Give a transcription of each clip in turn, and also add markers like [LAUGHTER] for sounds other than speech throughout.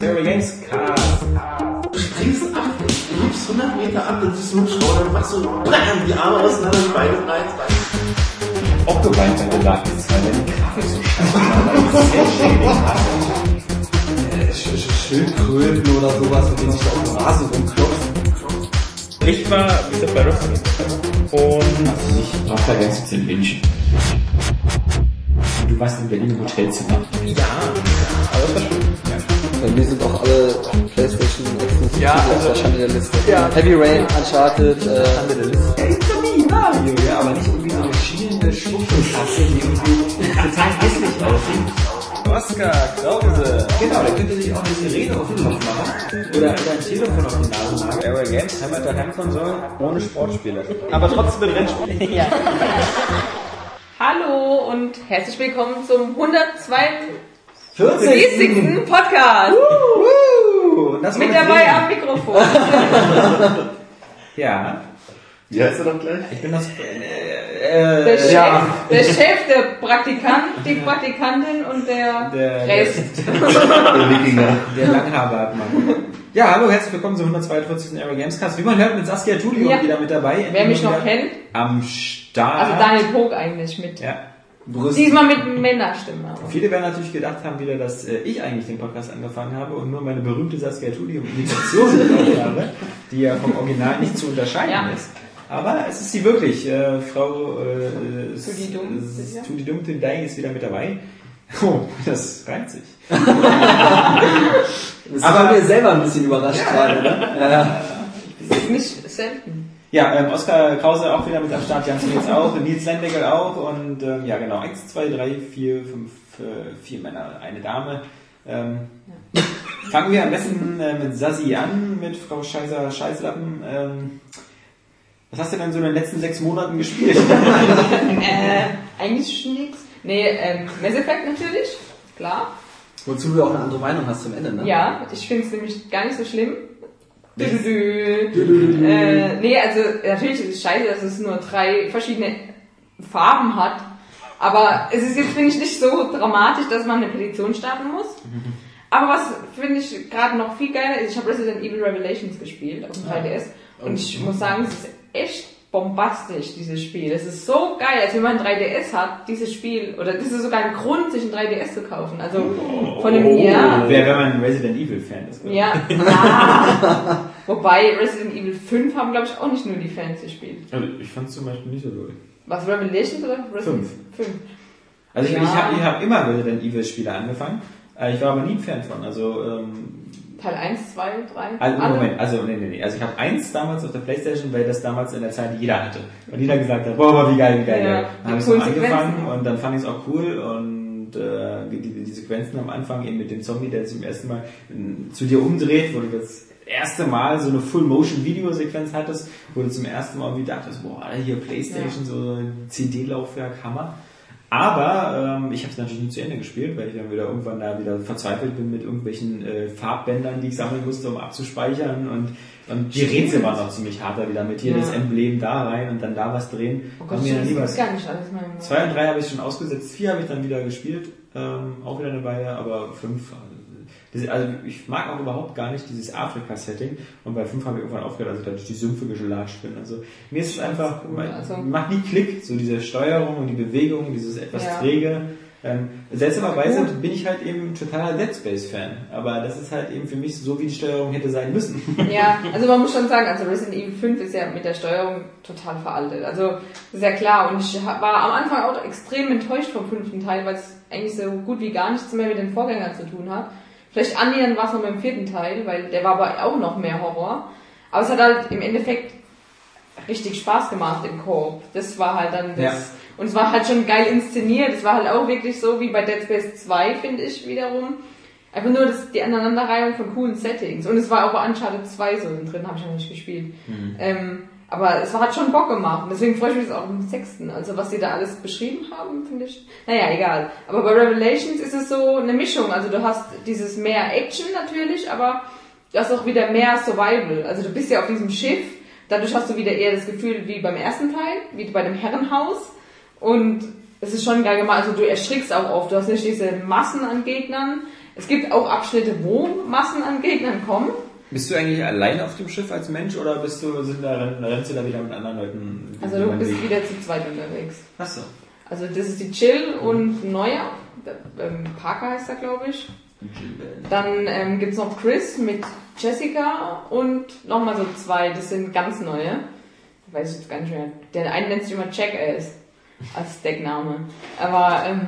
Terry Games Cast. Du springst ab, du hebst 100 Meter ab, dann siehst du einen Schauder, dann machst du BAM, die Arme auseinander, die Beine breit. Ob du beim Kandidat bist, weil deine Grafik so scheiße war, sehr schädlich hast. Schildkröten oder sowas, mit denen sich da auf dem Rasen rumklopft. Ich war wieder bei Rocket und Ich brauche da ganz zu wünschen. Du warst in Berlin im Hotelzimmer. ja, aber das war schön. Ja. Bei mir sind auch alle Playstation exklusiv Ja, also- der Schande der Liste. Ja. Heavy Rain, Uncharted, äh, Mario, ja, aber nicht irgendwie so eine schielende Schwuchtelkasse, die irgendwie total hässlich aussieht. Oscar Krause. Genau, da könnte sich auch eine Sirene auf den Kopf machen. Oder, oder ein Telefon auf die Nase machen. Airway Games haben wir der Heimkonsole ohne Sportspiele. Aber trotzdem mit Rennspielen. [LAUGHS] Ja. Hallo und herzlich willkommen zum 142. Podcast. Uh, das Mit dabei am Mikrofon. Ja, Wie heißt er doch gleich? ich bin das. Der Äh, Chef, ja. der Chef, der Praktikant, die Praktikantin und der, Der- Rest. Der Wikinger. Der Langhaarbartmann. Ja, hallo, herzlich willkommen zum 142. Aero Gamescast. Wie man hört, mit Saskia Tulio Ja. wieder mit dabei. Wer mich noch kennt, Am Start. also Daniel Pog eigentlich mit. Ja. Brüste. Diesmal mit Männerstimme. Viele werden natürlich gedacht haben wieder, dass äh, ich eigentlich den Podcast angefangen habe und nur meine berühmte Saskia Tulio Imitation gemacht habe, die ja vom Original nicht zu unterscheiden Ja. ist. Aber es ist sie wirklich. Äh, Frau äh, Tudi Dumm, sicher. Tudi Dumm Tindai ist wieder mit dabei. Oh, das reimt sich. [LAUGHS] Das Aber- mir selber ein bisschen überrascht gerade, ne? Ja. Das ist nicht selten. Ja, ähm, Oskar Krause auch wieder mit am Start, Jan Smits auch, Nils Lendeckel auch und ähm, ja genau, eins, zwei, drei, vier, fünf, äh, vier Männer, eine Dame. Ähm, fangen wir am besten äh, mit Sassi an, mit Frau Scheißer Scheißlappen. Ähm, was hast du denn so in den letzten sechs Monaten gespielt? [LAUGHS] Äh, eigentlich nichts. Nee, ähm, Mass Effect natürlich, klar. Wozu du auch eine andere Meinung hast zum Ende, ne? Ja, ich finde es nämlich gar nicht so schlimm. Dü -dü -dü. Äh, nee, also natürlich ist es scheiße, dass es nur drei verschiedene Farben hat. Aber es ist jetzt, finde ich, nicht so dramatisch, dass man eine Petition starten muss. [LAUGHS] Aber was finde ich gerade noch viel geiler ist, ich habe Resident Evil Revelations gespielt auf dem 3DS. Und ich muss sagen, es ist echt bombastisch, dieses Spiel. Es ist so geil, als wenn man ein 3DS hat, dieses Spiel, oder das ist sogar ein Grund, sich ein 3DS zu kaufen. Also von dem Jahr. Wer, wenn man ein Resident Evil Fan ist. ich. Ja, [LAUGHS] ja. Wobei Resident Evil 5 haben, glaube ich, auch nicht nur die Fans gespielt. Also ich fand es zum Beispiel nicht so doll. Was, Revelations oder Resident Fünf. 5? Also ich, Ja. ich habe ich hab immer Resident Evil Spiele angefangen. Äh, Ich war aber nie ein Fan von. Also ähm, Teil 1, 2, 3? Also, Moment, also nee, nee, nee. Also ich habe eins damals auf der Playstation, weil das damals in der Zeit jeder hatte. Und jeder gesagt hat, boah, wie geil, wie geil, Ja, Dann habe ich noch angefangen und dann fand ich es auch cool und äh, die, die, die Sequenzen am Anfang eben mit dem Zombie, der zum ersten Mal äh, zu dir umdreht, wo du das erste Mal so eine Full-Motion-Video-Sequenz hattest, wo du zum ersten Mal irgendwie dachtest, boah, hier Playstation, so ein CD-Laufwerk, Hammer. Aber ähm, ich habe es natürlich nicht zu Ende gespielt, weil ich dann wieder irgendwann da wieder verzweifelt bin mit irgendwelchen äh, Farbbändern, die ich sammeln musste, um abzuspeichern und, und die Rätsel waren auch ziemlich hart da wieder mit hier Ja. das Emblem da rein und dann da was drehen. Oh Gott, mir dann lieber gar nicht alles mein Zwei und drei habe ich schon ausgesetzt, vier habe ich dann wieder gespielt, ähm, auch wieder eine Weile, aber fünf, also, ich mag auch überhaupt gar nicht dieses Afrika-Setting und bei fünf habe ich irgendwann aufgehört, also da durch die Sümpfe gelatscht bin. Also mir ist es einfach, also- macht nie Klick, so diese Steuerung und die Bewegung, dieses etwas Ja. träge. Ähm, seltsamerweise bin ich halt eben totaler Dead Space-Fan, aber das ist halt eben für mich so, wie die Steuerung hätte sein müssen. [LAUGHS] Ja, also man muss schon sagen, also Resident Evil 5 ist ja mit der Steuerung total veraltet. Also ist ja klar und ich war am Anfang auch extrem enttäuscht vom fünften Teil, weil es eigentlich so gut wie gar nichts mehr mit den Vorgängern zu tun hat. Vielleicht annähernd war es noch mit dem vierten Teil, weil der war aber auch noch mehr Horror. Aber es hat halt im Endeffekt richtig Spaß gemacht im Koop. Das war halt dann das. Ja. Und es war halt schon geil inszeniert. Es war halt auch wirklich so wie bei Dead Space 2, finde ich wiederum. Einfach nur das, die Aneinanderreihung von coolen Settings. Und es war auch bei Uncharted 2 so drin, habe ich noch nicht gespielt. Ähm, aber es hat schon Bock gemacht. Und deswegen freue ich mich auch im sechsten. Also was die da alles beschrieben haben, finde ich. Naja, egal. Aber bei Revelations ist es so eine Mischung. Also du hast dieses mehr Action natürlich, aber du hast auch wieder mehr Survival. Also du bist ja auf diesem Schiff. Dadurch hast du wieder eher das Gefühl wie beim ersten Teil, wie bei dem Herrenhaus. Und es ist schon geil gemacht. Also du erschrickst auch oft. Du hast nicht diese Massen an Gegnern. Es gibt auch Abschnitte, wo Massen an Gegnern kommen. Bist du eigentlich allein auf dem Schiff als Mensch oder bist du, sind da, rennst du da wieder mit anderen Leuten? Also du bist wieder zu zweit unterwegs. Achso. Also das ist die Chill und Neuer. Ähm, Parker heißt er, glaube ich. Dann ähm, gibt es noch Chris mit Jessica und nochmal so zwei, das sind ganz neue. Ich weiß jetzt gar nicht mehr. Der eine nennt sich immer Jackass als Deckname. Aber ähm,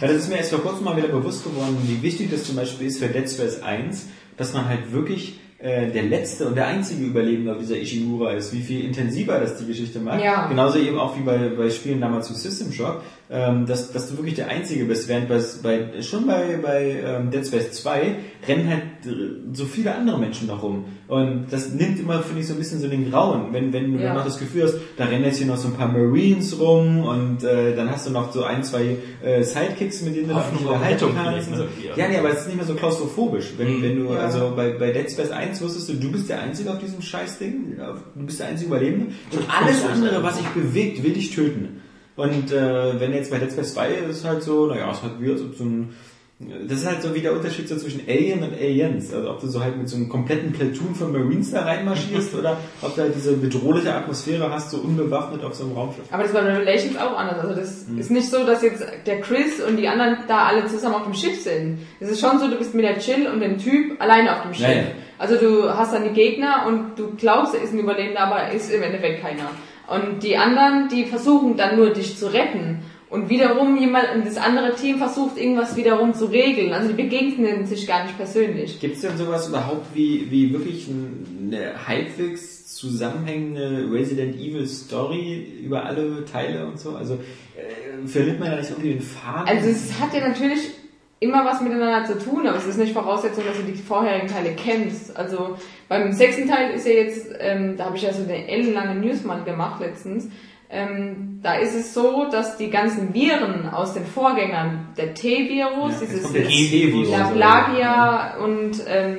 Ja, das ist mir erst vor kurzem mal wieder bewusst geworden, wie wichtig das zum Beispiel ist für Dead Space 1, dass man halt wirklich äh, der letzte und der einzige Überlebende auf dieser Ishimura ist, wie viel intensiver das die Geschichte macht. Ja. Genauso eben auch wie bei, bei Spielen damals zu System Shock, ähm, dass, dass du wirklich der Einzige bist, während bei, bei schon bei, bei ähm, Dead Space 2 rennen halt äh, so viele andere Menschen noch rum. Und das nimmt immer, finde ich, so ein bisschen so den Grauen, wenn, wenn du Ja. dann noch das Gefühl hast, da rennen jetzt hier noch so ein paar Marines rum und äh, dann hast du noch so ein, zwei äh, Sidekicks, mit denen du noch unterhalten kannst. So. ne? Ja, nee, aber es ist nicht mehr so klaustrophobisch. Wenn, Mhm. wenn du, Ja. also bei, bei Dead Space 1 wusstest du, du bist der Einzige auf diesem Scheißding, du bist der einzige Überlebende und alles andere, was sich bewegt, will dich töten. Und äh, wenn jetzt bei Dead Space 2 ist es halt so, naja, es hat wie so ein das ist halt so wie der Unterschied so zwischen Alien und Aliens. Also ob du so halt mit so einem kompletten Platoon von Marines da reinmarschierst [LAUGHS] oder ob du halt diese bedrohliche Atmosphäre hast, so unbewaffnet auf so einem Raumschiff. Aber das bei Revelations auch anders. Also das Hm. ist nicht so, dass jetzt der Chris und die anderen da alle zusammen auf dem Schiff sind. Es ist schon so, du bist mit der Chill und dem Typ alleine auf dem Schiff. Ja, ja. Also du hast dann die Gegner und du glaubst, er ist ein Überlebender, aber er ist im Endeffekt keiner. Und die anderen, die versuchen dann nur dich zu retten. Und wiederum jemand, und das andere Team versucht irgendwas wiederum zu regeln. Also die begegnen sich gar nicht persönlich. Gibt es denn sowas überhaupt wie, wie wirklich eine halbwegs zusammenhängende Resident Evil Story über alle Teile und so? Also äh, verliert man da nicht irgendwie den Faden? Also es hat ja natürlich immer was miteinander zu tun, aber es ist nicht Voraussetzung, dass du die vorherigen Teile kennst. Also beim sechsten Teil ist ja jetzt, ähm, da habe ich ja so eine ellenlange News mal gemacht letztens, ähm, da ist es so, dass die ganzen Viren aus den Vorgängern, der T-Virus, Ja, dieses G-Virus. La Plagia und ähm.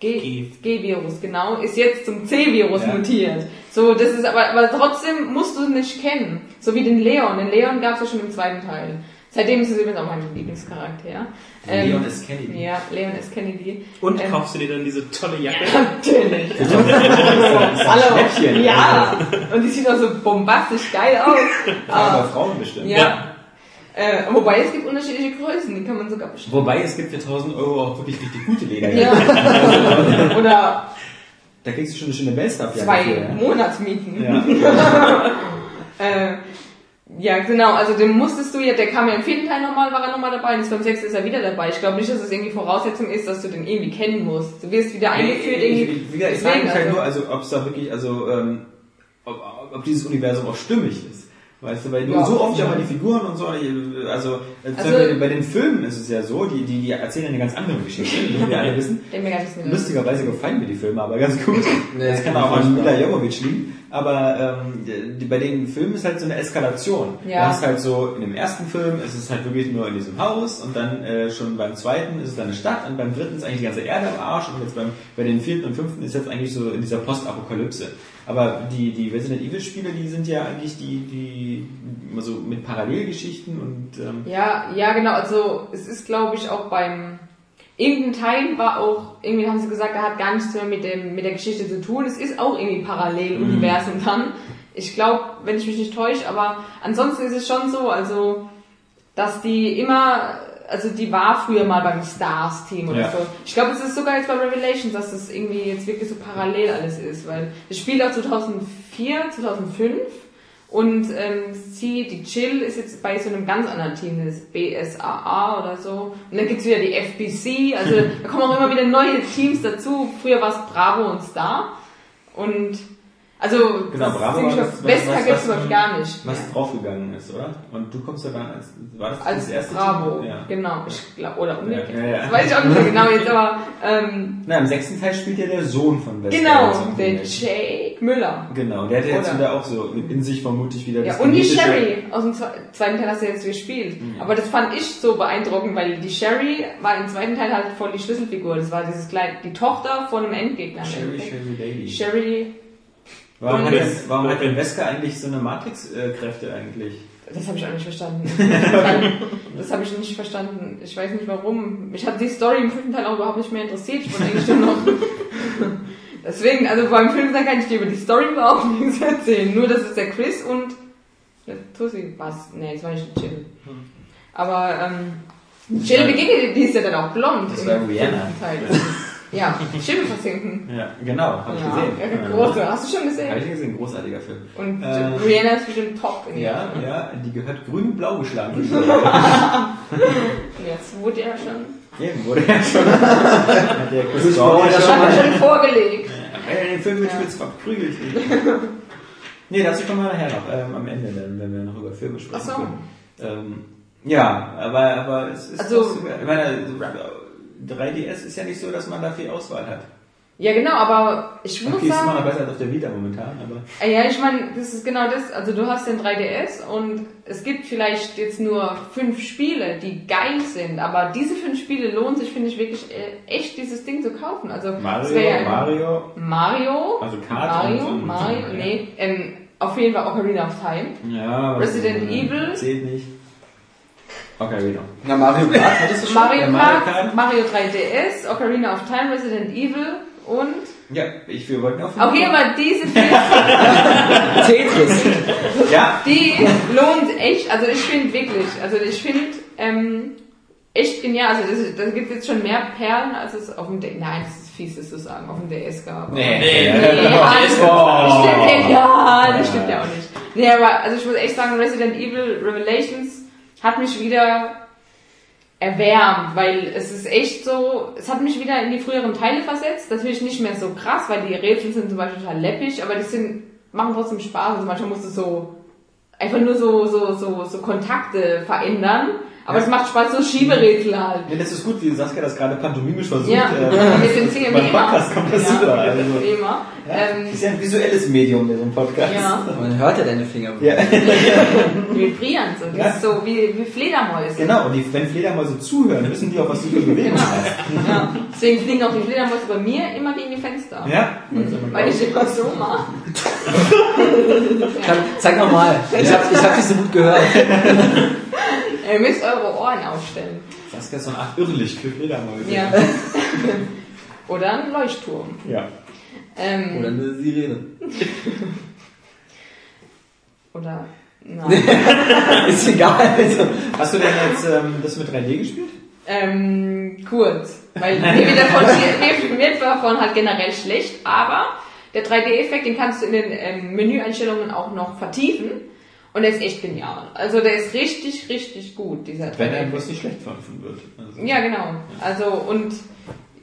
G-Virus, genau, ist jetzt zum C-Virus Ja. mutiert. So, das ist aber, aber trotzdem musst du es nicht kennen. So wie den Leon. Den Leon gab es ja schon im zweiten Teil. Seitdem ist es übrigens auch mein Lieblingscharakter. Ähm, Leon S. Kennedy. Ja, Leon S. Kennedy. Und Ähm, kaufst du dir dann diese tolle Jacke? Natürlich. [LAUGHS] Hallo. Ja, und die sieht auch so bombastisch geil aus. Aber Frauen bestimmt. Ja. Äh, wobei es gibt unterschiedliche Größen, die kann man sogar bestimmen. Wobei es gibt für 1000 Euro auch wirklich richtig gute Lederjacke. Ja. [LAUGHS] Oder Da kriegst du schon eine schöne Bellstuff-Jacke. zwei für, ja. Monatsmieten. Ja. [LAUGHS] Äh, ja, genau, also den musstest du ja, der kam ja im vierten Teil nochmal, war er nochmal dabei, und jetzt beim sechsten ist er wieder dabei. Ich glaube nicht, dass es irgendwie Voraussetzung ist, dass du den irgendwie kennen musst. Du wirst wieder eingeführt ich, irgendwie. ich, wie gesagt, ich mich halt also- nur, also ob es da wirklich, also ähm, ob, ob dieses Universum auch stimmig ist. Weißt du, weil du Ja, so oft ja mal die Figuren und so, also, äh, Also- Beispiel bei den Filmen ist es ja so, die, die, die erzählen eine ganz andere Geschichte, [LAUGHS] wie wir alle wissen. Lustigerweise gefallen mir die Filme aber ganz gut. Nee, das kann auch an Mila. Jovovich liegen. Aber ähm, die, bei den Filmen ist halt so eine Eskalation. Ja. Du hast halt so, in dem ersten Film ist es halt wirklich nur in diesem Haus und dann äh, schon beim zweiten ist es dann eine Stadt und beim dritten ist eigentlich die ganze Erde am Arsch und jetzt beim, bei den vierten und fünften ist jetzt eigentlich so in dieser Postapokalypse. Aber die, die Resident Evil Spiele, die sind ja eigentlich die, die immer so mit Parallelgeschichten und ähm, Ja, ja, genau. Also es ist, glaube ich, auch beim irgendein Teil war auch irgendwie haben sie gesagt, er hat gar nichts mehr mit dem mit der Geschichte zu tun. Es ist auch irgendwie Paralleluniversum dann. Ich glaube, wenn ich mich nicht täusche, aber ansonsten ist es schon so, also dass die immer also die war früher mal beim Stars Team oder Ja. so. Ich glaube, es ist sogar jetzt bei Revelations, dass das irgendwie jetzt wirklich so parallel alles ist, weil das Spiel auch 2004, 2005 und ähm, sie, die Chill, ist jetzt bei so einem ganz anderen Team, das BSAA oder so. Und dann gibt's wieder die FBC, also [LAUGHS] da kommen auch immer wieder neue Teams dazu. Früher war es Bravo und Star. Und also Genau, Bravo war was- das- gibt's was- glaube ich gar nicht. was draufgegangen ist, oder? Und du kommst ja dann als, war das Als das erste Bravo? Ja. genau. Ich glaube, oder umgekehrt. Ja, ja, ja. Das weiß ich auch nicht mehr genau jetzt, aber ähm, Na, im sechsten Teil spielt ja der Sohn von Wesker. genau, der. Jake Müller. Genau, der hat ja jetzt wieder auch so in sich vermutlich wieder Ja, und die Sherry aus dem zwe- zweiten Teil hast du jetzt gespielt. Aber das fand ich so beeindruckend, weil die Sherry war im zweiten Teil halt voll die Schlüsselfigur. Das war dieses kleine, die Tochter von einem Endgegner. Sherry, Sherry Lady. Sherry, Warum, hat, denn, warum hat denn Wesker eigentlich so eine Matrix-Kräfte eigentlich? Das habe ich auch nicht verstanden. [LAUGHS] das habe ich nicht verstanden. Ich weiß nicht warum. Mich hat die Story im fünften Teil auch überhaupt nicht mehr interessiert. Ich wollte eigentlich nur noch. [LAUGHS] Deswegen, also beim Film kann ich dir über die Story überhaupt nichts erzählen. Nur, dass es der Chris und der Tussi was. Nee, das war nicht Jill. Aber ähm, Jill begegnet, die ist ja dann auch blond. Das im war Rihanna. fünften Teil. [LAUGHS] Ja, Schiffe versinken. Ja, genau, habe ich Ja, gesehen. große. Hast du schon gesehen? Habe ich gesehen, großartiger Film. Und Äh, Rihanna ist bestimmt top in Ja, ja, die gehört grün-blau geschlagen. [LAUGHS] Jetzt wurde ja schon, Eben, wurde ja schon. Hat der Chris Brown ja das schon. hat er schon vorgelegt. Ey, den Film mit Spitz verprügelt. [LAUGHS] nee, dazu kommen wir nachher noch, ähm, am Ende, dann, wenn wir noch über Filme sprechen Ach so. können. Ähm, ja, aber, aber es ist Also- ich meine, 3DS ist ja nicht so, dass man da viel Auswahl hat. Ja, genau, aber ich muss Okay, ist immer noch sagen, besser als auf der Vita momentan, aber. äh, ja, ich meine, das ist genau das. Also du hast den 3DS und es gibt vielleicht jetzt nur fünf Spiele, die geil sind, aber diese fünf Spiele lohnt sich, finde ich, wirklich äh, echt dieses Ding zu kaufen. Also Mario, ja- Mario, Mario, Also Kart Mario, und- und- Mario, ja. nee, ähm, auf jeden Fall Ocarina of Time. ja, was- Resident Evil. Zählt nicht. Wieder. Na, Mario Kart hattest du [LAUGHS] schon? Mario Kart. Mario 3DS, Ocarina of Time, Resident Evil und Ja, ich, wir wollten auf Okay, aber diese vier, [LAUGHS] Tetris. Ja, die lohnt echt, also ich finde wirklich, also ich finde ähm, echt genial, also das, da gibt es jetzt schon mehr Perlen, als es auf dem DS, nein, das ist fies, das zu sagen, auf dem DS gab. Nee, Nee, nee, also, Oh. das stimmt ja, ja, das stimmt ja auch nicht. Nee, aber also ich muss echt sagen, Resident Evil Revelations hat mich wieder erwärmt, weil es ist echt so, es hat mich wieder in die früheren Teile versetzt. Natürlich nicht mehr so krass, weil die Rätsel sind zum Beispiel total läppig, aber die sind, machen trotzdem Spaß. Also manchmal musst du so, einfach nur so, so, so, so Kontakte verändern. Aber es macht Spaß, so Schieberätsel halt. Nee, das ist gut, wie Saskia das gerade pantomimisch versucht. Ja, äh, wir sind hier wie beim. Podcast kommt das ja, super. Also, ja, Ähm, ist ja ein visuelles Medium, der so ein Podcast. ja, Man hört ja deine Finger. Ja, [LAUGHS] vibrieren so. Ja. so wie, wie Fledermäuse. genau. Und die, wenn Fledermäuse zuhören, wissen die auch, was du für Bewegungen Genau. hast. Ja. Deswegen fliegen auch die Fledermäuse bei mir immer gegen die Fenster. Ja, Weil ich immer so mache. Zeig nochmal. Ich ich hab dich so gut gehört. [LAUGHS] Ihr müsst eure Ohren aufstellen. Saskia ist so eine Art Irrlicht für Fledermäuse. Ja. [LAUGHS] Oder ein Leuchtturm. ja. Ähm, Oder eine Sirene. [LAUGHS] oder nein. [LAUGHS] Ist egal. Also, Hast du denn jetzt ähm, das mit 3D gespielt? ähm, kurz. Weil mir wird davon, wird davon halt generell schlecht, aber der 3D-Effekt, den kannst du in den ähm, Menüeinstellungen auch noch vertiefen. Und der ist echt genial. Also der ist richtig, richtig gut, dieser Wenn einem 3D-Effekt. was nicht schlecht von wird. Also, Ja, genau. Also und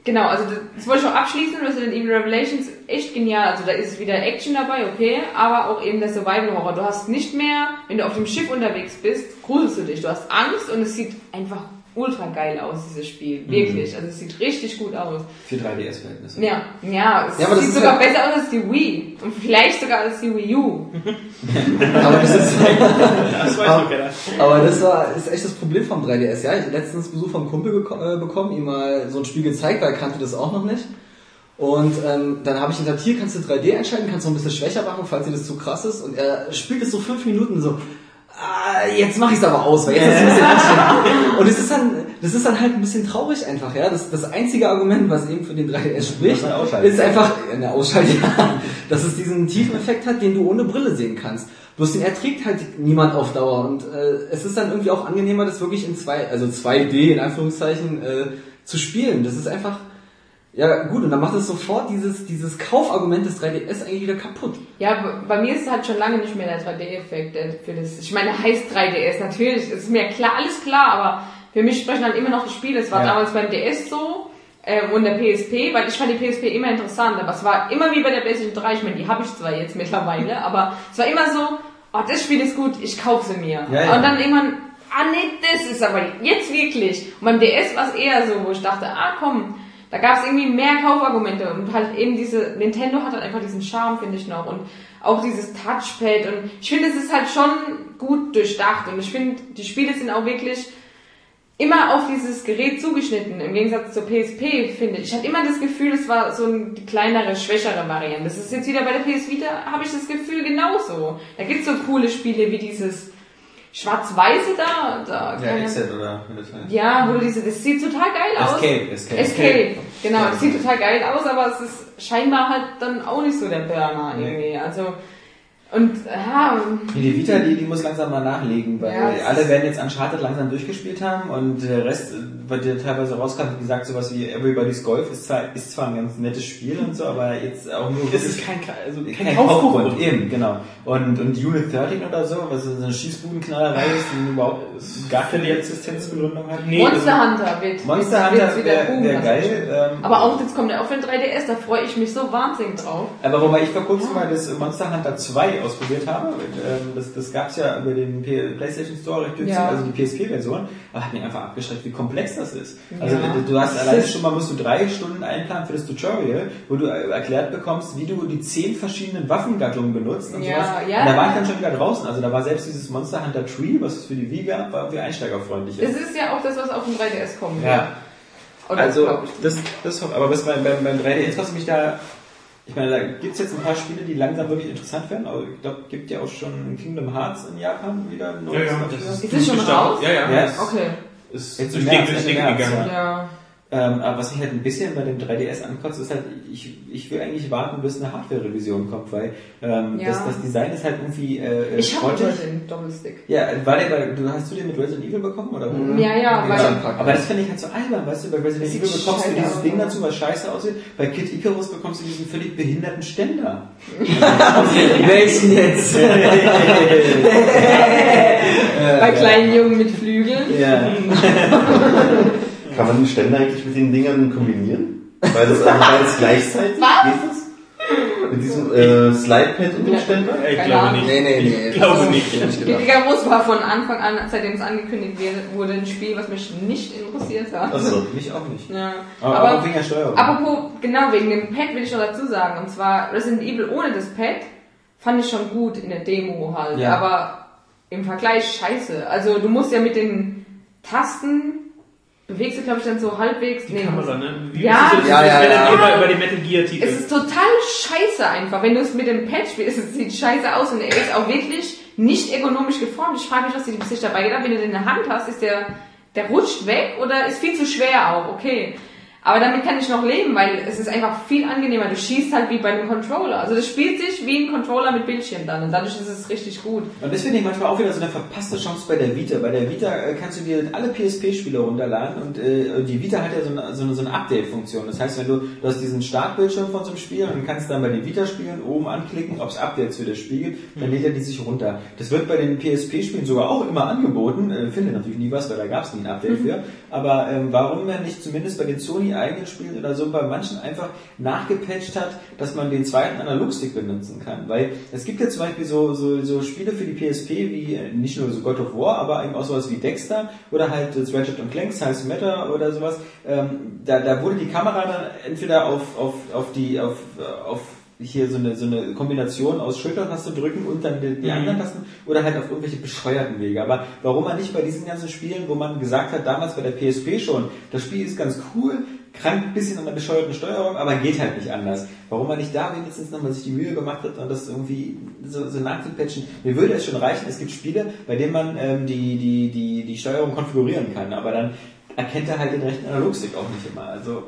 genau, also das, das wollte ich auch abschließen. Resident Evil Revelations echt genial. Also da ist wieder Action dabei, okay, aber auch eben der Survival Horror. Du hast nicht mehr, wenn du auf dem Schiff unterwegs bist, gruselst du dich. Du hast Angst und es sieht einfach ultra geil aus dieses Spiel, wirklich. Also es sieht richtig gut aus. Für 3DS-Verhältnisse. Ja, ja, es Ja, aber sieht sogar halt- besser aus als die Wii und vielleicht sogar als die Wii U. [LAUGHS] aber das ist, Das weiß ich keiner. aber das war, ist echt das Problem vom 3DS. Ja, ich hab letztens Besuch vom Kumpel äh, bekommen, ihm mal so ein Spiel gezeigt, weil er kannte das auch noch nicht. Und ähm, dann habe ich ihn gesagt, hier kannst du 3D einschalten, kannst du ein bisschen schwächer machen, falls dir das zu krass ist. Und er spielt es so fünf Minuten so, ah, jetzt mache ich es aber aus, weil jetzt ist es ein bisschen anstrengend. Und es ist dann, das ist dann halt ein bisschen traurig einfach, ja. Das, das einzige Argument, was eben für den 3DS spricht, ist einfach, eine Ausschaltung, [LAUGHS] ja, dass es diesen tiefen Effekt hat, den du ohne Brille sehen kannst. Bloß den erträgt halt niemand auf Dauer. Und äh, es ist dann irgendwie auch angenehmer, das wirklich in zwei, also 2D in Anführungszeichen, äh, zu spielen. Das ist einfach, ja gut, und dann macht es sofort dieses, dieses Kaufargument des 3DS eigentlich wieder kaputt. Ja, bei mir ist es halt schon lange nicht mehr der 3D-Effekt der für das. Ich meine, heißt 3DS natürlich, ist mir klar, alles klar, aber für mich sprechen halt immer noch die Spiele. Es war Ja. damals beim DS so ähm, und der PSP, weil ich fand die PSP immer interessant, aber es war immer wie bei der PlayStation 3. Ich meine, die habe ich zwar jetzt mittlerweile, [LAUGHS] aber es war immer so, oh, das Spiel ist gut, ich kaufe sie mir. Ja, ja. Und dann irgendwann, ah nee, das ist aber jetzt wirklich. Und beim DS war es eher so, wo ich dachte, ah komm, da gab es irgendwie mehr Kaufargumente und halt eben diese, Nintendo hat halt einfach diesen Charme, finde ich noch. Und auch dieses Touchpad und ich finde, es ist halt schon gut durchdacht und ich finde, die Spiele sind auch wirklich immer auf dieses Gerät zugeschnitten, im Gegensatz zur PSP, finde ich. Ich hatte immer das Gefühl, es war so eine kleinere, schwächere Variante. Das ist jetzt wieder bei der PS Vita, habe ich das Gefühl genauso. Da gibt's so coole Spiele wie dieses schwarz-weiße da, da Ja, Exit oder wie das heißt. ja, wo du diese, das sieht total geil aus. Escape, Escape. Escape, genau, das sieht total geil aus, aber es ist scheinbar halt dann auch nicht so der Burner Nee. irgendwie. Also, und ja, Die Vita, die, die muss langsam mal nachlegen, weil Ja, alle werden jetzt Uncharted langsam durchgespielt haben und der Rest, äh, was dir teilweise rauskam, wie gesagt, sowas wie Everybody's Golf ist zwar, ist zwar ein ganz nettes Spiel und so, aber jetzt auch nur Das ist kein, also kein, kein Kaufgrund. Kaufgrund. Eben, genau. Und, und Unit 13 oder so, was so eine Schießbudenknallerei ist, die überhaupt gar keine Existenzbegründung hat. Nee, Monster also- Hunter wird, Monster wird, Hunter wäre wär geil. Ähm, Aber auch jetzt kommt er auch für den 3DS, da freue ich mich so wahnsinnig drauf. Aber wobei ich vor kurzem mal das Monster Hunter 2 ausprobiert habe, ähm, das, das gab es ja über den PlayStation Store recht günstig, Ja. also die PSP-Version, aber hat mich einfach abgeschreckt, wie komplex das ist. Also Ja. du- hast alleine schon mal, musst du drei Stunden einplanen für das Tutorial, wo du äh, erklärt bekommst, wie du die zehn verschiedenen Waffengattungen benutzt und Ja, sowas. ja. Und da war ich dann schon wieder draußen. Also da war selbst dieses Monster Hunter Tree, was es für die Wii gab, war für einsteigerfreundlich. Das ist ja auch das, was auf dem 3DS kommt. Ja. Oder Also, das, das, aber was beim, beim, beim 3DS, was mich da, ich meine, da gibt es jetzt ein paar Spiele, die langsam wirklich interessant werden, aber ich glaube, gibt ja auch schon Kingdom Hearts in Japan wieder ein Ja, neues ja, dafür. das Ist es schon gestartet. raus? Ja, ja. Ja. das Okay, Ist Jetzt durch März, durch März, gegangen. ja. Ähm, aber was mich halt ein bisschen bei dem 3DS ankotzt, ist halt, ich, ich will eigentlich warten, bis eine Hardware-Revision kommt, weil ähm, Ja. das, das Design ist halt irgendwie äh, Ich habe den Doppelstick. Ja, war der bei, du hast du den mit Resident Evil bekommen oder? wo? Ja, ja, weil Ja. Aber das finde ich halt so albern, weißt du, bei Resident Evil bekommst du dieses Ding ne? dazu, was scheiße aussieht. Bei Kid Icarus bekommst du diesen völlig behinderten Ständer. [LAUGHS] Welchen jetzt? [LAUGHS] [LAUGHS] bei kleinen Jungen mit Flügeln. Ja. Kann man den Ständer eigentlich mit den Dingern kombinieren? Weil das also beides gleichzeitig Was? geht das? Mit diesem äh, Slidepad und dem Ständer? Ich Keine glaube nicht. Nee, nee, nee. Ich glaube nicht. nicht gedacht. Icarus war von Anfang an, seitdem es angekündigt wurde, ein Spiel, was mich nicht interessiert hat. Achso. Mich auch nicht. Ja. Aber, Aber, aber wegen der Steuerung. apropos, genau wegen dem Pad will ich noch dazu sagen. Und zwar Resident Evil ohne das Pad fand ich schon gut in der Demo halt. Ja. Aber im Vergleich scheiße. Also du musst ja mit den Tasten bewegst du, glaube ich, dann so halbwegs. Die Kamera, ne? Wie Ja. ist das, Ja, das ja, ja. Über, über die Metal Gear Titel. Es ist total scheiße einfach. Wenn du es mit dem Pad spielst, es sieht scheiße aus und er ist auch wirklich nicht ergonomisch geformt. Ich frage mich, was die sich dabei gedacht haben. Wenn du den in der Hand hast, ist der, der rutscht weg oder ist viel zu schwer auch. Okay. Aber damit kann ich noch leben, weil es ist einfach viel angenehmer. Du schießt halt wie bei einem Controller. Also das spielt sich wie ein Controller mit Bildschirm dann und dadurch ist es richtig gut. Und das finde ich manchmal auch wieder so eine verpasste Chance bei der Vita. Bei der Vita äh, kannst du dir alle PSP-Spiele runterladen und äh, die Vita hat ja so eine, so eine, so eine Update-Funktion. Das heißt, wenn du, du hast diesen Startbildschirm von so einem Spiel und kannst dann bei den Vita-Spielen oben anklicken, ob es Updates für das Spiel gibt, dann lädt er die sich runter. Das wird bei den PSP-Spielen sogar auch immer angeboten. Äh, finde natürlich nie was, weil da gab es nie ein Update für. Aber ähm, warum nicht zumindest bei den Sony eigenen Spielen oder so bei manchen einfach nachgepatcht hat, dass man den zweiten Analogstick benutzen kann. Weil es gibt ja zum Beispiel so, so, so Spiele für die PSP wie äh, nicht nur so God of War, aber eben auch sowas wie Dexter oder halt das Ratchet Clank, Science Matter oder sowas. Ähm, da, da wurde die Kamera dann entweder auf, auf, auf die, auf, auf hier so eine, so eine Kombination aus Schultertaste drücken und dann die, die Mhm. anderen Tasten oder halt auf irgendwelche bescheuerten Wege. Aber warum man nicht bei diesen ganzen Spielen, wo man gesagt hat, damals bei der PSP schon, das Spiel ist ganz cool, krankt ein bisschen an der bescheuerten Steuerung, aber geht halt nicht anders. Warum man nicht da wenigstens nochmal sich die Mühe gemacht hat und das irgendwie so, so nachzupatchen. Mir würde es schon reichen, es gibt Spiele, bei denen man ähm, die, die, die, die Steuerung konfigurieren kann, aber dann erkennt er halt den rechten Analogstick auch nicht immer. Also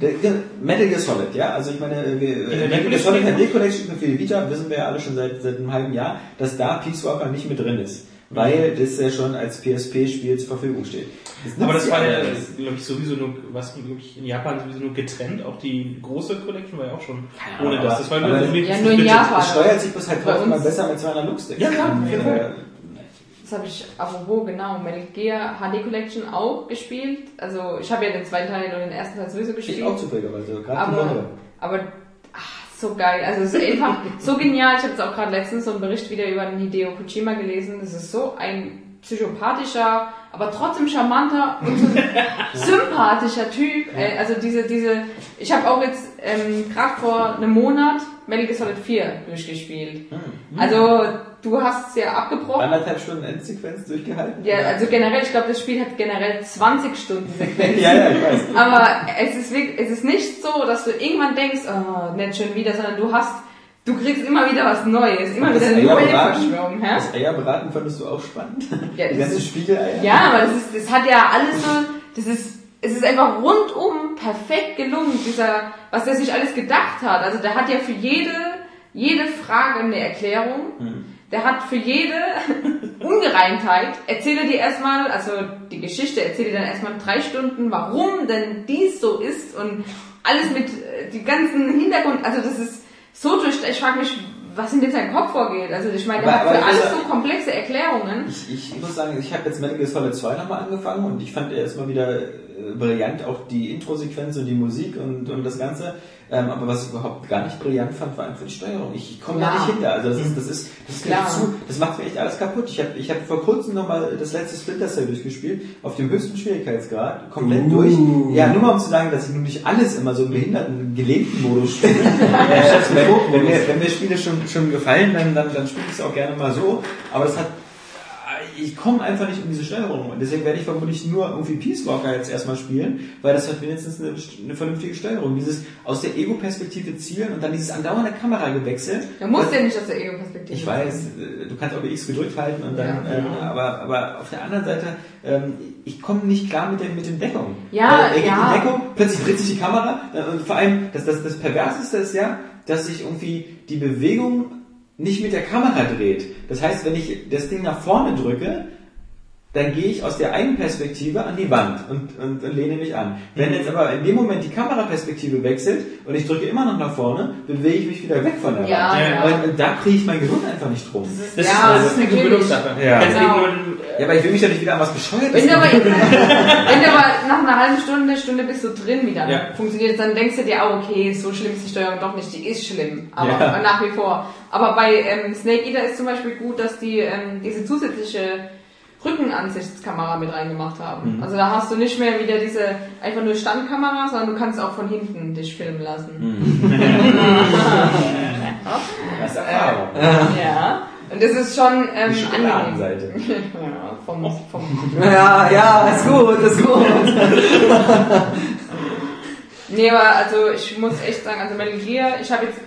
der, der Metal Gear Solid, ja, also ich meine, wir, der Metal Gear Solid? HD Collection für die Vita wissen wir ja alle schon seit, seit einem halben Jahr, dass da Peace Walker nicht mit drin ist, weil das ja schon als PSP-Spiel zur Verfügung steht. Nützt Aber das ja war ja, glaube ich, sowieso nur, was glaube ich, in Japan sowieso nur getrennt. Auch die große Collection war ja auch schon Ahnung, ohne aber- das. Das war aber- nur, Ja, nur in. Japan. Es steuert sich bloß halt Bei uns- besser mit zwei Analogsticks. Ja, klar, Und, auf jeden Fall. äh, Das habe ich, apropos, genau, Metal Gear HD Collection auch gespielt. Also ich habe ja den zweiten Teil und den ersten Teil sowieso gespielt. Ich auch zufälligerweise, gerade die aber, Woche. aber ach, so geil. Also es ist einfach so genial. Ich habe jetzt auch gerade letztens so einen Bericht wieder über den Hideo Kojima gelesen. Das ist so ein psychopathischer, aber trotzdem charmanter und so [LAUGHS] sympathischer Typ. Äh, Also diese, diese, ich habe auch jetzt ähm, gerade vor einem Monat Metal Gear Solid 4 durchgespielt. Also du hast es ja abgebrochen. Anderthalb Stunden Endsequenz durchgehalten? Ja, also generell, ich glaube, das Spiel hat generell 20 Stunden Sequenzen. [LAUGHS] ja, ja, ich weiß. Aber es ist, wirklich, es ist nicht so, dass du irgendwann denkst, oh, nicht schon wieder, sondern du hast du kriegst immer wieder was Neues, immer wieder eine neue Verschwörung. Hä? das Eierbraten fandest du auch spannend? Ja, Die ist- Spiegeleier? Ja, aber das ist, das hat ja alles so, das ist, es ist einfach rundum perfekt gelungen, dieser, was der sich alles gedacht hat. Also der hat ja für jede, jede Frage eine Erklärung. Der hat für jede [LAUGHS] Ungereimtheit, erzähle dir erstmal, also die Geschichte erzähle dir dann erstmal drei Stunden, warum denn dies so ist und alles mit, äh, die ganzen Hintergrund, also das ist so durch, ich frage mich, was in dem sein Kopf vorgeht. Also ich meine, Aber- hat für alles so komplexe Erklärungen. Ich, ich muss sagen, ich habe jetzt Metal Gear Solid 2 nochmal angefangen und ich fand erstmal wieder brillant, auch die Intro-Sequenz und die Musik und, und das Ganze. Ähm, aber was ich überhaupt gar nicht brillant fand, war einfach die Steuerung. Ich, ich komme da Ja. nicht hinter. Also das ist, das ist, das ist Klar. zu, das macht mir echt alles kaputt. Ich habe ich hab vor kurzem nochmal das letzte Splinter Cell durchgespielt, auf dem höchsten Schwierigkeitsgrad, komplett Uh. durch. Ja, nur mal um zu sagen, dass ich nun nicht alles immer so im behinderten, gelähmten Modus spiele. [LAUGHS] äh, wenn, wenn, mir, wenn mir Spiele schon, schon gefallen, dann, dann, dann spiele ich es auch gerne mal so. Aber das hat ich komme einfach nicht um diese Steuerung und deswegen werde ich vermutlich nur irgendwie Peace Walker jetzt erstmal spielen, weil das hat wenigstens eine, eine vernünftige Steuerung. Dieses aus der Ego-Perspektive zielen und dann dieses andauernde Kameragewechsel. Du musst ja nicht aus der Ego-Perspektive. ich weiß, äh, du kannst auch X gedrückt halten und dann, Ja, ähm, aber, aber auf der anderen Seite, ähm, ich komme nicht klar mit, der, mit den Deckungen. Ja, er geht ja. in Deckung, plötzlich dreht sich die Kamera und vor allem, das, das, das Perverseste ist ja, dass sich irgendwie die Bewegung nicht mit der Kamera dreht. Das heißt, wenn ich das Ding nach vorne drücke, dann gehe ich aus der einen Perspektive an die Wand und, und, und lehne mich an. Wenn jetzt aber in dem Moment die Kameraperspektive wechselt und ich drücke immer noch nach vorne, bewege ich mich wieder weg von der Ja, Wand. ja. Und, und da kriege ich mein Gehirn einfach nicht drum. Das, Ja, ist, das ist eine natürlich. Gewöhnungssache. Ja. Genau. Ja, aber ich will mich ja nicht wieder an was Bescheuertes Wenn du, aber, [LAUGHS] wenn du aber nach einer halben Stunde, Stunde bist du drin wieder, Ja. funktioniert dann denkst du dir, auch okay, so schlimm ist die Steuerung doch nicht, die ist schlimm, aber Ja. nach wie vor. Aber bei ähm, Snake Eater ist zum Beispiel gut, dass die ähm, diese zusätzliche Rückenansichtskamera mit reingemacht haben. Mhm. Also da hast du nicht mehr wieder diese einfach nur Standkamera, sondern du kannst auch von hinten dich filmen lassen. Mhm. [LAUGHS] Das ist Erfahrung. Ja. Und das ist schon ähm, Die angenehm. Schokoladenseite. [LAUGHS] Ja, vom, vom Ja, ja, ist gut, ist gut. [LAUGHS] Nee, aber also ich muss echt sagen, also Metal Gear, ich habe jetzt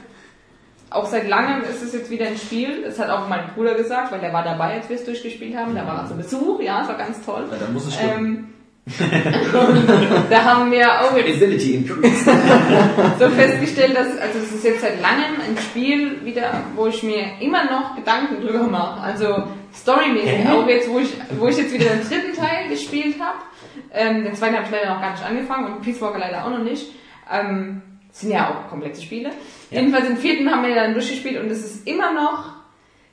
auch seit langem ist es jetzt wieder ein Spiel. Das hat auch mein Bruder gesagt, weil der war dabei, als wir es durchgespielt haben. Da war er zu Besuch, ja, es war ganz toll. Ja, dann muss es stimmen. Ähm, [LAUGHS] da haben wir auch jetzt [LAUGHS] so festgestellt, dass also es ist jetzt seit langem ein Spiel wieder, wo ich mir immer noch Gedanken drüber mache. Also storymäßig, auch jetzt, wo ich, wo ich jetzt wieder den dritten Teil gespielt habe. Ähm, den zweiten habe ich leider noch gar nicht angefangen und Peace Walker leider auch noch nicht. Ähm, sind ja auch komplexe Spiele. Jedenfalls den vierten haben wir dann durchgespielt und es ist immer noch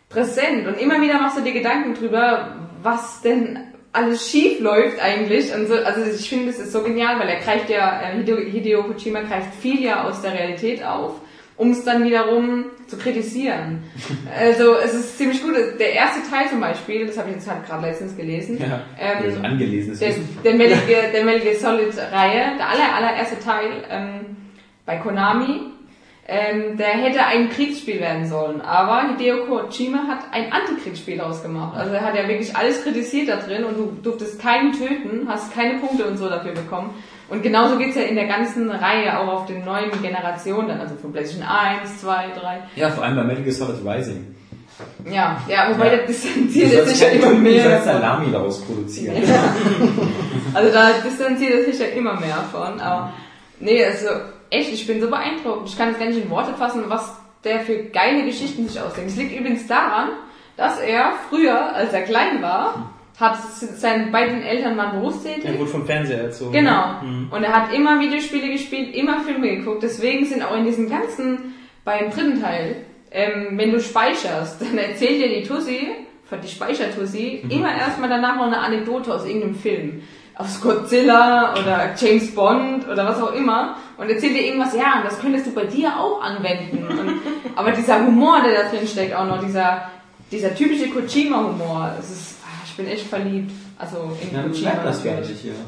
präsent und immer wieder machst du dir Gedanken drüber, was denn alles schief läuft eigentlich. Und so, also ich finde, es ist so genial, weil er greift ja, äh, Hideo, Hideo Kojima greift viel ja aus der Realität auf, um es dann wiederum zu kritisieren. [LAUGHS] Also es ist ziemlich gut. Der erste Teil zum Beispiel, das habe ich jetzt halt gerade letztens gelesen, Ja, ähm, also angelesenes der, der [LAUGHS] Metal Gear, der Metal Gear Solid Reihe, der aller, allererste Teil ähm, bei Konami, ähm, der hätte ein Kriegsspiel werden sollen, aber Hideo Kojima hat ein Antikriegsspiel daraus gemacht. Also er hat ja wirklich alles kritisiert da drin und du durftest keinen töten, hast keine Punkte und so dafür bekommen. Und genauso geht's ja in der ganzen Reihe auch auf den neuen Generationen, also von PlayStation 1, 2, 3. Ja, vor allem bei Metal Gear Solid Rising. Ja, ja, wobei Ja. der distanziert es sich ja immer Kunden, du mehr. sollst. Salami daraus produzieren. [LAUGHS] Also da distanziert es sich ja immer mehr von. Aber nee, also echt, ich bin so beeindruckt. Ich kann es gar nicht in Worte fassen, was der für geile Geschichten sich ausdenkt. Es liegt übrigens daran, dass er früher, als er klein war, hat seinen beiden Eltern waren berufstätig. Er wurde vom Fernseher erzogen. Genau. Mhm. Und er hat immer Videospiele gespielt, immer Filme geguckt. Deswegen sind auch in diesem ganzen, beim dritten Teil, ähm, wenn du speicherst, dann erzählt dir die Tussi, die Speichertussi, Mhm. immer erstmal danach noch eine Anekdote aus irgendeinem Film. Aus Godzilla oder James Bond oder was auch immer. Und erzählt dir irgendwas, ja, und das könntest du bei dir auch anwenden. Und, [LAUGHS] aber dieser Humor, der da drin steckt, auch noch dieser, dieser typische Kojima-Humor, es ist, ah, ich bin echt verliebt. Also in Ja, Kojima merkt das gar nicht, ja. [LAUGHS]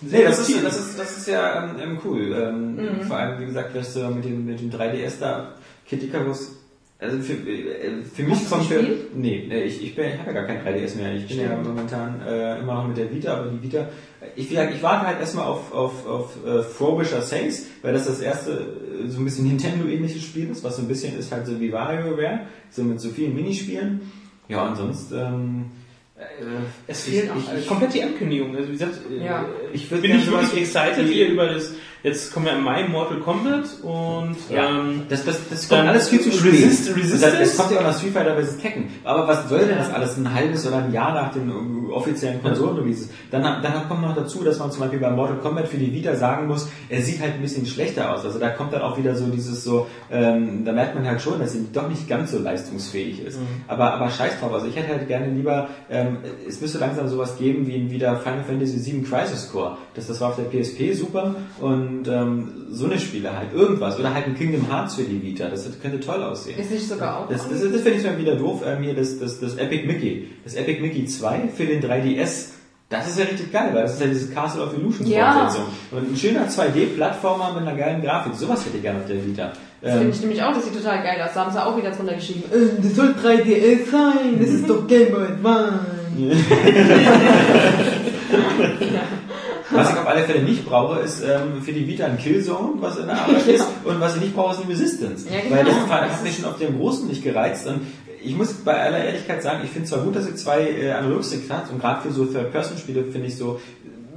Nee, das ist, das ist, das ist ja ähm, ähm, cool. Ähm, Mhm. Vor allem, wie gesagt, was du mit dem, mit dem 3DS da, Kid Icarus, Also für, äh, für mich Hast kommt für, gespielt? nee, nee, ich, ich, bin, ich habe ja gar kein 3DS mehr. Ich bin ja momentan äh, immer noch mit der Vita, aber die Vita, ich, ich warte halt erstmal auf, auf, auf äh, Frobisher Saints, weil das das erste äh, so ein bisschen Nintendo-ähnliches Spiel ist, was so ein bisschen ist halt so wie WarioWare, so mit so vielen Minispielen. Ja, und sonst, ähm, äh, Es ich- fehlt auch ich- äh, komplett die Ankündigung. Also wie gesagt, äh, Ja. ich würd bin nicht wirklich excited hier über das. Jetzt kommen wir im Mai Mortal Kombat und Ja, ähm, das, das, das kommt alles viel zu spät. Resist- Resistance? Es kommt ja auch noch Street Fighter vs. Tekken. Aber was soll denn das alles ein halbes oder ein Jahr nach den äh, offiziellen Konsolen-Releases? Dann, dann kommt noch dazu, dass man zum Beispiel bei Mortal Kombat für die Vita sagen muss, er sieht halt ein bisschen schlechter aus. Also da kommt dann auch wieder so dieses so, ähm, da merkt man halt schon, dass er doch nicht ganz so leistungsfähig ist. Aber, aber scheiß drauf. Also ich hätte halt gerne lieber, ähm, es müsste langsam sowas geben wie wieder Final Fantasy VII Crisis Core. Das, das war auf der PSP super und ähm, so eine Spiele halt. Irgendwas. Oder halt ein Kingdom Hearts für die Vita. Das könnte toll aussehen. Ist nicht sogar auch. Das, das, das finde ich mal wieder doof. Ähm, hier das, das, das Epic Mickey. Das Epic Mickey 2 für den 3DS. Das ist ja richtig geil, weil das ist ja diese Castle of Illusion Ja. Fortsetzung. Und ein schöner 2D-Plattformer mit einer geilen Grafik. Sowas hätte ich gerne auf der Vita. Das Ähm, finde ich nämlich auch, das sieht total geil aus. Da haben sie auch wieder drunter geschrieben, äh, das soll 3DS sein, das ist doch Game Boy Advance. [LAUGHS] [LAUGHS] [LAUGHS] was ich auf alle Fälle nicht brauche, ist ähm, für die Vita ein Killzone, was in der Arbeit [LAUGHS] ist. Und was ich nicht brauche, ist ein Resistance. Ja, genau. Weil das hat mich schon auf dem Großen nicht gereizt. Und ich muss bei aller Ehrlichkeit sagen, ich finde zwar gut, dass sie zwei äh, Analogsticks hat und gerade für so Third-Person-Spiele finde ich so,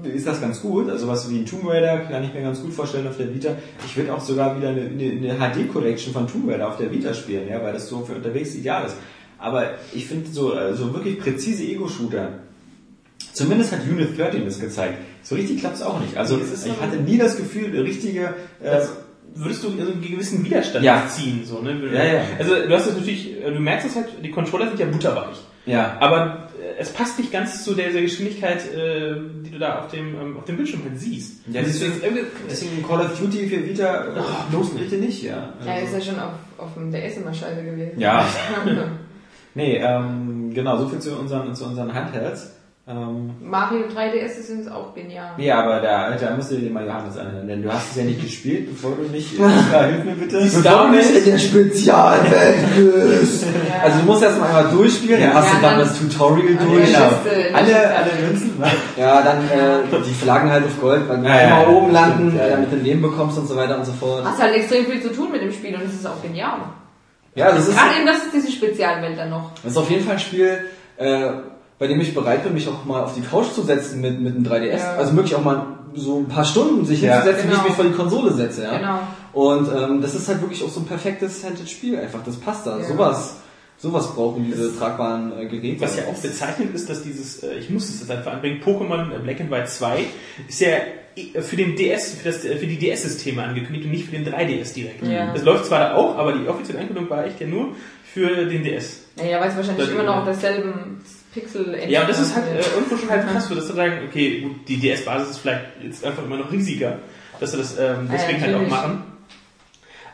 ist das ganz gut. Also was wie ein Tomb Raider kann ich mir ganz gut vorstellen auf der Vita. Ich würde auch sogar wieder eine, eine, eine HD-Collection von Tomb Raider auf der Vita spielen, ja, weil das so für unterwegs ideal ist. Aber ich finde so, äh, so wirklich präzise Ego-Shooter, Zumindest hat Unit 13 das gezeigt. So richtig klappt es auch nicht. Also Nee, es ist ich hatte nie das Gefühl, eine richtige... Äh, Also, würdest du also einen gewissen Widerstand Ja. ziehen, so, ne? Ja, ja. Also, du hast das natürlich, du merkst es halt, die Controller sind ja butterweich. ja. Aber äh, es passt nicht ganz zu der, der Geschwindigkeit, äh, die du da auf dem, ähm, auf dem Bildschirm halt siehst. Ja, deswegen, deswegen Call of Duty für Vita, oh, los bitte nicht, ja. Ja, ist ja schon auf, auf dem DS immer scheiße gewesen. Ja. [LAUGHS] Nee, ähm, genau, so viel zu unseren, zu unseren Handhelds. Ähm, Mario 3DS ist übrigens auch genial. ja, aber da, da musst du dir mal Johannes anhören, denn du hast es ja nicht gespielt, bevor du nicht... Ja, hilf mir bitte. Bevor du nicht in der Spezialwelt bist. [LAUGHS] Ja. Also du musst erst mal einmal durchspielen, dann Ja, hast du dann- dann das Tutorial Ja, durch. ja. Genau. Alle, alle Münzen, was? Ja, dann äh, die Flaggen halt auf Gold, weil du Ja, ja, immer ja, oben landen, stimmt, ja, ja. damit du ein Leben bekommst und so weiter und so fort. Hast halt extrem viel zu tun mit dem Spiel und es ist auch genial. Ja, das ist, Gerade eben, das ist diese Spezialwelt dann noch. das ist auf jeden Fall ein Spiel, äh, bei dem ich bereit bin, mich auch mal auf die Couch zu setzen mit, mit einem 3DS. Ja. Also wirklich auch mal so ein paar Stunden sich Ja. hinzusetzen, wie ich Genau. mich vor die Konsole setze. Ja? Genau. Und ähm, das ist halt wirklich auch so ein perfektes Handheld-Spiel einfach. Das passt da. Ja. Sowas, sowas brauchen diese tragbaren äh, Geräte. Was ja auch bezeichnend ist, dass dieses, äh, ich muss es jetzt einfach anbringen, Pokémon Black and White 2 ist ja äh, für den DS, für, das, äh, für die DS-Systeme angekündigt und nicht für den 3DS direkt. Ja. Das läuft zwar da auch, aber die offizielle Ankündigung war echt ja nur für den DS. Naja, weil es wahrscheinlich Das- immer noch auf derselben pixel Ja, und das ist halt äh, irgendwo schon halt krass, für das zu sagen, okay, gut, die DS-Basis ist vielleicht jetzt einfach immer noch riesiger, dass sie das ähm, Ja, deswegen halt auch machen.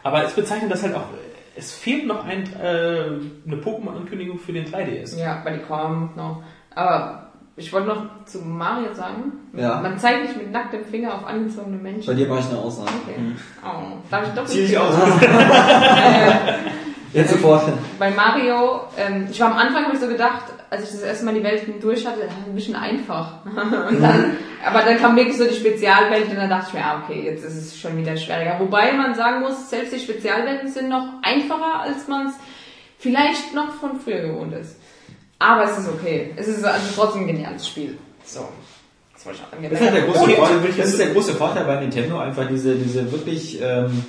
Aber es bezeichnet das halt auch, äh, es fehlt noch ein, äh, eine Pokémon-Ankündigung für den 3DS. Ja, weil die kommt noch. Aber ich wollte noch zu Mario sagen, Ja. man zeigt nicht mit nacktem Finger auf angezogene Bei Menschen. dir mache ich eine Ausnahme. Okay. Oh, darf ich doch Zieh dich aus. [LAUGHS] Jetzt sofort. Bei Mario, ähm, ich war am Anfang, habe ich so gedacht, als ich das erste Mal die Welten durch hatte, ein bisschen einfach. [LAUGHS] und dann, aber dann kam wirklich so die Spezialwelt und dann dachte ich mir, ah, okay, jetzt ist es schon wieder schwieriger. Wobei man sagen muss, selbst die Spezialwelten sind noch einfacher, als man es vielleicht noch von früher gewohnt ist. Aber es ist okay. Es ist also trotzdem ein geniales Spiel. So. Das Das ist, halt der große Vorteil, das ist der [LAUGHS] große Vorteil bei Nintendo, einfach diese, diese wirklich, ähm,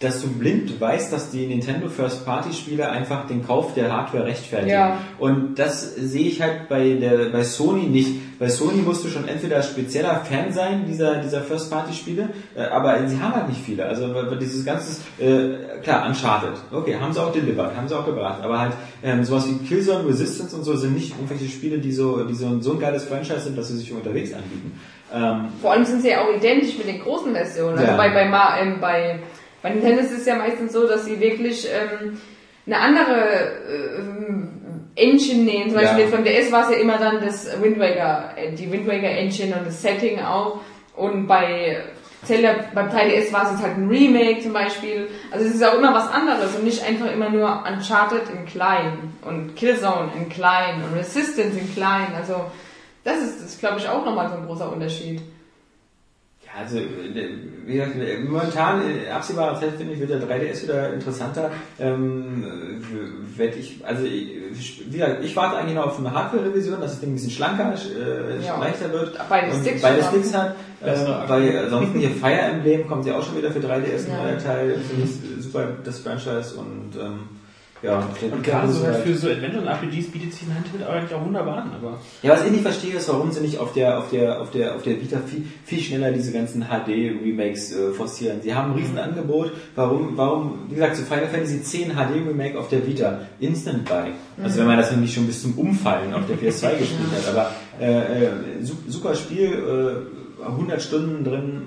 dass du blind weißt, dass die Nintendo First Party Spiele einfach den Kauf der Hardware rechtfertigen. Ja. Und das sehe ich halt bei der, bei Sony nicht. Bei Sony musst du schon entweder spezieller Fan sein dieser, dieser First Party Spiele, äh, aber sie haben halt nicht viele. Also dieses ganze, äh, klar, Uncharted. Okay, haben sie auch delivered, haben sie auch gebracht. Aber halt, ähm, sowas wie Killzone, Resistance und so sind nicht irgendwelche Spiele, die so, die so, so ein geiles Franchise sind, dass sie sich unterwegs anbieten. Ähm, Vor allem sind sie ja auch identisch mit den großen Versionen. Also Ja. bei, bei, Ma- ähm, bei, bei Nintendo ist es ja meistens so, dass sie wirklich ähm, eine andere ähm, Engine nehmen. Zum Beispiel Ja. beim DS war es ja immer dann das Wind Waker, äh, die Wind Waker Engine und das Setting auch. Und bei Zelda beim 3DS war es jetzt halt ein Remake zum Beispiel. Also es ist auch immer was anderes und nicht einfach immer nur Uncharted in klein und Killzone in klein und Resistance in klein. Also das ist, das glaube ich, auch nochmal so ein großer Unterschied. Ja, also, äh, wie gesagt, momentan, in absehbarer Zeit, finde ich, wird der 3DS wieder interessanter. Ähm, werd ich, also, wie gesagt, ich warte eigentlich noch auf eine Hardware-Revision, dass das Ding ein bisschen schlanker, äh, Ja. leichter wird. Beide und Sticks beide Sticks hat. Ähm, weil ansonsten hier Fire Emblem kommt ja auch schon wieder für 3DS, ein Ja. neuer Teil. Finde ich super, das Franchise und, ähm, ja. Und gerade so halt für so Adventure und RPGs bietet sich ein Handheld eigentlich auch wunderbar an, aber. Ja, was ich nicht verstehe, ist, warum sie nicht auf der, auf der, auf der, auf der Vita viel, viel schneller diese ganzen HD-Remakes äh, forcieren. Sie haben ein riesen Angebot. Warum, warum, wie gesagt, so Final Fantasy 10 HD-Remake auf der Vita, Instant Buy. Also wenn man das nicht schon bis zum Umfallen auf der [LAUGHS] PS2 gespielt hat, aber äh, äh, su- super Spiel, äh, 100 Stunden drin.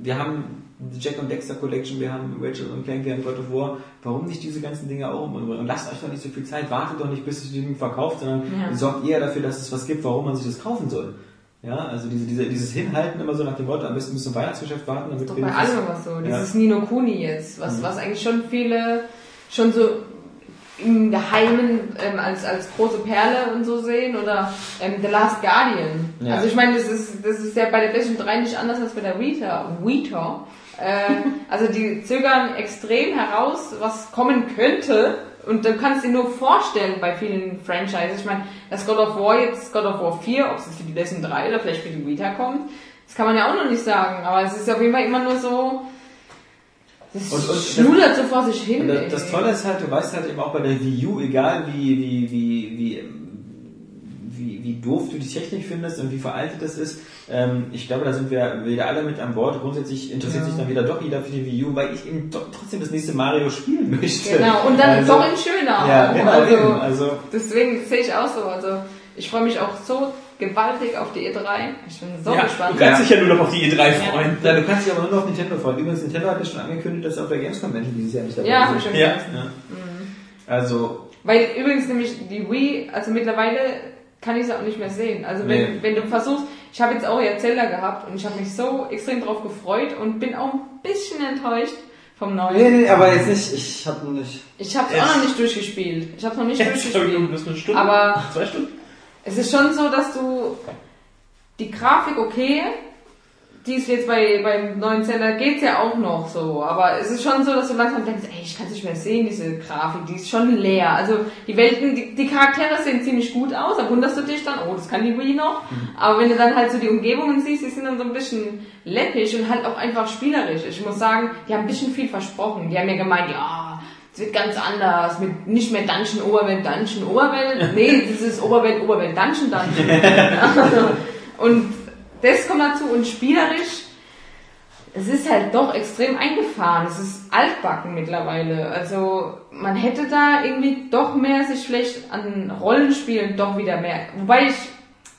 Wir haben die Jack und Dexter Collection, wir haben Rachel und Clank, wir haben God of War. Warum nicht diese ganzen Dinge auch umbringen? Und lasst euch doch nicht so viel Zeit, wartet doch nicht, bis es die Ding verkauft, sondern Ja. sorgt eher dafür, dass es was gibt, warum man sich das kaufen soll. Ja, also diese, diese, dieses Hinhalten immer so nach dem Motto, am besten bis zum Weihnachtsgeschäft warten, damit Doch bei allem immer so. Ja. Dieses Nino Kuni jetzt, was, Mhm. was eigentlich schon viele schon so im Geheimen ähm, als, als große Perle und so sehen oder ähm, The Last Guardian. Ja. Also ich meine, das ist, das ist ja bei der PlayStation 3 nicht anders als bei der Vita. Vita. Äh, also die zögern extrem heraus, was kommen könnte. Und du kannst dir nur vorstellen bei vielen Franchises. Ich meine, das God of War jetzt, God of War 4, ob es jetzt für die PlayStation 3 oder vielleicht für die Vita kommt, das kann man ja auch noch nicht sagen. Aber es ist auf jeden Fall immer nur so, das Und- und- schludert so vor sich hin. Das, das Tolle ist halt, du weißt halt eben auch bei der Wii U, egal wie, wie, wie, wie, wie, wie doof du die Technik findest und wie veraltet das ist, ähm, ich glaube, da sind wir wieder alle mit an Bord. Grundsätzlich interessiert Ja. sich dann wieder doch jeder für die Wii U, weil ich eben trotzdem das nächste Mario spielen [LAUGHS] möchte. Genau, und dann Also- doch in schöner. Ja, genau, also, eben. Also, Deswegen sehe ich auch so. Also ich freue mich auch so gewaltig auf die E3. Ich bin so ja, gespannt. du kannst Ja. dich ja nur noch auf die E3 freuen. ja, du kannst dich aber nur noch auf Nintendo freuen. Übrigens, Nintendo hat ja schon angekündigt, dass sie auf der Games Convention dieses Jahr nicht dabei Ja, sind. schon Ja. Ja. Also, Weil übrigens nämlich die Wii, also mittlerweile kann ich sie auch nicht mehr sehen. Also wenn, Nee. wenn du versuchst, ich habe jetzt auch ja Zelda gehabt und ich habe mich so extrem drauf gefreut und bin auch ein bisschen enttäuscht vom Nee, neuen. nee, aber jetzt nicht. Ich hab noch nicht. Ich habe es auch noch nicht durchgespielt. Ich habe es noch nicht [LAUGHS] Jetzt habe ich durchgespielt. bloß eine Stunde. Aber zwei Stunden. Es ist schon so, dass du die Grafik okay, die ist jetzt bei beim neuen Zelda geht's ja auch noch so, aber es ist schon so, dass du langsam denkst, ey, ich kann es nicht mehr sehen, diese Grafik, die ist schon leer. Also die Welten, die, die Charaktere sehen ziemlich gut aus, da wunderst du dich dann, oh, das kann die Wii noch. Aber wenn du dann halt so die Umgebungen siehst, die sind dann so ein bisschen läppig und halt auch einfach spielerisch. Ich muss sagen, die haben ein bisschen viel versprochen. Die haben ja gemeint, ja, es wird ganz anders, mit nicht mehr Dungeon, Oberwelt, Dungeon, Oberwelt. Nee, dieses Oberwelt, Oberwelt, Dungeon, Dungeon. [LAUGHS] und das kommt dazu und spielerisch, es ist halt doch extrem eingefahren. Es ist altbacken mittlerweile. Also man hätte da irgendwie doch mehr sich vielleicht an Rollenspielen doch wieder mehr. Wobei ich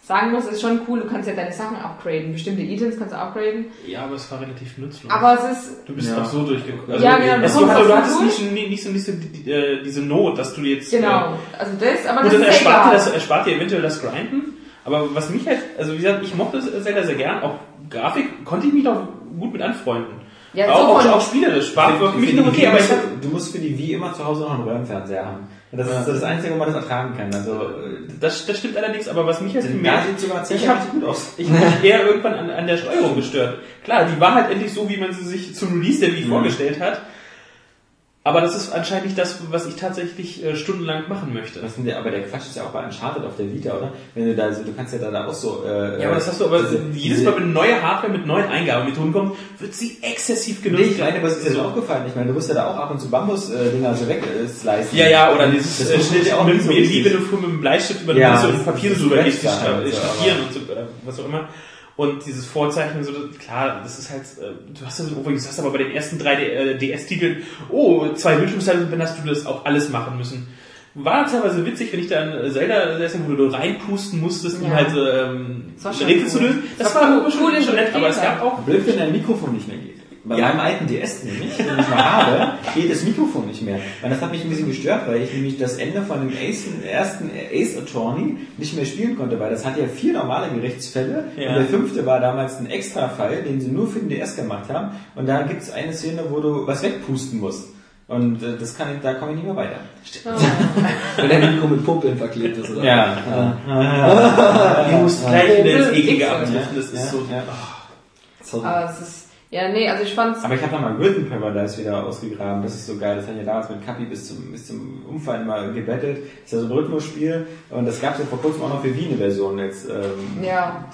sagen muss, es ist schon cool, du kannst ja deine Sachen upgraden. Bestimmte Items kannst du upgraden. Ja, aber es war relativ nutzlos. Aber es ist du bist Ja. auch so durchgekommen. Ja, genau, du Also, kommst du, so hattest nicht, nicht, so, nicht so die, äh, diese Not, dass du jetzt... genau. Also das, aber Äh, das dann ist erspart dir, egal. das, erspart dir eventuell das Grinden. Aber was mich halt... Also wie gesagt, ich mochte Zelda sehr gern. Auch Grafik konnte ich mich auch gut mit anfreunden. Ja, auch, auch, auch spielerisch. War für Für mich noch okay, aber ich hab, du, musst für die Wii immer zu Hause noch einen Röhrenfernseher haben. Das ist das Einzige, wo man das ertragen kann. Also, äh, das, das stimmt allerdings, aber was mich halt viel da mehr... sieht sogar Ich hab- gut aus. Ich habe mich eher irgendwann an, an der Steuerung gestört. Klar, die war halt endlich so, wie man sie sich zum Release der Wii Mhm. vorgestellt hat. Aber das ist anscheinend nicht das, was ich tatsächlich äh, stundenlang machen möchte. Was denn der, aber der Quatsch ist ja auch bei Uncharted auf der Vita, oder? Wenn du da so, du kannst ja da, auch so, äh, Ja, aber das hast du aber diese- jedes Mal, wenn neue Hardware mit neuen Eingabemethoden kommt, wird sie exzessiv genutzt. Nee, ich meine, was ist dir schon aufgefallen? Ich meine, du musst ja da auch ab und zu Bambus-Dinger so äh, slicen. Ja, ja, oder dieses Das äh, Schnitt ja auch mit so BLI, richtig. wenn du früher mit dem Bleistift über Ja, so das- Papier so und so, und so, oder was auch immer. Und dieses Vorzeichnen, so, klar, das ist halt, äh, du hast ja so, du hast aber bei den ersten drei äh, DS-Titeln, oh, zwei Bildschirmsteine, dann hast du das auch alles machen müssen. War teilweise witzig, wenn ich da an Zelda sessen, wo du reinpusten musstest, um Ja. halt ähm, Das Rätsel zu lösen. Das, Das war war schon, cool schon, in nett, aber es gab auch Blöd, wenn dein Mikrofon nicht mehr geht. Bei Ja. meinem alten DS nämlich, den ich noch habe, [LAUGHS] geht das Mikrofon nicht mehr. Und das hat mich ein bisschen gestört, weil ich nämlich das Ende von dem Ace, ersten Ace Attorney nicht mehr spielen konnte, weil das hatte ja vier normale Gerichtsfälle Ja. und der fünfte war damals ein Extra-Fall, den sie nur für den DS gemacht haben. Und da gibt es eine Szene, wo du was wegpusten musst. Und äh, das kann ich, da komme ich nicht mehr weiter. [LAUGHS] Wenn der Mikro mit Pumpeln verklebt ist, oder? Ja. [LAUGHS] Du musst gleich wieder ins Eklige abdriften, das ist Ja, so. ja. Sorry. Aber es ist, ja, nee, also ich fand's, Aber ich habe nochmal Rhythm Paradise wieder ausgegraben. Das ist so geil. Das ich ja damals mit Kapi bis zum, bis zum Umfallen mal gebettelt. Das ist ja so ein Rhythmusspiel. Und das gab es ja vor kurzem auch noch für Wien eine Version. Jetzt, ähm, ja.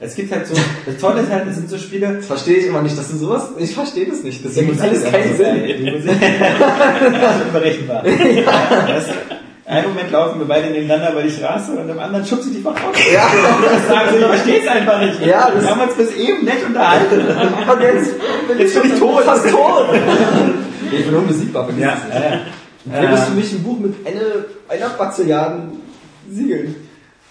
es gibt halt so, das Tolle ist halt, es sind so Spiele, Das verstehe ich immer nicht, dass du sowas, ich verstehe das nicht. Deswegen Musik macht alles ist keinen Sinn. [LAUGHS] Die Musik ist unberechenbar. Du, einen Moment laufen wir beide nebeneinander über die Straße und im anderen schubst du die Verkauf. Ja. Das sagen sie, ich verstehe es einfach nicht. Ja, das- wir haben uns bis eben nett unterhalten. Und jetzt bin Jetzt bin ich tot. Fast tot. ich bin unbesiegbar, Ja, ja, ja. Du bist für mich ein Buch mit einer, einer Bazilliarden Siegeln.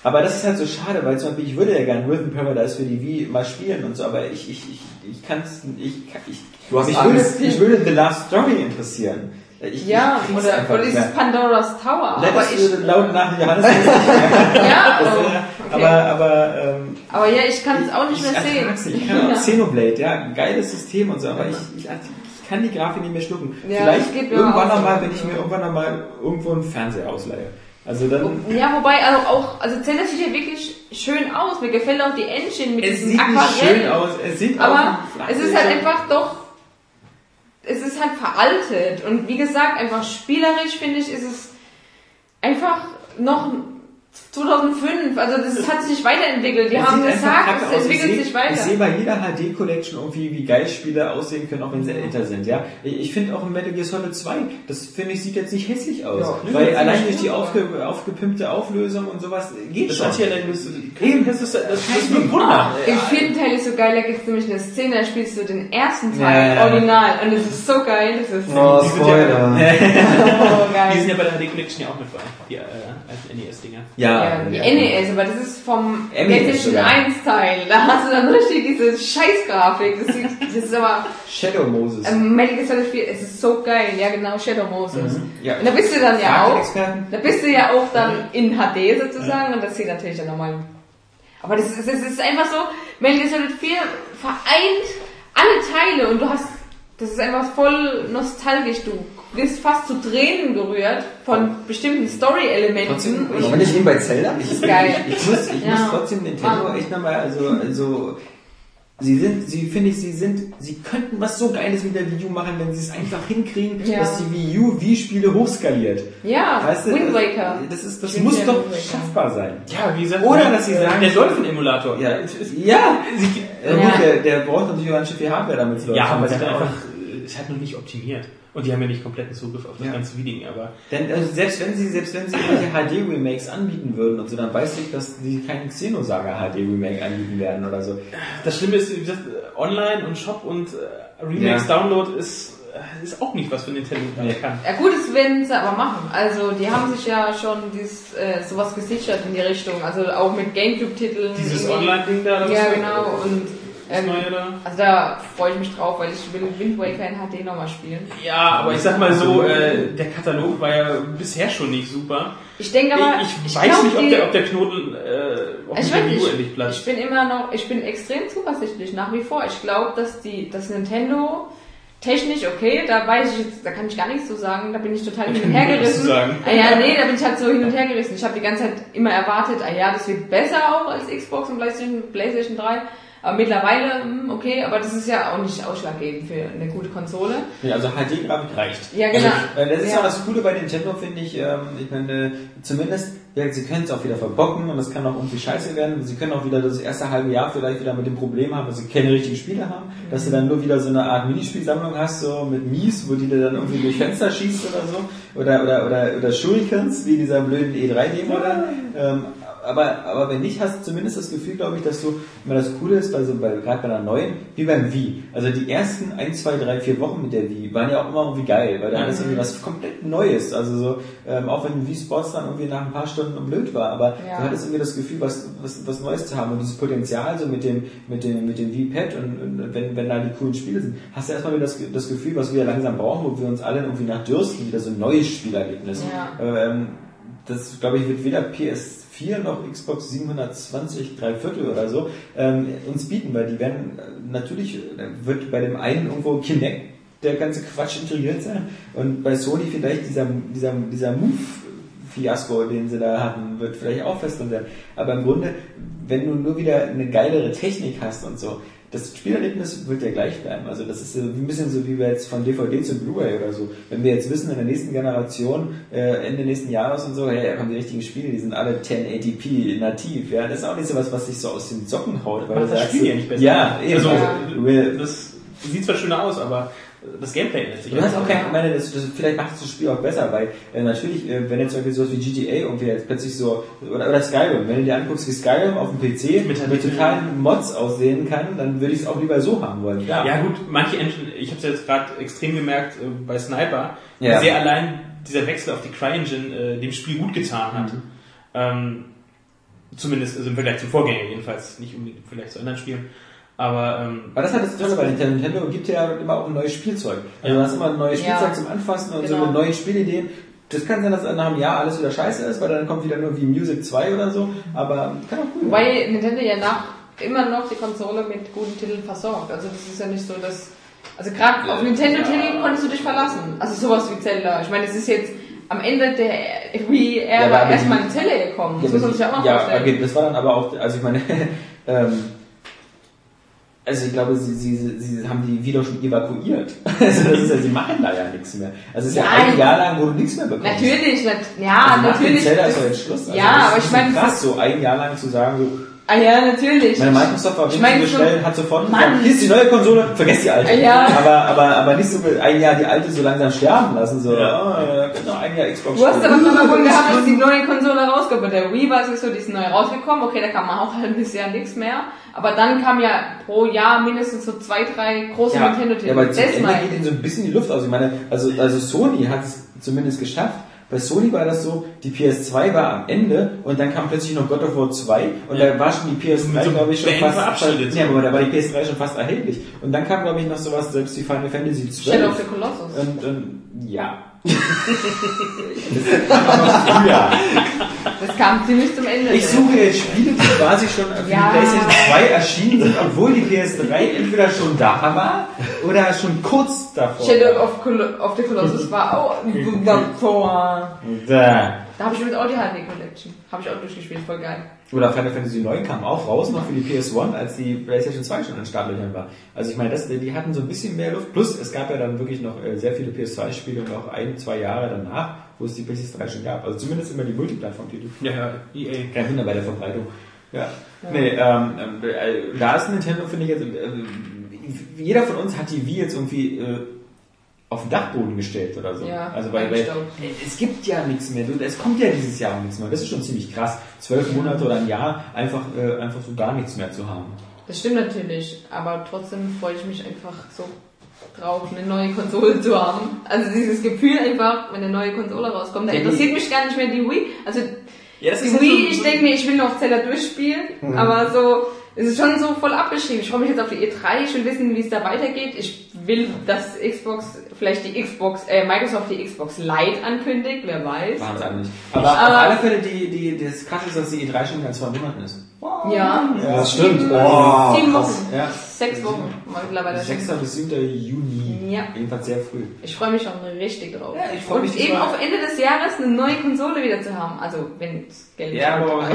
Aber das ist halt so schade, weil zum Beispiel ich würde ja gerne Rhythm Paradise für die Wii mal spielen und so, aber ich, ich, ich, ich kann es, ich, ich, Du hast mich würde, Angst. mich würde The Love Story interessieren. Ich, Ja, ich oder, einfach oder dieses. Pandora's Tower. Das Aber ich, würde laut nach Johannes [LAUGHS] ja, oh, äh, okay. Aber, aber, ähm, aber ja, ich kann es auch nicht ich mehr sehen. ertrag's nicht. Ich kann auch Xenoblade, ja, geiles System und so, aber ich, ich, ich kann die Grafik nicht mehr schlucken. Ja, Vielleicht irgendwann nochmal, wenn ich mir irgendwann nochmal irgendwo einen Fernseher ausleihe. Also dann, Ja, wobei also auch, also Zelda sieht ja wirklich schön aus. Mir gefällt auch die Engine mit es diesem sieht nicht Aquarell. schön aus, es sieht Aber auch es ist halt einfach doch, es ist halt veraltet. Und wie gesagt, einfach spielerisch finde ich, ist es einfach noch 2005. Also das hat sich nicht weiterentwickelt. Die Es haben gesagt, es entwickelt ich sich seh, weiter. Ich sehe bei jeder HD-Collection irgendwie, wie geil Spiele aussehen können, auch wenn sie älter sind. Ja, Ich, ich finde auch in Metal Gear Solid 2, das finde ich sieht jetzt nicht hässlich aus. Ja, weil das allein durch die aufge, aufgepimpte Auflösung und sowas geht Das schon. hat hier eben, das ist, das ist ein Wunder. Im vierten Teil ist so geil, da gibt es nämlich eine Szene, da spielst du den ersten Teil, ja, ja. original. Und es ist so geil, das ist Oh, [LAUGHS] Die sind ja- Spoiler. so Die sind geil. ja bei der HD Collection ja auch mit bei. Die äh, alten NES-Dinger. Ja, die NES, aber das ist vom PlayStation sogar. 1 Teil. Da hast du dann richtig diese Scheißgrafik. Das, sieht, das ist aber Shadow Moses. ähm, Metal Gear Solid 4, es ist so geil. Ja, genau, Shadow Moses. ja. Und da bist du dann ja auch, da bist du ja auch dann in HD sozusagen und das sieht natürlich dann nochmal. Aber das ist, das ist einfach so, Metal Gear Solid 4 vereint alle Teile und du hast, das ist einfach voll nostalgisch. Du wirst fast zu Tränen gerührt von bestimmten Story-Elementen. Aber bin ich eben bei Zelda? Das ist geil. Ich muss, ich Ja. muss trotzdem Nintendo Mann. echt nochmal, also, also, sie sind, sie, finde ich, sie sind, sie könnten was so Geiles mit der Wii U machen, wenn sie es einfach hinkriegen, Ja. dass die Wii U Wii-Spiele hochskaliert. Ja, Weißt du, Wind das- Waker. Das ist, das muss doch schaffbar sein. Ja, wie gesagt, Oder dass sie sagen- der Dolphin-Emulator. Ja, ja. Sie, Äh, gut, der, der braucht natürlich auch ganz schön viel Hardware, damit es läuft. ja, aber sie hat einfach, äh, es hat noch nicht optimiert. Und die haben ja nicht kompletten Zugriff auf das Ja. ganze Wii-Ding, aber Denn also selbst wenn sie selbst wenn sie irgendwelche HD-Remakes anbieten würden und so, dann weiß ich, dass die keinen Xenosaga HD-Remake anbieten werden oder so. das Schlimme ist, wie gesagt, Online und Shop und äh, Remakes Ja. Download ist, äh, ist auch nicht was für Nintendo Nee. kann. Ja gut, das werden sie aber machen. Also die haben sich ja schon dieses, äh, sowas gesichert in die Richtung. Also auch mit Gamecube-Titeln. Dieses. Online-Ding da. das- Ja, genau. Und ähm, also da freue ich mich drauf, weil ich will Wind Waker in HD nochmal spielen. Ja, aber ich sag mal so, äh, der Katalog war ja bisher schon nicht super. Ich denke aber, ich, ich weiß glaub, nicht, ob der, ob der Knoten äh, auf Ich der weiß Wii U nicht. endlich Ich platzt. bin immer noch, ich bin extrem zuversichtlich nach wie vor. Ich glaube, dass die, dass Nintendo technisch okay, da weiß ich jetzt, da kann ich gar nichts zu sagen, da bin ich total hin und her gerissen. Ah ja, nee, da bin ich halt so hin und her gerissen. Ich habe die ganze Zeit immer erwartet, ah ja, das wird besser auch als Xbox und PlayStation, PlayStation 3. Aber mittlerweile, hm, okay, aber das ist ja auch nicht ausschlaggebend für eine gute Konsole. Nee, also HD-Grafik reicht. Ja, genau. Also, äh, das ist Ja. auch das Coole bei Nintendo, finde ich. Ähm, ich meine, zumindest, ja, sie können es auch wieder verbocken und das kann auch irgendwie scheiße werden. Sie können auch wieder das erste halbe Jahr vielleicht wieder mit dem Problem haben, dass sie keine richtigen Spiele haben, dass du dann nur wieder so eine Art Minispielsammlung hast, so mit Mies, wo die dir dann irgendwie durch Fenster schießt oder so. Oder, oder, oder, oder Shurikens, wie dieser blöden E3-Demo da. Ähm, aber, aber wenn nicht, hast du zumindest das Gefühl, glaube ich, dass du, immer das Coole ist, bei so, bei, gerade bei einer neuen, wie beim Wii. Also die ersten ein, zwei, drei, vier Wochen mit der Wii waren ja auch immer irgendwie geil, weil da alles irgendwie was komplett Neues. Also so, ähm, auch wenn Wii Sports dann irgendwie nach ein paar Stunden blöd war, aber Ja. du hattest irgendwie das Gefühl, was, was, was Neues zu haben und dieses Potenzial so mit dem, mit dem, mit dem Wii Pad und, und wenn, wenn da die coolen Spiele sind, hast du erstmal wieder das, das Gefühl, was wir langsam brauchen, wo wir uns alle irgendwie nach dürsten, wieder so ein neues Spielerlebnis. Ja. Ähm, das, glaube ich, wird weder PS4 noch Xbox 720 drei Viertel oder so ähm, uns bieten, weil die werden äh, natürlich äh, wird bei dem einen irgendwo Kinect der ganze Quatsch integriert sein und bei Sony vielleicht dieser dieser dieser Move Fiasko, den sie da hatten, wird vielleicht auch fest drin sein. Aber im Grunde, wenn du nur wieder eine geilere Technik hast und so, das Spielerlebnis wird ja gleich bleiben. Also das ist so ein bisschen so wie wir jetzt von DVD zu Blu-ray oder so. Wenn wir jetzt wissen, in der nächsten Generation, äh, Ende nächsten Jahres und so, hey, da kommen die richtigen Spiele, die sind alle 1080p nativ. Ja, das ist auch nicht so was, was sich so aus den Socken haut. Weil Macht das sagst Spiel so, ja nicht besser. Ja, eben. Also, Also, das sieht zwar schöner aus, aber das Gameplay lässt sich Du hast auch kein, ich meine, das, das, vielleicht macht das Spiel auch besser, weil äh, natürlich, äh, wenn jetzt zum Beispiel sowas wie GTA irgendwie jetzt plötzlich so, oder, oder Skyrim, wenn du dir anguckst, wie Skyrim auf dem PC mit, mit totalen Mods aussehen kann, dann würde ich es auch lieber so haben wollen. Ja, gut, manche Engine, ich habe es jetzt gerade extrem gemerkt äh, bei Sniper, Ja. wie sehr allein dieser Wechsel auf die CryEngine äh, dem Spiel gut getan hat. Mhm. Ähm, zumindest also im Vergleich zum Vorgänger jedenfalls, nicht unbedingt vielleicht zu anderen Spielen. Aber ähm, Aber das hat das Tolle bei Nintendo. Nintendo gibt ja immer auch ein neues Spielzeug. Also du hast immer ein neues Ja. Spielzeug zum Anfassen und so Genau. mit neuen Spielideen. Das kann sein, dass nach einem Jahr alles wieder scheiße ist, weil dann kommt wieder nur wie Music 2 oder so. Aber kann auch cool sein. Wobei Nintendo ja nach immer noch die Konsole mit guten Titeln versorgt. Also das ist ja nicht so, dass. Also gerade auf Nintendo-Titel konntest du dich verlassen. Also sowas wie Zelda. Ich meine, es ist jetzt am Ende der Ja, Wii-Ära aber die- erstmal in Zelda gekommen. Das muss man sich ja auch mal ja, vorstellen. okay, das war dann aber auch, also ich meine, [LAUGHS] ähm, also ich glaube, sie, sie, sie haben die wieder schon evakuiert. [LAUGHS] Also das ist ja, sie machen da ja nichts mehr. Also es ist ja Nein. ein Jahr lang, wo du nichts mehr bekommst. Natürlich, nat ja, also natürlich. Zelda ist doch jetzt Schluss. Also ja, aber ich meine, krass, so ein Jahr lang zu sagen, so, Ah ja, natürlich. meine Microsoft war Ich meine, winzig so- bestellen, hat sofort Mann. gesagt, hier ist die neue Konsole, vergesst die alte. Ja. Aber, aber, aber nicht so ein Jahr die alte so langsam sterben lassen, so, Ja. oh, noch ein Jahr Xbox Du hast aber schon davon [LAUGHS] gehabt, dass die neue Konsole rauskommt. Bei der Wii war es so, die ist neu rausgekommen. Okay, da kam man auch ein halbes Jahr nichts mehr. Aber dann kam ja pro Jahr mindestens so zwei, drei große Ja, Nintendo-Titel. ja, aber das geht ihnen so ein bisschen die Luft aus. Ich meine, also, also Sony hat es zumindest geschafft. Bei Sony war das so, die PS2 war am Ende und dann kam plötzlich noch God of War 2 und da war schon die PS3, Mit so glaube ich, schon Bang fast verabschiedet. Ja, aber da war die PS3 schon fast erhältlich. Und dann kam, glaube ich, noch sowas, selbst die Final Fantasy 12. Shadow of the Colossus. Und, und ja. [LAUGHS] das kam noch früher. Das kam ziemlich zum Ende. Ich suche jetzt Spiele, die quasi schon für Ja. die PlayStation 2 erschienen sind, obwohl die PS3 entweder schon da war oder schon kurz davor. Shadow of, Col of the Colossus war auch davor. Da. Da habe ich mit Audi HD Collection. Habe ich auch durchgespielt, voll geil. Oder Final Fantasy 9 kam auch raus, noch für die PS1, als die PlayStation 2 schon in Startlöchern war. Also ich meine, das, die hatten so ein bisschen mehr Luft. Plus, es gab ja dann wirklich noch äh, sehr viele PS2-Spiele noch ein, zwei Jahre danach, wo es die PlayStation 3 schon gab. Also zumindest immer die Multiplattform-Titel. ja, ja, EA. Kein Wunder bei der Verbreitung. Ja. Nee, ähm, äh, da ist Nintendo, finde ich jetzt, äh, jeder von uns hat die Wii jetzt irgendwie äh, auf den Dachboden gestellt oder so. Ja, also weil, weil es gibt ja nichts mehr. Es kommt ja dieses Jahr auch nichts mehr. Das ist schon ziemlich krass. Zwölf Monate oder ein Jahr einfach, äh, einfach so gar nichts mehr zu haben. Das stimmt natürlich, aber trotzdem freue ich mich einfach so drauf, eine neue Konsole zu haben. Also dieses Gefühl einfach, wenn eine neue Konsole rauskommt, da Ja, interessiert mich gar nicht mehr die Wii. Also Ja, das die ist halt Wii, so- ich denke mir, ich will noch Zelda durchspielen, Mhm. aber so, es ist schon so voll abgeschrieben. Ich freue mich jetzt auf die E3, ich will wissen, wie es da weitergeht. Ich will, dass Xbox, vielleicht die Xbox, äh, Microsoft die Xbox Lite ankündigt, wer weiß. Alle nicht. Aber auf Aber- alle Fälle, die, die, das krasse ist, dass die E3 schon in zwei Monaten ist. Ja, Ja, das sieben, stimmt. Wow, sieben krass. Wochen, Ja. Sechs Wochen mittlerweile. 6. bis 7. Juni. Ja. Jedenfalls sehr früh. Ich freue mich schon richtig drauf. Ja, ich freu Und mich eben diesmal- auf Ende des Jahres eine neue Konsole wieder zu haben. Also, wenn Geld Ja, aber Moment,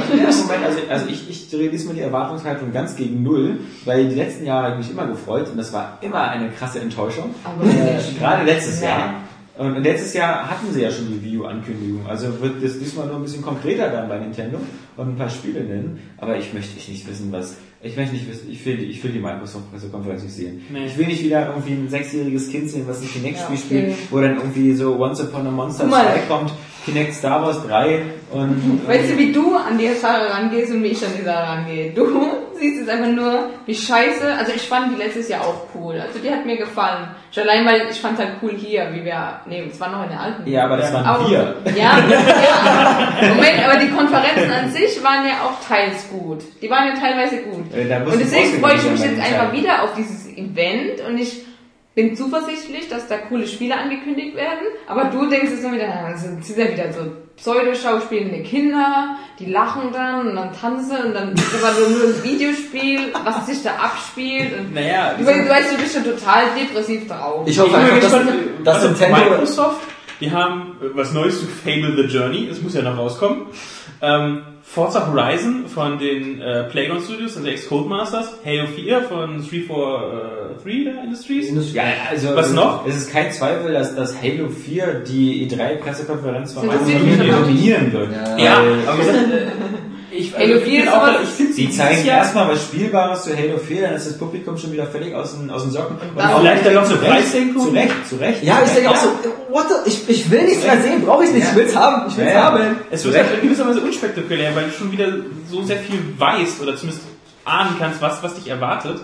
also, also ich, ich drehe diesmal die Erwartungshaltung ganz gegen Null, weil die letzten Jahre habe ich mich immer gefreut und das war immer eine krasse Enttäuschung. Aber wirklich. [LAUGHS] Gerade letztes Ja. Jahr. Und letztes Jahr hatten sie ja schon die Wii U-Ankündigung. Also wird das diesmal nur ein bisschen konkreter dann bei Nintendo und ein paar Spiele nennen. Aber ich möchte nicht wissen, was. Ich möchte nicht wissen, ich will, die- ich will die Microsoft-Pressekonferenz nicht sehen. Nee. Ich will nicht wieder irgendwie ein sechsjähriges Kind sehen, was ein Kinect-Spiel Ja, okay. spielt, wo dann irgendwie so Once Upon a Monster Guck mal. 2 kommt Kinect Star Wars 3 und... Weißt du, wie du an die Sache rangehst und wie ich an die Sache rangehe? Du [LAUGHS] siehst es einfach nur, wie scheiße. Also ich fand die letztes Jahr auch cool. Also die hat mir gefallen. Schon allein, weil ich fand halt cool hier, wie wir, nee, es war noch in der alten. Ja, aber das waren Aber- wir. Ja, ja. Moment, aber die Konferenzen an sich waren ja auch teils gut. Die waren ja teilweise gut. Äh, Und deswegen freue ich mich jetzt einfach wieder auf dieses Event und ich bin zuversichtlich, dass da coole Spiele angekündigt werden. Aber du denkst jetzt nur wieder, das sind ja wieder so pseudo-schauspielende Kinder, die lachen dann und dann tanzen und dann ist aber nur nur ein Videospiel, was sich da abspielt. Und Naja, du, weißt- du weißt, du bist schon total depressiv drauf. Ich hoffe einfach, dass, dass also Nintendo... Microsoft, die haben äh, was Neues zu Fable the Journey, es muss ja noch rauskommen. Ähm, Forza Horizon von den äh, Playground Studios, also Ex-Codemasters, Halo 4 von 343 da Industries. Ja, also Was noch? Es ist kein Zweifel, dass, dass Halo 4 die E3-Pressekonferenz von Das Microsoft dominieren wird. Ja. Ja, aber ich, Halo ich 4 bin ist auch, aber- Sie zeigen erstmal was Spielbares zu Halo 4, dann ist das Publikum schon wieder völlig aus den, aus den Socken. Und dann- auch Vielleicht dann noch zu eine Recht, Preissenkung? Zu Recht, zu Recht. Ja, ich denke auch so, what the, ich, ich will nichts mehr sehen, brauche ich nicht, ich will's haben, ich will's Ja, ja. haben. Es wird halt in gewisser Weise unspektakulär, weil du schon wieder so sehr viel weißt oder zumindest ahnen kannst, was, was dich erwartet.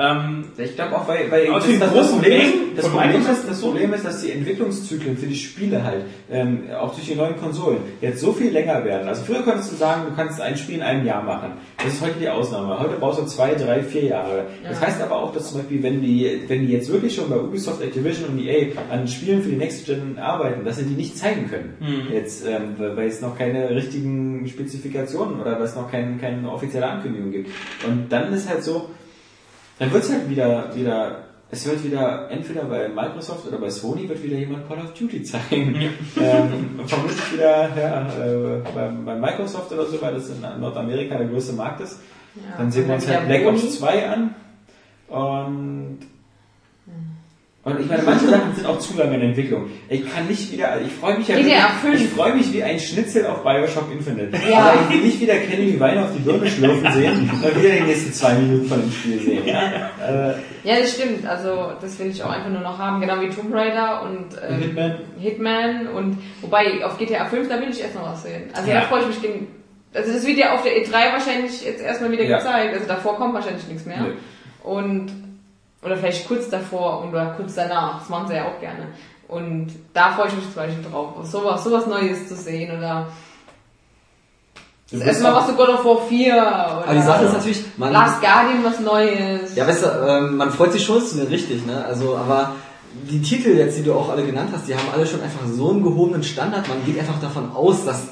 Ähm, Ich glaube auch, weil, weil das, das, Problem, das, Problem ist, das Problem ist, dass die Entwicklungszyklen für die Spiele halt, ähm, auch durch die neuen Konsolen, jetzt so viel länger werden. Also früher konntest du sagen, du kannst ein Spiel in einem Jahr machen. Das ist heute die Ausnahme. Heute brauchst du zwei, drei, vier Jahre. Das heißt aber auch, dass zum Beispiel, wenn die, wenn die jetzt wirklich schon bei Ubisoft, Activision und EA an Spielen für die Next Gen arbeiten, dass sie die nicht zeigen können. Jetzt, ähm, weil es noch keine richtigen Spezifikationen oder weil es noch kein, keine offizielle Ankündigung gibt. Und dann ist halt so, dann wird es halt wieder, wieder, es wird wieder, entweder bei Microsoft oder bei Sony wird wieder jemand Call of Duty zeigen. ähm, vermutlich wieder ja, äh, bei, bei Microsoft oder so, weil das in Nordamerika der größte Markt ist. Ja, dann sehen wir uns halt Black. Ops 2 an. Und, und ich meine, manche Sachen sind auch zu lange in Entwicklung. Ich kann nicht wieder, also ich freue mich ja 5. ich freue mich wie ein Schnitzel auf Bioshock Infinite. Ja. Aber ich will nicht wieder Kenny die Weine auf die Birne schlürfen sehen und wieder die nächsten zwei Minuten von dem Spiel sehen. Ja? Äh, Ja, das stimmt. Also das will ich auch einfach nur noch haben, genau wie Tomb Raider und ähm, Hitman. Hitman und wobei auf GTA 5 da will ich erst noch was sehen. Also Ja. da freue ich mich gegen. Also das wird ja auf der E3 wahrscheinlich jetzt erstmal wieder Ja. gezeigt. Also davor kommt wahrscheinlich nichts mehr. Nö. Und oder vielleicht kurz davor oder kurz danach. Das machen sie ja auch gerne. Und da freue ich mich zum Beispiel drauf, sowas, sowas Neues zu sehen oder Du das erste Mal was zu God of War 4 oder Aber die Sache ist natürlich, man, Last Guardian was Neues. ja, weißt du, ähm, man freut sich schon, ist mir richtig, ne, also, aber die Titel jetzt, die du auch alle genannt hast, die haben alle schon einfach so einen gehobenen Standard, man geht einfach davon aus, dass,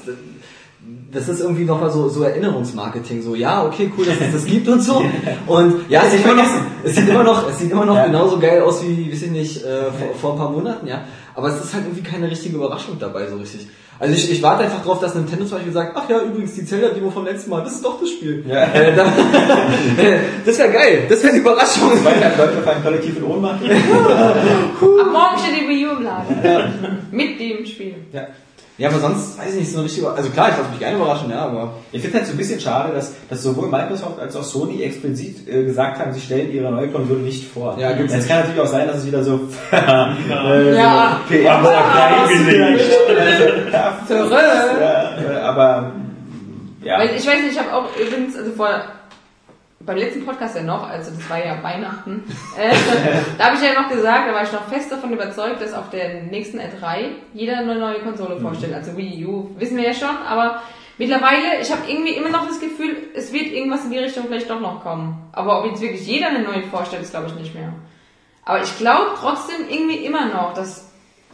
das ist irgendwie nochmal so, so Erinnerungsmarketing, so, ja, okay, cool, dass es das gibt und so. [LAUGHS] Und ja, es sieht immer noch, es sieht immer noch, es sieht immer noch Ja. genauso geil aus wie, weiß ich nicht, äh, vor, vor ein paar Monaten, ja. Aber es ist halt irgendwie keine richtige Überraschung dabei, so richtig. Also ich, ich warte einfach drauf, dass Nintendo zum Beispiel sagt, ach ja, übrigens, die Zelda-Demo vom letzten Mal, das ist doch das Spiel. Ja. [LAUGHS] Äh, da, [LAUGHS] das wäre geil, das wäre eine Überraschung. Weil dann Leute auf einen Kollektiv in Ohnmacht. Ab morgen steht die Wii U im Laden. Mit dem Spiel. ja. Ja, aber sonst weiß ich nicht, so eine richtige, also klar, ich lasse mich gerne überraschen, ja, aber. Ich finde halt so ein bisschen schade, dass, dass sowohl Microsoft als auch Sony explizit äh, gesagt haben, sie stellen ihre neue Konsole nicht vor. Ja, gibt's Es kann natürlich auch sein, dass es wieder so, [LAUGHS] äh, Ja. so PR ja, Zurück. [LAUGHS] ja, aber ja. Weil ich weiß nicht, ich habe auch übrigens, also vor beim letzten Podcast ja noch, also das war ja Weihnachten, äh, [LAUGHS] da habe ich ja noch gesagt, da war ich noch fest davon überzeugt, dass auf der nächsten E3 jeder eine neue Konsole Mhm. vorstellt. Also Wii U, wissen wir ja schon, aber mittlerweile, ich habe irgendwie immer noch das Gefühl, es wird irgendwas in die Richtung vielleicht doch noch kommen. Aber ob jetzt wirklich jeder eine neue vorstellt, ist glaube ich nicht mehr. Aber ich glaube trotzdem irgendwie immer noch, dass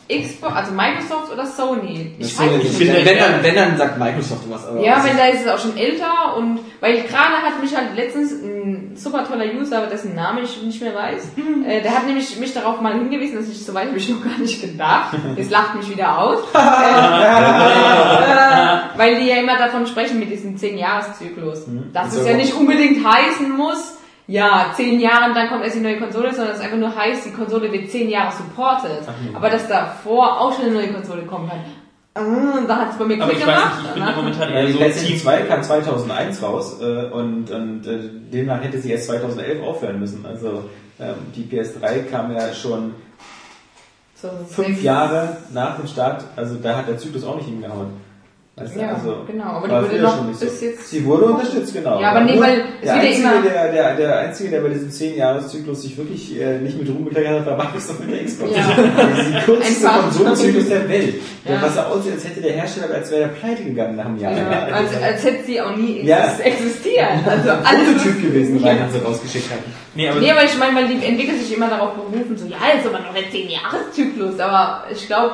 Xbox, also Microsoft oder Sony, ich weiß nicht, bin wenn, da- wenn, dann, wenn dann sagt Microsoft was, aber. ja, weil da ist es auch schon älter und weil gerade hat mich halt letztens ein super toller User, dessen Name ich nicht mehr weiß, [LAUGHS] äh, der hat nämlich mich darauf mal hingewiesen, dass ich so weit habe ich noch gar nicht gedacht. Jetzt lacht mich wieder aus. [LAUGHS] äh, weil die ja immer davon sprechen mit diesem 10-Jahres-Zyklus. Dass es ja nicht unbedingt heißen muss, ja, 10 Jahre und dann kommt erst die neue Konsole, sondern es einfach nur heißt, die Konsole wird 10 Jahre supported. Aber dass davor auch schon eine neue Konsole kommen kann. äh, Da hat es bei mir Aber Klick weiß gemacht. nicht, ich bin momentan eher die so PlayStation Team 2 kam 2001 raus äh, und, und äh, demnach hätte sie erst 2011 aufhören müssen. Also ähm, die PS3 kam ja schon So fünf Jahre nach dem Start, also da hat der Zyklus auch nicht hingehauen. Du, Ja, also, genau, aber die wurde noch bis so. jetzt- Sie wurde unterstützt, genau. Ja, aber nee, weil es der wird ja einzige, immer- der, der, der einzige, der bei diesem 10-Jahres-Zyklus sich wirklich äh, nicht mit Ruhm bekleckert hat, war Microsoft mit der Xbox. Ja. Ist die [LAUGHS] kürzeste. Konsolenzyklus der Welt. Ja. Ja. Was aussieht, als hätte der Hersteller, als wäre der pleite gegangen nach einem Jahr. Ja, [LAUGHS] als, als hätte sie auch nie Ja. exist- existiert. Also ein alles Prototyp gewesen, weil sie rausgeschickt hatten. Nee, aber Nee, aber ich meine, weil die entwickeln sich immer darauf berufen, so, ja, ist aber noch der 10-Jahres-Zyklus, aber ich glaube,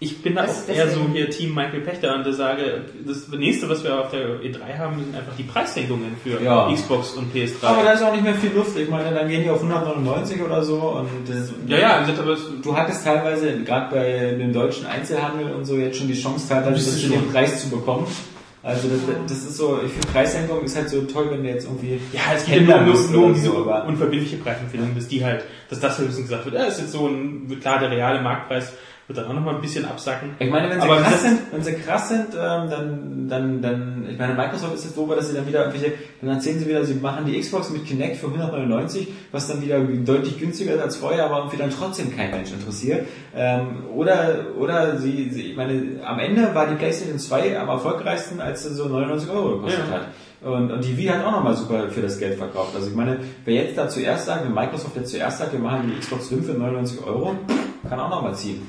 Ich bin da Das- auch eher so hier Team Michael Pechter und sage, das nächste, was wir auf der E3 haben, sind einfach die Preissenkungen für Ja. Xbox und PS3. Aber da ist auch nicht mehr viel Luft. Ich meine, dann gehen die auf 199 oder so und das, ja, ja, aber es, Du hattest teilweise, gerade bei dem deutschen Einzelhandel und so, jetzt schon die Chance teilweise, Das schon- Preis zu bekommen. Also das, das ist so, ich finde Preissenkung ist halt so toll, wenn du jetzt irgendwie ja, es geht ja nur, nur, um diese so, aber- unverbindliche Preisempfehlung, dass die halt, dass das höchstens gesagt wird, ja, ist jetzt so ein, klar, der reale Marktpreis wird dann auch nochmal ein bisschen absacken. Ich meine, wenn sie Aber krass sind, wenn sie krass sind, ähm, dann, dann, dann, ich meine, Microsoft ist jetzt so, dass sie dann wieder irgendwelche, dann erzählen sie wieder, sie machen die Xbox mit Kinect für 199, was dann wieder deutlich günstiger ist als vorher, aber irgendwie dann trotzdem kein Mensch interessiert. Ähm, oder, oder sie, sie, ich meine, am Ende war die PlayStation 2 am erfolgreichsten, als sie so 99 Euro gekostet Ja. hat. Und, und die Wii hat auch nochmal super für das Geld verkauft. Also ich meine, wer jetzt da zuerst sagt, wenn Microsoft jetzt zuerst sagt, wir machen die Xbox 5 für 99 Euro, kann auch nochmal ziehen.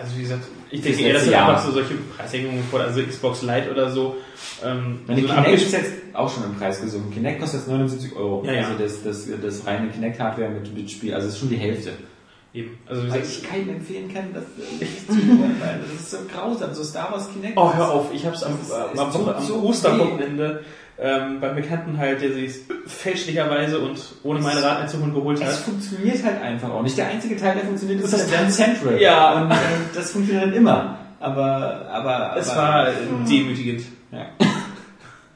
Also wie gesagt, ich denke eher, dass Jahr. einfach so solche Preissenkungen vor, also Xbox Lite oder so, ähm, Meine so Kinect ist jetzt auch schon im Preis gesunken. Kinect kostet jetzt 79 Euro. Ja, ja. Also das, das, das reine Kinect-Hardware mit, mit Spiel, also ist schon die Hälfte. eben. Also wie Weil gesagt, ich keinem empfehlen kann, das äh, [LAUGHS] nicht zu tun, weil das ist so grausam, so Star Wars Kinect. Oh, hör auf, ich hab's am, ist- am, es am, am so Osterwochenende ähm, beim Bekannten halt, der sich fälschlicherweise und ohne meine Rat einzuholen geholt Es hat. funktioniert halt einfach auch nicht. Der einzige Teil, der funktioniert, ist Das das ist Dance Central. [LAUGHS] Ja. Und äh, das funktioniert immer. Aber, aber, Es aber, war äh, demütigend. ja.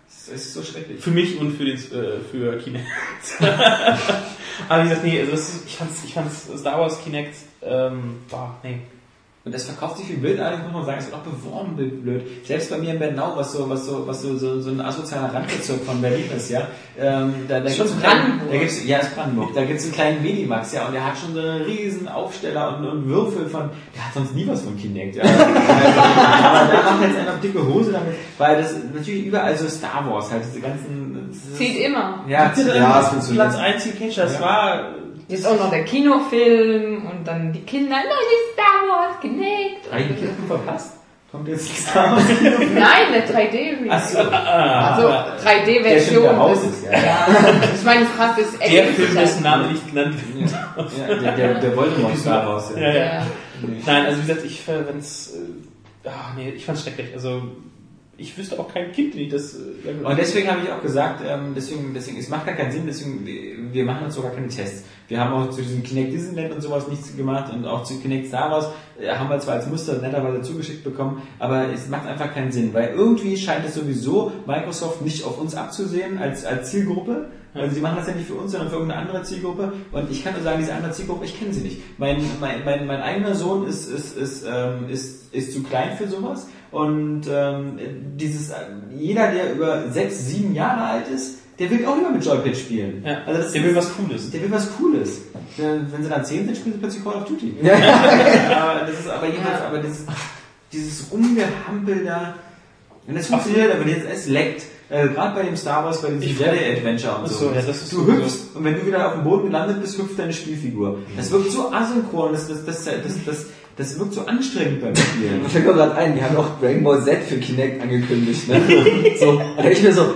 Es ist so schrecklich. Für mich und für, den, äh, für Kinect. [LAUGHS] Aber wie gesagt, nee, also das ich fand's, ich fand's Star Wars Kinect, ähm, boah, nee. Und das verkauft sich viel bildartig, muss man sagen, es wird auch beworben, blöd. Selbst bei mir in Bernau, was so, was so, was so, so, so ein asozialer Randbezirk von Berlin ist, ja. Ähm, da, da Schon gibt's einen kleinen, Brandenburg. da gibt's, ja, ist Brandenburg. Da gibt's einen kleinen Medimax, ja, und der hat schon so einen riesen Aufsteller und, und Würfel von, der hat sonst nie was von Kinect, ja. [LAUGHS] Aber der macht jetzt einfach dicke Hose damit, weil das natürlich überall so Star Wars halt, diese ganzen, zieht immer. Ja, ja, es funktioniert. Platz 1 die Catcher, das Ja. war, Jetzt auch noch der Kinofilm und dann die Kinder, neue Star Wars, Kinect. Drei Kinder verpasst? Kommt jetzt Star Wars? [LAUGHS] Nein, der 3D-Remake. Achso. Also Der schon 3D-Version. wieder raus ist, ja. Ja, ich meine, das passt das der Film, dessen Name nicht genannt wird. Ja, der, der, der [LAUGHS] Voldemort Star Wars, ja. Ja, ja. Nein, also wie gesagt, ich fand's, äh, ah, nee, ich fand's schrecklich. Also, ich wüsste auch kein Kind, wie das, äh, Und deswegen habe ich auch gesagt, ähm, deswegen, deswegen, es macht gar keinen Sinn, deswegen, wir- wir machen uns sogar keine Tests. Wir haben auch zu diesem Kinect Disneyland und sowas nichts gemacht und auch zu Kinect Star Wars äh, haben wir zwar als Muster netterweise zugeschickt bekommen, aber es macht einfach keinen Sinn, weil irgendwie scheint es sowieso Microsoft nicht auf uns abzusehen als, als Zielgruppe. Also sie machen das ja nicht für uns, sondern für irgendeine andere Zielgruppe. Und ich kann nur sagen, diese andere Zielgruppe, ich kenne sie nicht. Mein, mein, mein, mein eigener Sohn ist, ist, ist, ähm, ist, ist zu klein für sowas. Und ähm, dieses, jeder, der über sechs, sieben Jahre alt ist, der will auch lieber mit Joypad spielen. Ja, also das der will was Cooles. Der will was Cooles. Wenn wenn sie dann zehn sind, spielen sie plötzlich Call of Duty. [LAUGHS] Ja. aber das ist aber jedenfalls, aber dieses, dieses Rumgehampel da, und das funktioniert, aber jetzt, es leckt. Äh, Gerade bei dem Star Wars, bei diesem Ich- Jedi Adventure und so. so, ja, das ist du so- hüpfst und wenn du wieder auf dem Boden gelandet bist, hüpft deine Spielfigur. Das wirkt so asynchron, das, das, das, das, das, das wirkt so anstrengend beim Spielen. Mir [LAUGHS] fällt mir gerade ein, die haben auch Dragon Ball Z für Kinect angekündigt. Ne? [LAUGHS] So, da ich mir so,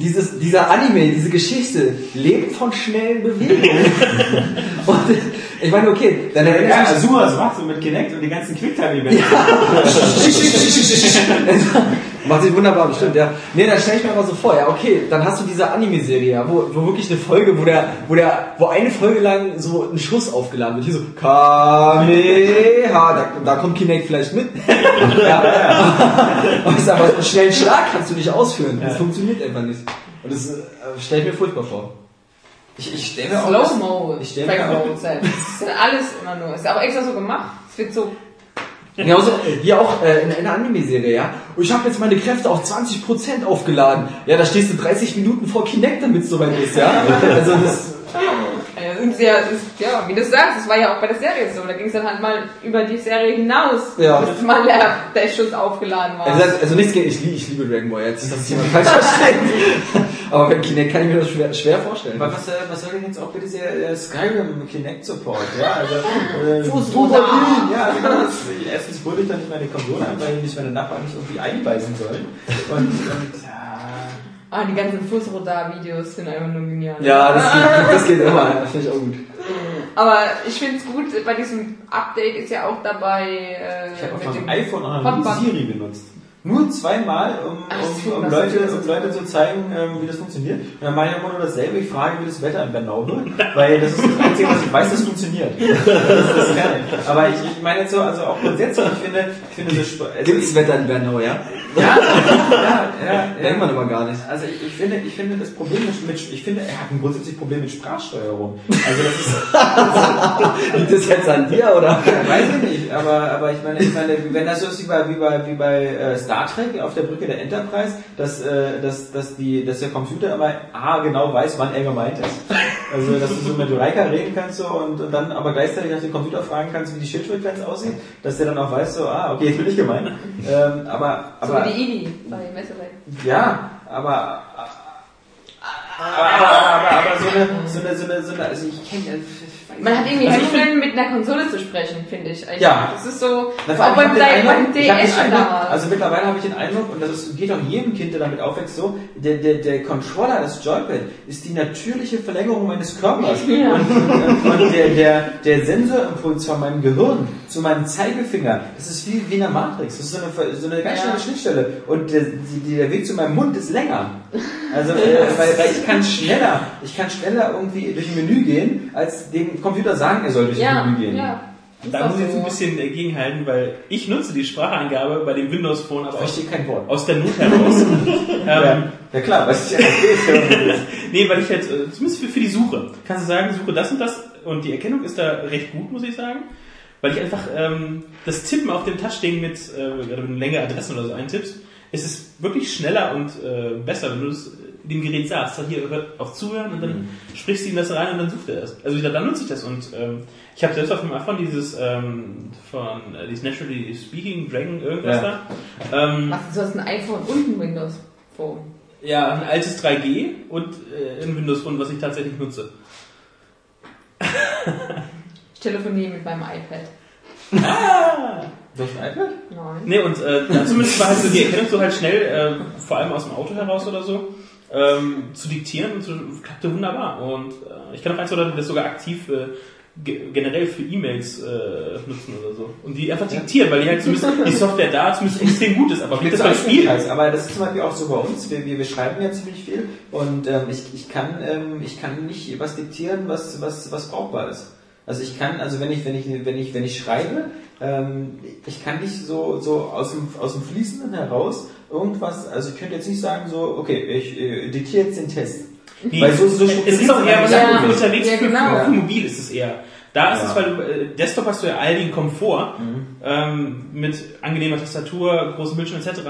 dieses, dieser Anime, diese Geschichte lebt von schnellen Bewegungen. [LAUGHS] Und ich meine, okay, dann Ja, erinnere ich mich Azuma, das macht so mit Kinect und die ganzen Quicktime-Events. Macht sich wunderbar, bestimmt, ja. Nee, dann stelle ich mir mal so vor, ja, okay, dann hast du diese Anime-Serie, ja, wo, wo wirklich eine Folge, wo der, wo der, wo eine Folge lang so ein Schuss aufgeladen wird. Hier so, Kameha, da, da kommt Kinect vielleicht mit. [LAUGHS] ja, ja. Aber ich sag mal, einen schnellen Schlag kannst du nicht ausführen. Das funktioniert einfach nicht. Und das äh, stelle ich mir furchtbar vor. Ich, ich stelle mir auch das- Slow-Mo. ich stell mir auch-. Das ist ja alles immer nur. Ist aber extra so gemacht. Es wird so. Genauso wie auch äh, in einer Anime-Serie, ja. Und ich habe jetzt meine Kräfte auf 20% aufgeladen. Ja, da stehst du 30 Minuten vor Kinect, damit es soweit ist, ja. Also das, Also Und es ist ja, ja, wie du sagst, es war ja auch bei der Serie so. Da ging es dann halt mal über die Serie hinaus, Ja. bis mal der, der Schuss aufgeladen war. Also, das- also nichts gegen, ich, liebe- ich liebe Dragon Ball jetzt, dass das jemand falsch versteht. [LAUGHS] Aber beim Kinect kann ich mir das schwer, schwer vorstellen. Aber was, äh, was soll denn jetzt auch bitte dieser äh, Skyrim Kinect Support? Ja, also, äh, Fußruder. Ja, genau. Das, erstens hole ich dann nicht meine Konsole an, weil mich meine Nachbarn nicht irgendwie einweisen sollen. Und, und ja. Ah, die ganzen Fußrodar-Videos sind einfach nur genial. Ja, das geht, das geht immer, das finde ich auch gut. Aber ich finde es gut, bei diesem Update ist ja auch dabei äh, Ich habe auf mit meinem dem iPhone auch noch. Siri benutzt. Nur zweimal, um, Ach, um, um, das Leute, um Leute zu zeigen, ähm, wie das funktioniert. Und dann mache ich immer nur dasselbe, ich frage, wie das Wetter in Bernau wird, weil das ist das Einzige, was ich weiß, das funktioniert. [LAUGHS] Das ist das Kerne. Aber ich, ich meine jetzt so, also auch grundsätzlich, ich finde, ich finde so, also Gibt's Wetter in Bernau, ja? Ja, ja, ja, ja. Denkt man immer gar nicht. Also ich, ich finde, ich finde das Problem mit, ich finde, er hat ein grundsätzlich Problem mit Sprachsteuerung. Also das ist, [LAUGHS] Liegt das jetzt an dir, oder? Weiß ich nicht, aber, aber ich meine, ich meine, wenn das so ist wie bei, wie bei, wie bei äh, Star Trek auf der Brücke der Enterprise, dass, äh, dass, dass, die, dass der Computer immer A genau weiß, wann er gemeint ist. Also, dass du so mit Reika reden kannst so, und, und dann aber gleichzeitig nach dem Computer fragen kannst, wie die Schildfrequenz aussieht, dass der dann auch weiß, so, ah, okay, jetzt bin ich gemeint. Ähm, aber, So aber, wie Ibi bei Messerei. ja, aber, aber, aber, aber, aber so eine, so eine, so eine, so eine also ich kenne, Man hat irgendwie Also Hemmungen, mit einer Konsole zu sprechen, finde ich. eigentlich. Ja. Das ist so, Na, auch beim, den beim den DS schon damals. Also mittlerweile habe ich den Eindruck, und das ist, geht auch jedem Kind, der damit aufwächst, so, der, der, der Controller, das Joypad, ist die natürliche Verlängerung meines Körpers. Ja. Und, und, der, der, der Sensorimpuls von meinem Gehirn zu meinem Zeigefinger, das ist wie, wie in der Matrix. Das ist so eine, so eine ganz Ja. schnelle Schnittstelle. Und der, die, der Weg zu meinem Mund ist länger. Also, [LAUGHS] äh, weil, weil ich kann schneller, ich kann schneller irgendwie durch ein Menü gehen, als dem Computer sagen, er soll durch ja, Menü gehen. ja. Da muss ich jetzt ein bisschen dagegenhalten, weil ich nutze die Spracheingabe bei dem Windows Phone aber Ich aus, kein Wort. aus der Not heraus. [LAUGHS] ähm, Ja, ja klar, was ich [LAUGHS] Nee, weil ich halt, äh, zumindest für, für die Suche, kannst du sagen, suche das und das und die Erkennung ist da recht gut, muss ich sagen. Weil ich einfach ähm, das Tippen auf dem Touchding mit, äh, gerade wenn du längere Adressen oder so eintippst, ist es wirklich schneller und äh, besser, wenn du das dem Gerät sagst, hier hört auf zuhören und dann sprichst du ihm das rein und dann sucht er das. Also wieder, dann nutze ich das und ähm, ich habe selbst auf dem iPhone dieses ähm, von äh, dieses Naturally Speaking Dragon irgendwas Ja. da. Ähm, Ach, du hast ein iPhone und ein Windows Phone. ja, ein altes 3G und äh, ein Windows Phone, was ich tatsächlich nutze. Ich telefoniere mit meinem iPad. Durch ein iPad? Nein. Nee, und äh, zumindest war halt so die Erkennung so halt schnell, äh, vor allem aus dem Auto heraus oder so, ähm, zu diktieren und so, klappte wunderbar. Und äh, ich kann auch eins oder das sogar aktiv äh, ge generell für E-Mails äh, nutzen oder so. Und die einfach diktieren, weil die halt zumindest die Software da zumindest extrem gut ist. Aber wie das beim Spiel Schwierig, aber das ist zum Beispiel auch so bei uns. Wir, wir, wir schreiben ja ziemlich viel und ähm, ich, ich, kann, ähm, ich kann nicht was diktieren, was, was, was brauchbar ist. Also ich kann, also wenn ich, wenn ich, wenn ich, wenn ich schreibe, ähm, ich kann nicht so, so aus dem, aus dem Fließenden heraus irgendwas, also ich könnte jetzt nicht sagen so, okay, ich äh, diktiere jetzt den Test. Nee, Weil so, so es ist auch eher was Ja. für unterwegs, Ja, für, genau. für, für mobil ist es eher. Da ist Ja. es, weil du, äh, Desktop hast du ja all den Komfort ähm, mit angenehmer Tastatur, großem Bildschirm etc.,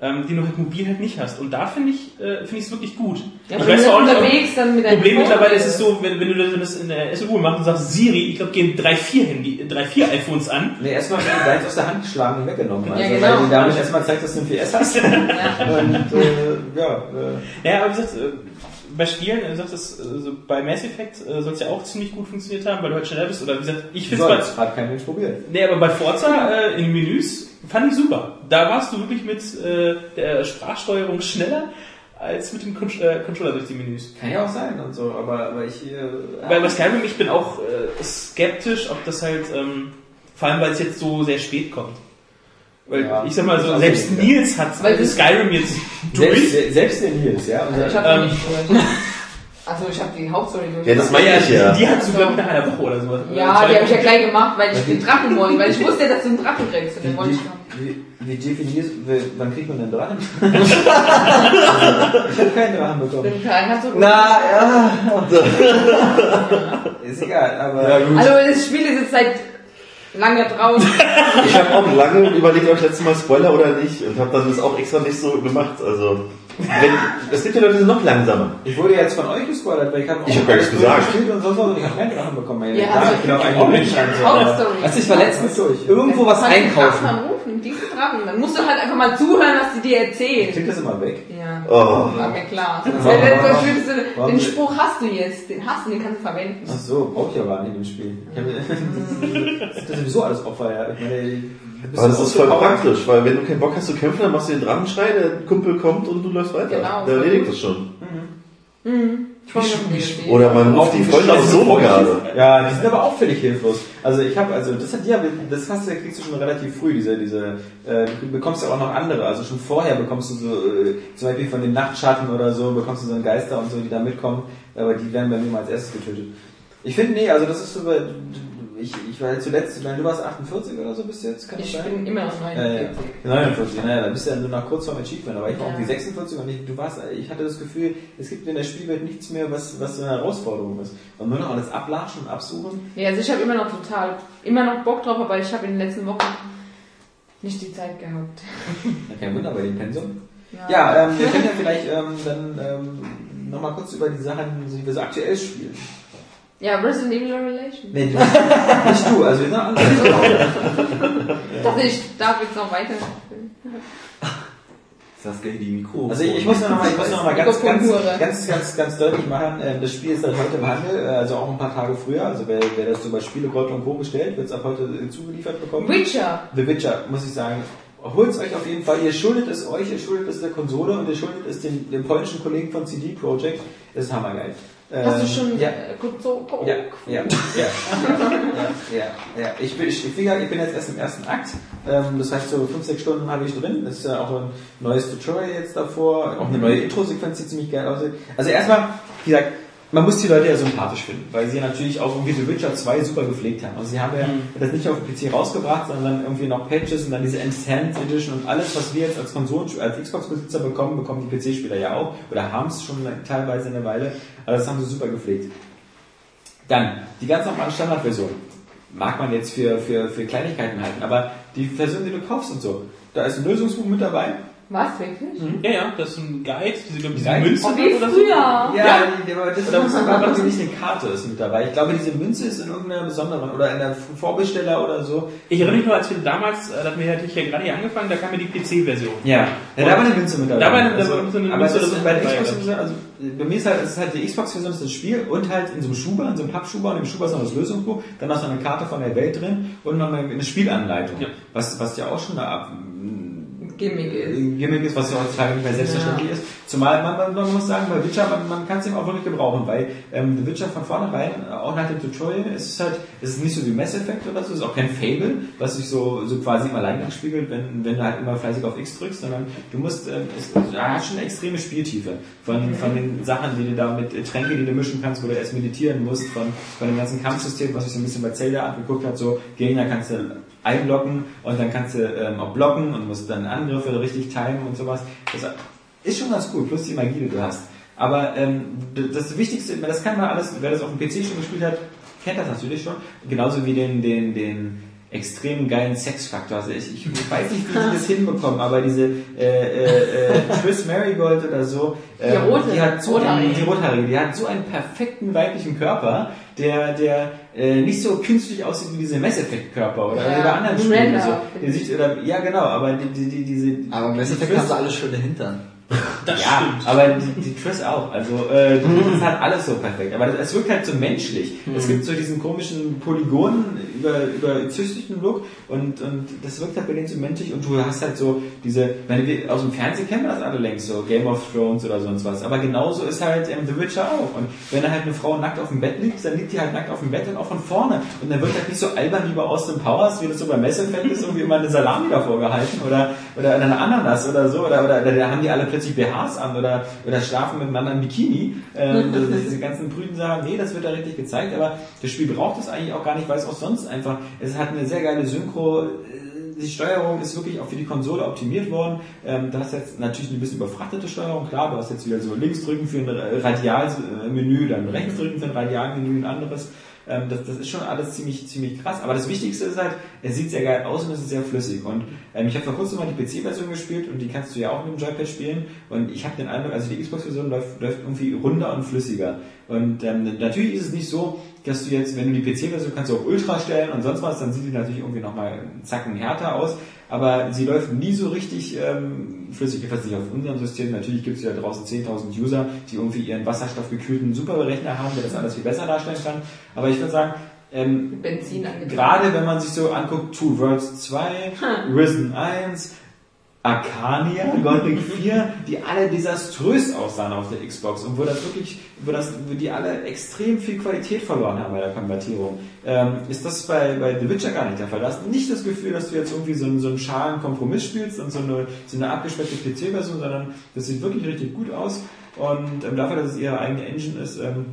ähm, den du halt mobil halt nicht hast. Und da finde ich äh, finde ich es wirklich gut. Ja, ich du zwar nicht, unterwegs dann mit deinem Problem Phone mittlerweile ist es so, wenn, wenn du das in der SUV machst und sagst Siri, ich glaube gehen drei, vier Handy, drei, vier iPhones an. Nee, erstmal werden die deins aus der Hand geschlagen und weggenommen. Also, Ja, genau. Weil du damit erstmal zeigst, dass du ein 4S hast. Ja. Und äh, ja, äh, Ja, aber wie gesagt, äh, bei Spielen, äh, du sagst das, äh, so bei Mass Effect äh, soll es ja auch ziemlich gut funktioniert haben, weil du halt schneller bist. Oder wie gesagt, ich finde es bei, hat kein Mensch probiert. Nee, aber bei Forza äh, in den Menüs fand ich super. Da warst du wirklich mit äh, der Sprachsteuerung schneller als mit dem Con äh, Controller durch die Menüs. Kann ja auch sein und so, aber, aber ich. Äh, Bei, bei Skyrim, ich bin auch äh, skeptisch, ob das halt, ähm, vor allem weil es jetzt so sehr spät kommt. Weil Ja. ich sag mal so, Also, selbst. Nils hat Weil Skyrim jetzt selbst, durch. selbst der Nils, ja. Also ich Ähm. [LAUGHS] Also ich habe die Hauptstory durch. Ja, das meine ich ja. Die hat so, glaube ich, nach einer Woche oder so. Ja, die habe ich ja gleich gemacht, weil ich den Drachen wollte, weil ich wusste, dass du einen Drachen kriegst und den wollte ich wie, wie, definierst wie, wann kriegt man denn Drachen? [LAUGHS] ich habe keinen Drachen bekommen. Den Drachen hast du Na, ja. Ist egal, aber. Ja, gut. Also das Spiel ist jetzt seit lange draußen. Ich habe auch lange überlegt, ob ich letztes Mal Spoiler oder nicht und habe dann das auch extra nicht so gemacht. Also Wenn, es gibt ja Leute, die sind noch langsamer. Ich wurde jetzt von euch gespoilert, weil ich habe Ich hab gar nichts gesagt. gespielt und sonst was und ich habe keine Drachen bekommen. Ja, klar, also ich bin auch ich eigentlich auch. Also, ich war letztens durch. irgendwo was einkaufen. Drachen rufen, diese Drachen. Dann musst du halt einfach mal zuhören, was sie dir erzählen. Klingt das immer weg. Ja. Oh. War mir klar. Warum? Wenn du so schön bist, Warum? den Spruch hast du jetzt, den hast du, den kannst du verwenden. Ach so, brauche ich aber nicht im Spiel. Ich hab, [LAUGHS] das ist sowieso alles Opfer, ja. Ich meine, Aber das ist voll praktisch, weil wenn du keinen Bock hast zu kämpfen, dann machst du den Drachenschrei, der Kumpel kommt und du läufst weiter. Genau. Der erledigt das schon. Ich auf den DLC. Oder man ruft die Freunde aus Solo gerade. Ja, die sind aber auch völlig hilflos. Also ich habe, also das hat ja, das hast du, kriegst du schon relativ früh, diese, diese, äh, du bekommst ja auch noch andere. Also schon vorher bekommst du so, äh, zum Beispiel von den Nachtschatten oder so, bekommst du so einen Geister und so, die da mitkommen, aber die werden bei mir mal als erstes getötet. Ich finde, nee, also das ist so, ich, ich war zuletzt, ich meine, du warst 48 oder so bis jetzt, kann das Ich bin immer noch Ja, ja. 49. 49, naja, da bist du ja nur noch kurz vorm Achievement, aber ich war Ja. irgendwie 46 und ich, du warst, ich hatte das Gefühl, es gibt in der Spielwelt nichts mehr, was, was so eine Herausforderung ist. Und nur noch alles ablatschen und absuchen. Ja, also ich habe immer noch total, immer noch Bock drauf, aber ich habe in den letzten Wochen nicht die Zeit gehabt. Ja, kein Wunder bei dem Pensum. Ja, ähm, wir können ja vielleicht ähm, dann ähm, nochmal kurz über die Sachen, die wir so aktuell spielen. Ja, Resident Evil Revelation. Nee, du, nicht du, also wir sind alle. [LAUGHS] Ich dachte, ich darf jetzt noch weiter. Saskia, die Mikro. Also ich, muss noch mal, ich muss noch mal ganz, ganz, ganz, ganz, ganz deutlich machen, ähm, das Spiel ist seit heute im Handel, äh, also auch ein paar Tage früher. Also wer, wer das so bei Spielegold und Co. bestellt, wird es ab heute äh, zugeliefert bekommen. Witcher. The Witcher, muss ich sagen, holt es euch auf jeden Fall. Ihr schuldet es euch, ihr schuldet es der Konsole und ihr schuldet es dem, dem polnischen Kollegen von CD Projekt. Das ist hammergeil. Hast du Ähm, schon Ja. gut so oh, Ja, ja, ja, ja, ja, ja. Ich bin, ich, ich, ich bin jetzt erst im ersten Akt. Ähm, das heißt, so 5, 6 Stunden habe ich drin. Das ist ja auch ein neues Tutorial jetzt davor. Auch eine neue Intro-Sequenz, die ziemlich geil aussieht. Also erstmal, wie gesagt, man muss die Leute ja sympathisch finden, weil sie natürlich auch irgendwie The Witcher 2 super gepflegt haben. Also sie haben ja das nicht auf dem PC rausgebracht, sondern irgendwie noch Patches und dann diese Enhanced Edition und alles, was wir jetzt als Konsolen, als Xbox-Besitzer bekommen, bekommen die PC-Spieler ja auch oder haben es schon teilweise eine Weile. Aber das haben sie super gepflegt. Dann, die ganz normale Standardversion. Mag man jetzt für, für, für Kleinigkeiten halten, aber die Version, die du kaufst und so, da ist ein Lösungsbuch mit dabei. Was, wirklich? Ja, ja, das ist ein Guide, diese, glaub ich, diese Guide? Münze Oh, wie oder so. früher. Ja, Ja. Die, aber das Oder irgendwie nicht eine Karte ist mit dabei. Ich glaube, diese Münze ist in irgendeiner besonderen oder in der Vorbesteller oder so. Ich erinnere mich noch, als wir damals, äh, da hatte ich ja gerade hier angefangen, da kam ja die PC-Version. Ja, ja da war eine Münze mit dabei. Da war eine- da war so eine aber Münze das ist dabei, bei der. Xbox-Version, also bei mir ist halt, es ist halt die Xbox-Version ist das Spiel und halt in so einem Schuber, in so einem Pappschuber und im Schuber ist noch das Lösungsbuch, dann noch so eine Karte von der Welt drin und noch eine, eine Spielanleitung. Ja. Was, was ja auch schon eine Ab Gimmick ist. Gimmick ist, was ja heutzutage nicht mehr selbstverständlich ist. Zumal man, man, man muss sagen, bei Witcher, man, man kann es eben auch wirklich gebrauchen, weil ähm, The Witcher von vornherein, äh, auch nach dem Tutorial, ist es halt, es ist nicht so wie Mass Effect oder so, es ist auch kein Fable, was sich so, so quasi im Alleingang spiegelt, wenn, wenn du halt immer fleißig auf X drückst, sondern du musst, ähm, es ja, hat schon eine extreme Spieltiefe von, von den Sachen, die du da mit äh, Tränke, die du mischen kannst, wo du erst meditieren musst, von, von dem ganzen Kampfsystem, was sich so ein bisschen bei Zelda angeguckt hat, so Gegner kannst du einblocken und dann kannst du ähm, auch blocken und musst dann Angriffe richtig timen und sowas. Das ist schon ganz gut, plus die Magie, die du hast. Aber ähm, das Wichtigste, das kann man alles, wer das auf dem PC schon gespielt hat, kennt das natürlich schon. Genauso wie den, den, den extrem geilen Sexfaktor. Also ich, ich weiß nicht, wie sie das [LAUGHS] hinbekommen, aber diese äh, äh, äh, Triss Marigold oder so, äh, Die rote, die hat so rothaarige. die rothaarige, die hat so einen perfekten weiblichen Körper, der, der äh, nicht so künstlich aussieht wie diese Mass Effect Körper oder Ja, bei anderen Spielen. Render. So. Der sieht, oder, ja genau, aber die, die, die, diese Aber Endeffekt Triss- haben sie alle schöne Hintern. Das ja, stimmt. aber die, die Triss auch. Also äh, das ist halt alles so perfekt. Aber das, es wirkt halt so menschlich. Es gibt so diesen komischen Polygonen über, über züchtigen Look und, und das wirkt halt bei denen so menschlich und du hast halt so diese, meine, wir, aus dem Fernsehen kennen wir das alle längst, so Game of Thrones oder sonst was. Aber genauso ist halt ähm, The Witcher auch. Und wenn da halt eine Frau nackt auf dem Bett liegt, dann liegt die halt nackt auf dem Bett und auch von vorne. Und dann wird halt nicht so albern wie bei Austin Powers, wie das so bei Mass Effect ist, irgendwie immer eine Salami davor gehalten oder, oder eine Ananas oder so. Oder, oder, oder da haben die alle plötzlich BHs an oder, oder schlafen miteinander im Bikini. Ähm, [LAUGHS] also diese ganzen prüden Sachen, nee, das wird da richtig gezeigt, aber das Spiel braucht es eigentlich auch gar nicht, weil es auch sonst einfach, es hat eine sehr geile Synchro, äh, die Steuerung ist wirklich auch für die Konsole optimiert worden. Ähm, du hast jetzt natürlich eine bisschen überfrachtete Steuerung, klar, du hast jetzt wieder so links drücken für ein Radialmenü, dann rechts drücken für ein Radialmenü, ein anderes. Ähm, das, das ist schon alles ziemlich, ziemlich krass. Aber das Wichtigste ist halt, es sieht sehr geil aus und es ist sehr flüssig. Und ähm, ich habe vor kurzem mal die PC-Version gespielt und die kannst du ja auch mit dem Joypad spielen. Und ich habe den Eindruck, also die Xbox-Version läuft, läuft irgendwie runder und flüssiger. Und ähm, natürlich ist es nicht so, dass du jetzt, wenn du die PC-Version kannst du auf Ultra stellen und sonst was, dann sieht die natürlich irgendwie nochmal Zacken härter aus. Aber sie läuft nie so richtig ähm, flüssig, jedenfalls nicht auf unserem System. Natürlich gibt es ja draußen 10.000 User, die irgendwie ihren wasserstoffgekühlten Superberechner haben, der das alles viel besser darstellen kann. Aber ich würde sagen, ähm, Benzin gerade wenn man sich so anguckt, Two Worlds 2, Risen 1, Arcania, Gothic 4, die alle desaströs aussahen auf der Xbox und wo das wirklich, wo das, wo die alle extrem viel Qualität verloren haben bei der Konvertierung, ähm, ist das bei, bei The Witcher gar nicht der Fall. Du hast nicht das Gefühl, dass du jetzt irgendwie so einen, so einen schalen Kompromiss spielst und so eine, so eine abgespeckte PC-Version, sondern das sieht wirklich richtig gut aus und ähm, dafür, dass es ihre eigene Engine ist, ähm,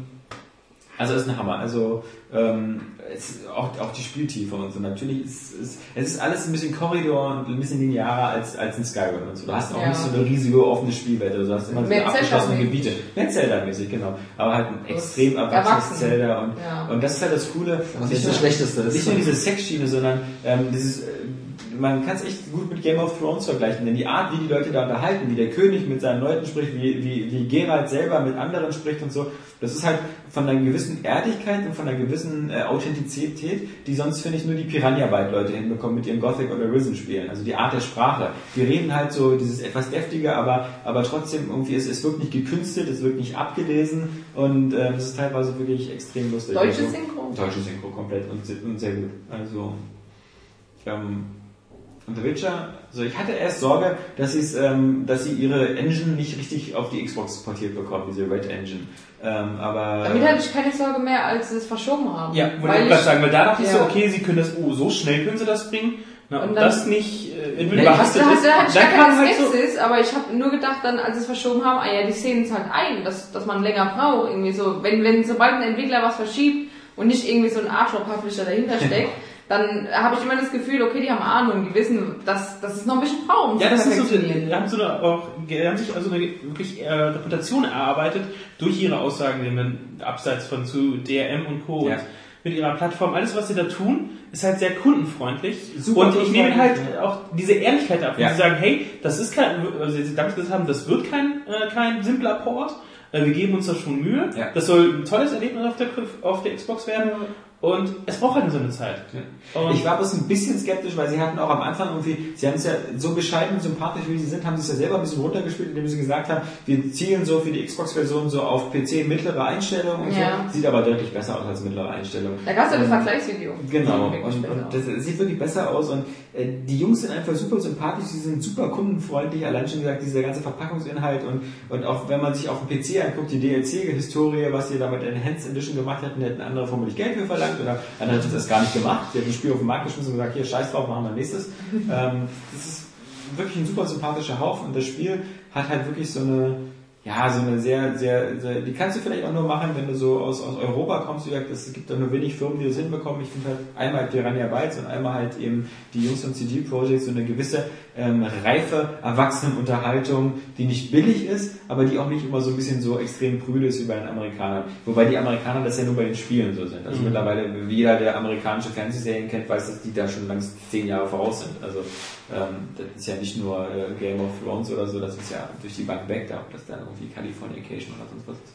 also ist ein Hammer. Also ähm, es, auch, auch die Spieltiefe und so. Natürlich ist, ist es ist alles ein bisschen Korridor und ein bisschen linearer als, als in Skyrim und so. Du hast auch Ja. nicht so eine riesige offene Spielwelt. Du hast immer so Mehr abgeschlossene Zelda-mäßig. Gebiete. Mehr Zelda-mäßig, genau. Aber halt ein Das extrem erwachsenes erwachsen. Zelda und, Ja. und das ist halt das Coole. Was Nicht nicht das nur- Schlechteste ist. nicht nur diese Sexschiene, sondern ähm, dieses, äh, man kann es echt gut mit Game of Thrones vergleichen, denn die Art, wie die Leute da unterhalten, wie der König mit seinen Leuten spricht, wie, wie, wie Geralt selber mit anderen spricht und so, das ist halt von einer gewissen Erdigkeit und von einer gewissen äh, Authentizität, die sonst, finde ich, nur die Piranha Byte Leute hinbekommen mit ihren Gothic oder Risen Spielen. Also die Art der Sprache. Wir reden halt so dieses etwas deftige, aber, aber trotzdem irgendwie, es, es wirkt nicht gekünstelt, es wirkt nicht abgelesen und ähm, es ist teilweise wirklich extrem lustig. Deutsche Also- Synchro? Deutsche Synchro komplett und, und sehr gut. Also, ähm, The Witcher, also ich hatte erst Sorge, dass, sie's, ähm, dass sie ihre Engine nicht richtig auf die Xbox portiert bekommen, diese Red Engine. Ähm, aber Damit hatte ich keine Sorge mehr, als sie es verschoben haben. Ja, wollte Weil ich gerade sagen, weil da dachte ich so, Ja. okay, sie können das, oh, so schnell können sie das bringen. Na, Und und dann- das nicht äh, Nee, überhastet Da, ist. da hatte ich dann gar keine halt so, Skepsis, aber ich habe nur gedacht, dann, als sie es verschoben haben, ah ja, die sehen es halt ein, dass, dass man länger braucht. Irgendwie so, wenn, wenn sobald ein Entwickler was verschiebt und nicht irgendwie so ein Artwork-Publisher dahinter [LAUGHS] steckt, dann habe ich immer das Gefühl, okay, die haben Ahnung, die wissen, dass, dass es noch ein bisschen braucht, um Ja, das ist so, die haben, so eine, auch, die haben sich also eine wirklich äh, Reputation erarbeitet durch ihre Aussagen, die man abseits von zu DRM und Co. Ja. und mit ihrer Plattform. Alles, was sie da tun, ist halt sehr kundenfreundlich. Super und ich nehme halt auch diese Ehrlichkeit ab, wenn Ja. sie sagen, hey, das ist kein, also sie damals gesagt haben, das wird kein, äh, kein simpler Port. äh, Wir geben uns da schon Mühe. Ja. Das soll ein tolles Erlebnis auf der, auf der Xbox werden. Und es braucht halt so eine Zeit. Und Ich war bloß ein bisschen skeptisch, weil sie hatten auch am Anfang irgendwie, sie haben es ja so bescheiden und sympathisch wie sie sind, haben sie es ja selber ein bisschen runtergespielt, indem sie gesagt haben, wir zielen so für die Xbox-Version so auf PC mittlere Einstellungen und Ja. so. Sieht aber deutlich besser aus als mittlere Einstellungen. Da gab es ja das Ähm, Vergleichsvideo. Genau, und, und das sieht wirklich besser aus und äh, die Jungs sind einfach super sympathisch, sie sind super kundenfreundlich, allein schon gesagt, dieser ganze Verpackungsinhalt und, und auch wenn man sich auf dem PC anguckt, die DLC-Historie, was sie damit in Enhanced Edition gemacht hätten, hätten andere vermutlich Geld für verlangt oder andere hätten das gar nicht gemacht, die hätten das Spiel auf den Markt geschmissen und gesagt, hier, scheiß drauf, machen wir nächstes. [LAUGHS] ähm, das ist wirklich ein super sympathischer Haufen und das Spiel hat halt wirklich so eine ja, so eine sehr, sehr, sehr, die kannst du vielleicht auch nur machen, wenn du so aus, aus Europa kommst. Wie gesagt, es gibt da nur wenig Firmen, die das hinbekommen. Ich finde halt einmal Piranha Bytes und einmal halt eben die Jungs von CD Projekt so eine gewisse ähm, reife Erwachsenenunterhaltung, die nicht billig ist, aber die auch nicht immer so ein bisschen so extrem prüde ist wie bei den Amerikanern. Wobei die Amerikaner das ja nur bei den Spielen so sind. Also mittlerweile, wie jeder, der amerikanische Fernsehserien kennt, weiß, dass die da schon längst zehn Jahre voraus sind. Also ähm, das ist ja nicht nur äh, Game of Thrones oder so, das ist ja durch die Bank weg, da ob das dann irgendwie Californication oder sonst was ist.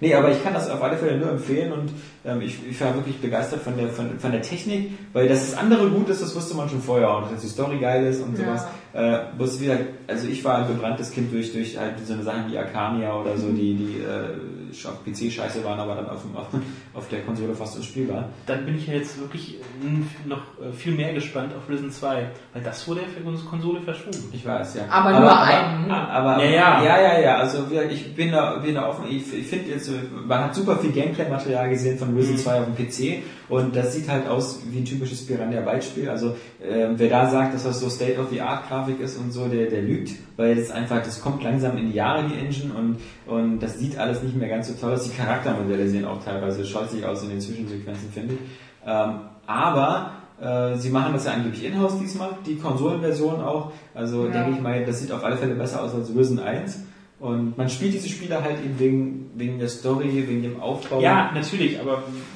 Nee, aber ich kann das auf alle Fälle nur empfehlen und ähm, ich, ich war wirklich begeistert von der, von, von der Technik, weil dass das andere gut ist, das wusste man schon vorher auch, dass die Story geil ist und Ja. sowas. Äh, bloß wieder, also ich war ein gebranntes Kind durch, durch halt so eine Sachen wie Arcania oder so, die, die äh, auf PC scheiße waren, aber dann auf, dem, [LAUGHS] auf, der Konsole fast unspielbar. dann bin ich ja jetzt wirklich äh, noch äh, viel mehr gespannt auf Risen 2, weil das wurde ja für unsere Konsole verschoben. Ich weiß, ja. Aber nur einen. Aber, aber, Ja, ja. ja, ja, ja. Also ich bin da, bin da offen. Ich, ich finde jetzt, man hat super viel Gameplay-Material gesehen von Risen Mhm. 2 auf dem PC und das sieht halt aus wie ein typisches Piranha Bytes Spiel. Also ähm, wer da sagt, dass das so State-of-the-Art-Grafik ist und so, der, der lügt, weil es einfach, das kommt langsam in die Jahre, die Engine und, und das sieht alles nicht mehr ganz so toll aus. Die Charaktermodelle sehen auch teilweise scheußlich aus in den Zwischensequenzen, finde ich. Ähm, aber äh, sie machen das ja angeblich in-house diesmal, die Konsolenversion auch. Also Ja. denke ich mal, das sieht auf alle Fälle besser aus als Risen 1. Und man spielt diese Spiele halt eben wegen, wegen der Story, wegen dem Aufbau. Ja, natürlich, aber äh,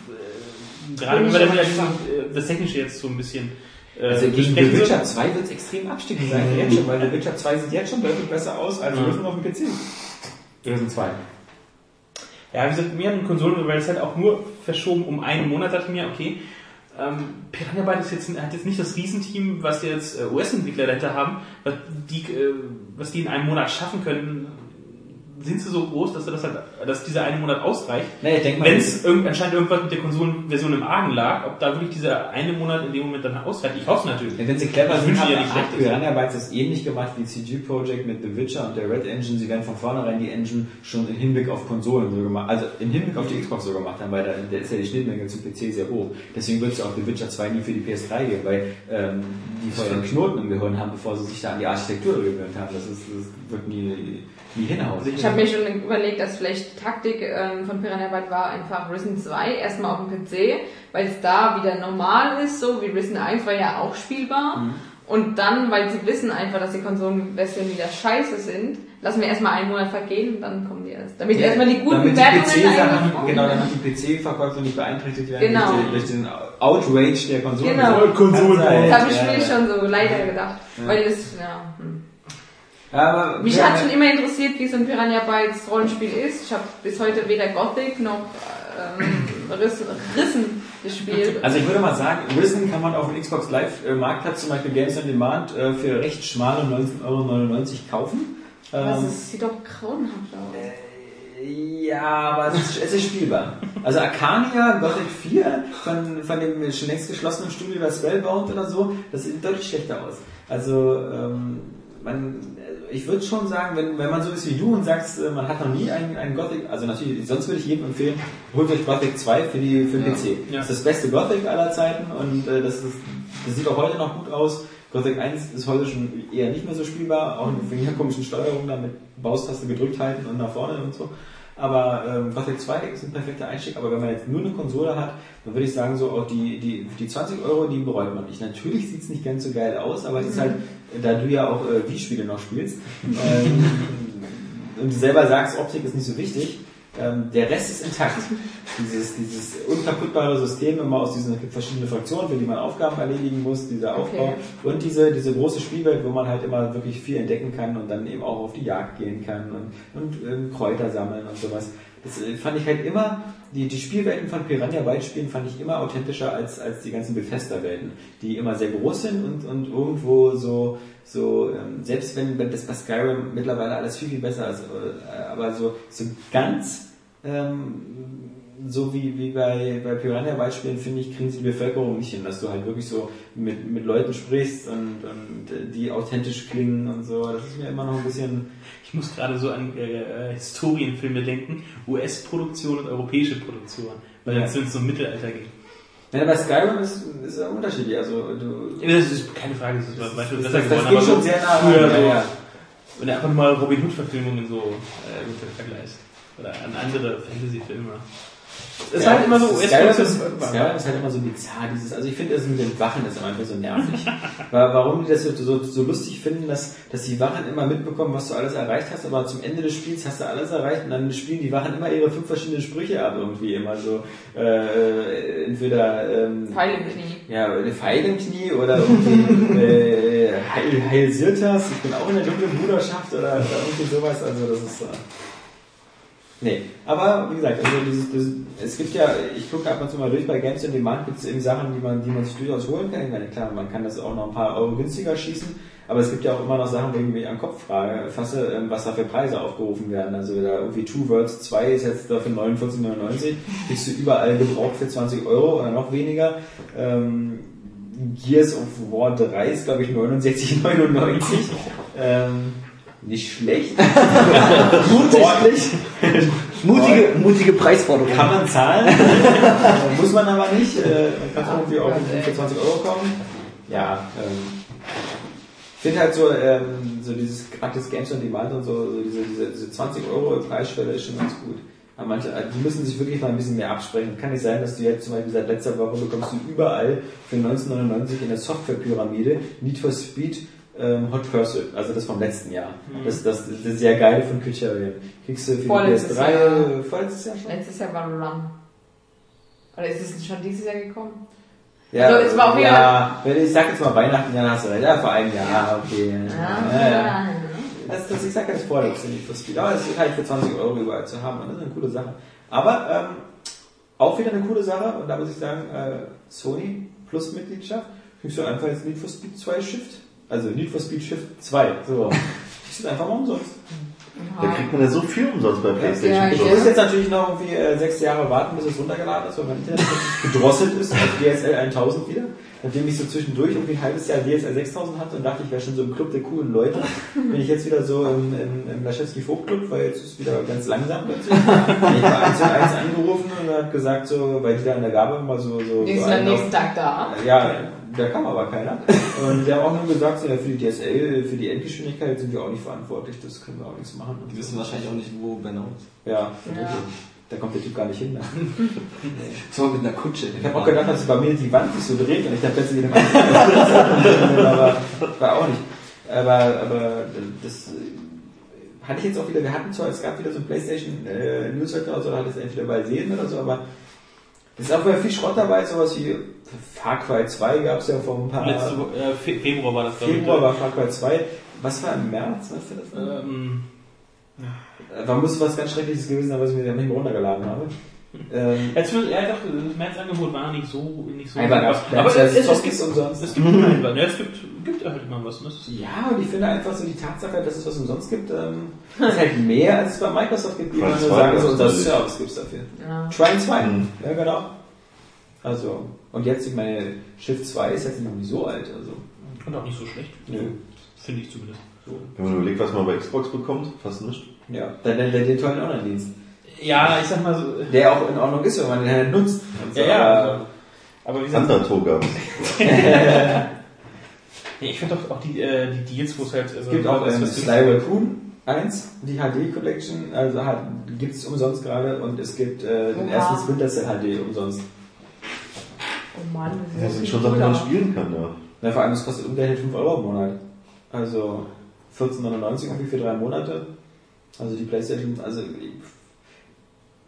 Gerade wenn wir dann ja äh, das Technische jetzt so ein bisschen äh, Also gegen The Witcher würden. 2 wird es extrem absticken sein, jetzt schon, weil The Witcher 2 sieht jetzt schon deutlich besser aus als Mhm. Rhythm auf dem PC. Rhythm 2. Ja, wie gesagt, mir an den Konsolen, weil es halt auch nur verschoben um einen Monat, dachte ich mir, okay, ähm, Piranha Bytes ist jetzt, hat jetzt nicht das Riesenteam, was jetzt äh, US-Entwickler dahinter haben, was die, äh, was die in einem Monat schaffen können. Sind sie so groß, dass, sie das halt, dass dieser eine Monat ausreicht? Nee, ich denke mal, Wenn es irgend, anscheinend irgendwas mit der Konsolenversion im Argen lag, ob da wirklich dieser eine Monat in dem Moment dann ausreicht, ich hoffe natürlich. wenn sie clever Ich sind, haben dir nicht Schlechtes. Piranha das ähnlich gemacht wie CG Projekt mit The Witcher und der Red Engine. Sie werden von vornherein die Engine schon im Hinblick auf Konsolen so gemacht, also im Hinblick auf die Xbox so gemacht haben, weil da, da ist ja die Schnittmenge zum PC sehr hoch. Deswegen wird es ja auch The Witcher 2 nie für die PS3 geben, weil ähm, die vorher einen Knoten im Gehirn haben, bevor sie sich da an die Architektur gewöhnt haben. Das, ist, das wird nie, hinhauen. Ich habe mir schon überlegt, dass vielleicht die Taktik ähm, von Piranha Bytes war einfach Risen 2 erstmal auf dem PC, weil es da wieder normal ist, so wie Risen 1 war ja auch spielbar. Mhm. Und dann, weil sie wissen einfach, dass die Konsolenversionen wieder scheiße sind, lassen wir erstmal einen Monat vergehen und dann kommen die erst. Damit erstmal die guten damit die eingebaut genau, damit die PC-Verkäufe nicht beeinträchtigt werden Genau. durch, den- Outrage der Konsolen. Genau. Konsolen. Das habe ich mir schon so leider gedacht. Weil es, ja. Hm. Aber Mich ja, hat schon immer interessiert, wie so ein Piranha Bytes Rollenspiel ist. Ich habe bis heute weder Gothic noch ähm, Rissen, Rissen gespielt. Also ich würde mal sagen, Risen kann man auf dem Xbox Live äh, Marktplatz zum Beispiel Games on Demand äh, für recht schmale 19,99 Euro kaufen. Das Ähm, sieht doch grauenhaft aus. ja, aber es ist, es ist spielbar. Also Arcania, Gothic 4 von, von dem schon längst geschlossenen Studio das Spellbound oder so, das sieht deutlich schlechter aus. Also ähm, man, ich würde schon sagen, wenn, wenn man so ist wie du und sagst, äh, man hat noch nie einen, einen Gothic, also natürlich, sonst würde ich jedem empfehlen, holt euch Gothic 2 für, die, für den Ja. PC. Ja. Das ist das beste Gothic aller Zeiten und äh, das, ist, das sieht auch heute noch gut aus. Gothic 1 ist heute schon eher nicht mehr so spielbar, auch wegen der komischen Steuerung da mit Maustaste gedrückt halten und nach vorne und so. Aber ähm, Gothic 2 ist ein perfekter Einstieg, aber wenn man jetzt nur eine Konsole hat, dann würde ich sagen, so auch die, die, die 20 Euro, die bereut man nicht. Natürlich sieht es nicht ganz so geil aus, aber es ist halt, da du ja auch äh, Wii-Spiele noch spielst, ähm, und du selber sagst, Optik ist nicht so wichtig, ähm, der Rest ist intakt. Dieses, dieses unkaputtbare System immer aus diesen verschiedenen Fraktionen, für die man Aufgaben erledigen muss, dieser Aufbau Okay. und diese, diese große Spielwelt, wo man halt immer wirklich viel entdecken kann und dann eben auch auf die Jagd gehen kann und, und ähm, Kräuter sammeln und sowas. Das äh, fand ich halt immer, die, die Spielwelten von Piranha Bytes fand ich immer authentischer als, als die ganzen Bethesda-Welten, die immer sehr groß sind und, und irgendwo so, so ähm, selbst wenn, wenn das bei Skyrim mittlerweile alles viel, viel besser ist, äh, aber so, so ganz ähm, so wie, wie bei, bei Piranha Bytes Spielen, finde ich, kriegen sie die Bevölkerung nicht hin, dass du halt wirklich so mit, mit Leuten sprichst und, und die authentisch klingen und so. Das ist mir immer noch ein bisschen, Ich muss gerade so an äh, äh, Historienfilme denken, US-Produktion und europäische Produktion, weil Ja. es ja. so im Mittelalter geht. ja, bei Skyrim ist, ist ja unterschiedlich, also du, Das ist keine Frage, das ist zum Beispiel das, besser das, geworden, das geht schon sehr nah früher ran, so, ja, ja. wenn du einfach mal Robin Hood-Verfilmungen so äh, vergleichst. Oder an andere Fantasy-Filme. Es ist Ja, halt immer so Skyrim ist. Skyrim ist halt immer so bizarr, dieses, also ich finde das mit den Wachen ist einfach so nervig. [LAUGHS] Weil, warum die das so, so, so lustig finden, dass, dass die Wachen immer mitbekommen, was du alles erreicht hast, aber zum Ende des Spiels hast du alles erreicht und dann spielen die Wachen immer ihre fünf verschiedenen Sprüche ab irgendwie immer so, äh, entweder, ähm, Pfeil im Knie. ja, eine Pfeil im Knie oder irgendwie [LAUGHS] äh, Heil, Heil Sirtas, ich bin auch in der dunklen Bruderschaft oder, oder irgendwie sowas, also das ist... Äh, Nee, aber wie gesagt, also dieses, dieses, es gibt ja, ich gucke ab und zu mal durch, bei Games on Demand gibt es eben Sachen, die man, die man sich durchaus holen kann. Ich meine, klar, man kann das auch noch ein paar Euro günstiger schießen, aber es gibt ja auch immer noch Sachen, wo ich mich am Kopf frage, fasse, ähm, was da für Preise aufgerufen werden. Also da irgendwie Two Worlds 2 ist jetzt da für 49,99, kriegst du überall gebraucht für 20 Euro oder noch weniger. Ähm, Gears of War 3 ist, glaube ich, 69,99. [LAUGHS] Ähm, nicht schlecht. [LAUGHS] Sportlich. Mutige, mutige Preisforderung. Kann man zahlen. Äh, [LAUGHS] Muss man aber nicht. Äh, Man kann irgendwie auch für 20 Euro kommen. Ja, ähm, ich finde halt so, ähm, so dieses gratis Games on Demand und so, so diese, diese, diese 20 Euro Preisschwelle ist schon ganz gut. Aber manche, die müssen sich wirklich mal ein bisschen mehr absprechen. Kann nicht sein, dass du jetzt zum Beispiel seit letzter Woche bekommst du überall für 1999 in der Softwarepyramide Need for Speed ähm, Hot Pursuit, also das vom letzten Jahr. Das, das, das sehr geile von Criterion. Kriegst du für die Vorletztes PS3, Jahr. äh, vorletztes Jahr schon? Letztes Jahr war Run. Oder ist es schon dieses Jahr gekommen? Ja, Also, es war auch ja, wenn ich sag jetzt mal Weihnachten, ja, dann hast du recht. Ja, vor einem Jahr, okay. Ja, ja. Das, das, ich sag ja das vorher, das nicht für Speed. Aber es ist halt für 20 Euro überall zu haben und das ist eine coole Sache. Aber ähm, auch wieder eine coole Sache und da muss ich sagen, äh, Sony plus Mitgliedschaft, kriegst du einfach jetzt Need for Speed 2 Shift. Also Need for Speed Shift 2. So. [LAUGHS] Du einfach mal umsonst. Da kriegt man ja so viel umsonst bei PlayStation Ja, Ich muss jetzt natürlich noch irgendwie äh, sechs Jahre warten, bis es runtergeladen ist, weil mein Internet [LAUGHS] gedrosselt ist auf DSL 1000 wieder. Nachdem ich so zwischendurch irgendwie ein halbes Jahr DSL 6000 hatte und dachte, ich wäre schon so im Club der coolen Leute, bin ich jetzt wieder so im, im, im Laschewski Vogt-Club, weil jetzt ist es wieder ganz langsam plötzlich. [LAUGHS] Ich habe 1 und 1 angerufen und hat gesagt, so, weil die da in der Gabe immer so... so, Die sind am einen auf- nächsten Tag da. ja, da kam aber keiner. Und der hat auch nur gesagt, so, ja, für die DSL, für die Endgeschwindigkeit sind wir auch nicht verantwortlich, das können wir auch nichts machen. Die wissen wahrscheinlich auch nicht, wo Benno ist. Ja, Ja. da kommt der Typ gar nicht hin. Ne? [LAUGHS] So mit einer Kutsche. Ich habe auch gedacht, dass bei mir die Wand sich so dreht und ich dann plötzlich wieder [LAUGHS] aber war auch nicht. Aber, aber das äh, hatte ich jetzt auch wieder, wir hatten zwar, es gab wieder so ein Playstation äh, Newsletter oder so, da hat es entweder bei sehen oder so, aber ist auch wieder viel Schrott dabei, sowas wie Far Cry 2 gab es ja vor ein paar Letzte äh, Fe Februar war das, glaub ich. Februar war Far Cry 2. Was war im März? Weißt du das? Ähm, Da muss was ganz Schreckliches gewesen sein, was ich mir nicht mehr runtergeladen habe. Ähm, jetzt wird, ja doch, das Märzangebot war nicht so, nicht so. Einfach gab's aber es, es, es, gibt, umsonst. es gibt was. Ja, es gibt, gibt halt immer was. Ne? Das Ja, und ich finde einfach so die Tatsache, dass es was umsonst gibt, ähm, ist halt mehr, als es bei Microsoft gibt, die nur 2 sagen, so natürlich. Service gibt's dafür. Ja. Trine 2, Mhm. ja genau. Also, und jetzt, ich meine, Shift 2 ist jetzt noch nicht so alt, also. Und auch nicht so schlecht. Nö. Finde ich zumindest. So. Wenn man überlegt, was man bei Xbox bekommt, fast nicht. Ja, dann dann dann den tollen Online-Dienst. Ja, ich sag mal so. Der auch in Ordnung ist, wenn man den halt nutzt. Ja, ja. Also, aber wie gesagt, Undertow gab's. ja, ich finde auch, auch die, äh, die Deals, wo es halt. Also, Es gibt auch ähm, Sly Raccoon 1, die HD Collection, also hat, gibt es umsonst gerade und es gibt äh, den ersten Splinter Cell HD umsonst. Oh Mann, das Das ist sind so schon Sachen, die man spielen kann, ja. Na, vor allem, es kostet umgerechnet 5 Euro im Monat. Also 14,99 irgendwie für drei Monate. Also die Playstation, also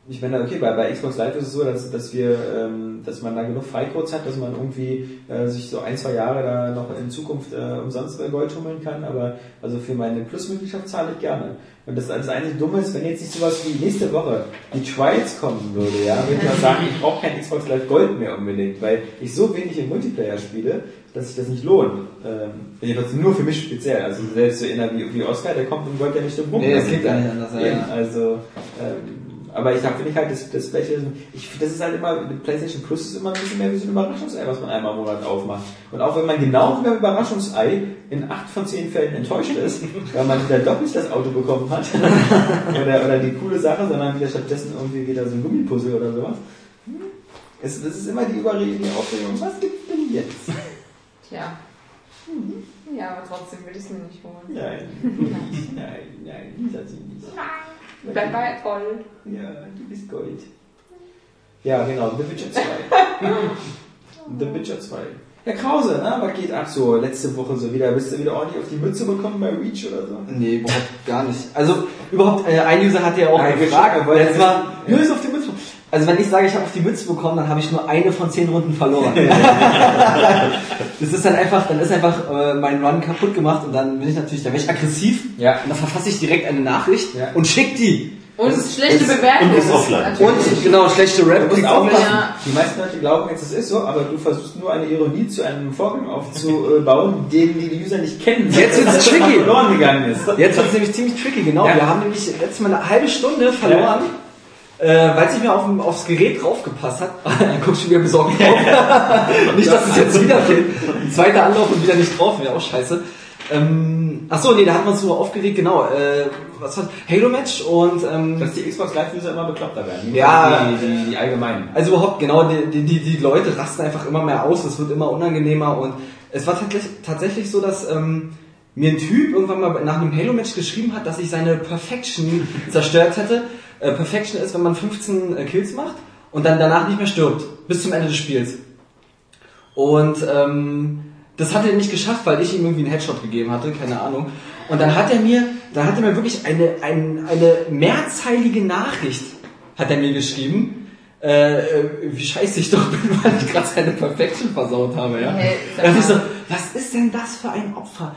ich- meine, okay, bei, bei Xbox Live ist es so, dass, dass wir, ähm, dass man da genug Freicodes hat, dass man irgendwie äh, sich so ein, zwei Jahre da noch in Zukunft äh, umsonst bei Gold tummeln kann, aber also für meine Plus-Mitgliedschaft zahle ich gerne. Und das, das einzige Dumme ist, wenn jetzt nicht sowas wie nächste Woche die Trials kommen würde, ja, würde ich mal sagen, ich brauche kein Xbox Live Gold mehr unbedingt, weil ich so wenig im Multiplayer spiele, dass sich das nicht lohnt. Ähm, jedenfalls nur für mich speziell. Also selbst so einer wie, wie Oscar, der kommt im Gold ja nicht drum rum. Nee, das geht gar nicht anders, ja. Also, ähm, aber ich finde ich halt, das, das PlayStation, ich, das ist halt immer, PlayStation Plus ist immer ein bisschen mehr wie so ein Überraschungsei, was man einmal im Monat aufmacht. Und auch wenn man genau wie beim Überraschungsei in acht von zehn Fällen enttäuscht ist, [LAUGHS] weil man wieder doch nicht das Auto bekommen hat, [LAUGHS] oder, oder die coole Sache, sondern wieder stattdessen irgendwie wieder so ein Gummipuzzle oder sowas. Hm, Es, das ist immer die Überredung, die Aufregung, was gibt's denn jetzt? Tja. Ja, aber trotzdem will ich es mir nicht holen. Nein, [LAUGHS] nein, nein, Lisa sie nicht. Bleib bei toll. Ja, du bist Gold. Ja, genau, The Witcher 2. [LAUGHS] The Witcher 2. Herr Krause, ne, was geht ab so letzte Woche so wieder? Bist du wieder ordentlich auf die Mütze bekommen bei Reach oder so? Nee, überhaupt gar nicht. Also überhaupt, äh, ein User hat ja auch Nein, gefragt, wir- wir- das war, ja. auf die Mütze. Also wenn ich sage, ich habe auf die Mütze bekommen, dann habe ich nur eine von zehn Runden verloren. [LAUGHS] das ist dann einfach, dann ist einfach äh, mein Run kaputt gemacht und dann bin ich natürlich, dann werde ich aggressiv Ja. und dann verfasse ich direkt eine Nachricht Ja. und schick die. Und Das- schlechte das- Bewertung. und ist offline. Und genau, schlechte Rap. kriegst aufpassen. Ja. Die meisten Leute glauben jetzt, es ist so, aber du versuchst nur eine Ironie zu einem Vorgang aufzubauen, den die User nicht kennen. Jetzt Dass das tricky. verloren gegangen ist. Jetzt wird es nämlich ziemlich tricky, genau. Ja. Wir haben nämlich letztes Mal eine halbe Stunde verloren, äh, weil es nicht mehr auf, aufs Gerät draufgepasst hat. [LAUGHS] Dann guckst du wieder besorgt drauf. [LAUGHS] nicht, dass es jetzt wieder fehlt. Zweiter Anlauf und wieder nicht drauf, wäre auch scheiße. Ähm, ach so, nee, da hat man uns so aufgeregt, genau. Äh, was hat Halo Match und ähm, Dass die Xbox Live-User immer bekloppter werden. Ja. Die, die, die allgemeinen. Also überhaupt, genau, die, die, die, Leute rasten einfach immer mehr aus, es wird immer unangenehmer und es war tatsächlich, tatsächlich so, dass ähm, mir ein Typ irgendwann mal nach einem Halo-Match geschrieben hat, dass ich seine Perfection [LAUGHS] zerstört hätte. Äh, Perfection ist, wenn man 15 äh, Kills macht und dann danach nicht mehr stirbt, bis zum Ende des Spiels. Und ähm, das hat er nicht geschafft, weil ich ihm irgendwie einen Headshot gegeben hatte, keine Ahnung. Und dann hat er mir, dann hat er mir wirklich eine, ein, eine mehrzeilige Nachricht, hat er mir geschrieben, äh, äh, wie scheiße ich doch bin, [LAUGHS] weil ich gerade seine Perfection versaut habe, ja. Hey, Da dachte ich so, was ist denn das für ein Opfer?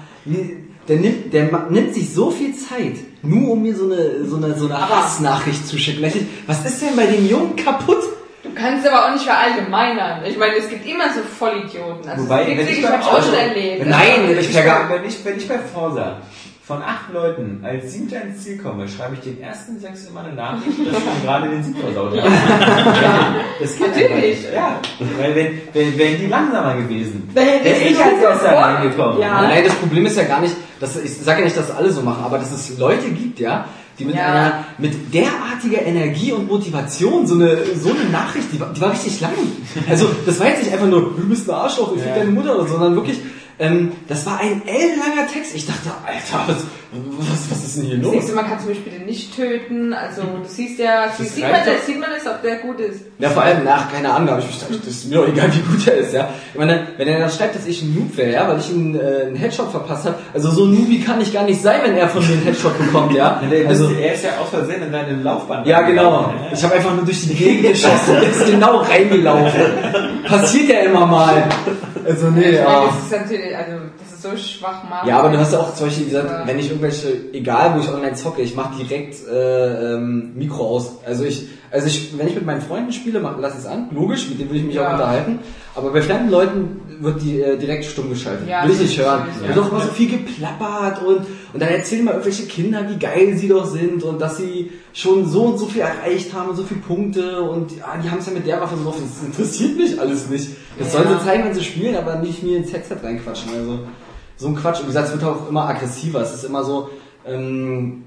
Der nimmt, der nimmt sich so viel Zeit, nur um mir so eine, so eine, so eine Hassnachricht zu schicken. Was ist denn bei dem Jungen kaputt? Du kannst aber auch nicht verallgemeinern. Ich meine, es gibt immer so Vollidioten. Also Wobei, wenn ich ich beim auch Auto- schon erlebt. Nein, wenn ich bei, wenn, ich, wenn ich bei Forsa von acht Leuten als Siebter ins Ziel komme, schreibe ich den ersten sechs immer eine Nachricht, dass ich gerade den Sieg versaut habe. [LAUGHS] das geht Natürlich. einfach nicht. Ja, weil wenn, wenn, wären die langsamer gewesen, wäre ich als erster reingekommen. Ja. Nein, das Problem ist ja gar nicht, dass, ich sage ja nicht, dass alle so machen, aber dass es Leute gibt, ja, die mit Ja. einer, mit derartiger Energie und Motivation so eine, so eine Nachricht, die war, die war richtig lang. Also, das war jetzt nicht einfach nur, du bist ein Arschloch, ich fick Ja. deine Mutter, oder so, sondern wirklich, ähm, das war ein ellenlanger Text. Ich dachte, Alter, was, was, was ist denn hier Das los? nächste Mal kannst du mich bitte nicht töten. Also du siehst ja, Das sieht man das, sieht man das, ob der gut ist. Ja, vor allem nach, keine Ahnung, habe ich gedacht, das ist mir doch egal, wie gut er ist, ja. Ich meine, wenn er dann schreibt, dass ich ein Noob wäre, ja, weil ich einen, äh, einen Headshot verpasst habe, also so Noobi kann ich gar nicht sein, wenn er von mir einen Headshot bekommt, ja. [LAUGHS] Also, er ist ja aus Versehen in deine Laufbahn. ja, genau. reingegangen, Ich habe einfach nur durch die Gegend geschossen und [LAUGHS] ist genau reingelaufen. Passiert ja immer mal. Also, nee, ich meine, ja. das ist natürlich, also das ist so schwach machen. Ja, aber du hast ja auch zum Beispiel gesagt, Ja. wenn ich irgendwelche, egal wo ich online zocke, ich mache direkt äh, ähm, Mikro aus. Also ich, also ich, wenn ich mit meinen Freunden spiele, lass es an. Logisch, mit denen will ich mich Ja. auch unterhalten. Aber bei fremden Leuten wird die äh, direkt stumm geschaltet. Ja, will ich nicht hören. ja. wird doch immer so viel geplappert und, und dann erzählen mal irgendwelche Kinder, wie geil sie doch sind und dass sie schon so und so viel erreicht haben und so viele Punkte und ja, die haben es ja mit der Waffe so oft. Das interessiert mich alles nicht. Das sollen sie zeigen, wenn sie spielen, aber nicht mir ins Headset reinquatschen. Also so ein Quatsch. Und wie gesagt, es wird auch immer aggressiver. Es ist immer so, ähm,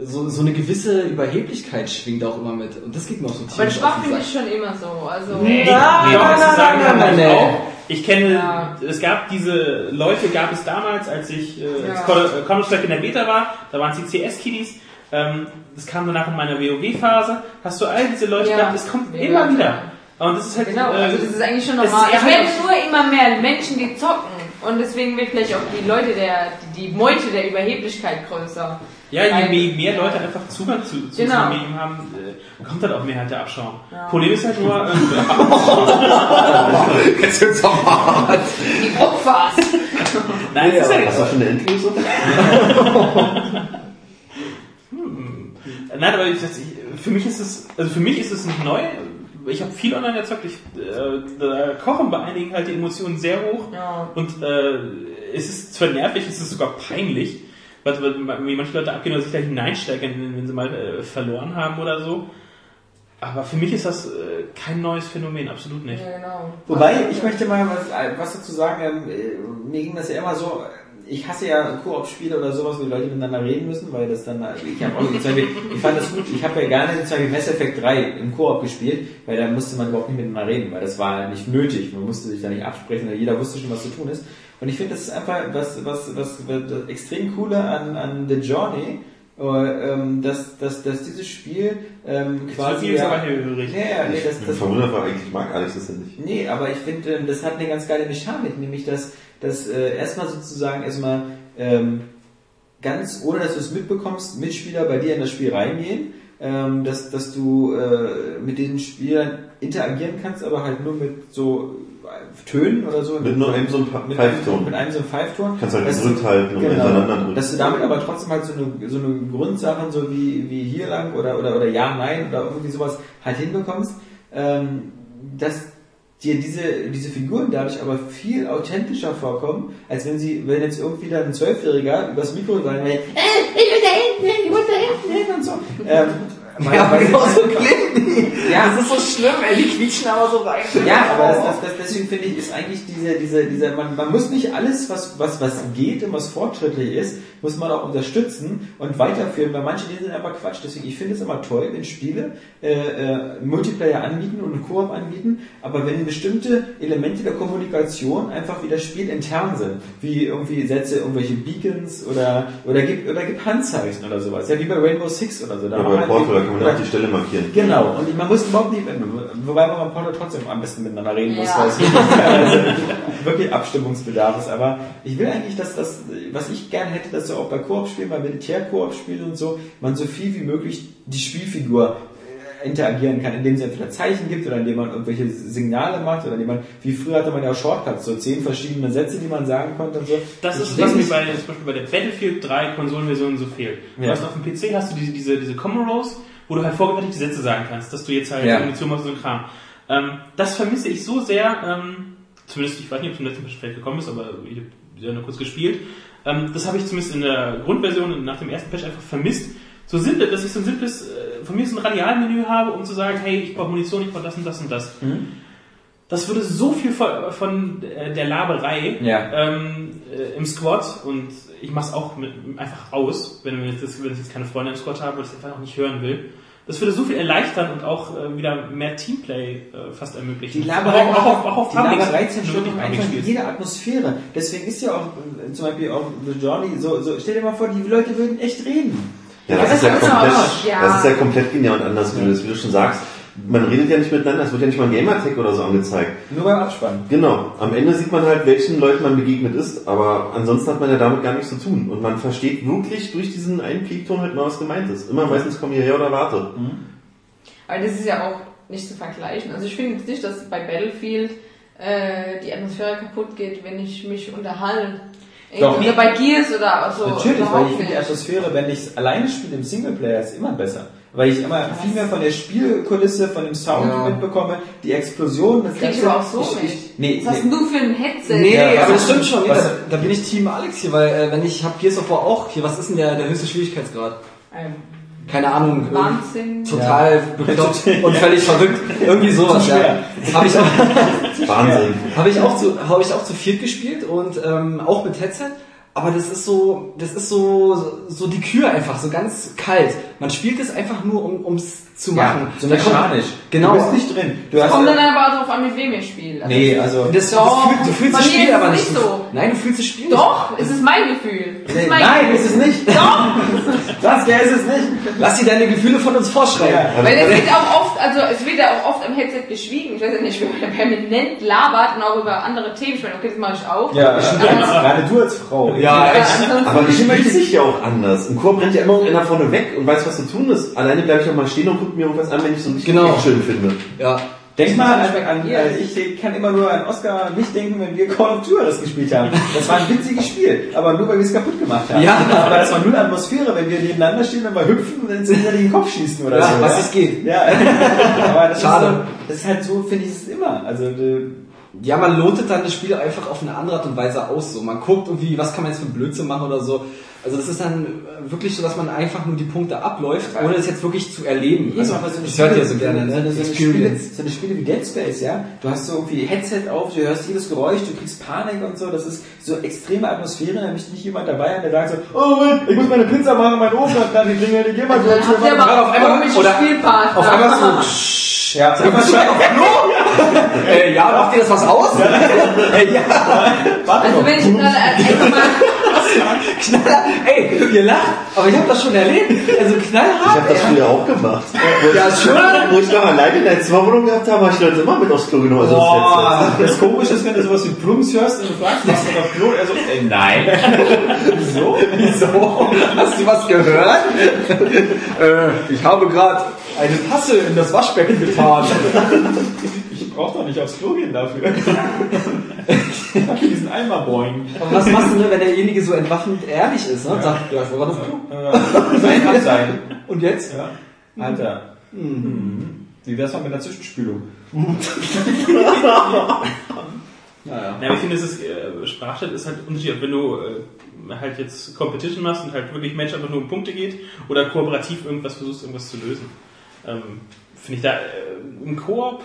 so, so eine gewisse Überheblichkeit schwingt auch immer mit. Und das geht mir auch so aber tierisch schwach auf den finde ich schon immer so. Also Nee, Ja, nee, nein, das nein, sagen nein, nein, ich nein. auch. Ich kenne, Ja. es gab diese Leute, gab es damals, als ich äh, Ja. Äh, Counter-Strike in der Beta war, da waren es die CS-Kiddies. Ähm, das kam danach in meiner WoW-Phase. Hast du all diese Leute Ja. gehabt, es kommt Ja, immer wieder. Und das ist halt, Genau, äh, also das ist eigentlich schon normal. ist Es werden einfach- nur immer mehr Menschen, die zocken. Und deswegen wird vielleicht auch die Leute der, die, die Meute der Überheblichkeit größer. Ja, je Weil- mehr, Leute einfach Zugang zu, zu Genau. diesem Medium haben, äh, kommt halt auch mehr halt der Abschaum. Ja. Problem ist halt nur, [LAUGHS] ähm, Jetzt wird's aber hart. Die Opfers. nein, es ist ja Hast du schon eine Endlösung? [LAUGHS] Nein, aber ich, für mich ist es, also für mich ist es nicht neu. Ich habe viel online gezockt. Ich, äh, da kochen bei einigen halt die Emotionen sehr hoch. Ja. Und äh, es ist zwar nervig, es ist sogar peinlich, weil, weil, wie manche Leute abgehen oder sich da hineinsteigern, wenn sie mal äh, verloren haben oder so. Aber für mich ist das äh, kein neues Phänomen, absolut nicht. Ja, genau. Wobei, ich möchte mal was, was dazu sagen, ähm, äh, mir ging das ja immer so, ich hasse ja Koop-Spiele oder sowas, wo die Leute miteinander reden müssen, weil das dann, ich habe auch zum Beispiel, ich fand das gut, ich habe ja gerne zum Beispiel Mass Effect 3 im Koop gespielt, weil da musste man überhaupt nicht miteinander reden, weil das war nicht nötig, man musste sich da nicht absprechen, weil jeder wusste schon, was zu tun ist. Und ich finde, das ist einfach was, was, was, was das extrem coole an, an The Journey, äh, ähm, dass, dass, dass dieses Spiel ähm, quasi... jetzt ja- aber hellhörig. Ja, ja, nee, das, das, Verwundert war eigentlich, mag Alex das ja nicht. Nee, aber ich finde, ähm, das hat eine ganz geile Mechanik, nämlich dass, dass äh, erstmal sozusagen erstmal ähm, ganz, ohne dass du es mitbekommst, Mitspieler bei dir in das Spiel reingehen, ähm, dass, dass du äh, mit diesen Spielern interagieren kannst, aber halt nur mit so Tönen oder so. Mit nur einem so einem, Pfeifton. mit einem so einem Pfeifton. Kannst halt du- gedrückt halten und hintereinander drücken. Dass du damit aber trotzdem halt so eine, so eine Grundsachen, so wie, wie hier lang oder, oder, oder ja, nein oder irgendwie sowas halt hinbekommst, ähm, dass dir diese, diese Figuren dadurch aber viel authentischer vorkommen, als wenn sie, wenn jetzt irgendwie dann ein Zwölfjähriger übers Mikro sagen will, äh, ich will da hinten, ich will da hinten hin und so. Ähm, weil, Ja, sie- genau so klingen die. Ja. Das ist so schlimm, ey, die quietschen aber so rein. Ja, aber das, das, das, deswegen finde ich, ist eigentlich diese, diese, diese, man, man muss nicht alles, was, was, was geht und was fortschrittlich ist, muss man auch unterstützen und weiterführen, weil manche Dinge sind einfach Quatsch. Deswegen, ich finde es immer toll, wenn Spiele äh, äh, Multiplayer anbieten und einen Koop anbieten, aber wenn bestimmte Elemente der Kommunikation einfach wieder spielintern sind, wie irgendwie Sätze, irgendwelche Beacons oder, oder gibt, oder gibt Handzeichen oder sowas, ja, wie bei Rainbow Six oder so. Da Ja, kann man auch die Stelle markieren. Genau, und man muss überhaupt nicht, wobei man beim Porno trotzdem am besten miteinander reden muss, Ja. weil es wirklich, teilweise wirklich Abstimmungsbedarf ist. Aber ich will eigentlich, dass das, was ich gerne hätte, dass so auch bei Koop-Spielen, bei Militär-Koop-Spielen und so, man so viel wie möglich die Spielfigur interagieren kann, indem sie entweder Zeichen gibt oder indem man irgendwelche Signale macht oder indem man, wie früher hatte man ja auch Shortcuts, so zehn verschiedene Sätze, die man sagen konnte und so. Das Ich ist, was mir bei, zum Beispiel bei der Battlefield 3 Konsolenversion so fehlt. Du Ja. hast auf dem PC hast du diese, diese, diese Comoros, wo du halt vorgefertigte Sätze sagen kannst, dass du jetzt halt Ja. Munition machst und so ein Kram. Ähm, das vermisse ich so sehr, ähm, zumindest, ich weiß nicht, ob es im letzten Patch vielleicht gekommen ist, aber ich habe ja nur kurz gespielt. Ähm, das habe ich zumindest in der Grundversion nach dem ersten Patch einfach vermisst. So simpel, dass ich so ein simples, äh, von mir so ein Radialmenü habe, um zu sagen, hey, ich brauche Munition, ich brauche das und das und das. Das würde so viel von, von äh, der Laberei Ja. ähm, äh, im Squad und ich mache es auch mit, einfach aus, wenn, wir jetzt, wenn ich jetzt keine Freunde im Squad habe, weil ich es einfach auch nicht hören will. Das würde so viel erleichtern und auch äh, wieder mehr Teamplay äh, fast ermöglichen. Die Laberei, auch, auch, auf- auch auf die Publics, Laberei wenn du zerstört wirklich doch Publics einfach jede Atmosphäre. Deswegen ist ja auch äh, zum Beispiel auch The Journey, so, so, stell dir mal vor, die Leute würden echt reden. Ja, Ja, das, das ist ja ist aber komplett, ja. das ist ja komplett genial und anders gelöst, wie du schon sagst. Man redet ja nicht miteinander, es wird ja nicht mal ein Gamertag oder so angezeigt. Nur beim Abspann. Genau, am Ende sieht man halt, welchen Leuten man begegnet ist, aber ansonsten hat man ja damit gar nichts zu tun. Und man versteht wirklich durch diesen einen Piepton halt mal, was gemeint ist. Immer meistens komm hierher oder warte. Aber das ist ja auch nicht zu vergleichen. Also ich finde jetzt nicht, dass bei Battlefield äh, die Atmosphäre kaputt geht, wenn ich mich unterhalte. Doch. Oder bei Gears oder so. Natürlich, weil ich finde die. Atmosphäre, wenn ich es alleine spiele im Singleplayer, ist immer besser. Weil ich immer viel mehr von der Spielkulisse, von dem Sound Ja. mitbekomme, die Explosion, das ich aber auch so ich, ich, nee, Was hast nee. denn du für ein Headset? Nee, Ja, aber was- das stimmt schon. Nee, was- da, da bin ich Team Alex hier, weil äh, wenn ich hab Gears of War auch hier, was ist denn der, der höchste Schwierigkeitsgrad? Ähm, Keine Ahnung. Wahnsinn. Total bekloppt [LAUGHS] und völlig verrückt. Irgendwie sowas, ja. Habe ich, auch- [LAUGHS] Wahnsinn. [LAUGHS] hab ich, auch zu, hab ich auch zu viert gespielt und ähm, auch mit Headset. Aber das ist so, das ist so, so die Kür einfach, so ganz kalt. Man spielt es einfach nur, um ums zu machen. Ja, so mechanisch. Genau. Du bist nicht drin. Du hast Kommt dann aber auch darauf an, mit wem ihr spielt. Also Nee, also. Das, Doch, du, fühl, du fühlst das Spiel aber es nicht. nicht so. Nein, du fühlst das Spiel Doch, es ist mein Gefühl. Es Nee, ist mein nein, Gefühl. ist es nicht. Doch, [LAUGHS] Das, der ist es nicht. nicht. Lass dir deine Gefühle von uns vorschreiben. Ja. weil es wird auch oft, also es wird ja auch oft am Headset geschwiegen. Ich weiß ja nicht, wenn man permanent labert und auch über andere Themen spricht. Okay, das mache ich auch. Ja, gerade du als Frau. Ja, echt. ansonsten- Aber die spielt sich ja auch anders. Im Chor brennt ja immer einer vorne weg und weiß, was zu tun ist. Alleine bleibe ich auch mal stehen und gucke mir irgendwas an, wenn ich so ein bisschen Genau. schön finde. Ja. Denk mal an, an, Beispiel äh, ich kann immer nur an Oscar nicht denken, wenn wir Call of Duty gespielt haben. Das war ein witziges Spiel, aber nur weil wir es kaputt gemacht haben. Ja. Aber das war null Atmosphäre, wenn wir nebeneinander stehen und mal hüpfen und ins gegenseitig den Kopf schießen oder Ja, so. was ja. es geht. Ja, [LAUGHS] aber das Schade. ist so, das ist halt so, finde ich es immer. Also äh, Ja, man lotet dann das Spiel einfach auf eine andere Art und Weise aus. So, man guckt irgendwie, was kann man jetzt für Blödsinn machen oder so. Also das ist dann äh, wirklich so, dass man einfach nur die Punkte abläuft, ohne es jetzt wirklich zu erleben. Also, aber so das hört ihr so gerne, ne? so, eine Spiele, Experience. so eine Spiele wie Dead Space, ja. Du hast so irgendwie Headset auf, du hörst jedes Geräusch, du kriegst Panik und so. Das ist so extreme Atmosphäre. Da ist nicht jemand dabei, der sagt so, oh Mann, ich muss meine Pizza machen, mein Ofen hat gerade geklingelt, ich geh mal kurz. Gerade auf einmal- Spielpartner. Auf einmal so, Ja, sag mal schnell. äh, ja, macht dir das was aus? äh, ja, Also wenn ich dann einfach mal Knaller, ey, ihr lacht, aber ich habe das schon erlebt. Also Ich knallhart. habe das früher auch gemacht. Ja, schön. Wo ich noch alleine in der Zimmerwohnung gehabt habe, habe ich Leute immer mit aufs Klo genommen. Also Boah, das Komische ist, wenn du sowas wie Plums hörst und du fragst, was ist auf Klo? Er so, äh, nein. [LAUGHS] Wieso? Wieso? Hast du was gehört? äh, ich habe gerade eine Tasse in das Waschbecken getan. [LAUGHS] Ich brauch doch nicht aufs Klo gehen dafür. [LAUGHS] ich hab diesen Eimer boing. Aber was machst du, ne, wenn derjenige so entwaffnend ehrlich ist ne? und sagt, ja, ich war gerade auf Klo. Muss einfach sein. Und jetzt? Ja. Alter. Mhm. Wie wär's mal mit einer Zwischenspülung? [LAUGHS] Naja. Ja, aber ich finde, es ist, äh, Sprachchat ist halt unterschiedlich. Wenn du äh, halt jetzt Competition machst und halt wirklich Match einfach nur um Punkte geht oder kooperativ irgendwas versuchst, irgendwas zu lösen. Ähm, finde ich da, äh, im Koop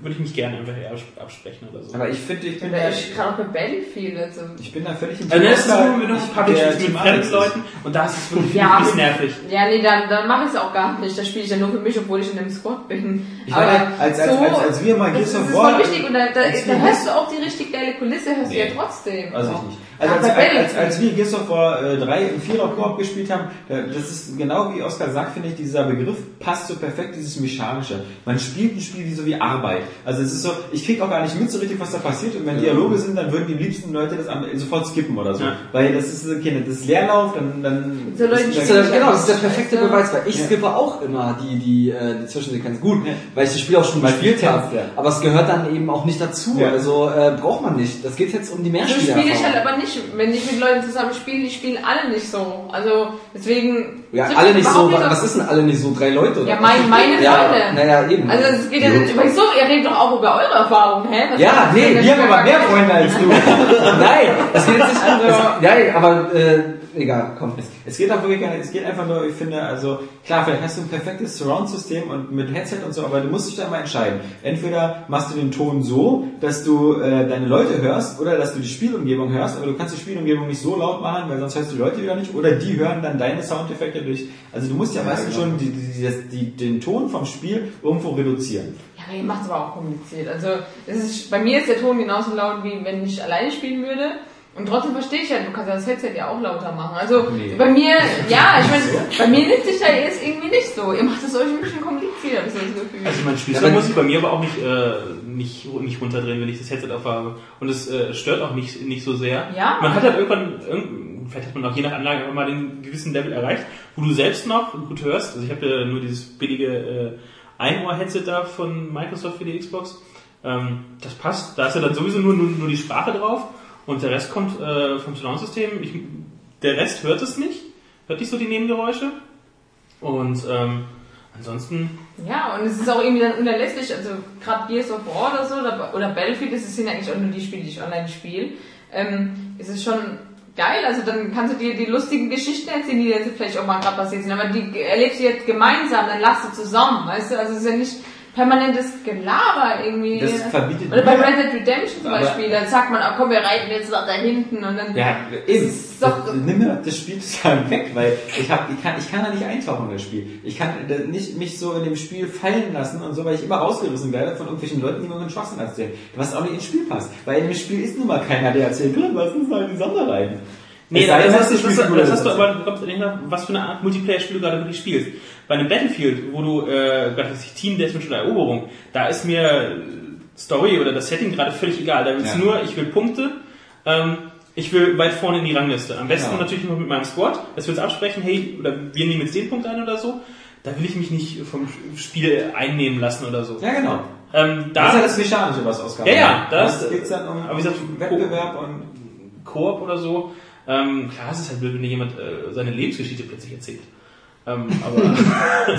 würde ich mich gerne einfach eher abs- absprechen oder so. Aber ich finde, ich bin da, da echt gerade bei Battlefield. Also. ich bin da völlig im Also, das ist nur, wenn du Ich- spielst mit Fremdleuten und da ist es wirklich Ja, ein bisschen nervig. Ja, nee, dann, dann mache ich es auch gar nicht. Da spiele ich ja nur für mich, obwohl ich in einem Squad bin. Ich meine, als, als, als, als wir mal Gears of das ist War... voll wichtig und da, da, da hörst du auch die richtig geile Kulisse, hörst du Nee. ja trotzdem. Weiß ich nicht. Also als, als, als, wir Gears of War äh, 3 im Vierer-Koop gespielt haben, da- das ist genau wie Oskar sagt, finde ich, dieser Begriff passt so perfekt dieses Mechanische. Man spielt ein Spiel wie so wie Arbeit. Also es ist so, ich krieg auch gar nicht mit so richtig, was da passiert. Und wenn Dialoge sind, dann würden die liebsten Leute das am- sofort skippen oder so. Ja. Weil das ist okay, das ist Leerlauf, dann, dann So Leute, ist Ja, genau, das ist der perfekte. Beweis, weil ich Ja. skippe auch immer die, die, äh, die Zwischensequenz. Gut, Ja. weil ich das Spiel auch schon gespielt habe. Aber es gehört dann eben auch nicht dazu. Ja. Also äh, braucht man nicht. Das geht jetzt um die So spiele ich halt Mehrspielerfahrung. aber nicht, wenn ich mit Leuten zusammen spiele, die spielen alle nicht so. Also deswegen. Ja, alle nicht so. Was ist denn alle nicht so? Drei Leute? Oder? Ja, mein, meine ja, Freunde. Naja, eben. Also es geht ja nicht über so, ihr redet doch auch über eure Erfahrungen, hä? Was Ja, nee, Wir haben aber mehr Freunde. Als du. [LAUGHS] Nein, das geht jetzt nicht. Also- ja, aber äh, egal, komm. Es geht auch wirklich gar nicht, es geht einfach nur, ich finde, also klar, vielleicht hast du ein perfektes Surround-System und mit Headset und so, aber du musst dich da mal entscheiden. Entweder machst du den Ton so, dass du äh, deine Leute hörst oder dass du die Spielumgebung hörst, aber du kannst die Spielumgebung nicht so laut machen, weil sonst hörst du die Leute wieder nicht oder die hören dann deine Soundeffekte durch. Also du musst ja, meistens genau. schon die, die, die, die, den Ton vom Spiel irgendwo reduzieren. Ja, ihr macht es aber auch kompliziert. Also es ist, bei mir ist der Ton genauso laut, wie wenn ich alleine spielen würde. Und trotzdem verstehe ich ja, du kannst ja das Headset ja auch lauter machen. Also Nee. bei mir, ja, ich meine, bei mir nimmt sich da jetzt irgendwie nicht so. Ihr macht es euch ein bisschen kompliziert, habe ich das Gefühl. Also mein Spielstand muss ich bei mir aber auch nicht, äh, nicht, nicht runterdrehen, wenn ich das Headset aufhabe. Und es äh, stört auch nicht, nicht so sehr. Ja. Man hat halt irgendwann, irgend- vielleicht hat man auch je nach Anlage einfach mal den gewissen Level erreicht, wo du selbst noch gut hörst. Also ich habe ja nur dieses billige äh, Einohr-Headset da von Microsoft für die Xbox. Ähm, das passt. Da ist ja dann sowieso nur, nur, nur die Sprache drauf und der Rest kommt äh, vom Surround-System. Der Rest hört es nicht, hört nicht so die Nebengeräusche. Und ähm, ansonsten Ja, und es ist auch irgendwie dann unerlässlich, also gerade Gears of War oder so, oder, oder Battlefield, das sind eigentlich auch nur die Spiele, die ich online spiele, ähm, ist es schon geil, also dann kannst du dir die lustigen Geschichten erzählen, die jetzt vielleicht auch mal gerade passiert sind, aber die erlebst du jetzt gemeinsam, dann lachst du zusammen, weißt du, also es ist ja nicht permanentes Gelaber irgendwie. Das verbietet Oder bei Red Dead Redemption zum Beispiel, dann sagt man, oh, komm, wir reiten jetzt nach da hinten und dann... Ja, eben. ist doch- Das- Nimm mir das Spiel [LAUGHS] total weg, weil ich hab, ich kann, ich kann da nicht eintauchen in das Spiel. Ich kann da nicht mich so in dem Spiel fallen lassen und so, weil ich immer rausgerissen werde von irgendwelchen Leuten, die mir einen Schwachsinn erzählen. Was auch nicht ins Spiel passt. Weil in dem Spiel ist nun mal keiner, der erzählt, "Gott, was ist mal die Sonne rein. Nee, das, das, das das, hast ist du aber, du kommst nicht nach, was für eine Art Multiplayer-Spiel du gerade wirklich spielst. Bei einem Battlefield, wo du, äh, gerade das Team Deathmatch oder Eroberung, da ist mir äh, Story oder das Setting gerade völlig egal. Da du Ja. nur, ich will Punkte, ähm, ich will weit vorne in die Rangliste. Am besten Genau. natürlich noch mit meinem Squad, dass wir uns absprechen, hey, oder wir nehmen jetzt den Punkt ein oder so. Da will ich mich nicht vom Spiel einnehmen lassen oder so. Ja, genau. Ähm, Das ist ja da das Mechanische, was Ausgabe Ja, ja, das- das geht's dann um, aber wie gesagt, Wettbewerb und Koop oder so. Ähm, klar, es ist halt blöd, wenn dir jemand äh, seine Lebensgeschichte plötzlich erzählt. Ähm, aber [LAUGHS]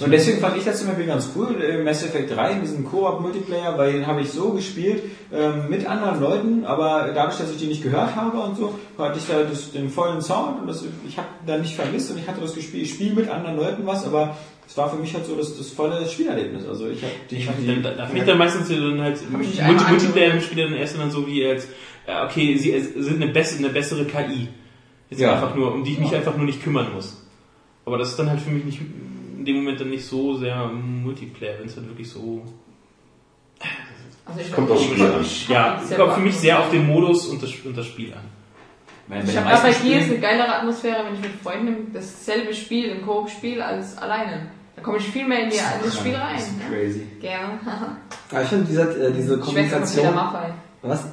Und deswegen fand ich das zum Beispiel ganz cool, äh, Mass Effect 3, diesen Koop-Multiplayer, weil den habe ich so gespielt, ähm, mit anderen Leuten, aber dadurch, dass ich die nicht gehört habe und so, hatte ich da das, den vollen Sound und das, ich habe da nicht vermisst und ich hatte das Gespiel, ich spiele mit anderen Leuten was, aber es war für mich halt so das, das volle Spielerlebnis. Also ich habe die, ich weiß die, da, da finde ich dann meistens dann halt Hab ich nicht Multi einmal Multiplayer-Spieler dann erst dann so wie als, ja, okay, sie sind eine bessere, eine bessere KI. Jetzt Ja. einfach nur, um die ich mich einfach nur nicht kümmern muss. Aber das ist dann halt für mich nicht, in dem Moment dann nicht so sehr Multiplayer, wenn es halt wirklich so, Also ich Kommt aufs Spiel an. ja, kommt für mich sehr auf den Modus und das, und das Spiel an. Bei Ich habe gerade bei meisten Gears eine geilere Atmosphäre, wenn ich mit Freunden dasselbe Spiel, ein Koop spiele, als alleine. Da komme ich viel mehr in, die, in das Spiel rein. Das ist ne? crazy. Gerne. Ja, ich finde diese, äh, diese Ich Kommunikation. Maffei. Was? [LAUGHS]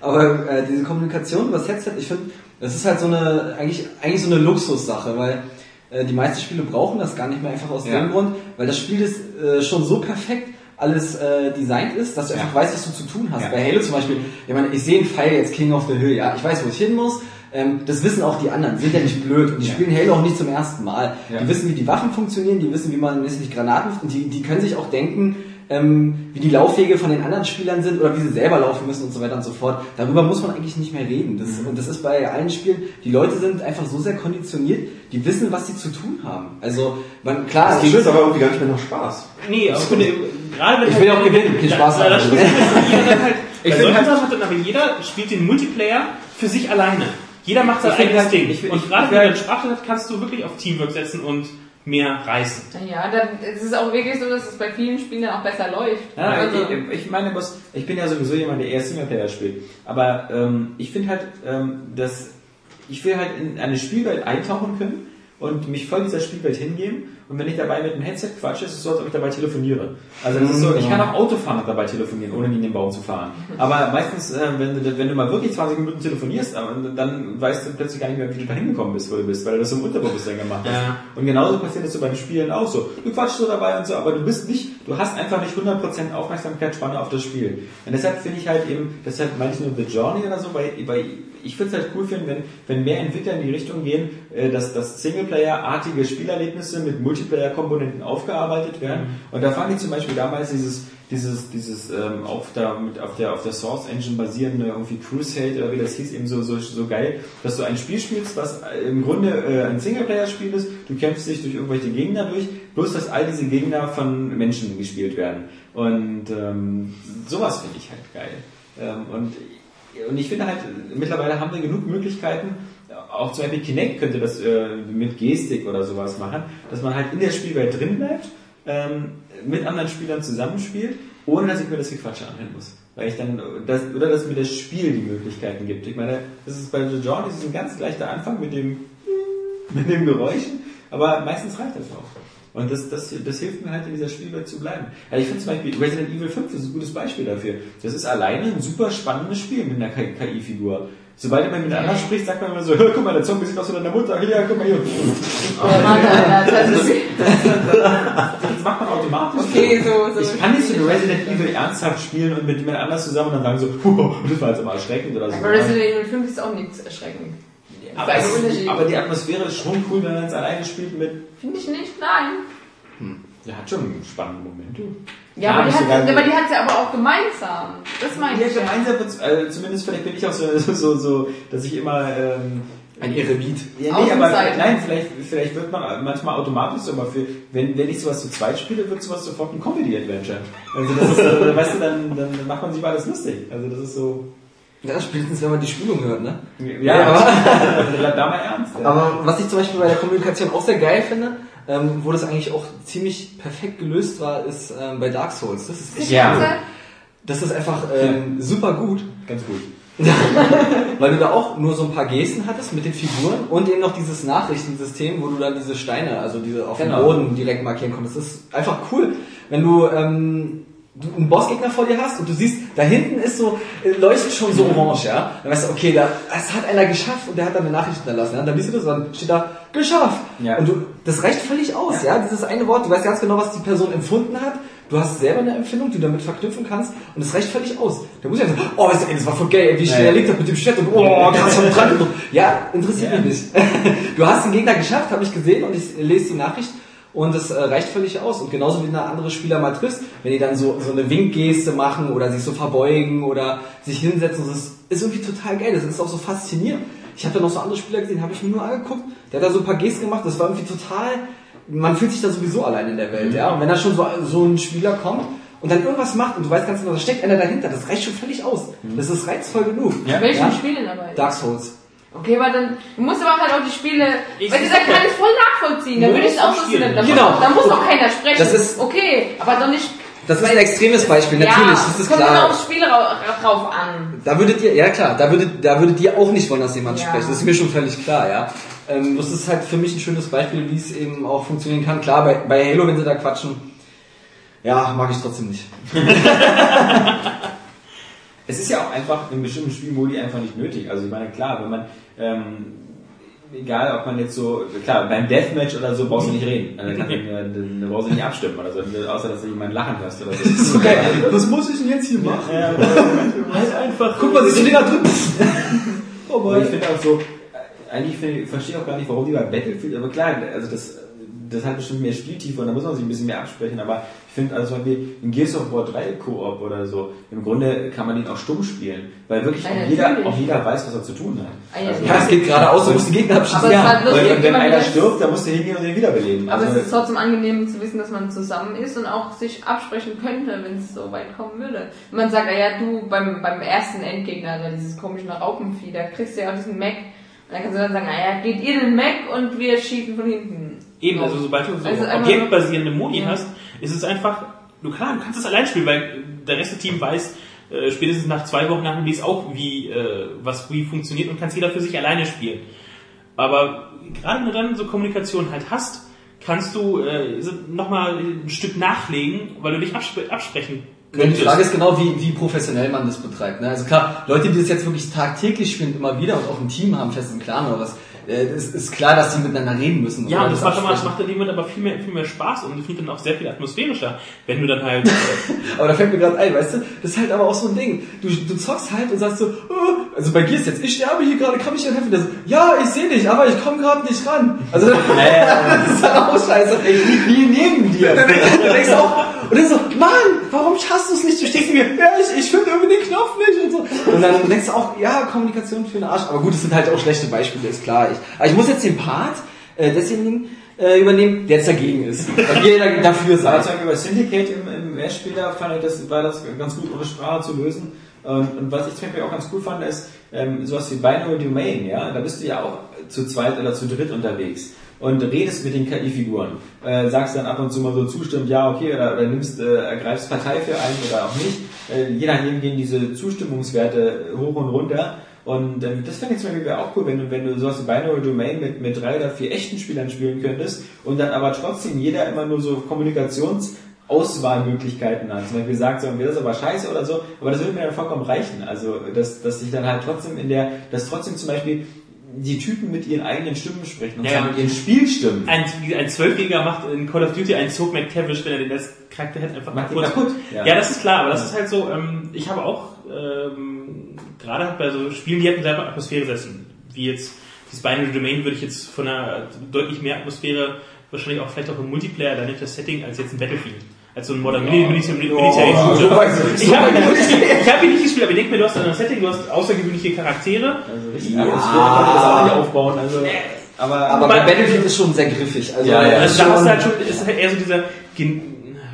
Aber äh, diese Kommunikation über das Headset, ich finde, das ist halt so eine, eigentlich, eigentlich so eine Luxussache, weil äh, die meisten Spiele brauchen das gar nicht mehr einfach aus Ja. dem Grund, weil das Spiel ist äh, schon so perfekt alles äh, designt ist, dass du Ja. einfach weißt, was du zu tun hast. Ja. Bei Halo zum Beispiel, ich meine, ich sehe einen Pfeil jetzt King of the Hill, ja, ich weiß, wo ich hin muss, ähm, das wissen auch die anderen, die sind ja nicht blöd und die spielen Halo auch nicht zum ersten Mal. Die wissen, wie die Waffen funktionieren, die wissen, wie man nicht Granaten und die, die können sich auch denken, ähm, wie die Laufwege von den anderen Spielern sind oder wie sie selber laufen müssen und so weiter und so fort. Darüber muss man eigentlich nicht mehr reden. Das, Und das ist bei allen Spielen, die Leute sind einfach so sehr konditioniert, die wissen, was sie zu tun haben. Also, man, klar, Das es aber irgendwie gar nicht mehr nach Spaß. Nee, aber ich finde, gerade wenn Ich halt- will auch gewinnen, viel Spaß da, haben. [LAUGHS] halt, Ich bei find solchen halt- aber jeder spielt den Multiplayer für sich alleine. Jeder macht sein Ich eigenes halt- Ding. ich find- und ich- gerade ich wenn du halt- dann Sprache hast, kannst du wirklich auf Teamwork setzen und mehr reißen. Naja, dann ist es auch wirklich so, dass es bei vielen Spielen dann auch besser läuft. Ja, also, ich, ich meine, was, ich bin ja sowieso jemand, der eher Singleplayer spielt. Aber ähm, ich finde halt, ähm, dass ich will halt in eine Spielwelt eintauchen können und mich voll dieser Spielwelt hingeben und wenn ich dabei mit dem Headset quatsche, ist es so, als ob ich dabei telefoniere. Also das ist so, ich kann auch Auto fahren und dabei telefonieren, ohne in den Baum zu fahren. Aber meistens, äh, wenn, du, wenn du mal wirklich 20 Minuten telefonierst, aber dann weißt du plötzlich gar nicht mehr, wie du da hingekommen bist, wo du bist, weil du das im Unterbewusstsein gemacht hast. Ja. Und genauso passiert das so beim Spielen auch so. Du quatschst so dabei und so, aber du bist nicht, du hast einfach nicht 100% Aufmerksamkeitsspanne auf das Spiel. Und deshalb finde ich halt eben, deshalb meine ich nur The Journey oder so, weil, weil ich würde es halt cool finden, wenn, wenn mehr Entwickler in die Richtung gehen, äh, dass, dass Singleplayer-artige Spielerlebnisse mit Multiplayer-Komponenten aufgearbeitet werden. Und da fand ich zum Beispiel damals dieses, dieses, dieses ähm, auf, der, mit, auf, der, auf der Source Engine basierende irgendwie Crusade oder wie das hieß, eben so, so, so geil, dass du ein Spiel spielst, was äh, im Grunde äh, ein Singleplayer-Spiel ist, du kämpfst dich durch irgendwelche Gegner durch, bloß dass all diese Gegner von Menschen gespielt werden. Und ähm, sowas finde ich halt geil. Ähm, und und ich finde halt, mittlerweile haben wir genug Möglichkeiten, auch zum Beispiel Kinect könnte das äh, mit Gestik oder sowas machen, dass man halt in der Spielwelt drin bleibt, ähm, mit anderen Spielern zusammenspielt, ohne dass ich mir das Gequatsche anhören muss. Weil ich dann, das, oder dass mir das Spiel die Möglichkeiten gibt. Ich meine, das ist bei The Journey ist ein ganz leichter Anfang mit dem, [LAUGHS] mit dem Geräuschen, aber meistens reicht das auch. Und das, das, das hilft mir halt in dieser Spielwelt zu bleiben. Also ich finde zum Beispiel Resident Evil 5 ist ein gutes Beispiel dafür. Das ist alleine ein super spannendes Spiel mit einer KI-Figur. Sobald man mit anderen spricht, sagt man immer so, [LAUGHS] guck mal, der Zombie sieht aus wie deine Mutter, hier, guck mal hier. Oh Mann, das ist, Das macht man automatisch. okay, so, so. Ich kann nicht so eine Resident Evil ernsthaft spielen und mit jemand anders zusammen und dann sagen so, "Huh, [LAUGHS] das war jetzt aber erschreckend oder so. Aber Resident Evil 5 ist auch nichts erschreckend. Aber, es aber die Atmosphäre ist schon cool, wenn man es alleine spielt mit, Finde ich nicht, nein. der hat schon spannende Momente. Ja, Ja, aber, die hat, aber die hat ja aber auch gemeinsam. Das meine ich. ja. gemeinsam wird's, äh, zumindest vielleicht bin ich auch [LAUGHS] so, so, so dass ich immer, ähm, Ein Eremit. ja, nee, aber nein, vielleicht, vielleicht wird man manchmal automatisch so, aber für, wenn, wenn ich sowas zu zweit spiele, wird sowas sofort ein Comedy-Adventure. Also das ist, [LAUGHS] weißt du, dann, dann macht man sich über alles lustig. Also das ist so, Ja, spätestens wenn man die Spülung hört, ne? ja, Ja, aber, [LAUGHS] da mal ernst. Ja. Aber was ich zum Beispiel bei der Kommunikation auch sehr geil finde, ähm, wo das eigentlich auch ziemlich perfekt gelöst war, ist ähm, bei Dark Souls. Das ist echt Ja. cool. Das ist einfach ähm, super gut, Ganz gut. [LAUGHS] weil du da auch nur so ein paar Gesten hattest mit den Figuren und eben noch dieses Nachrichtensystem, wo du dann diese Steine, also diese auf Genau. dem Boden direkt markieren konntest. Das ist einfach cool, wenn du ähm, du einen Bossgegner vor dir hast und du siehst, da hinten ist so, äh, leuchtet schon so orange, ja. Dann weißt du, okay, da, das hat einer geschafft und der hat dann eine Nachricht hinterlassen, ja. Dann liest du das, dann steht da, geschafft. Ja. Und du, das reicht völlig aus, ja. Dieses eine Wort, du weißt ganz genau, was die Person empfunden hat. Du hast selber eine Empfindung, die du damit verknüpfen kannst und es reicht völlig aus. Da muss ich ja sagen, oh, das, ey, das war voll geil, wie schnell Ja. er liegt mit dem Schwert und oh, krass von dran. Ja, interessiert Ja. mich nicht. [LAUGHS] Du hast den Gegner geschafft, habe ich gesehen und ich lese die Nachricht und es äh, reicht völlig aus. Und genauso wie du andere Spieler mal triffst, wenn die dann so, so eine Winkgeste machen oder sich so verbeugen oder sich hinsetzen, das ist, ist irgendwie total geil. Das ist auch so faszinierend. Ich habe da noch so andere Spieler gesehen, habe ich mir nur angeguckt, der hat da so ein paar Gesten gemacht, das war irgendwie total, man fühlt sich da sowieso allein in der Welt, ja. Und wenn da schon so, so ein Spieler kommt und dann irgendwas macht und du weißt ganz genau, da steckt einer dahinter, das reicht schon völlig aus. Das ist reizvoll genug. Ja. Welchen Ja. Spielen dabei? Dark Souls. Okay, aber dann, du musst aber halt auch die Spiele, Ich weil dieser kann ich voll nachvollziehen, da Nur würde ich es auch so sehen. Da, Genau. muss, da muss auch keiner sprechen. Das ist- okay, aber doch nicht. Das ist ein extremes Beispiel, natürlich, ja, das ist kommt klar. immer aufs Spiel ra drauf an. Da würdet ihr, ja klar, da würdet, da würdet ihr auch nicht wollen, dass jemand Ja. spricht. Das ist mir schon völlig klar, ja. Ähm, das ist halt für mich ein schönes Beispiel, wie es eben auch funktionieren kann. Klar, bei, bei Halo, wenn sie da quatschen, ja, mag ich trotzdem nicht. [LAUGHS] Es ist ja auch einfach in bestimmten Spielmodi einfach nicht nötig. Also ich meine, klar, wenn man, ähm, egal ob man jetzt so, klar, beim Deathmatch oder so brauchst du nicht reden. Also, dann, dann, dann brauchst du nicht abstimmen oder so, außer dass du jemanden lachen hörst oder so. [LAUGHS] Was muss ich denn jetzt hier machen? Ja, [LAUGHS] Halt einfach. Guck mal, den da drin? [LAUGHS] Aber ich finde auch so, äh, eigentlich verstehe ich auch gar nicht, warum die bei Battlefield, aber klar, also das, das hat bestimmt mehr Spieltiefe und da muss man sich ein bisschen mehr absprechen, aber ich finde also Beispiel in Gears of War 3 Koop oder so, im Grunde kann man den auch stumm spielen, weil wirklich Ja, auch, jeder, auch jeder weiß, was er zu tun hat. Ah, ja, Also, Ja, es geht geradeaus, du musst den Gegner abschießen. Ja. lustig, und, und wenn einer stirbt, dann musst du hingehen und den wiederbeleben. Aber Also, es ist trotzdem angenehm zu wissen, dass man zusammen ist und auch sich absprechen könnte, wenn es so weit kommen würde. Wenn man sagt, ah ja, du beim, beim ersten Endgegner, also dieses komische Raupenvieh, da kriegst du ja auch diesen Mac. Und dann kannst du dann sagen, ah ja, geht ihr den Mac und wir schießen von hinten. Eben, also sobald du so Also objektbasierende Modi Ja. hast, ist es einfach, du klar, du kannst es allein spielen, weil der Rest des Teams weiß, äh, spätestens nach zwei Wochen nach dem Release auch, wie, äh, was wie funktioniert und kannst jeder für sich alleine spielen. Aber gerade wenn du dann so Kommunikation halt hast, kannst du äh, nochmal ein Stück nachlegen, weil du dich abspre absprechen Die könntest. Frage ist genau, wie, wie professionell man das betreibt. Ne? Also klar, Leute, die das jetzt wirklich tagtäglich spielen, immer wieder und auch ein Team haben, fest und klar, aber was, es ist klar, dass die miteinander reden müssen. Ja, und das macht, das macht dem Moment aber viel mehr, viel mehr Spaß und ich finde dann auch sehr viel atmosphärischer, wenn du dann halt äh, [LAUGHS] Aber da fällt mir gerade ein, weißt du, das ist halt aber auch so ein Ding. Du, du zockst halt und sagst so, oh, also bei Gears jetzt, ich sterbe hier gerade, kann mich dir helfen? Der so, ja, ich sehe dich, aber ich komme gerade nicht ran. Also [LAUGHS] das ist halt auch scheiße. Ich Wie neben dir. dann, [LAUGHS] dann denkst du auch, und dann so, Mann, warum schaffst du es nicht? Du stehst mir, ja, ich, ich finde irgendwie den Knopf nicht und so. Und dann denkst du auch, ja, Kommunikation für den Arsch. Aber gut, es sind halt auch schlechte Beispiele, ist klar. Ich, aber ich muss jetzt den Part äh, desjenigen äh, übernehmen, der jetzt dagegen ist. Weil [LAUGHS] da- dafür Aber seid. zum Beispiel bei Syndicate im, im Mehrspieler fand ich, das war das ganz gut ohne Sprache zu lösen. Und, und was ich zum Beispiel auch ganz cool fand, ist ähm, sowas wie Binary Domain, ja, da bist du ja auch zu zweit oder zu dritt unterwegs und redest mit den KI-Figuren. Äh, sagst dann ab und zu mal so zustimmt, ja, okay, oder, oder nimmst, äh, ergreifst Partei für einen oder auch nicht. Äh, je nachdem gehen diese Zustimmungswerte hoch und runter. Und ähm, das fände ich zum Beispiel wäre auch cool, wenn du, wenn du sowas wie Binary Domain mit, mit drei oder vier echten Spielern spielen könntest und dann aber trotzdem jeder immer nur so Kommunikations- Auswahlmöglichkeiten hat. Zum Beispiel sagt so, das ist aber scheiße oder so, aber das würde mir dann vollkommen reichen. Also, dass, dass ich dann halt trotzdem in der, dass trotzdem zum Beispiel die Typen mit ihren eigenen Stimmen sprechen und Ja, zwar mit ihren Spielstimmen. ein, ein Zwölfjähriger macht in Call of Duty einen Zug McTavish, wenn er den als Charakter hätte, einfach Macht kurz- kaputt. Ja. Ja. das ist klar, aber das ist halt so, ähm, ich habe auch ähm, gerade halt bei so Spielen, die hätten selber Atmosphäre setzen, wie jetzt dieses Binary Domain würde ich jetzt von einer deutlich mehr Atmosphäre, wahrscheinlich auch vielleicht auch im Multiplayer, da nicht das Setting, als jetzt ein Battlefield. Als so ein Modern Mili- Military, Military Shooter. Ich habe ich hab ihn nicht gespielt, aber ich denke mir, du hast ein Setting, du hast außergewöhnliche Charaktere. Also richtig kann man das auch nicht aufbauen. Also, aber, Aber bei Battlefield ist schon sehr griffig. Also, Ja, ja. Also ist da hast du halt schon, ist halt eher so dieser gen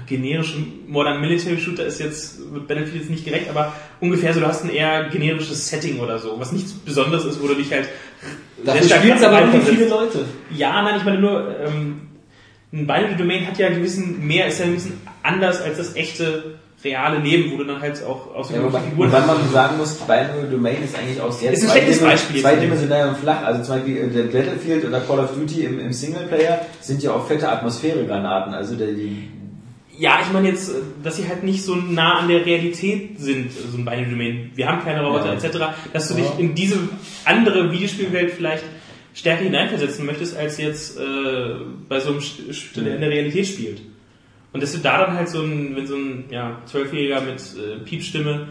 generische Modern Military Shooter ist jetzt, wird Battlefield jetzt nicht gerecht, aber ungefähr so, du hast ein eher generisches Setting oder so, was nichts Besonderes ist, wo du dich halt Dafür spielen es aber irgendwie reinversetzt. viele Leute. Ja, nein, ich meine nur, ähm, ein Binary Domain hat ja gewissen, mehr ist ja ein bisschen anders als das echte, reale Leben, wo du dann halt auch aus Ja, wobei, und wann man sagen muss, Binary Domain ist eigentlich auch sehr Ist ein schlechtes zweidimen- Beispiel. zweidimensional und flach. Also zum Beispiel äh, der Battlefield oder Call of Duty im, im Singleplayer sind ja auch fette Atmosphäregranaten. Also der, die, Ja, ich meine jetzt, äh, dass sie halt nicht so nah an der Realität sind, so ein Binary Domain. Wir haben keine Roboter Ja. etc., dass du dich in diese andere Videospielwelt vielleicht stärker hineinversetzen möchtest, als jetzt äh, bei so einem St- St- der in der Realität spielt. Und dass du da dann halt so ein, wenn so ein ja, Zwölfjähriger mit äh, Piepstimme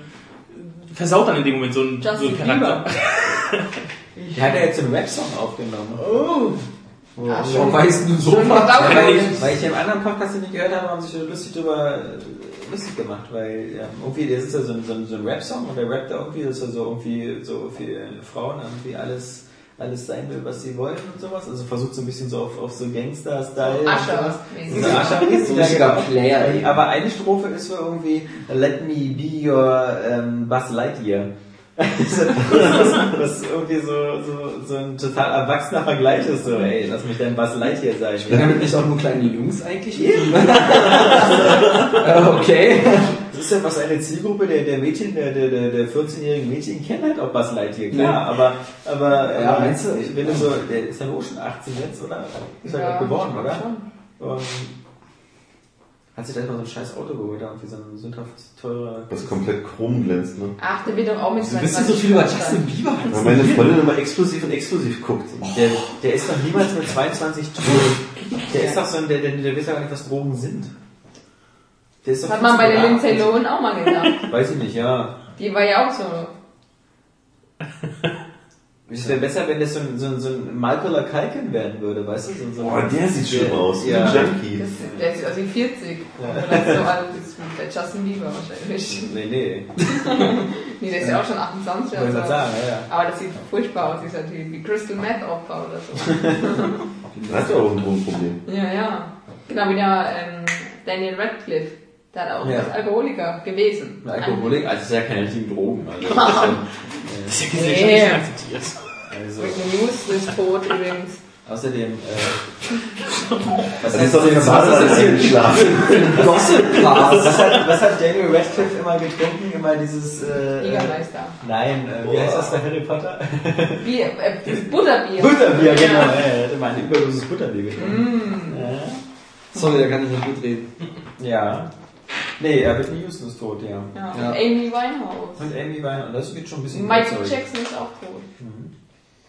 äh, versaut dann in dem Moment so ein, so ein Charakter. der hat ja jetzt einen Rap-Song aufgenommen. Oh. Ja, Warum weißt du so. Ja, weil, ich, weil ich im anderen Podcast, den ich gehört habe, haben sich so lustig drüber äh, lustig gemacht, weil ja, irgendwie, das ist ja so ein, so ein, so ein Rap-Song und der rappt da irgendwie, dass er so irgendwie so für Frauen irgendwie alles alles sein will, was sie wollen und sowas. Also versucht so ein bisschen so auf, auf so Gangster-Style. und Ascher. So So ein ja, richtiger. Player. Aber eine Strophe ist so irgendwie Let me be your ähm, Buzz Lightyear. [LAUGHS] das, das irgendwie so, so, so ein total erwachsener Vergleich ist, so, ey, lass mich dein Buzz Lightyear sein. Damit nicht auch nur kleine Jungs eigentlich? [LAUGHS] Äh, okay. [LAUGHS] Das ist ja was eine Zielgruppe der, der Mädchen, der, der, der, der 14-jährigen Mädchen kennt halt auch Buzz Lightyear, klar, Ja. aber, aber, Ja, äh, meinst du? wenn du so, der ist ja wohl schon 18 jetzt, oder? Ist er ja, geworden, ich oder? schon. Und hat sich da mal so ein scheiß Auto geholt, irgendwie so ein sündhaft teurer. Das komplett chrom glänzt, ne? Ach, der wird doch auch mit Du bist du so viel über Justin Bieber? Weil meine Freundin immer exklusiv und exklusiv guckt. Der, der ist doch niemals mit 22 Drogen. [LAUGHS] Der ist doch so ein, der, der, der weiß ja gar nicht, was Drogen sind. Ist doch Hat man bei der. Lindsay Lohan auch mal gedacht. [LAUGHS] Weiß ich nicht, ja. Die war ja auch so. [LAUGHS] Es wäre besser, wenn das so ein, so ein, so ein Michael Kalkin werden würde, weißt du? So, so Boah, der sieht schlimm aus. Ja. ein Junkie. Das, der sieht aus wie 40. Oder so alt ist wie der Justin Bieber wahrscheinlich. [LAUGHS] Nee, nee. Nee, der ist ja auch schon 28 Wollte ich oder so. sagen, ja, ja. Aber das sieht furchtbar aus, dieser Typ. Wie Crystal Meth Opfer oder so. Der hat ja auch ein Drogenproblem. ja, ja. Genau wie der ähm, Daniel Radcliffe. Der hat auch Ja. ist Alkoholiker gewesen. Ein Alkoholik, also das ist ja keine richtigen Drogen. Also, [LAUGHS] das ist schon, Das ist ja Nee. akzeptiert. also News ist tot übrigens. außerdem, äh, [LAUGHS] was, Das ist doch eingeschlafen. [LAUGHS] Gossip-Cast. was, hat, was hat Daniel Radcliffe immer getrunken? Immer dieses, äh, äh, Jägermeister. nein, äh, wie heißt das bei Harry Potter? Bier, äh, Butterbier. Butterbier, genau. Ja, er hat immer ein überdosis Butterbier getrunken. Mm. Sorry, da kann ich nicht mitreden. Ja. Nee, er Whitney Houston ist tot, ja. Ja. Ja. Und Amy Winehouse. Und Amy und das wird schon ein bisschen Michael. Jackson ist auch tot.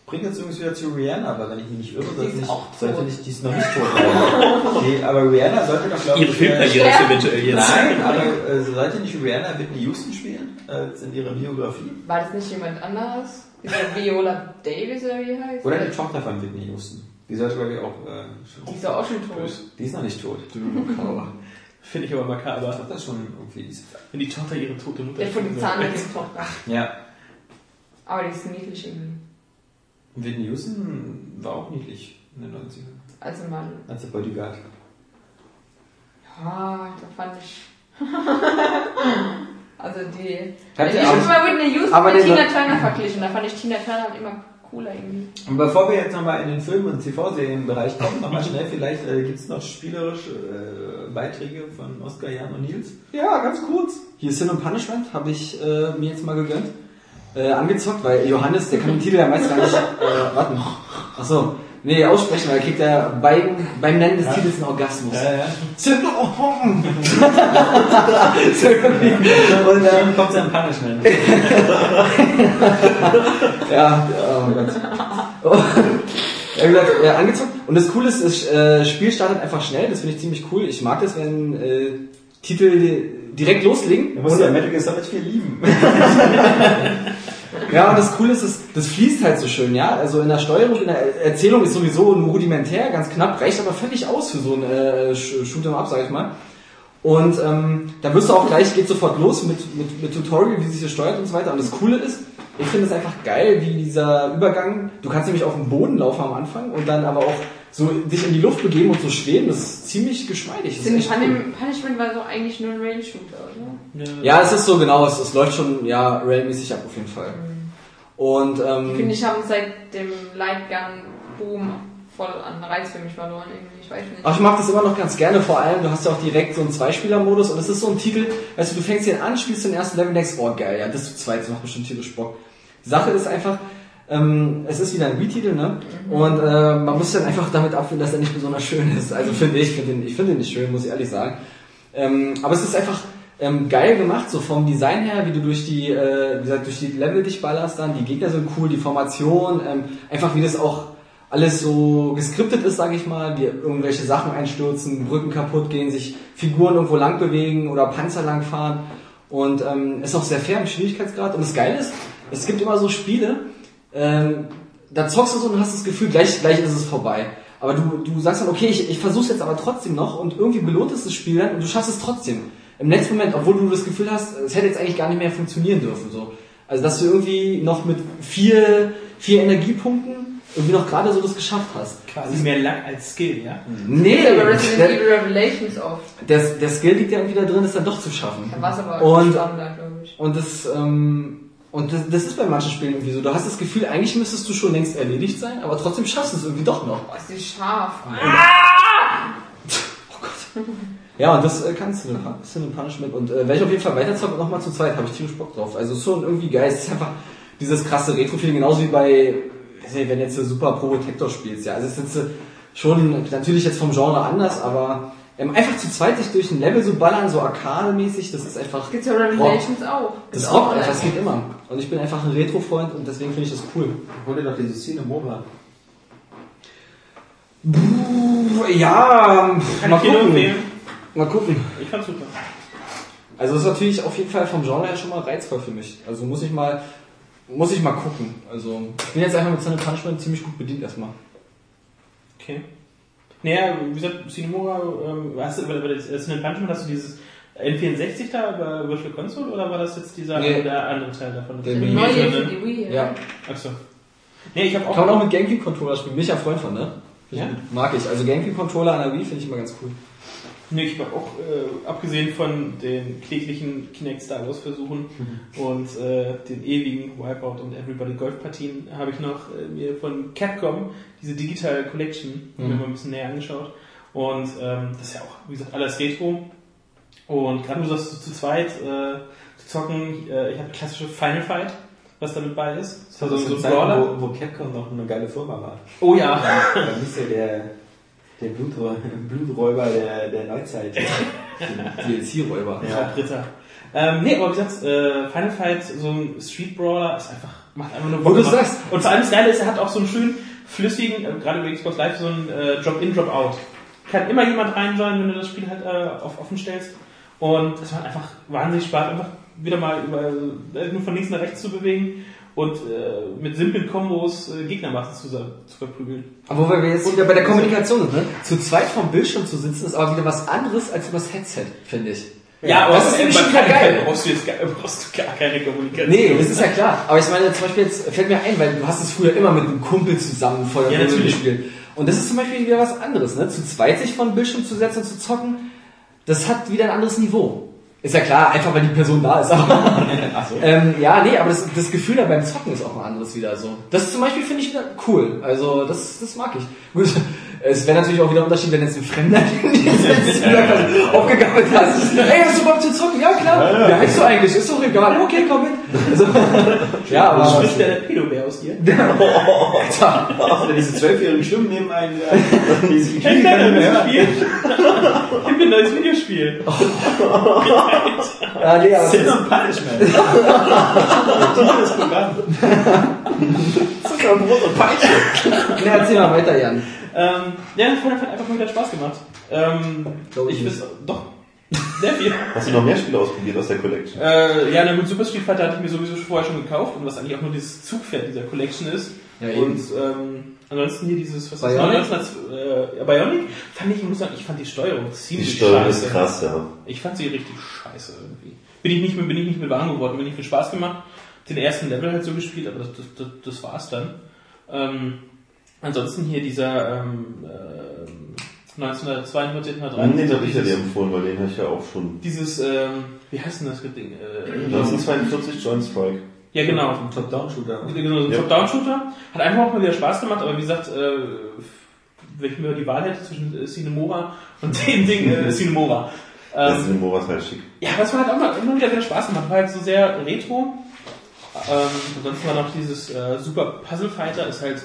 Bringt uns übrigens wieder zu Rihanna, aber wenn ich mich nicht irre, Die sollte ist nicht, auch sollte tot. nicht, die ist noch nicht tot. [LAUGHS] nee, aber Rihanna sollte doch, glaube Ihre ich, Filmkarriere ist eventuell jetzt. Nein, aber äh, sollte nicht Rihanna Whitney Houston spielen? Äh, in ihrer Biografie? War das nicht jemand anderes? Diese Viola Davis oder wie heißt? Oder die Tochter von Whitney Houston. Die sollte, glaube ich, auch, äh, Die ist doch auch schon tot. die ist noch nicht tot. Finde ich aber makaber. Ich glaube, das ist schon irgendwie, Wenn die Tochter ihre tote Mutter Der von den spielt. Zahnärztin-Tochter. ja. Aber die ist niedlich irgendwie. Whitney Houston war auch niedlich in den 90ern. Also mal. Als der Bodyguard. Ja, da fand ich. [LAUGHS] also die. Habt ich habe immer Whitney Houston mit Tina Turner verglichen. Da fand ich Tina Turner halt immer cooler irgendwie. Und bevor wir jetzt nochmal in den Film- und TV-Serienbereich kommen, nochmal schnell, vielleicht äh, gibt es noch spielerische äh, Beiträge von Oskar, Jan und Nils. Ja, ganz kurz. Hier Sin und Punishment habe ich äh, mir jetzt mal gegönnt. Äh, angezockt, weil Johannes, der kann den Titel ja meist gar nicht äh, warten. Achso, nee, aussprechen, weil er kriegt ja beim, beim Nennen des Titels einen Orgasmus. ja. Sin [LAUGHS] und Und ähm, Dann kommt sein Punishment. [LAUGHS] Ja, oh Gott. Oh. Ja, wie gesagt, äh, angezockt. Und das Coole ist, das äh, Spiel startet einfach schnell. Das finde ich ziemlich cool. Ich mag das, wenn äh, Titel di- direkt loslegen. Du musst ja Metal Gear Solid 4 lieben. [LAUGHS] Ja, und das Coole ist, das, das fließt halt so schön, ja. Also in der Steuerung, in der Erzählung ist sowieso nur rudimentär, ganz knapp, reicht aber völlig aus für so ein äh, Sh- Shoot'em Up, sag ich mal. Und ähm, da wirst du auch gleich, geht sofort los mit, mit, mit Tutorial, wie sich das steuert und so weiter. Und das Coole ist, ich finde es einfach geil, wie dieser Übergang, du kannst nämlich auf dem Boden laufen am Anfang und dann aber auch so dich in die Luft begeben und so schweben, das ist ziemlich geschmeidig. Das ist. Pun- Punishment war so eigentlich nur ein Rail-Shooter, oder? Ja, es ist so genau, es, es läuft schon ja railmäßig ab auf jeden Fall. Und Ich ähm, finde, ich habe seit dem Lightgun-Boom voll an Reiz für mich verloren irgendwie. Ich weiß nicht. Ach, ich mag das immer noch ganz gerne, vor allem, du hast ja auch direkt so einen Zweispieler-Modus und es ist so ein Titel, weißt du, du fängst den an, spielst den ersten Level und denkst, oh geil, ja, das zu zweit, das macht bestimmt tierisch Bock. Die Sache ist einfach, ähm, es ist wieder ein Wii-Titel, ne? Und äh, man muss dann einfach damit abfinden, dass er nicht besonders schön ist. Also finde ich, finde den, ich finde den nicht schön, muss ich ehrlich sagen. Ähm, aber es ist einfach ähm, geil gemacht, so vom Design her, wie du durch die, äh, wie gesagt, durch die Level dich ballerst dann, die Gegner sind cool, die Formation, ähm, einfach wie das auch alles so geskriptet ist, sage ich mal, wie irgendwelche Sachen einstürzen, Brücken kaputt gehen, sich Figuren irgendwo lang bewegen oder Panzer lang fahren und ähm, ist auch sehr fair im Schwierigkeitsgrad und das Geile ist, es gibt immer so Spiele, ähm, da zockst du so und hast das Gefühl, gleich, gleich ist es vorbei. Aber du, du sagst dann, okay, ich, ich versuch's jetzt aber trotzdem noch und irgendwie belohnt es das Spiel dann und du schaffst es trotzdem. Im letzten Moment, obwohl du das Gefühl hast, es hätte jetzt eigentlich gar nicht mehr funktionieren dürfen. So. Also dass du irgendwie noch mit vier, vier Energiepunkten irgendwie noch gerade so das geschafft hast. Quasi mehr Luck als Skill, ja? Nee, Das ist aber Resident der, Evil Revelations oft. der, der Skill liegt ja irgendwie da drin, das dann doch zu schaffen. Da war es aber Und- spannender, glaube ich. Und das, ähm, und das, das ist bei manchen Spielen irgendwie so. Du hast das Gefühl, eigentlich müsstest du schon längst erledigt sein, aber trotzdem schaffst du es irgendwie doch noch. Oh, ist die scharf. [LAUGHS] Oh Gott. Ja, und das äh, kannst du, Sin and Punishment. Und äh, wenn ich auf jeden Fall weiterzocken, nochmal zu zweit, habe ich tierisch Bock drauf. Also schon irgendwie geil. Es ist einfach dieses krasse Retro-Feeling, genauso wie bei, wenn jetzt du Super Protector spielst. Ja, also es ist jetzt äh, schon natürlich jetzt vom Genre anders, aber ähm, einfach zu zweit sich durch ein Level so ballern, so arcade-mäßig, das ist einfach. Gibt's ja Revelations auch. Das rockt online. einfach, das geht immer. Und ich bin einfach ein Retro-Freund und deswegen finde ich das cool. Hol dir doch diese Szene. Puh, ja, Kann mal gucken. Mal gucken. Ich fand's super. Also das ist natürlich auf jeden Fall vom Genre her schon mal reizvoll für mich. Also muss ich mal, muss ich mal gucken. Also ich bin jetzt einfach mit Sunny Punishment ziemlich gut bedient erstmal. Okay. Naja, wie gesagt, Cinemora, ähm, hast du, bei das Sin Punishment hast du dieses N64 da bei Virtual Console oder war das jetzt dieser Nee. der andere Teil davon? Der Wii. Neue für ne? die Wii. Ja. Achso. Nee, ich habe auch. Kann man auch mit Gamecube-Controller spielen. Bin ich ja Freund von, ne? Ja? Mag ich. Also Gamecube-Controller an der Wii finde ich immer ganz cool. Nee, ich habe auch, äh, abgesehen von den kläglichen Kinect Star Wars Versuchen und äh, den ewigen Wipeout und Everybody Golf Partien, habe ich noch äh, mir von Capcom diese Digital Collection mir Mhm. mal ein bisschen näher angeschaut. Und ähm, das ist ja auch, wie gesagt, alles Retro. Und gerade du sagst, zu zweit äh, zu zocken, äh, ich habe klassische Final Fight, was damit bei ist. Das war so, so ein Brawler. wo, wo Capcom noch eine geile Firma war. Oh ja. [LAUGHS] Da hieß ja der Der Bluträuber, [LAUGHS] Bluträuber der, der Neuzeit. [LAUGHS] DLC-Räuber. Ja. Ritter. Ähm, nee, aber wie gesagt, äh, Final Fight, so ein Street Brawler ist einfach, macht einfach nur Wo du Bock. sagst- Und vor allem das Geile ist, er hat auch so einen schönen, flüssigen, äh, gerade bei Xbox Live, so einen äh, Drop-in, Drop-out. Kann immer jemand reinjoinen, wenn du das Spiel halt äh, auf offen stellst. Und es macht einfach wahnsinnig Spaß, einfach wieder mal über, äh, nur von links nach rechts zu bewegen und äh, mit simplen Kombos äh, Gegnermassen zu, zu verprügeln. Aber wo wir jetzt wieder bei der Kommunikation sind, ne? Zu zweit vom Bildschirm zu sitzen, ist aber wieder was anderes als übers Headset, finde ich. das ist nämlich schon wieder geil. [LAUGHS] Brauchst du jetzt gar, brauchst du gar keine Kommunikation. Nee, das ist ja klar. Aber ich meine, zum Beispiel jetzt fällt mir ein, weil du hast es früher immer mit einem Kumpel zusammen vor der Ja, gespielt. Und das ist zum Beispiel wieder was anderes, ne? Zu zweit sich vor den Bildschirm zu setzen und zu zocken, das hat wieder ein anderes Niveau. Ist ja klar, einfach weil die Person da ist. Aber [LAUGHS] Ach so. ähm, ja, nee, aber das, das Gefühl da beim Zocken ist auch ein anderes wieder so. Das zum Beispiel finde ich cool. Also das, das mag ich. Gut, es wäre natürlich auch wieder ein Unterschied, wenn jetzt ein Fremder [LAUGHS] aufgegammelt hast. Ey, hast du Bock zu zocken? Ja klar. Ja, ist so eigentlich, ist doch egal. Okay, komm mit. Also, [LAUGHS] ja, aber Spricht der Pedobär aus dir? [LAUGHS] Oder diese zwölfjährigen Stimmen nehmen einen, äh, Hey, nein, mehr neues Spiel. Gib mir ein neues Videospiel. ja, nee, aber Sin und Punishment. das Programm. Zucker, Brot und Peitsche. nee, erzähl mal weiter, Jan. Ähm, ja, Final hat einfach mal wieder Spaß gemacht. Ähm, Glaub ich ich weiß, doch. Sehr viel. Hast du noch mehr Spiele ausprobiert aus der Collection? Äh, ja, na gut, Super Street Fighter hatte ich mir sowieso vorher schon gekauft und was eigentlich auch nur dieses Zugpferd dieser Collection ist. Ja, eben. und ähm, ansonsten hier dieses, was Bionic? ist das? Äh, Bionic fand ich, ich muss sagen, ich fand die Steuerung Die ziemlich Steuerung scheiße. ist krass, ja. Ich fand sie richtig scheiße irgendwie. Bin ich nicht mehr, bin ich nicht mehr warm geworden, bin nicht viel Spaß gemacht. Den ersten Level halt so gespielt, aber das, das, das, das war's dann. Ähm, ansonsten hier dieser ähm, ähm, 1942, Den 1943, habe ich ja dir dieses, empfohlen, weil den habe ich ja auch schon. dieses ähm, wie heißt denn das Ding? Äh, 1942 Joint Strike. ja genau, Ein Top-Down-Shooter. Genau, so ein Ja. Top-Down-Shooter. Hat einfach auch mal wieder Spaß gemacht, aber wie gesagt, äh, wenn ich mir die Wahl hätte zwischen äh, Cinemora und [LAUGHS] dem Ding, äh, Cinemora. Das Ähm, ist in Moras halt schick. ja, das war halt auch mal, immer wieder wieder Spaß gemacht. War halt so sehr retro. Ähm, ansonsten war noch dieses äh, Super Puzzle Fighter, ist halt äh,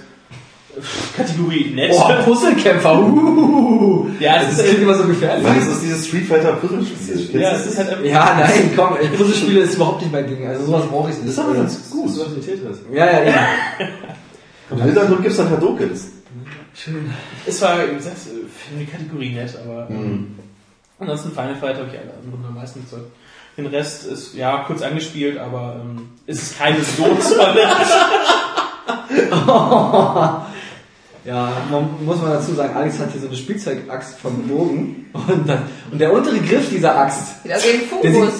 Kategorie nett. Boah, Puzzlekämpfer. Uh, Ja, es das ist, klingt äh, immer so gefährlich. Nein, das ist dieses Street Fighter Puzzle-Spiel. ja, es ist halt einfach. Ja, nein, komm, ey, Puzzlespiele ist überhaupt nicht mein Ding. Also sowas brauche ich nicht. Das ist aber ganz gut. Das ist doch wie Tetris. Ja, ja, ja. Und im Hintergrund gibt's dann Hadokens. Es war, wie gesagt, für die Kategorie nett, aber ähm, Mhm. ansonsten Final Fight habe ich alle anderen am meisten gezeugt. Den Rest ist ja kurz angespielt, aber ähm, es ist keine so [LAUGHS] tolle. [LAUGHS] [LAUGHS] Ja, man muss man dazu sagen, Alex hat hier so eine Spielzeugaxt vom Bogen und, dann, und der untere Griff dieser Axt Sieht aus wie ein der Fungus.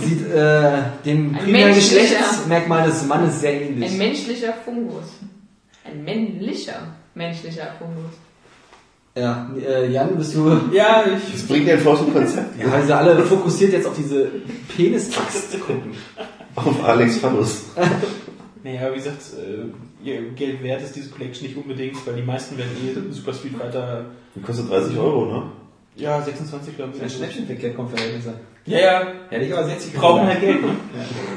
sieht, sieht äh, dem Ein primären. Geschlechtsmerkmal des Mannes sehr Ein ähnlich. menschlicher Fungus. Ein männlicher menschlicher Fungus. Ja, äh, Jan, bist du... ja, ich. Das bringt ja ein falsches Konzept. Ja, weil sie alle fokussiert jetzt auf diese Penisaxt gucken. Auf Alex Phallus. Naja, wie gesagt, äh, Geld wert ist diese Collection nicht unbedingt, weil die meisten werden eh Super Street Fighter. Die kostet 30 Euro, ne? Ja, 26 glaube Ein ich. Schnäppchen für Verhältnisse. Ja, ja, Hätte ich aber 60 brauchen halt Geld, ne?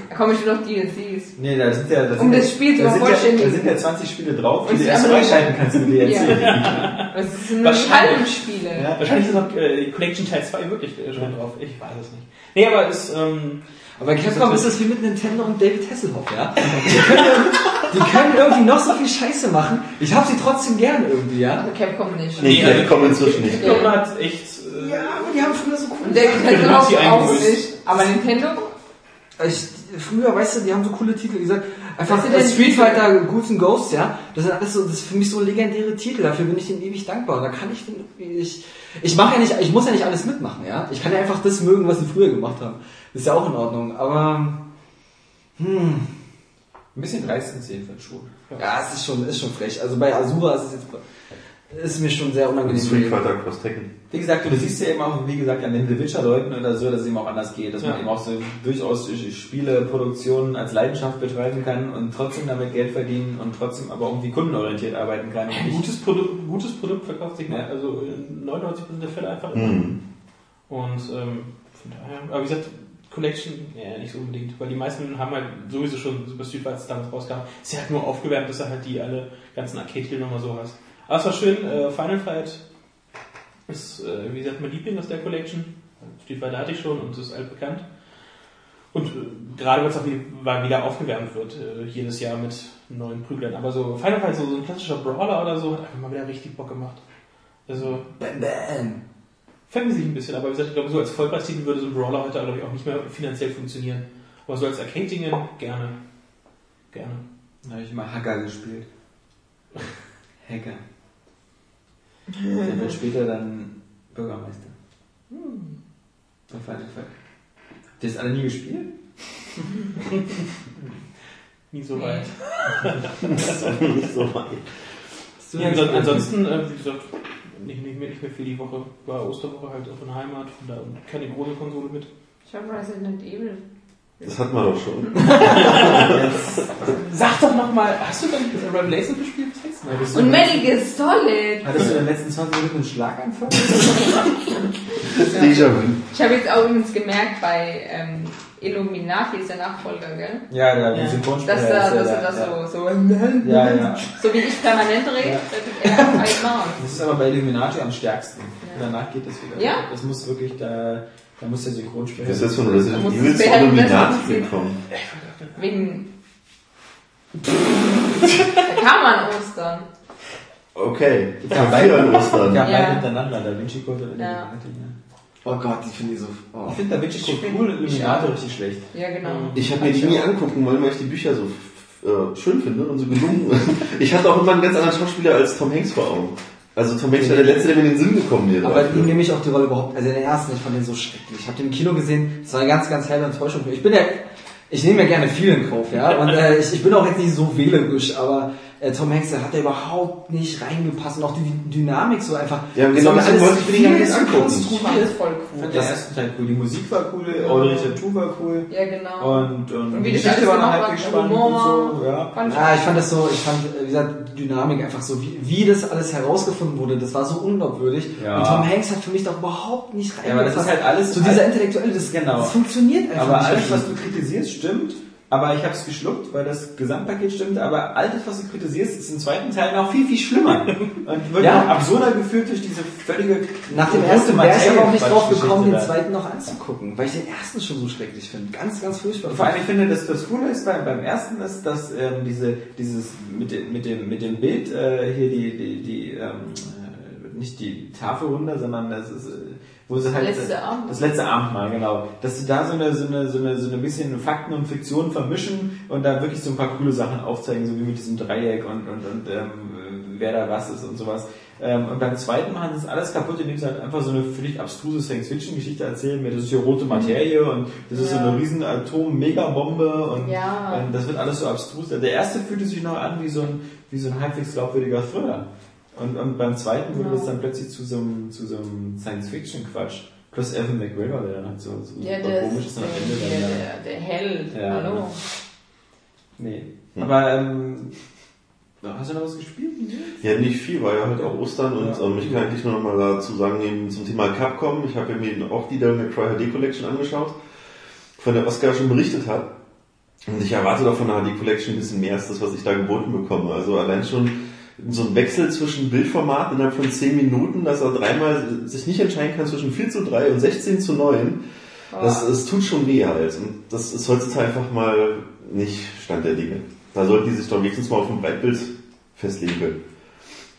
Da komme ich nur noch DLCs. Nee, da sind ja, da Um sind das Spiel zu ja, vervollständigen. da sind ja 20 Spiele drauf, die du sie erst freischalten kannst, du die Ja. Das sind nur halben Spiele. Ja. Wahrscheinlich ist noch äh, Collection Teil 2 wirklich schon drauf. Ich weiß es nicht. Nee, aber es, ähm, Aber Capcom ist das wie mit Nintendo und David Hasselhoff, ja? Die können, die können irgendwie noch so viel Scheiße machen. Ich hab sie trotzdem gern irgendwie, ja? Also Capcom nicht. Nee, Nee, die kommen inzwischen nicht. Capcom hat echt. Äh, Ja, aber die haben früher so cool. Und David Hasselhoff auch nicht. Aber Nintendo? Ich, früher, weißt du, die haben so coole Titel gesagt. Einfach Street? Fighter, Ghouls and Ghosts, ja. Das sind alles so, das ist für mich so legendäre Titel. Dafür bin ich denen ewig dankbar. Da kann ich, den- ich, ich mache ja nicht, ich muss ja nicht alles mitmachen, ja. Ich kann ja einfach das mögen, was sie früher gemacht haben. Ist ja auch in Ordnung. Aber, hm, Ein bisschen dreist sind sie jedenfalls schon. ja, es ist schon, ist schon frech. Also bei Asura ist es jetzt, ist mir schon sehr unangenehm. Street Fighter Cross Tekken. Wie gesagt, du siehst ja eben auch, wie gesagt, an den The Witcher-Leuten oder so, dass es eben auch anders geht, dass Ja. man eben auch so durchaus Spieleproduktionen als Leidenschaft betreiben kann und trotzdem damit Geld verdienen und trotzdem aber irgendwie kundenorientiert arbeiten kann. Ein gutes Produkt, gutes Produkt verkauft sich Ja. also in 99% der Fälle einfach immer. Mhm. Und ähm, von daher, aber wie gesagt, Collection, ja, nicht so unbedingt, weil die meisten haben halt sowieso schon Super Street Fighter damals rauskam. Ist ja halt nur aufgewärmt, dass du halt die alle ganzen Arcade-Titel nochmal so hast. Aber es war schön, äh, Final Fight Ist, äh, wie gesagt, mein Liebling aus der Collection. Street Fighter hatte ich schon und ist altbekannt. Und äh, gerade weil es auch wieder, wieder aufgewärmt wird, äh, jedes Jahr mit neuen Prüglern. Aber so Final Fight, so, so ein klassischer Brawler oder so, hat einfach mal wieder richtig Bock gemacht. Also, Bam, bam. Fangen sich ein bisschen, aber wie gesagt, ich glaube, so als Vollpreistitel würde so ein Brawler heute, glaube ich, auch nicht mehr finanziell funktionieren. Aber so als Arcade-Dinge gerne. Gerne. Da habe ich mal Hacker gespielt. [LAUGHS] Hacker. Der wird später dann Bürgermeister. Bei Final Fight. Habt ihr das alle nie gespielt? [LAUGHS] Nie so weit. [LAUGHS] nicht so weit. Ja, anson- ansonsten, äh, wie gesagt, nicht, nicht, mehr, nicht mehr viel die Woche. War Osterwoche halt auch in Heimat, von da keine große Konsole mit. Ich habe Resident Evil. Das hat man doch schon. [LAUGHS] Sag doch nochmal, hast du denn Revelation gespielt? Du Und Metal Gear Solid. Hattest du in den letzten 20 Minuten einen Schlaganfall? [LAUGHS] Déjà-vu. Ich habe jetzt auch übrigens gemerkt, bei ähm, Illuminati ist der Nachfolger, gell? Ja, der Ja. Synchronsprecher. Dass da, ist ja dass er da, das ja. so, so, Ja, ja. so wie ich permanent rede, Ja. er [LAUGHS] auf einmal. Das ist aber bei Illuminati am stärksten. Ja. Danach geht das wieder. Ja. Das muss wirklich, da, da muss der Synchronsprecher. Das ist jetzt von Resident Evil zu Illuminati gekommen. Wegen. da kam man Ostern. Okay. Ja, Vier an Ostern. Ja, Ja. beide hintereinander. Da Vinci Code Ja. Illuminati. Ja. Oh Gott, die finde ich so. Oh. Ich finde Da Vinci Code cool, Illuminati richtig schlecht. Ja, genau. Ich habe mir die nie angucken wollen, weil ich die Bücher so äh, schön finde und so gelungen. ich hatte auch immer einen ganz anderen Schauspieler als Tom Hanks vor Augen. Also Tom Hanks war der letzte, der mir in den Sinn gekommen wäre. Aber ihm nehme ich auch die Rolle überhaupt, also den ersten, ich fand den so schrecklich. Ich habe den im Kino gesehen, es war eine ganz, ganz helle Enttäuschung. für mich. Ich bin ja, ich nehme ja gerne viel in Kauf, ja, und äh, ich, ich bin auch jetzt nicht so wählerisch, aber äh, Tom Hanks, der hat da überhaupt nicht reingepasst und auch die Dynamik so einfach. Ja, das genau alles wollte ich mir nicht angucken. Konstruiert. voll cool. den ersten Teil cool. Die Musik war cool, Audrey Tautou war cool. Ja, genau. Und, und, Und wie die das Geschichte war noch halbwegs spannend und so. Ja. Fand Ja, ich fand das so, ich fand, wie gesagt, die Dynamik einfach so, wie, wie das alles herausgefunden wurde, das war so unglaubwürdig. Ja. Und Tom Hanks hat für mich doch überhaupt nicht reingepasst. Ja, aber das ist halt alles- So dieser Intellektuelle, das, Genau. das funktioniert einfach Aber nicht. alles, was du kritisierst, stimmt. Aber ich habe es geschluckt, weil das Gesamtpaket stimmt. Aber alles, was du kritisierst, ist im zweiten Teil noch viel, viel schlimmer. [LAUGHS] Und wird Ja. absurder geführt durch diese völlige Nach dem ersten wäre ich aber auch nicht drauf gekommen, den zweiten noch anzugucken, weil ich den ersten schon so schrecklich finde. Ganz, ganz furchtbar. Vor allem, ich finde, dass das Coole ist beim, beim ersten ist, dass ähm, diese, dieses mit dem, mit dem, mit dem Bild äh, hier die, die, die ähm, äh, nicht die Tafel runter, sondern das ist, äh, wo sie halt letzte das letzte Abendmahl, genau, dass sie da so eine, so eine, so eine, so ein bisschen Fakten und Fiktionen vermischen und da wirklich so ein paar coole Sachen aufzeigen, so wie mit diesem Dreieck und, und, und ähm, wer da was ist und sowas. Ähm, und beim zweiten sie das alles kaputt, indem sie halt einfach so eine völlig abstruse Science-Fiction-Geschichte erzählen, mit das ist hier rote Materie und das ist so Ja. eine riesen Atom-Megabombe und Ja. ähm, das wird alles so abstrus. Der erste fühlte sich noch an wie so ein, wie so ein halbwegs glaubwürdiger Thriller. Und, und beim zweiten wurde Genau. das dann plötzlich zu so einem, zu so einem Science-Fiction-Quatsch. Plus Evan McGregor, der dann halt so, so Ja, super der, komisch ist am der, Ende der, dann. der, der Held. Ja. Hallo. Nee. Hm. Aber, ähm, hast du noch was gespielt? Ja, nicht viel, war ja halt auch Ostern und Ja. ähm, ich kann eigentlich nur noch mal dazu sagen, eben zum Thema Capcom, ich habe ja mir auch die Devil May Cry HD Collection angeschaut, von der Oscar schon berichtet hat. Und ich erwarte doch von der HD Collection ein bisschen mehr als das, was ich da geboten bekomme. Also allein schon so ein Wechsel zwischen Bildformat innerhalb von 10 Minuten, dass er dreimal sich nicht entscheiden kann zwischen 4 zu 3 und 16 zu 9. Das, es tut schon weh halt. Und das ist heutzutage einfach mal nicht Stand der Dinge. Da sollten die sich doch wenigstens mal auf ein Breitbild festlegen können.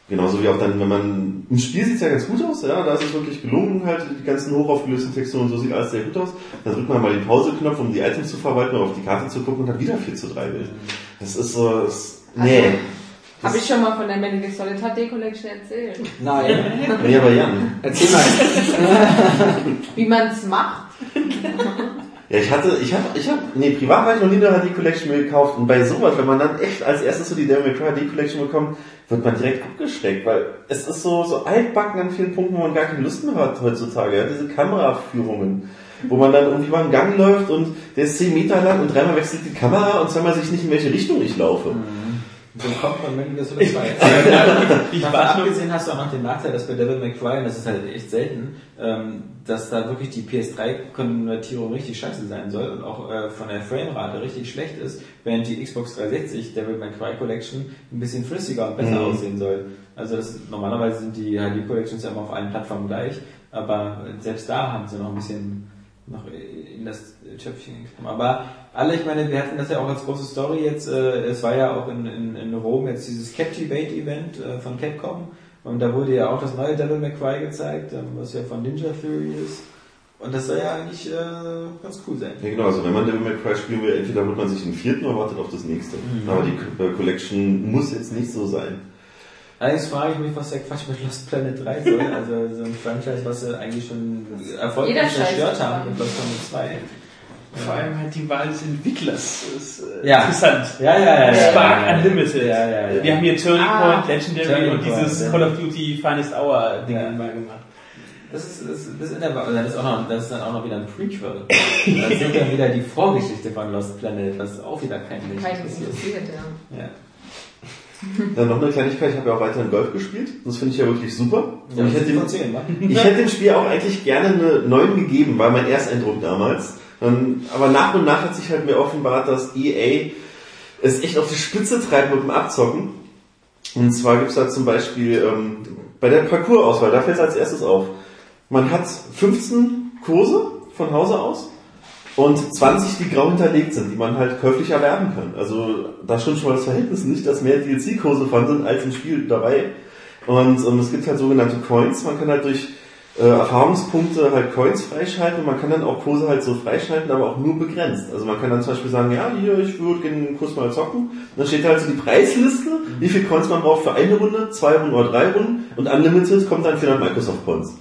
Genauso wie auch dann, wenn man, im Spiel sieht's ja ganz gut aus, ja, da ist es wirklich gelungen, halt, die ganzen hochaufgelösten Texturen und so sieht alles sehr gut aus. Dann drückt man mal den Pause-Knopf, um die Items zu verwalten, oder auf die Karte zu gucken und hat wieder 4 zu 3 Bild. Das ist so, das, nee. Habe ich schon mal von der Metal Gear Solid HD Collection erzählt. Nein. [LAUGHS] Nee, aber Jan. Erzähl mal. [LAUGHS] Wie man es macht. Ja, ich hatte, ich hab, ich hab, nee, privat habe ich noch nie eine HD Collection gekauft. Und bei sowas, wenn man dann echt als erstes so die Devil May Cry HD Collection bekommt, wird man direkt abgeschreckt, weil es ist so, so altbacken an vielen Punkten, wo man gar keine Lust mehr hat heutzutage. Ja, diese Kameraführungen, wo man dann irgendwie über einen Gang läuft und der ist 10 Meter lang und dreimal wechselt die Kamera und zweimal sich nicht in welche Richtung ich laufe. Willkommen von Metal Gear Solid 2. Ich Davon warte nur, abgesehen hast du auch noch den Nachteil, dass bei Devil May Cry, und das ist halt echt selten, ähm, dass da wirklich die PS3-Konvertierung richtig scheiße sein soll und auch äh, von der Framerate richtig schlecht ist, während die Xbox 360 Devil May Cry Collection ein bisschen flüssiger und besser Mhm. aussehen soll. Also das, normalerweise sind die HD Collections ja immer auf allen Plattformen gleich, aber selbst da haben sie noch ein bisschen noch in das Töpfchen gekommen. Aber alle, ich meine, wir hatten das ja auch als große Story jetzt, äh, es war ja auch in, in, in Rom jetzt dieses Captivate Event äh, von Capcom und da wurde ja auch das neue Devil May Cry gezeigt, ähm, was ja von Ninja Theory ist. Und das soll ja eigentlich äh, ganz cool sein. Ja genau, also wenn man Devil May Cry spielen will, entweder holt man sich den vierten oder wartet auf das nächste. Aber die äh, Collection muss jetzt nicht so sein. Allerdings frage ich mich, was der Quatsch mit Lost Planet 3 soll. [LAUGHS] Also so ein Franchise, was sie eigentlich schon erfolgreich zerstört haben mit Lost Planet 2. vor allem halt die Wahl des Entwicklers ist äh, Ja. interessant. Ja, ja, ja. ja, Spark ja, ja. Unlimited. Ja, ja, ja. Wir haben hier Turning Ah. Point, Legendary Turning und Point, dieses ja. Call of Duty Finest Hour Ding Ja. mal gemacht. Das ist, das, ist- das ist in der das ist, auch noch, das ist dann auch noch wieder ein Prequel. Das [LAUGHS] ist dann wieder die Vorgeschichte von Lost Planet, was auch wieder kein Mensch interessiert. ja. Ja. Dann noch eine Kleinigkeit, ich habe ja auch weiterhin Golf gespielt. Das finde ich ja wirklich super. Ja, ich hätte dem, von 10, wa? [LAUGHS] ich hätte dem Spiel auch eigentlich gerne eine 9 gegeben, war mein Ersteindruck damals. Ähm, Aber nach und nach hat sich halt mir offenbart, dass EA es echt auf die Spitze treibt mit dem Abzocken. Und zwar gibt's da zum Beispiel ähm, bei der Parcours-Auswahl, da fällt es als erstes auf. Man hat 15 Kurse von Hause aus und 20, die grau hinterlegt sind, die man halt käuflich erwerben kann. Also da stimmt schon mal das Verhältnis nicht, dass mehr DLC-Kurse von sind als im Spiel dabei. Und ähm, es gibt halt sogenannte Coins. Man kann halt durch äh, Erfahrungspunkte halt Coins freischalten und man kann dann auch Kurse halt so freischalten, aber auch nur begrenzt. Also man kann dann zum Beispiel sagen, ja, hier, ich würde gerne den Kurs mal zocken. Und dann steht halt so die Preisliste, wie viel Coins man braucht für eine Runde, zwei Runden oder drei Runden und Unlimited kommt dann 400 Microsoft Points.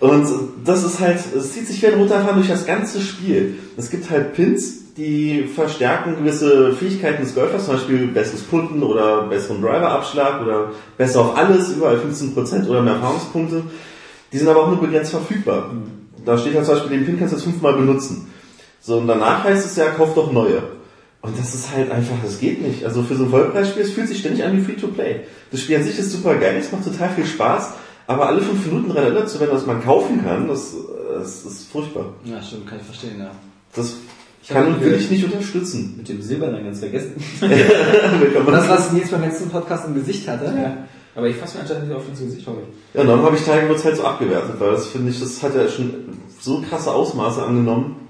Und das ist halt, es zieht sich wie ein roter Faden durch das ganze Spiel. Es gibt halt Pins, die verstärken gewisse Fähigkeiten des Golfers, zum Beispiel besseres Putten oder besseren Driverabschlag oder besser auf alles, überall 15% oder mehr Erfahrungspunkte. Die sind aber auch nur begrenzt verfügbar. Da steht halt zum Beispiel, den Pin kannst du jetzt fünfmal benutzen. So, und danach heißt es ja, kauf doch neue. Und das ist halt einfach, das geht nicht. Also für so ein Vollpreisspiel, es fühlt sich ständig an wie Free-to-Play. Das Spiel an sich ist super geil, es macht total viel Spaß, aber alle fünf Minuten daran erinnert zu werden, dass man kaufen kann, das, das ist furchtbar. Ja, stimmt, kann ich verstehen, ja. Das Ich kann und will ich nicht unterstützen. Mit dem Silbernen ganz vergessen. [LAUGHS] Und das, was Nils beim letzten Podcast im Gesicht hatte. Ja. Aber ich fasse mir anscheinend nicht auf ins Gesicht, hoffe ich. Ja, dann habe ich Tiger Woods halt so abgewertet, weil das finde ich, das hat ja schon so krasse Ausmaße angenommen.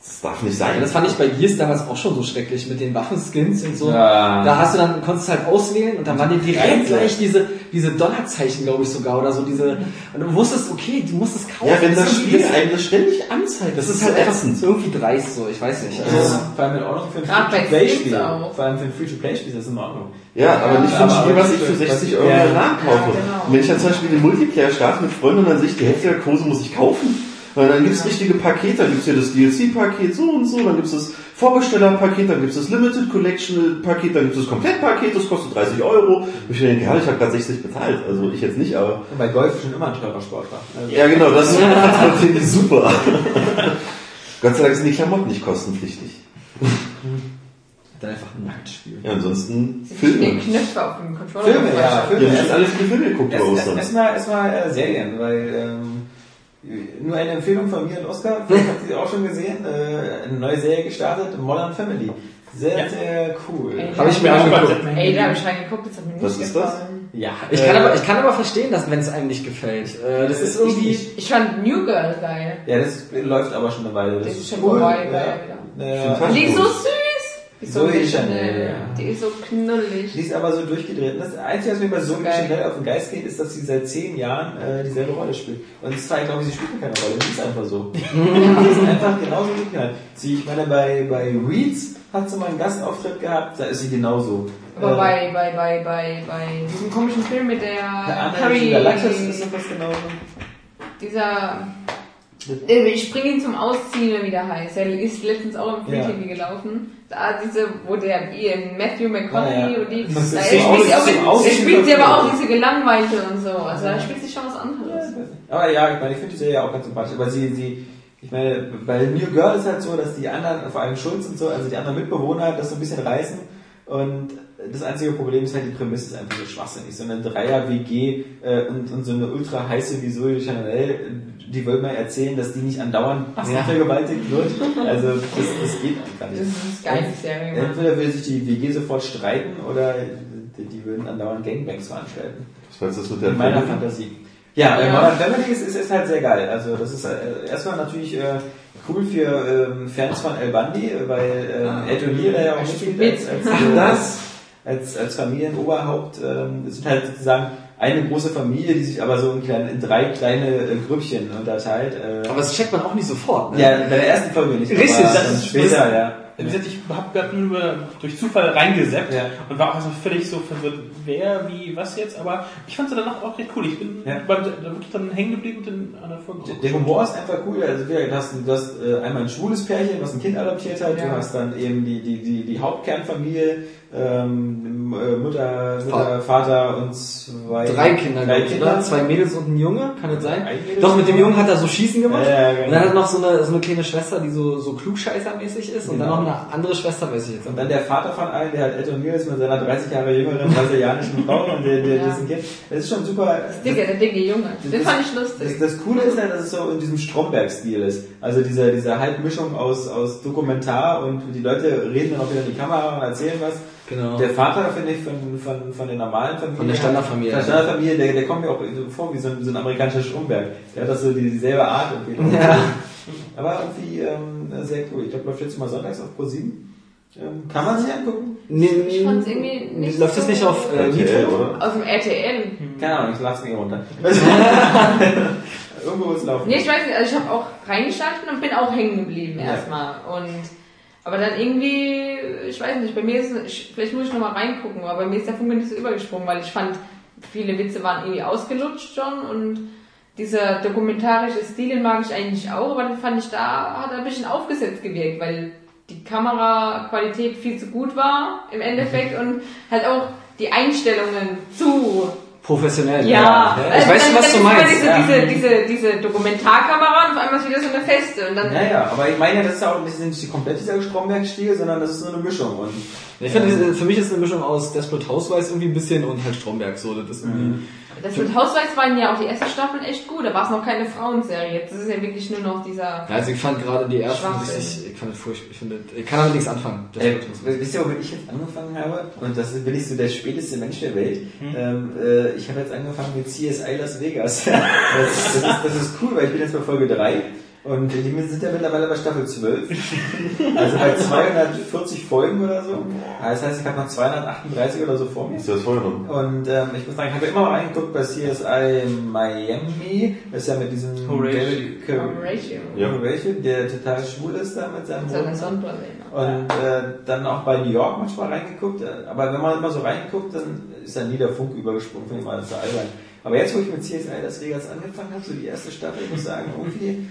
Das darf nicht Ja, sein. das fand ich bei Gears damals auch schon so schrecklich mit den Waffenskins und so. Ja. Da hast du dann, konntest du halt auswählen und dann waren dir direkt gleich diese, diese Dollarzeichen, glaube ich sogar, oder so diese, und du wusstest, okay, du musst es kaufen. ja, wenn das ist Spiel einem das ständig anzeigt, das ist halt einfach irgendwie dreist so, ich weiß nicht. Also, Also, vor allem in Ordnung für ein Free-to-Play-Spiel. Auch. Vor allem für ein Free-to-Play-Spiel ist das in Ordnung. Ja, aber nicht für ein Spiel, was ich für für- 60 was- Euro ja. im Laden kaufe. Ja, genau. Und wenn ich dann zum Beispiel den Multiplayer starte mit Freunden und dann sehe ich, die Hälfte der Kurse muss ich kaufen. Weil dann gibt's richtige Pakete, dann gibt's hier das DLC-Paket so und so, dann gibt's das Vorbestellerpaket, dann gibt's das Limited Collection-Paket, dann gibt's das Komplettpaket, das kostet 30 Euro. Und ich denke, ja, ich habe gerade 60 bezahlt, also ich jetzt nicht, aber... Und bei Golf schon immer ein teurer Sport. Also, Ja genau, das finde [LAUGHS] ich super. [LAUGHS] Gott sei Dank sind die Klamotten nicht kostenpflichtig. [LAUGHS] dann einfach nackt spielen. Ja, ansonsten Filme. Knöpfe auf dem Controller. Filme, ja, Ja, Filme. ich habe alle viele Filme geguckt bei Erst- Ostern. Erstmal erstmal äh, Serien, weil ähm, nur eine Empfehlung von mir und Oskar, vielleicht habt ihr sie auch schon gesehen, äh, eine neue Serie gestartet, Modern Family. Sehr, Ja. sehr cool. Ey, Hab ich mir angeguckt. Ey, da habe ich reingeguckt, das hat mir nicht Was ist das? gefallen. Ja, Ich kann, aber, ich kann aber verstehen, dass wenn es einem nicht gefällt. Äh, das ist ich irgendwie. nicht. Ich fand New Girl geil. Ja, das läuft aber schon eine Weile. Das ist schon vorbei, ja, Ja. Die ist so süß. Die ist so Zoe Chanel. Chanel, ja. Die ist so knullig. Die ist aber so durchgedreht. Und das Einzige, was mir bei Zoe Geil. Chanel auf den Geist geht, ist, dass sie seit zehn Jahren äh, dieselbe Rolle spielt. Und es zeigt, glaube ich, sie spielt keine Rolle. Die ist einfach so. [LAUGHS] die ist einfach genauso durchgeknallt. Sie, ich meine, bei, bei Reeds hat sie mal einen Gastauftritt gehabt, da ist sie genauso. Aber Äh, bei, bei, bei, bei, bei diesem komischen Film mit der der Harry, Galaxis ist was genauso. dieser, ich bringe ihn zum Ausziehen, wie der heißt. Er ist letztens auch im Free Ja. TV gelaufen. Da diese, wo der Ian Matthew McConaughey Ah, ja. und die, Das da spielt auch, er spielt sie aber auch diese gelangweilte und so. Also da spielt sie schon was anderes. Aber ja, ich meine, ich finde die Serie auch ganz sympathisch. Aber sie, sie, ich meine, bei New Girl ist halt so, dass die anderen, vor allem Schulz und so, also die anderen Mitbewohner, das so ein bisschen reißen. Und das einzige Problem ist halt, die Prämisse ist einfach so schwachsinnig. So eine Dreier-WG äh, und, und so eine ultra heiße wie Zoe Chanel, die wollen mal erzählen, dass die nicht andauernd Ja. vergewaltigt wird. Also das, das geht einfach Das nicht. ist eine geile Serie. Entweder will sich die WG sofort streiten oder die, die würden andauernd Gangbangs veranstalten. Was meinst du das mit der In meiner Family? Fantasie. Ja, Ja. Modern Family ist, ist, ist halt sehr geil. Also das ist äh, erstmal natürlich äh, cool für ähm, Fans von El Bandi, weil ähm, Ed O'Neill da ja auch mitspielt mit. als, als, das? Als, als Familienoberhaupt. Ähm, es sind halt sozusagen eine große Familie, die sich aber so in, kleine, in drei kleine äh, Grüppchen unterteilt. Äh, Aber das checkt man auch nicht sofort. Ne? ja, bei der ersten Folge nicht. Richtig, aber das dann ist- später, das- ja. Ich habe gerade nur durch Zufall reingeseppt Ja. und war auch so völlig so verwirrt, wer, wie, was jetzt, aber ich fand sie danach auch recht cool. Ich bin Ja. beim, da wirklich dann hängen geblieben und in einer Folge. Der- Der Humor ist einfach cool. Also du hast, du hast äh, einmal ein schwules Pärchen, was ein Kind adoptiert hat. Du Ja. hast dann eben die, die, die, die Hauptkernfamilie, ähm, äh, Mutter, Mutter, Vater und zwei Drei Kinder, drei ich, oder? Zwei Mädels und ein Junge, kann das sein? Doch, mit dem Jungen hat er so Schießen gemacht. Ja, ja, genau. Und dann hat er noch so eine, so eine kleine Schwester, die so, so klugscheißermäßig ist. Und dann Genau. noch eine andere Schwester, weiß ich jetzt Und dann der Vater von allen, der halt Ed O'Neill ist mit seiner 30 Jahre jüngeren brasilianischen Frau und der, der, Ja. das ist ein Kind. Das ist schon super. Das dicke, der dicke Junge. Den fand ich Das, lustig. das Coole ist ja, dass es so in diesem Stromberg-Stil ist. Also diese, diese Halbmischung aus, aus Dokumentar und die Leute reden dann auch wieder in die Kamera und erzählen was. Genau. Der Vater, finde ich, von, von, von der normalen Familie. Von der Standardfamilie. Von der Standardfamilie, der, der kommt mir auch so vor wie so ein, so ein amerikanischer Stromberg. Der hat das so dieselbe Art irgendwie. [LAUGHS] Ja. Aber irgendwie ähm, sehr cool. Ich glaube, läuft jetzt mal sonntags auf Pro7. Ähm, kann man sich angucken? Nee, Ich fand's irgendwie nicht Läuft das so- nicht auf äh, RTL, Nitro? oder? Aus dem RTL. Keine Ahnung, ich lasse mich runter. [LAUGHS] Irgendwo ist laufen. Nee, ich weiß nicht, also ich habe auch reingeschaltet und bin auch hängen geblieben Ja. erstmal. Und aber dann irgendwie, ich weiß nicht, bei mir ist ich, vielleicht muss ich nochmal reingucken, aber bei mir ist der Funke nicht so übergesprungen, weil ich fand, viele Witze waren irgendwie ausgelutscht schon und dieser dokumentarische Stil, den mag ich eigentlich auch, aber den fand ich da, hat er ein bisschen aufgesetzt gewirkt, weil die Kameraqualität viel zu gut war im Endeffekt und halt auch die Einstellungen zu Professionell. ja, Ich also weiß dann- was dann du meinst. Diese, ja. diese, diese, diese Dokumentarkamera und auf einmal ist wieder so eine feste und dann. Ja, ja, aber ich meine, das ist ja auch nicht nicht komplett dieser Stromberg-Stil, sondern das ist so eine Mischung. Und Ich finde, für mich ist eine Mischung aus Desperate Housewives irgendwie ein bisschen und halt Stromberg so. Das ist irgendwie. Das mit Hausweiß waren ja auch die erste Staffel echt gut, da war es noch keine Frauenserie. Jetzt ist es ja wirklich nur noch dieser. Ja, also ich fand gerade die ersten richtig, ich fand das furchtbar. Ich, finde, ich kann damit nichts anfangen. äh, Desperate Housewives. wisst ihr, womit ich jetzt angefangen habe? Und das bin ich so der späteste Mensch der Welt. Ähm, äh, ich habe jetzt angefangen mit CSI Las Vegas. [LAUGHS] das, das, ist, das ist cool, weil ich bin jetzt bei Folge 3. Und die sind ja mittlerweile bei Staffel 12. Also bei 240 Folgen oder so. Das heißt, ich habe noch 238 oder so vor mir. Ist das vorher noch? Und ähm, ich muss sagen, ich habe ja immer mal reingeguckt bei CSI Miami. Das ist ja mit diesem Horatio. David Car- Ratio. Ja. Horatio, der total schwul ist da mit seinem Mit seiner. Und äh, dann auch bei New York manchmal reingeguckt. Aber wenn man immer so reinguckt, dann ist dann nie der Funk übergesprungen, finde ich mal, das ist albern. Aber jetzt, wo ich mit CSI Las Vegas angefangen habe, so die erste Staffel, ich muss sagen, irgendwie,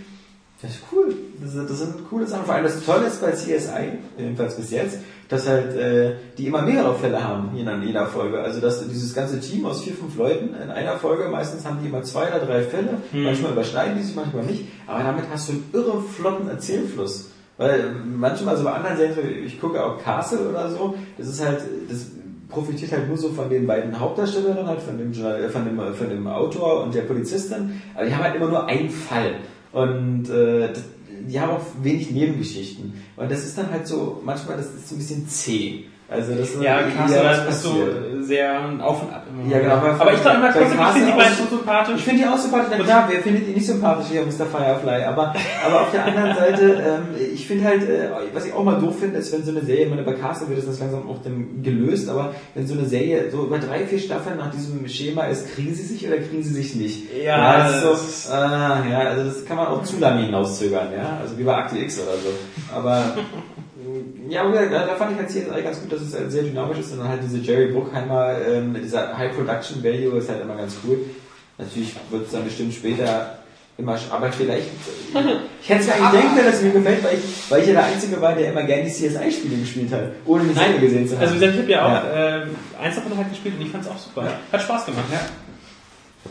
das ist cool. Das, sind- das sind coole Sachen. Vor allem das Tolle ist bei CSI, jedenfalls bis jetzt, dass halt äh, die immer mehrere Fälle haben in in jeder Folge. Also dass dieses ganze Team aus vier, fünf Leuten in einer Folge, meistens haben die immer zwei oder drei Fälle, manchmal überschneiden die sich, manchmal nicht. Aber damit hast du einen irre flotten Erzählfluss. Weil manchmal, also bei anderen Serien, so, ich gucke auch Castle oder so, das ist halt, das profitiert halt nur so von den beiden Hauptdarstellern, halt von dem, Journal- äh, von dem, äh, von dem Autor und der Polizistin, aber die haben halt immer nur einen Fall. Und äh, die haben auch wenig Nebengeschichten. Und das ist dann halt so, manchmal, das ist so ein bisschen zäh. Also das ist Ja, Castle ist so passiert. äh, sehr auf und ab. Ja, genau, aber- Aber ich glaube immer trotzdem, ich finde die beiden so sympathisch. Ich finde die auch sympathisch. Na klar, wer findet die nicht sympathisch hier, Mr. Firefly? Aber, aber auf der anderen Seite, ähm, ich finde halt, äh, was ich auch mal doof finde, ist, wenn so eine Serie, ich meine, bei Castle wird das langsam auch dann gelöst, aber wenn so eine Serie so über drei, vier Staffeln nach diesem Schema ist, kriegen sie sich oder kriegen sie sich nicht? Ja, das ist das so, ah, ja, also das kann man auch zu lange hinauszögern, ja, also wie bei Akte X oder so. Aber, ja, aber da fand ich halt CSI ganz gut, dass es halt sehr dynamisch ist und dann halt diese Jerry Bruckheimer, ähm, dieser High Production Value ist halt immer ganz cool. Natürlich wird es dann bestimmt später immer, aber vielleicht, [LAUGHS] ich hätte es mir eigentlich denken können, dass es mir gefällt, weil ich, weil ich ja der Einzige war, der immer gerne die CSI-Spiele gespielt hat, ohne die Serie gesehen zu haben. Also wie gesagt, ich habe ja auch Ja. ähm, eins davon halt gespielt und ich fand es auch super. Hat Spaß gemacht. Ja.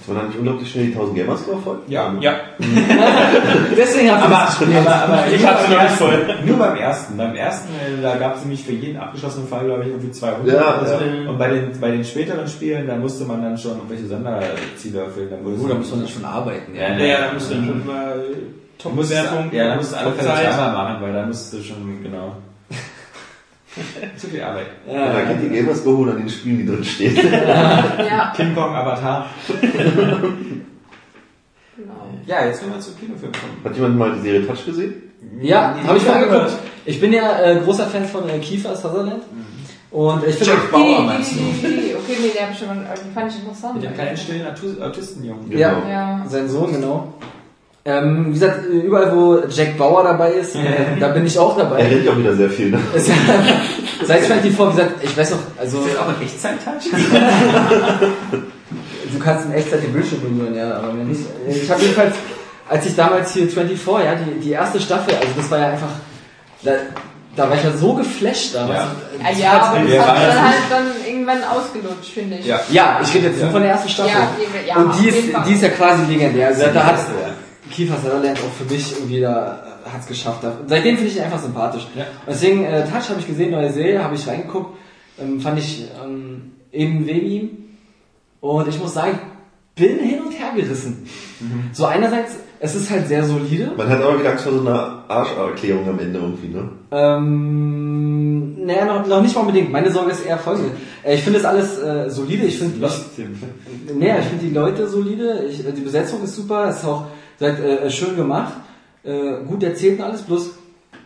Hat man da nicht unglaublich schnell die 1000 Gamers voll? Ja. Ja, [LAUGHS] Deswegen hat Aber, sie das aber, aber Ich hab's noch nicht voll. Nur beim ersten. Beim ersten, äh, da gab es nämlich für jeden abgeschlossenen Fall, glaube ich, irgendwie 200 Ja, oder so. ja. Und bei den, bei den späteren Spielen, da musste man dann schon irgendwelche Sonderziele erfüllen. Da Oh, da muss man dann schon arbeiten. Ja, ja, ja da musst du dann schon immer äh, Top-Bewertung, ja, da musst du alle Fälle zweimal machen, weil da musst du schon, genau. Zu viel Arbeit. Ja, da geht die Gamers Go an den Spielen, die drin stehen. [LAUGHS] Ja, King Kong Avatar. [LAUGHS] genau. Ja, jetzt können wir zum Kinofilm kommen. Hat jemand mal die Serie Touch gesehen? Ja, habe ich mal angeguckt. Ich bin ja äh, großer Fan von äh, Kiefer Sutherland. Und ich finde Jack Bauer meinst du? okay, nee, die hab ich schon, fand ich interessant. Mit dem kleinen stillen Autu- Autistenjungen. Genau. Ja. Ja. sein Sohn, genau. Ähm, wie gesagt, überall wo Jack Bauer dabei ist, äh, [LAUGHS] da bin ich auch Er dabei. redet auch wieder sehr viel. Ne? [LAUGHS] Seit 24, wie gesagt, ich weiß noch, also Ist das auch ein Echtzeit-Touch? [LAUGHS] du kannst in Echtzeit den Bildschirm berühren, ja, aber mir nicht. Ich habe jedenfalls, als ich damals hier 24, ja, die, die erste Staffel, also das war ja einfach, da, da war ich ja so geflasht damals. Ja. Ja, ja, aber das hat dann halt dann irgendwann ausgelutscht, finde ich. Ja. Ja, ich rede jetzt nur von der ersten Staffel. Ja, die- ja, und die ist, die ist ja quasi legendär. Also da hat ja. Kiefer Sutherland auch für mich irgendwie da hat es geschafft. Seitdem finde ich ihn einfach sympathisch. Ja. Und deswegen, äh, Touch habe ich gesehen, neue Serie, habe ich reingeguckt, ähm, fand ich ähm, eben wegen ihm. Und ich muss sagen, bin hin und her gerissen. Mhm. So einerseits, es ist halt sehr solide. Man hat aber wieder Angst vor so einer Arscherklärung am Ende irgendwie, ne? Ähm, naja, noch, noch nicht mal unbedingt. Meine Sorge ist eher folgende. Äh, ich finde das alles äh, solide. Ich finde Naja, ich finde die Leute solide, ich, die Besetzung ist super, ist auch seid, äh, schön gemacht, äh, gut erzählt und alles, bloß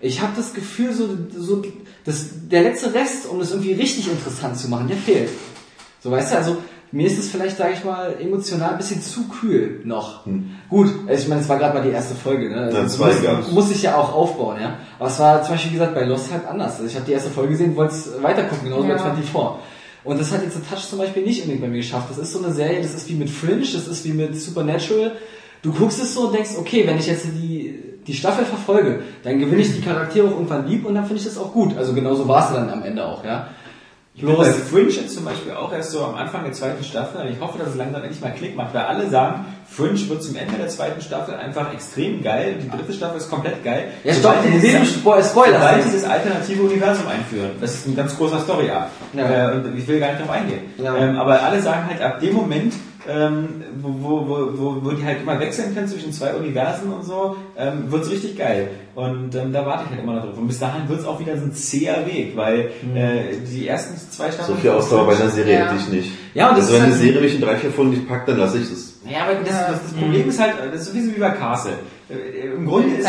ich habe das Gefühl, so, so das, der letzte Rest, um das irgendwie richtig interessant zu machen, der fehlt. So, weißt du, also mir ist es vielleicht, sage ich mal, emotional ein bisschen zu kühl noch. Gut, also ich meine, es war gerade mal die erste Folge, ne? Also das zwei muss, muss ich ja auch aufbauen, ja. Aber es war zum Beispiel, wie gesagt, bei Lost halt anders. Also ich habe die erste Folge gesehen, wollte es weitergucken, genauso Ja. bei 24. Und das hat jetzt The Touch zum Beispiel nicht unbedingt bei mir geschafft. Das ist so eine Serie, das ist wie mit Fringe, das ist wie mit Supernatural. Du guckst es so und denkst, okay, wenn ich jetzt die, die Staffel verfolge, dann gewinne ich die Charaktere auch irgendwann lieb und dann finde ich das auch gut. Also genauso war es dann am Ende auch, ja. Ich bin bei Fringe jetzt zum Beispiel auch erst so am Anfang der zweiten Staffel und ich hoffe, dass es langsam endlich mal Klick macht, weil alle sagen, Fringe wird zum Ende der zweiten Staffel einfach extrem geil. Die dritte Staffel ist komplett geil. Ja, stopp, dieses- Spo- Spoiler. Sobald dieses alternative Universum einführen. Das ist ein ganz großer Story-Arc. Ja. Äh, und ich will gar nicht drauf eingehen. Ja. Ähm, aber alle sagen halt, ab dem Moment, ähm, wo, wo, wo, wo, wo die halt immer wechseln können zwischen zwei Universen und so, ähm, wird's richtig geil. Und ähm, da warte ich halt immer noch drauf. Und bis dahin wird's auch wieder so ein zäher Weg, weil äh, die ersten zwei So Staffeln... viel Ausdauer bei einer Serie Ja. hätte ich nicht. Ja, und das also ist wenn eine halt- Serie mich in drei, vier Folgen nicht packt, dann lasse ich es. Ja, aber das, das, das Problem ist halt, das ist so ein bisschen wie bei Castle. Äh, Im Grunde ist,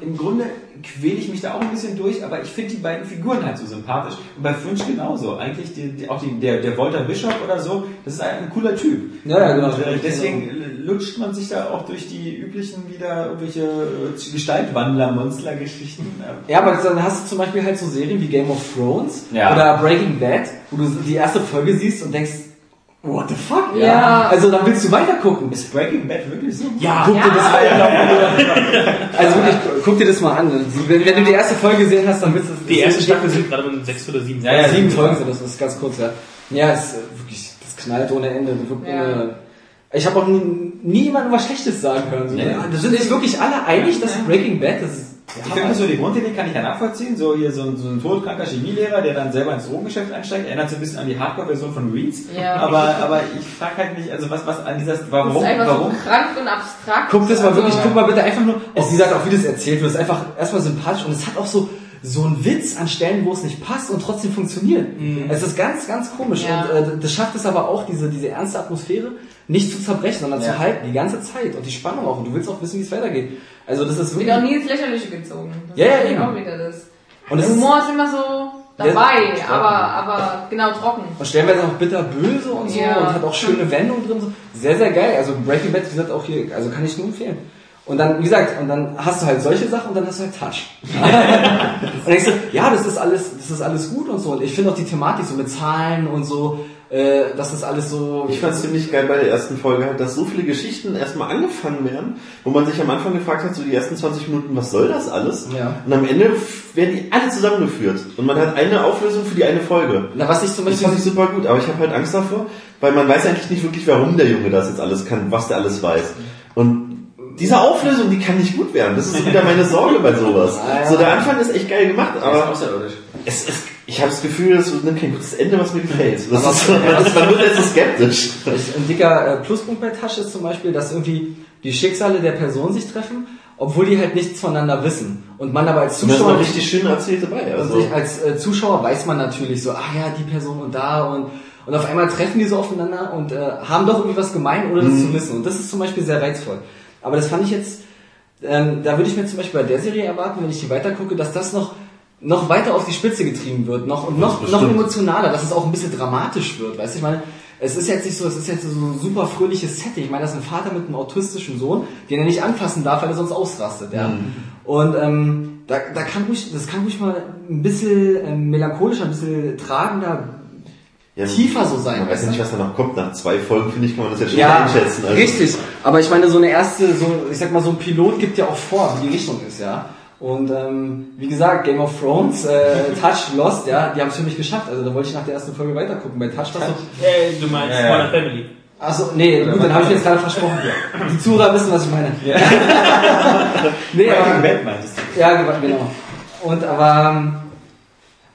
im Grunde quäle ich mich da auch ein bisschen durch, aber ich finde die beiden Figuren halt so sympathisch. Und bei Fringe genauso. Eigentlich die, die, auch die, der, der Walter Bishop oder so, das ist ein, ein cooler Typ. Ja, ja, genau. Und, äh, deswegen lutscht man sich da auch durch die üblichen wieder irgendwelche äh, Gestaltwandler-Monster-Geschichten. äh, Ja, aber dann hast du zum Beispiel halt so Serien wie Game of Thrones Ja. oder Breaking Bad, wo du die erste Folge siehst und denkst, what the fuck? Ja. Also dann willst du weitergucken. Ist Breaking Bad wirklich so? Ja, guck dir das mal Also wirklich, guck dir das mal an. Wenn, wenn du die erste Folge gesehen hast, dann willst du Die erste Staffel sind gerade mal sechs oder sieben. Ja, ja, sieben Folgen sind das, das ist ganz kurz, ja. Ja, es ist äh, wirklich, das knallt ohne Ende. Ja. ohne- Ich habe auch nie, nie jemandem was Schlechtes sagen können. So, ja, da sind sich wirklich alle einig, dass Breaking Bad, das ist Ich finde so, die Grundidee kann ich ja nachvollziehen. So hier so ein, so ein todkranker Chemielehrer, der dann selber ins Drogengeschäft einsteigt, erinnert so ein bisschen an die Hardcore-Version von Reeds. Ja. Aber, aber ich frage halt mich, also was, was an dieser, Das warum, ist einfach warum? so krank und abstrakt. Guck das mal Also, wirklich, guck mal bitte einfach nur, auch wie gesagt, auch wie das erzählt wird, ist einfach erstmal sympathisch und es hat auch so, so einen Witz an Stellen, wo es nicht passt und trotzdem funktioniert. Es ist ganz, ganz komisch Ja. und äh, das schafft es aber auch, diese, diese ernste Atmosphäre nicht zu zerbrechen, sondern Ja. zu halten, die ganze Zeit und die Spannung auch und du willst auch wissen, wie es weitergeht. Also das ist Wird wirklich... auch nie ins Lächerliche gezogen. Das Ja, ja, eben. auch wieder das. Und der es ist- Humor ist immer so dabei, Ja, aber, aber genau trocken. Und stellenweise auch bitterböse und so Ja. und hat auch schöne Wendungen drin. So. Sehr, sehr geil. Also Breaking Bad, wie gesagt, auch hier, also kann ich nur empfehlen. Und dann, wie gesagt, und dann hast du halt solche Sachen und dann hast du halt Touch. [LAUGHS] und denkst du, ja, das ist alles, das ist alles gut und so. Und ich finde auch die Thematik so mit Zahlen und so äh, das alles so... Ich fand es ziemlich geil bei der ersten Folge, halt, dass so viele Geschichten erstmal angefangen werden, wo man sich am Anfang gefragt hat, so die ersten 20 Minuten, was soll das alles? Ja. Und am Ende werden die alle zusammengeführt. Und man hat eine Auflösung für die eine Folge. Na, was ich zum Das Beispiel... fand ich super gut, aber ich habe halt Angst davor, weil man weiß eigentlich nicht wirklich, warum der Junge das jetzt alles kann, was der alles weiß. Und diese Auflösung, die kann nicht gut werden. Das ist wieder meine Sorge bei sowas. [LAUGHS] Ah, ja. So, der Anfang ist echt geil gemacht, ist aber außerirdisch. es ist, ich habe das Gefühl, das nimmt kein gutes Ende, was mir gefällt. Das Aber- ist, [LAUGHS] das, man wird jetzt so skeptisch. Ein dicker äh, Pluspunkt bei Tasche ist zum Beispiel, dass irgendwie die Schicksale der Person sich treffen, obwohl die halt nichts voneinander wissen. Und man aber als Zuschauer noch richtig schön erzählt dabei. Und Also, als äh, Zuschauer weiß man natürlich so, ah ja, die Person und da und und auf einmal treffen die so aufeinander und äh, haben doch irgendwie was gemein, ohne das Mhm. zu wissen. Und das ist zum Beispiel sehr reizvoll. Aber das fand ich jetzt, ähm, da würde ich mir zum Beispiel bei der Serie erwarten, wenn ich die weitergucke, dass das noch noch weiter auf die Spitze getrieben wird, noch und noch, noch emotionaler, dass es auch ein bisschen dramatisch wird, weißt du, ich meine, es ist jetzt nicht so, es ist jetzt so ein super fröhliches Setting. Ich meine, das ist ein Vater mit einem autistischen Sohn, den er nicht anfassen darf, weil er sonst ausrastet, ja. Mhm. Und ähm, da, da kann ruhig, das kann ruhig mal ein bisschen ähm, melancholischer, ein bisschen tragender, ja, tiefer so sein, Man weiß ja nicht, was da noch kommt. Nach zwei Folgen, finde ich, kann man das jetzt schon ja, einschätzen. Also, richtig. Aber ich meine, so eine erste, so ich sag mal, so ein Pilot gibt ja auch vor, wie die Richtung ist, ja. Und ähm, wie gesagt, Game of Thrones, äh, Touch, Lost, ja, die haben es für mich geschafft. Also da wollte ich nach der ersten Folge weitergucken. Bei Touch war so. Äh, du meinst Ja, ja. Modern Family. Achso, nee, gut, dann habe ich mir jetzt gerade versprochen. Die Zuhörer wissen, was ich meine. [LAUGHS] nee, Breaking aber, Bad meintest du? ja, genau. Und aber ähm,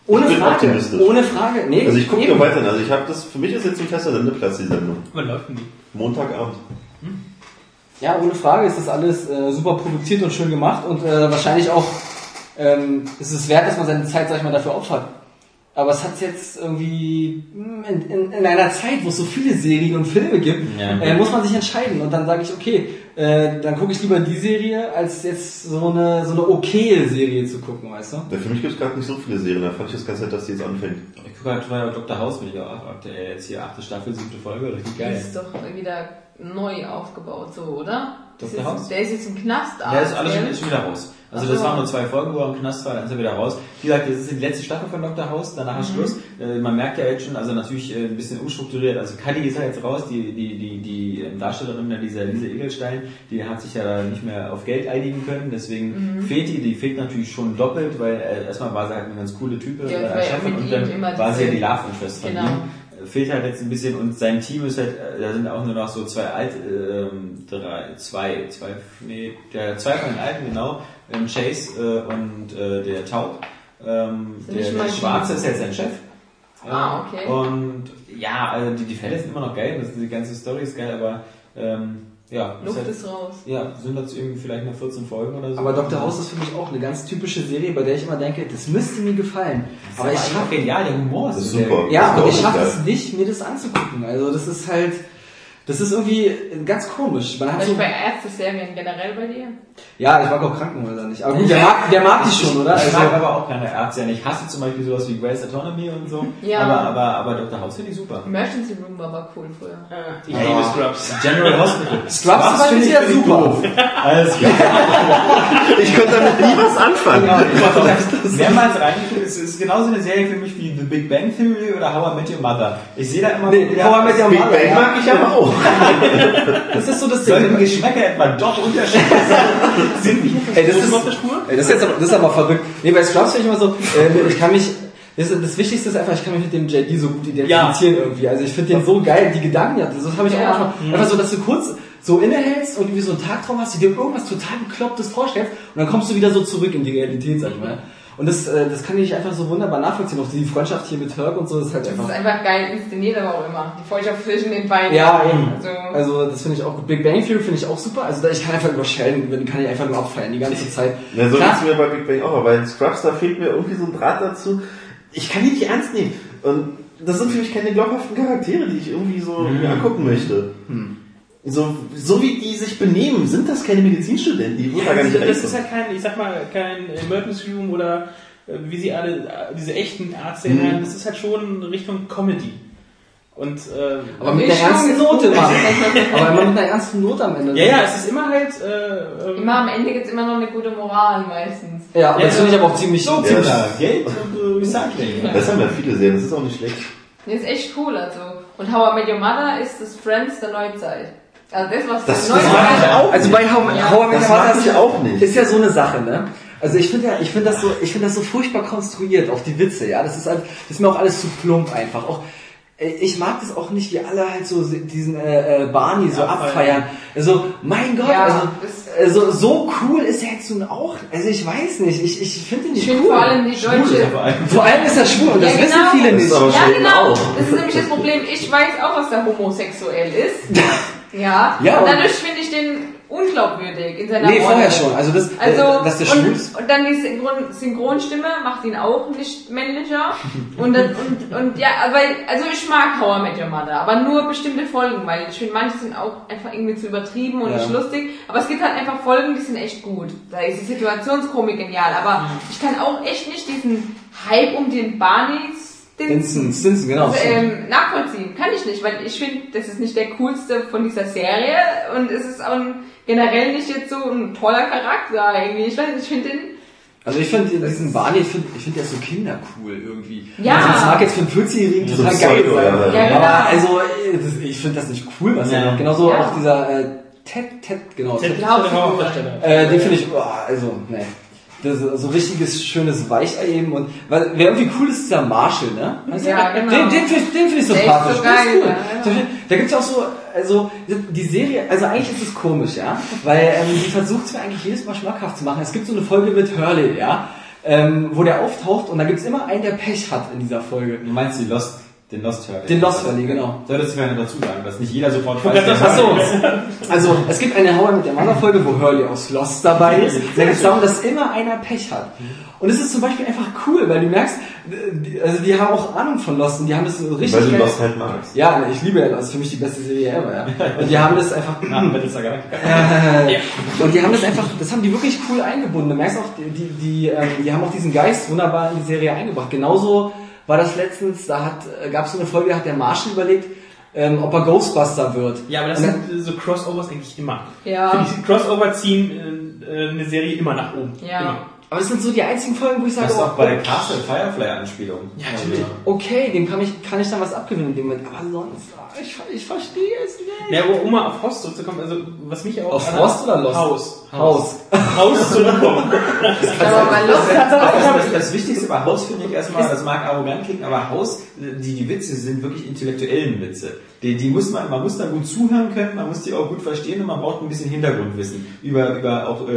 ohne Ich bin Frage, ohne Frage, nee. also ich gucke noch weiter. Also ich habe das, für mich ist jetzt ein fester Sendeplatz, die Sendung. Wann läuft denn die? Montagabend. Ja, ohne Frage ist das alles äh, super produziert und schön gemacht und äh, wahrscheinlich auch ähm, ist es wert, dass man seine Zeit, sag ich mal, dafür opfert. Aber es hat jetzt irgendwie hm, in, in, in einer Zeit, wo es so viele Serien und Filme gibt, Ja. äh, muss man sich entscheiden und dann sage ich, okay, äh, dann gucke ich lieber die Serie, als jetzt so eine so eine okaye Serie zu gucken, weißt du? Ja, für mich gibt es gerade nicht so viele Serien. Da fand ich das ganz nett, dass die jetzt anfängt. Ich gucke halt bei Dr. House, bin ich auch aktuell jetzt hier achte Staffel, siebte Folge, richtig Die geil. ist doch wieder neu aufgebaut, so, oder? Ist, House? der ist jetzt im Knast. Ja, ist alles gell? schon, ist schon wieder raus. Also Ach das so. waren nur zwei Folgen, wo er im Knast war, dann ist er wieder raus. Wie gesagt, das ist die letzte Staffel von Dr. House, danach ist Schluss. Äh, man merkt ja jetzt schon, also natürlich äh, ein bisschen umstrukturiert. Also Kadi ist ja jetzt raus, die, die, die, die ähm, Darstellerin, da, dieser Lise Egelstein, die hat sich ja nicht mehr auf Geld einigen können, deswegen fehlt die, die fehlt natürlich schon doppelt, weil äh, erstmal war sie halt eine ganz coole Type Ja, äh, und dann war sie ja die Love-Schwester von Genau. ihm fehlt halt jetzt ein bisschen und sein Team ist halt, äh, da sind auch nur noch so zwei alt, ähm, drei, zwei, zwei, nee, der zwei von den alten genau, ähm, Chase äh, und äh, der Taub. Ähm, der, der Schwarze ist jetzt sein Chef. Ah, okay. Und ja, also die, die Fälle sind immer noch geil, das, die ganze Story ist geil, aber ähm, ja, Luft halt, ist raus. ja, sind jetzt irgendwie vielleicht noch 14 Folgen oder so. Aber Dr. House ist für mich auch eine ganz typische Serie, bei der ich immer denke, das müsste mir gefallen. Aber ich schaffe genial, der Humor ist, Das ist super. Ja, Das aber ist ich schaffe es nicht, mir das anzugucken. Also das ist halt, das ist irgendwie ganz komisch. Man hat so, Vielleicht bei Ärzte-Serien generell bei dir? ja, ich mag auch Krankenhäuser nicht. Aber gut, der mag, der mag die schon, oder? Ich Also, mag aber auch keine Ärzte. Ich hasse zum Beispiel sowas wie Grace Autonomy und so. Ja. Aber, aber, aber Dr. House finde ich super. Emergency Room war aber cool früher. Ich liebe Scrubs. General Hospital. [LAUGHS] Scrubs zum Beispiel ist ja super. Alles klar. [LAUGHS] Ich konnte damit nie was anfangen. [LAUGHS] Mehrmals reingeguckt. Es ist genauso eine Serie für mich wie The Big Bang Theory oder How I Met Your Mother. Ich sehe da immer Nee, wieder, How I Met Your Big Mother, Bang ja. mag ich aber auch. [LAUGHS] Das ist so das sollten Ding. Geschmäcker etwa doch unterschiedlich [LAUGHS] sein. Sind wir Ey, das ist, auf der Spur? ey, das ist jetzt aber, das ist aber verrückt. Nee, bei Scrubs finde ich immer so, äh, ich kann mich, das, das Wichtigste ist einfach, ich kann mich mit dem JD so gut identifizieren irgendwie. Also ich finde den so geil, die Gedanken, ja, das habe ich auch Ja. manchmal. Einfach so, dass du kurz so innehältst und irgendwie so einen Tagtraum hast, du dir irgendwas total Beklopptes vorstellst und dann kommst du wieder so zurück in die Realität, sag ich mal. Und das, äh, das kann ich einfach so wunderbar nachvollziehen. Auch die Freundschaft hier mit Herc und so, das ist halt Das ist einfach... einfach geil inszeniert, aber auch immer. Die Freundschaft zwischen den beiden. Ja, eben. Also, Also das finde ich auch gut. Big Bang Theory finde ich auch super. Also da- ich kann einfach über Sheldon, kann ich einfach nur abfeiern die ganze Zeit. [LAUGHS] Ja, so Klar, geht's mir bei Big Bang auch, aber in Scrubs, da fehlt mir irgendwie so ein Draht dazu. Ich kann die nicht ernst nehmen. Und das sind für mich keine glaubhaften Charaktere, die ich irgendwie so mir angucken möchte. So, so wie die sich benehmen, sind das keine Medizinstudenten, die wurden da gar nicht das ist reinkommen. halt kein, ich sag mal, kein Emergency Room oder äh, wie sie alle, äh, diese echten Arztserien, das ist halt schon Richtung Comedy. Und äh, aber mit einer ernsten ist Note immer. aber immer mit einer ernsten Note am Ende. ja, ja, es ist immer halt äh, ähm, immer am Ende gibt's immer noch eine gute Moral meistens. Ja, Ja, das finde ich aber auch ziemlich... Ja. ziemlich Ja, Geld und äh, Recycling. Das haben ja viele Serien, das ist auch nicht schlecht. Das ist echt cool, also. Und How I Met Your Mother ist das Friends der Neuzeit. Also das, was Das- das mag ich auch. Also bei How, Ja. How I Met Das Your Mother ich auch nicht. Ist ja so eine Sache, ne? Also ich finde ja, ich finde das so, ich finde das so furchtbar konstruiert, auch die Witze, ja. Das ist halt, das ist mir auch alles zu plump einfach. Auch äh, ich mag das auch nicht, wie alle halt so diesen äh, äh, Barney so abfeiern. Also mein Gott, Ja, also, das- also so cool ist er jetzt nun auch. Also ich weiß nicht, ich, ich finde ihn nicht Ich cool. vor allem die deutsche. Vor allem ist er schwul und das Ja, wissen genau. viele Das nicht. Ja, genau. Das ist nämlich das Problem. Ich weiß auch, dass er homosexuell ist. [LAUGHS] Ja. Ja, und dadurch finde ich den unglaubwürdig in seiner Nee, Rolle. vorher schon. Also das, Also, äh, dass der schwul und, ist. und dann die Synchron Synchronstimme macht ihn auch nicht männlicher. [LAUGHS] Und, dann, und, und ja, weil, also ich mag How I Met Your Mother, aber nur bestimmte Folgen, weil ich finde, manche sind auch einfach irgendwie zu übertrieben und Ja. nicht lustig. Aber es gibt halt einfach Folgen, die sind echt gut. Da ist die Situationskomik genial. Aber ich kann auch echt nicht diesen Hype um den Barney Stinson, Stinson, genau. also, ähm, nachvollziehen. Kann ich nicht, weil ich finde, das ist nicht der coolste von dieser Serie und es ist auch ein, generell nicht jetzt so ein toller Charakter irgendwie. Ich weiß nicht, ich finde den Also ich finde diesen Barney, ich finde ich find der so kindercool irgendwie. Ja. Also das mag jetzt für einen 14-Jährigen So total ein geil sein. ja. Ja, genau. Aber also äh, das, ich finde das nicht cool, was er Ja. macht. Genauso Ja. auch dieser äh, Ted, Ted, genau. Ted Ted, ist der Hauptdarsteller. äh, den finde ich, boah, also, ne. Das ist so richtiges, schönes Weichei eben und, weil, wer irgendwie cool ist, ist dieser Marshall, ne? Du? Ja, genau. Den, den finde ich, den find ich Der ist sympathisch. so Der geil, cool. ja, ja. Da gibt's ja auch so, also, die Serie, also eigentlich ist es komisch, ja? Weil, ähm, die versucht es mir eigentlich jedes Mal schmackhaft zu machen. Es gibt so eine Folge mit Hurley, ja? Ähm, wo der auftaucht und da gibt's immer einen, der Pech hat in dieser Folge. Du meinst die Lost, den Lost Hurley? Den Lost Hurley, genau. Solltest du mir dazu sagen, dass nicht jeder sofort weiß, das du. ist. Also, es gibt eine Hauer mit der Mother-Folge, wo Hurley aus Lost dabei ist. Da geht es darum, dass immer einer Pech hat. Und es ist zum Beispiel einfach cool, weil du merkst, die- also die haben auch Ahnung von Lost und die haben das so richtig Weil du geil- Lost halt magst. Ja, ich liebe ja Lost, das ist für mich die beste Serie ever, ja. Und die haben das einfach, Battlestar Galactica. äh, und die haben das einfach, das haben die wirklich cool eingebunden. Du merkst auch, die, die, die, ähm, die haben auch diesen Geist wunderbar in die Serie eingebracht. Genauso war das letztens, da hat, äh, gab es so eine Folge, da hat der Marshall überlegt, ähm, ob er Ghostbuster wird. Ja, aber das Und sind äh, so Crossovers eigentlich immer. Ja. Finde ich, Crossover ziehen äh, äh, eine Serie immer nach oben. Ja. Immer. Aber das sind so die einzigen Folgen, wo ich sage, Das ist oh, auch bei der Castle Firefly Anspielung. Ja, natürlich. okay, dem kann ich, kann ich dann was abgewinnen in dem Moment. Aber sonst, ah, ich, ich verstehe es nicht. Ja, aber um mal auf Haus zurückzukommen, also was mich auch... Auf Frost oder Lost? Haus. Haus. Haus zurückkommen. Aber bei auch Das, das Wichtigste bei Haus finde ich erstmal, das mag arrogant klingen, aber Haus, die, die Witze sind wirklich intellektuellen Witze. Die, die muss man, man muss da gut zuhören können, man muss die auch gut verstehen und man braucht ein bisschen Hintergrundwissen über, über auch äh,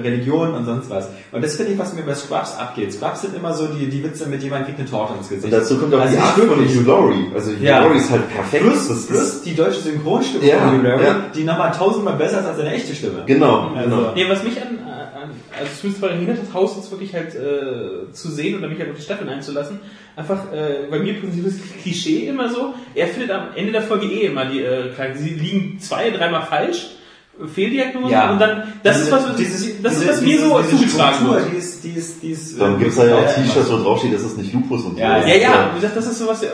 Religion und sonst was. Und das finde ich, was mir bei Scrubs abgeht. Scrubs sind immer so die, die Witze mit jemand kriegt eine Torte ins Gesicht. Und dazu kommt auch Also die Art von. Hugh Laurie. Also Hugh Ja. Laurie ist halt perfekt. Plus, das plus ist, die deutsche Synchronstimme Ja, von Hugh Laurie, ja. die nochmal tausendmal besser ist als eine echte Stimme. genau, Also- genau. Nee, was mich an, an also zumindest daran hindert, das Haus jetzt wirklich halt äh, zu sehen oder mich halt auf die Staffeln einzulassen, einfach, äh, bei mir prinzipiell ist das Klischee immer so, er findet am Ende der Folge eh immer die äh, Kleinen, sie liegen zwei, dreimal falsch, Fehldiagnose Ja. und dann, das ist was, Dieses- das ist diese- was mir diese- so diese zugetragen wird. Die ist, die ist, die ist, Dann äh, gibt's da ja auch ja, T-Shirts, wo draufsteht, das ist nicht Lupus und so. Ja, Ja, ja, wie gesagt, das ist sowas, ja,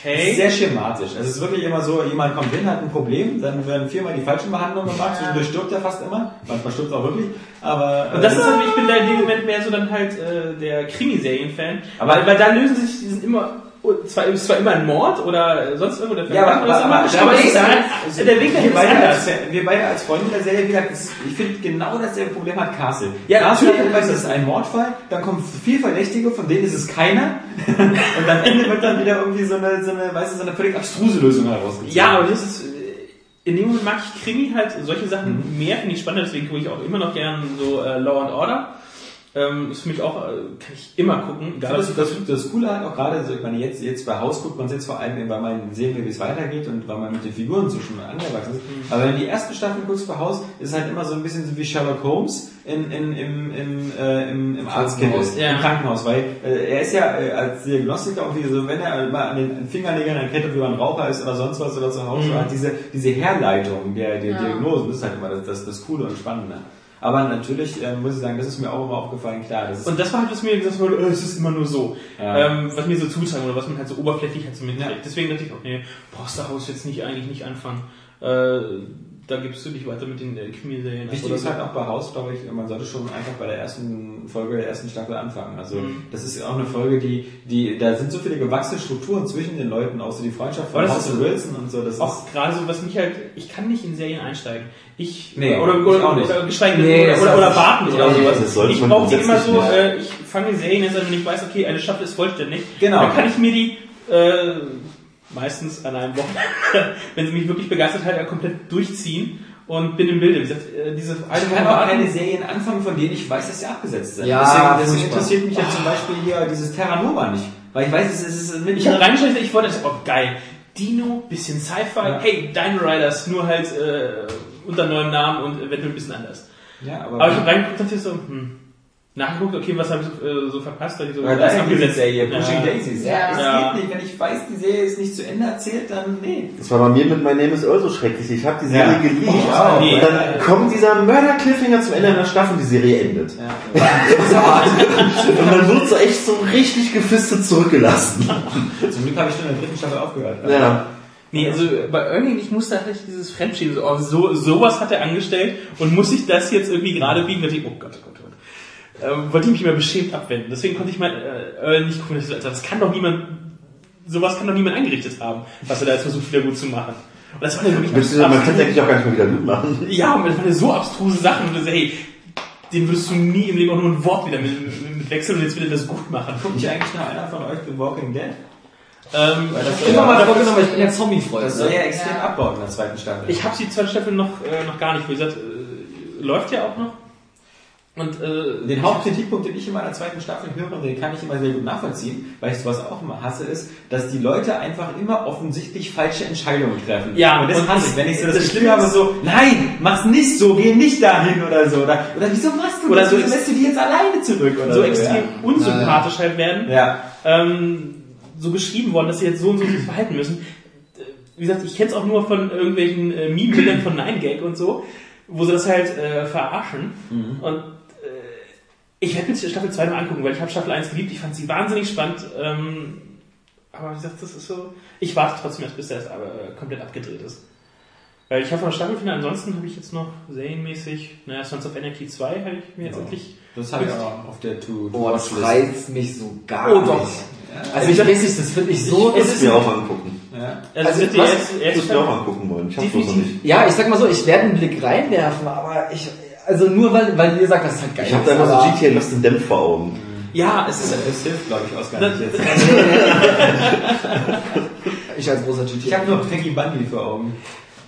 okay. Sehr schematisch. Es ist wirklich immer so, jemand kommt hin, hat ein Problem, dann werden viermal die falschen Behandlungen gemacht, zwischendurch stirbt er fast immer, manchmal stirbt er auch wirklich, aber... Und das äh, ist halt, ich bin da in dem Moment mehr so dann halt äh, der Krimiserien-Fan. Aber- Aber weil da lösen sich, die sind immer, zwar, ist zwar immer ein Mord oder sonst irgendwo der Ja, aber, aber, aber, aber, aber es ist halt, der Weg dahin wir ist anders. als, wir beide als Freunde der Serie, wie gesagt, es- ich finde genau dasselbe Problem hat Castle. Ja, Castle hat immer, es ist ein Mordfall, dann kommen vier Verdächtige, von denen ist es keiner, [LAUGHS] und am Ende wird dann wieder irgendwie so eine, so eine, weißt du, so eine völlig abstruse Lösung herausgezogen. Ja, aber das ist, äh, in dem Moment mag ich Krimi halt, solche Sachen Mhm. mehr, finde ich spannend, deswegen gucke ich auch immer noch gern so äh, Law and Order. Ähm, ist für mich auch, äh, kann ich immer gucken, egal Das, ob das, das Coole halt auch gerade, so, ich meine, jetzt, jetzt bei Haus guckt man es jetzt vor allem, weil man sehen will, wie es weitergeht und weil man mit den Figuren so schon angewachsen ist. Aber wenn du die ersten Staffeln guckst bei Haus, ist es halt immer so ein bisschen so wie Sherlock Holmes in, in, im, im, äh, im, im Krankenhaus. Ja. im Krankenhaus, weil äh, er ist ja äh, als Diagnostiker irgendwie so, wenn er mal an den Fingernägeln erkennt, wie man Raucher ist oder sonst was oder zu Hause, Mhm. hat diese, diese Herleitung der, der Ja. Diagnosen, das ist halt immer das, das, das Coole und Spannende. Aber natürlich äh, muss ich sagen, das ist mir auch immer aufgefallen, klar. Das ist Und das war halt, was mir gesagt wurde, äh, es ist immer nur so. Ja. Ähm, was mir so zutragen oder was man halt so oberflächlich halt so mitkriegt. Ja. Deswegen dachte ich auch, nee, brauchst du Haus jetzt nicht eigentlich nicht anfangen. äh, da gibst du dich weiter mit den äh, Krimiserien Wichtig oder ist halt auch bei Haus, glaube ich, man sollte schon einfach bei der ersten Folge der ersten Staffel anfangen. Also Mhm. das ist auch eine Folge, die, die, da sind so viele gewachsene Strukturen zwischen den Leuten, auch so die Freundschaft von ist- und Wilson und so. Das ist Auch gerade so, was mich halt, ich kann nicht in Serien einsteigen. Ich, Nee, oder, ich oder, auch nicht. oder geschweige denn, Nee, oder, oder, ist oder warten oder Nee, sowas. das sollte ich brauche immer so, nicht. äh, ich fange Serien jetzt an, wenn ich weiß, okay, eine Staffel ist vollständig. Genau. Dann kann ich mir die, äh, meistens an einem Wochenende, [LAUGHS] wenn sie mich wirklich begeistert hat, ja komplett durchziehen und bin im Bilde. Wie gesagt, äh, diese eine Ich kann auch keine Serien anfangen, von denen ich weiß, dass sie abgesetzt sind. Ja, deswegen, deswegen interessiert mich jetzt zum Beispiel hier dieses Terra Nova nicht. Weil ich weiß, es ist, es ist Ich habe reingeschaltet, ich wollte, oh geil, Dino, bisschen Sci-Fi, Ja. hey, Dino Riders, nur halt äh, unter neuem Namen und eventuell ein bisschen anders. ja, Aber ich habe reingeguckt und dachte so, hm, nachgeguckt, okay, was habe ich so, äh, so verpasst? Da hab ich so, Weil das das abgesetzt. Serie, Pushing. Daisies. Ja. es Ja. geht nicht. Wenn ich weiß, die Serie ist nicht zu Ende erzählt, dann nee. Das war bei mir mit My Name is Earl so schrecklich. Ich habe die Serie Ja. geliebt. Ich auch. Nee. Und dann kommt dieser Mörder-Cliffhanger zum Ende einer Staffel und die Serie endet. Ja. [LAUGHS] Und dann wird so echt so richtig gefistet zurückgelassen. Zum Glück habe ich schon in der dritten Staffel aufgehört. Ja. Nee, also bei irgendwie, ich musste halt dieses Fremdschieben, so, oh, so, sowas hat er angestellt und muss ich das jetzt irgendwie gerade biegen? Da dachte ich, oh Gott, oh Gott, oh Gott. Ähm, wollte ich mich immer beschämt abwenden. Deswegen konnte ich mal äh, Earl nicht gucken. Ich so, Alter, Das kann doch niemand, sowas kann doch niemand eingerichtet haben, was er da jetzt versucht wieder gut zu machen. Und das war ja wirklich Willst du, man kann es eigentlich auch gar nicht mehr wieder gut machen. Ja, aber das waren ja so abstruse Sachen. Und du so, hey, den würdest du nie im Leben auch nur ein Wort wieder mit, mit, wechseln und jetzt will er das gut machen. Guckt nicht eigentlich noch einer von euch The Walking Dead? Ähm, Weil das Immer mal ja, vorgenommen, ich bin ja Zombie-Freund. das soll ja ne? extrem Ja. abbauen in der zweiten Staffel. Ich habe die zweite Staffel noch, äh, noch gar nicht. Wie gesagt, äh, läuft ja auch noch. Und äh, Den Hauptkritikpunkt, den ich in meiner zweiten Staffel höre, und den kann ich immer sehr gut nachvollziehen, weil ich sowas auch immer hasse, ist, dass die Leute einfach immer offensichtlich falsche Entscheidungen treffen. Ja, und das und hasse ich. Wenn ich so das, das Gefühl habe, so, nein, mach's nicht so, geh nicht dahin oder so. Oder, oder wieso machst du Oder das? so lässt du die jetzt alleine zurück? Oder so extrem Ja. unsympathisch halt werden. ja. ähm, so geschrieben worden, dass sie jetzt so und so sich verhalten müssen. Wie gesagt, ich kenne es auch nur von irgendwelchen äh, Meme-Bildern von 9gag und so, wo sie das halt äh, verarschen. Und äh, ich werde mir Staffel 2 mal angucken, weil ich habe Staffel 1 geliebt, ich fand sie wahnsinnig spannend. Ähm, aber wie gesagt, das ist so. Ich warte trotzdem erst, bis der erst aber, äh, komplett abgedreht ist. Weil ich habe noch Staffelfinale, ansonsten habe ich jetzt noch serienmäßig, naja, Sons of Anarchy 2 habe ich mir jetzt Ja. endlich. Das habe ich auch auf der To. Boah, das reizt mich so gar Oh, nicht. doch. Also ich weiß nicht, das finde ich so... Ich muss mir auch angucken. Ja. Also, Also, wird die was- erste, Ich erste muss mir auch angucken wollen. Ich hab's noch nicht. Ja, ich sag mal so, ich werde einen Blick reinwerfen, aber ich... Also nur weil, weil ihr sagt, das ist halt geil. Ich habe da immer so GTA Lost in Dämpf vor Augen. Ja, es ist, Das hilft, glaube ich, Oscar Das- nicht [LAUGHS] jetzt. Ich als großer GT. Ich habe nur Peggy Bundy vor Augen.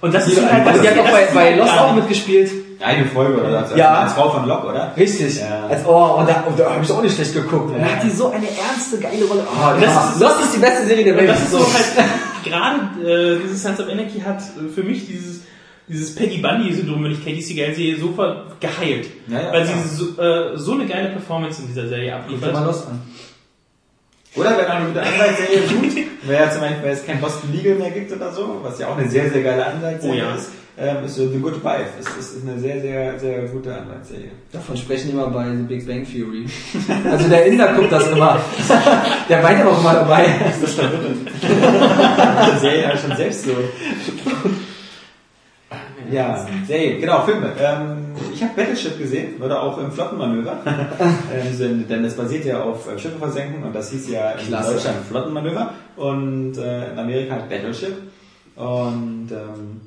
Und das Die, ist halt, die hat auch bei, bei Lost ja. auch mitgespielt. Eine Folge oder als, Ja. als Frau von Locke, oder? Richtig. Ja. Als, oh, und da, und da habe ich auch nicht schlecht geguckt. Und da Ja. hat die so eine ernste, geile Rolle. Oh, Das das ist- Lost ist die beste Serie der Und Welt. das ist so halt, [LAUGHS] gerade äh, dieses Sons of Anarchy hat äh, für mich dieses, dieses Peggy Bundy-Syndrom, wenn ich Katie Seagal sehe, sofort geheilt. Ja, ja, weil sie so, äh, so eine geile Performance in dieser Serie dir mal abliefert. Lost an. Oder wenn eine gute Anwaltsserie tut, wäre ja zum Beispiel, wenn es kein Boston Legal mehr gibt oder so, was ja auch eine sehr, sehr geile Anwaltsserie Oh ja. ist, ähm, ist so The Good Wife. Es ist, ist eine sehr, sehr, sehr gute Anwaltsserie. Davon sprechen die immer bei The Big Bang Theory. Also der Inder guckt das immer. [LAUGHS] Der weint auch immer dabei. Das ist verwirrend. Die Serie ja schon selbst so. Ja, Serie, genau, Filme. Ähm, ich habe Battleship gesehen, oder auch im Flottenmanöver. [LAUGHS] ähm, denn es basiert ja auf äh, Schiffe versenken und das hieß ja in Klasse. Deutschland Flottenmanöver und äh, in Amerika halt Battleship. Und ähm,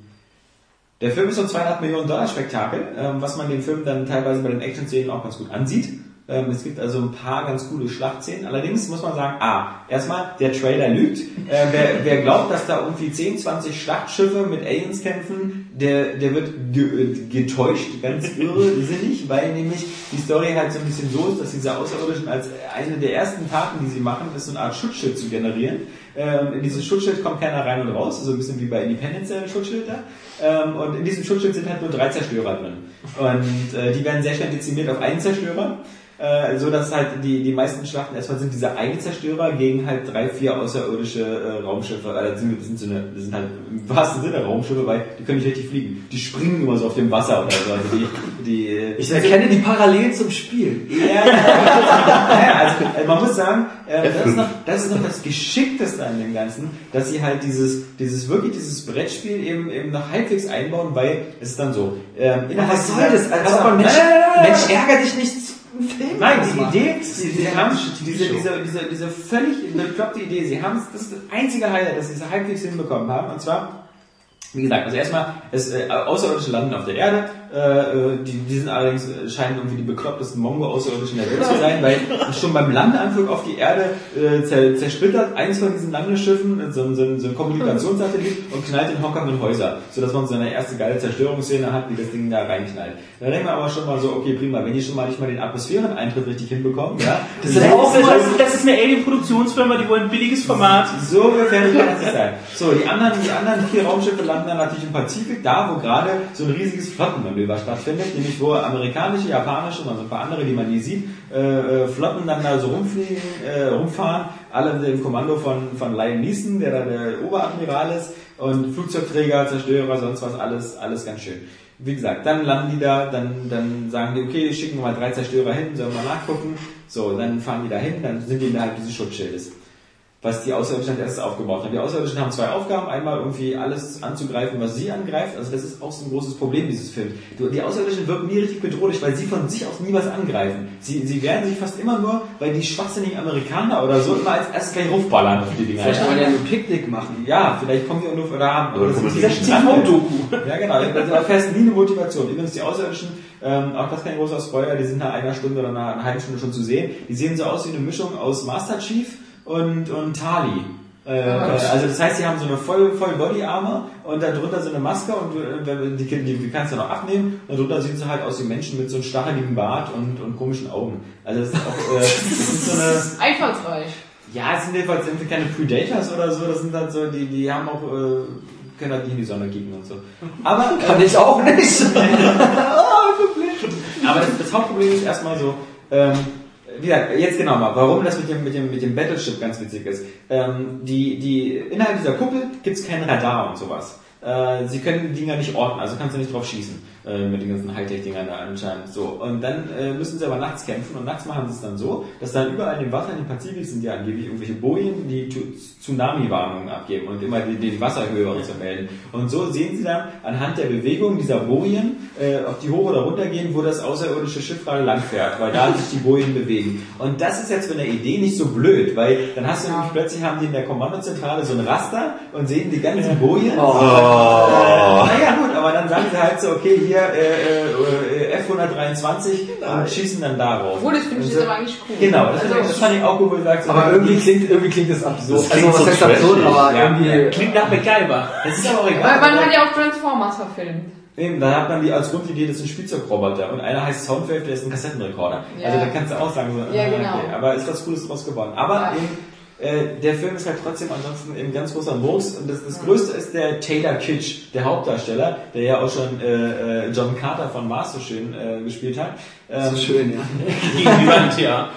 der Film ist so ein 200 Millionen Dollar Spektakel, ähm, was man den Film dann teilweise bei den Action-Szenen auch ganz gut ansieht. Ähm, es gibt also ein paar ganz coole Schlachtszenen. Allerdings muss man sagen, ah, erstmal, der Trailer lügt. Äh, wer, wer glaubt, dass da irgendwie 10, 20 Schlachtschiffe mit Aliens kämpfen, der, der wird ge äh, getäuscht, ganz [LAUGHS] irrsinnig, weil nämlich die Story halt so ein bisschen so ist, dass diese Außerirdischen als eine der ersten Taten, die sie machen, ist so eine Art Schutzschild zu generieren. Ähm, in dieses Schutzschild kommt keiner rein und raus, so ein bisschen wie bei Independence ein Schutzschild da. Ähm, und in diesem Schutzschild sind halt nur drei Zerstörer drin. Und äh, die werden sehr schnell dezimiert auf einen Zerstörer. Äh, so dass halt die, die meisten Schlachten erstmal sind diese Eigenzerstörer gegen halt drei, vier außerirdische äh, Raumschiffe. Also das sind, das sind so eine, das sind halt im wahrsten Sinne Raumschiffe, weil die können nicht richtig fliegen. Die springen immer so auf dem Wasser oder so. Also die, die, äh, Ich erkenne die Parallelen zum Spiel. ja, ja, also, also man muss sagen, äh, das, ist noch, das ist noch das Geschickteste an dem Ganzen, dass sie halt dieses, dieses wirklich dieses Brettspiel eben eben noch halbwegs einbauen, weil es ist dann so. Ähm, innerhalb Was soll das? Als Pass ob auf, man Mensch, Mensch, ärger dich nicht einen Film Nein, die machen. Idee, sie, sie haben diese, diese, diese, diese völlig bekloppte Idee, sie haben es, das ist das einzige Highlight, dass sie es halbwegs hinbekommen haben, und zwar, wie gesagt, also erstmal, es, äh, Außerirdische landen auf der Erde, äh, äh, die, die sind allerdings, äh, scheinen irgendwie die beklopptesten Mongo-Außerirdischen der Welt zu sein, weil schon beim Landeanflug auf die Erde äh, zer, zersplittert eins von diesen Landeschiffen äh, so, ein- so, so ein Kommunikationssatellit und knallt in Hongkong in Häuser, sodass man so eine erste geile Zerstörungsszene hat, wie das Ding da reinknallt. Da denken wir aber schon mal so, okay, prima, wenn die schon mal nicht mal den Atmosphäreneintritt richtig hinbekommen, ja, Das ist auch Das, ist- das ist eine Alien-Produktionsfirma, die wollen ein billiges Format. so gefährlich kann es sein. So, die anderen, die anderen vier Raumschiffe landen dann natürlich im Pazifik, da wo gerade so ein riesiges Flottenmanöver stattfindet, nämlich wo amerikanische, japanische und so ein paar andere, die man nie sieht, äh, äh, Flotten dann da so rumfliegen, äh, rumfahren, alle dem Kommando von, von Lion Neeson, der da der Oberadmiral ist, und Flugzeugträger, Zerstörer, sonst was, alles, alles ganz schön. Wie gesagt, dann landen die da, dann, dann sagen die, okay, schicken wir mal drei Zerstörer hin, sollen wir mal nachgucken. So, dann fahren die da hin, dann sind die innerhalb dieses Schutzschildes was die Außerirdischen als erstes aufgebaut haben. Die Außerirdischen haben zwei Aufgaben. Einmal irgendwie alles anzugreifen, was sie angreift. Also das ist auch so ein großes Problem dieses Films. Die Außerirdischen wirken nie richtig bedrohlich, weil sie von sich aus nie was angreifen. Sie, sie wehren sich fast immer nur, weil die schwachsinnigen Amerikaner oder so immer als erstes gleich rufballern auf die Dinger. Vielleicht man ja nur Picknick machen. Ja, vielleicht kommen die auch nur oder haben. Oder das ist dieser nicht TV-Doku. Ja, genau. Das war fest nie eine Motivation. Übrigens, die Außerirdischen, ähm, auch das kein großer Spoiler, die sind nach einer Stunde oder nach einer halben Stunde schon zu sehen. Die sehen so aus wie eine Mischung aus Master Chief und, und Tali. Äh, äh, also das heißt, sie haben so eine voll, voll Body Armor und darunter so eine Maske und äh, die, die, die kannst du noch abnehmen und darunter sehen sie halt aus wie Menschen mit so einem stacheligen Bart und, und komischen Augen. Also das ist auch, äh, das ist so [LAUGHS] eine, Einfallsreich. ja, es sind jedenfalls irgendwie keine Predators oder so, das sind halt so, die, die haben auch, äh, können halt nicht in die Sonne kicken und so. Aber, [LAUGHS] Kann ich auch nicht. [LAUGHS] aber das, das Hauptproblem ist erstmal so, ähm, wie gesagt, jetzt genau mal, warum das mit dem, mit dem, mit dem Battleship ganz witzig ist. Ähm, die, die, innerhalb dieser Kuppel gibt's kein Radar und sowas. Äh, sie können die Dinger nicht orten, also kannst du nicht drauf schießen äh, mit den ganzen Hightech-Dingern da anscheinend. So. Und dann äh, müssen sie aber nachts kämpfen und nachts machen sie es dann so, dass dann überall in dem Wasser in dem Pazifik sind ja angeblich irgendwelche Bojen, die Tsunami-Warnungen abgeben und immer die, die Wasserhöhe und so melden. Und so sehen sie dann anhand der Bewegung dieser Bojen, äh, ob die hoch oder runter gehen, wo das außerirdische Schiff gerade langfährt, weil da sich die Bojen bewegen. Und das ist jetzt von der Idee nicht so blöd, weil dann hast du nämlich plötzlich haben die in der Kommandozentrale so ein Raster und sehen die ganzen Bojen. Oh. Äh, naja gut, aber dann sagen sie halt so, okay, hier äh, äh, F123 und schießen dann darauf. Obwohl, das finde ich jetzt aber eigentlich cool. Genau, das, also, fand ich- das fand ich auch gut, wo du sagst, Aber irgendwie klingt, irgendwie klingt das absurd. Das klingt also, was so heißt absurd, aber Ja, irgendwie. ja. Klingt nach MacGyver. das ist aber auch weil egal. man hat ja auch Transformers verfilmt. Eben, da hat man die als Grundidee, das ist ein Spielzeugroboter und einer heißt Soundwave, der ist ein Kassettenrekorder. Ja. Also da kannst du auch sagen, so, Ja, ah, genau. okay, aber ist was Cooles draus geworden. Aber Ja. eben, äh, der Film ist halt trotzdem ansonsten ein ganz großer Wurst und das, das Größte ist der Taylor Kitsch, der Hauptdarsteller, der ja auch schon äh, äh, John Carter von Mars so schön äh, gespielt hat. Ähm, so schön, ja. Gegen die Wand, ja.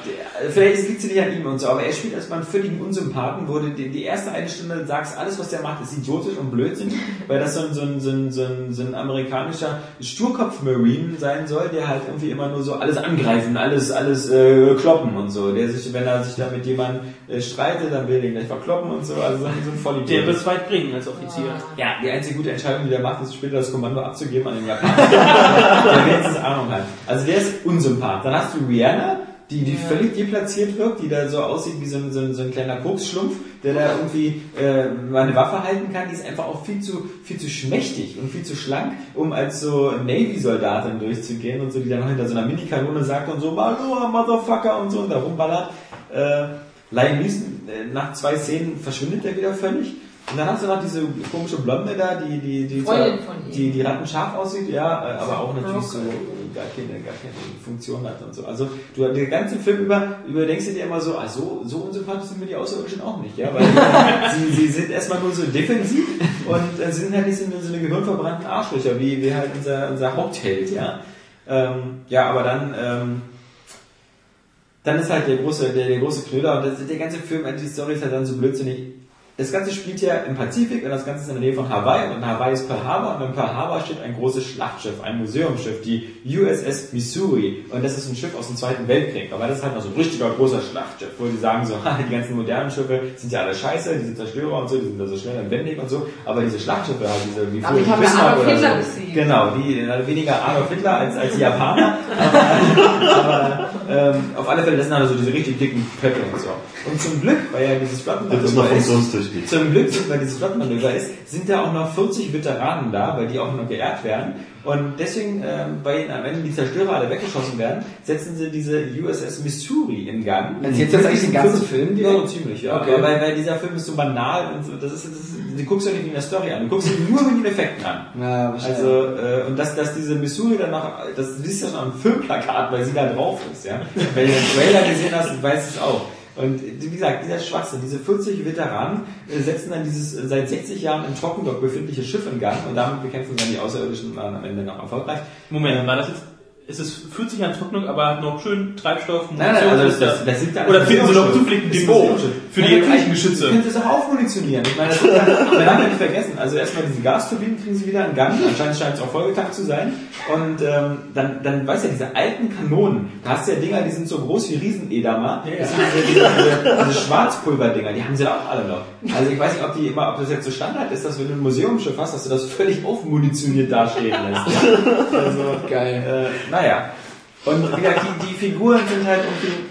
Vielleicht liegt es nicht an ihm und so, aber er spielt als mal einen völligen Unsympathen, wo du die, die erste eine Stunde sagst, alles was der macht ist idiotisch und blödsinnig, weil das so ein, so ein, so ein, so ein, so ein amerikanischer Sturkopf-Marine sein soll, der halt irgendwie immer nur so alles angreifen, alles, alles äh, kloppen und so. Der sich, wenn er sich da mit jemandem äh, streitet, dann will er den gleich verkloppen und so, also so ein so ein Vollidiot. Der wird weit bringen als Offizier. Ja, die einzige gute Entscheidung, die der macht, ist später das Kommando abzugeben an den Japaner. [LAUGHS] der wenigstens Ahnung hat. Also der ist Unsympath. Dann hast du Rihanna, die, die völlig deplatziert wirkt, die da so aussieht wie so ein, so ein, so ein kleiner Koksschlumpf, der da irgendwie äh, mal eine Waffe halten kann. Die ist einfach auch viel zu, viel zu schmächtig und viel zu schlank, um als so Navy-Soldatin durchzugehen und so, die dann noch hinter so einer Minikanone sagt und so, Maloa, Motherfucker und so und da rumballert. Äh, Liam Neeson, äh, nach zwei Szenen verschwindet er wieder völlig. Und dann hast du noch diese komische Blonde da, die, die, die, Freundin von ihm. die, die rattenscharf aussieht, ja, äh, aber auch natürlich so gar keine, gar keine Funktion hat und so. Also du den ganzen Film über überdenkst du dir immer so, ah, so, so unsympathisch sind mir die Außerirdischen auch nicht, ja, weil [LAUGHS] sie, sie sind erstmal nur so defensiv und äh, sie sind halt nicht so eine, so eine gehirnverbrannten Arschlöcher, wie, wie halt unser, unser Hauptheld, ja. Ähm, ja, aber dann, ähm, dann ist halt der große, der, der große Knüller und das, der ganze Film, also die Story ist halt dann so blödsinnig. Das Ganze spielt ja im Pazifik und das Ganze ist in der Nähe von Hawaii. Und in Hawaii ist Pearl Harbor. Und in Pearl Harbor steht ein großes Schlachtschiff, ein Museumsschiff, die USS Missouri. Und das ist ein Schiff aus dem Zweiten Weltkrieg, aber das ist halt noch so ein richtiger großer Schlachtschiff, wo die sagen so, [LAUGHS] die ganzen modernen Schiffe sind ja alle scheiße, diese Zerstörer und so, die sind da so schnell und wendig und so, aber diese Schlachtschiffe halt, diese wie Damit früher Bismarck oder so. Genau, die äh, weniger Adolf Hitler als, als die Japaner, [LAUGHS] aber, aber ähm, auf alle Fälle, das sind also diese richtig dicken Pöcke und so. Und zum Glück, weil ja dieses Das ist Flottenmanöver ist, zum Glück, weil dieses Flottenmanöver ist, sind da auch noch 40 Veteranen da, weil die auch noch geehrt werden. Und deswegen, ähm, weil ihnen am Ende die Zerstörer alle weggeschossen werden, setzen sie diese USS Missouri in Gang. Du jetzt eigentlich den ganzen Film Ja, direkt? ziemlich, ja. Okay. Weil, weil dieser Film ist so banal und so, das ist, das ist, du guckst ja nicht in der Story an, du guckst ihn nur mit den Effekten an. Ja, wahrscheinlich. Also, äh, und dass, dass diese Missouri dann noch, das siehst du ja schon am Filmplakat, weil sie da drauf ist, ja. Wenn du den Trailer gesehen hast, weißt du es auch. Und wie gesagt, dieser Schwachsinn, diese 40 Veteranen äh, setzen dann dieses äh, seit 60 Jahren im Trockendock befindliche Schiff in Gang und damit bekämpfen dann die Außerirdischen dann am Ende noch erfolgreich. Moment, war das jetzt, ist es 40 Jahre Trocknung, aber hat noch schön Treibstoff, Nein, nein, also das, das, das sind ja Oder finden sie noch zufällig ein Depot für Ja, die eigenen Geschütze? Du könntest es auch aufmunitionieren. Ich meine, das ja, wir haben ja nicht vergessen. Also erstmal diese Gasturbinen kriegen sie wieder in Gang. Anscheinend scheint es auch vollgetankt zu sein. Und ähm, dann, dann weißt du ja, diese alten Kanonen, da hast du ja Dinger, die sind so groß wie Riesen-Edamer. Das sind diese, diese, diese, Schwarzpulverdinger, die haben sie da auch alle noch. Also ich weiß nicht, ob die immer, ob das jetzt so Standard ist, dass wenn du ein Museumsschiff hast, dass du das völlig aufmunitioniert dastehen lässt. [LAUGHS] Also, Geil. äh, naja. Und wie gesagt, die, die Figuren sind halt irgendwie,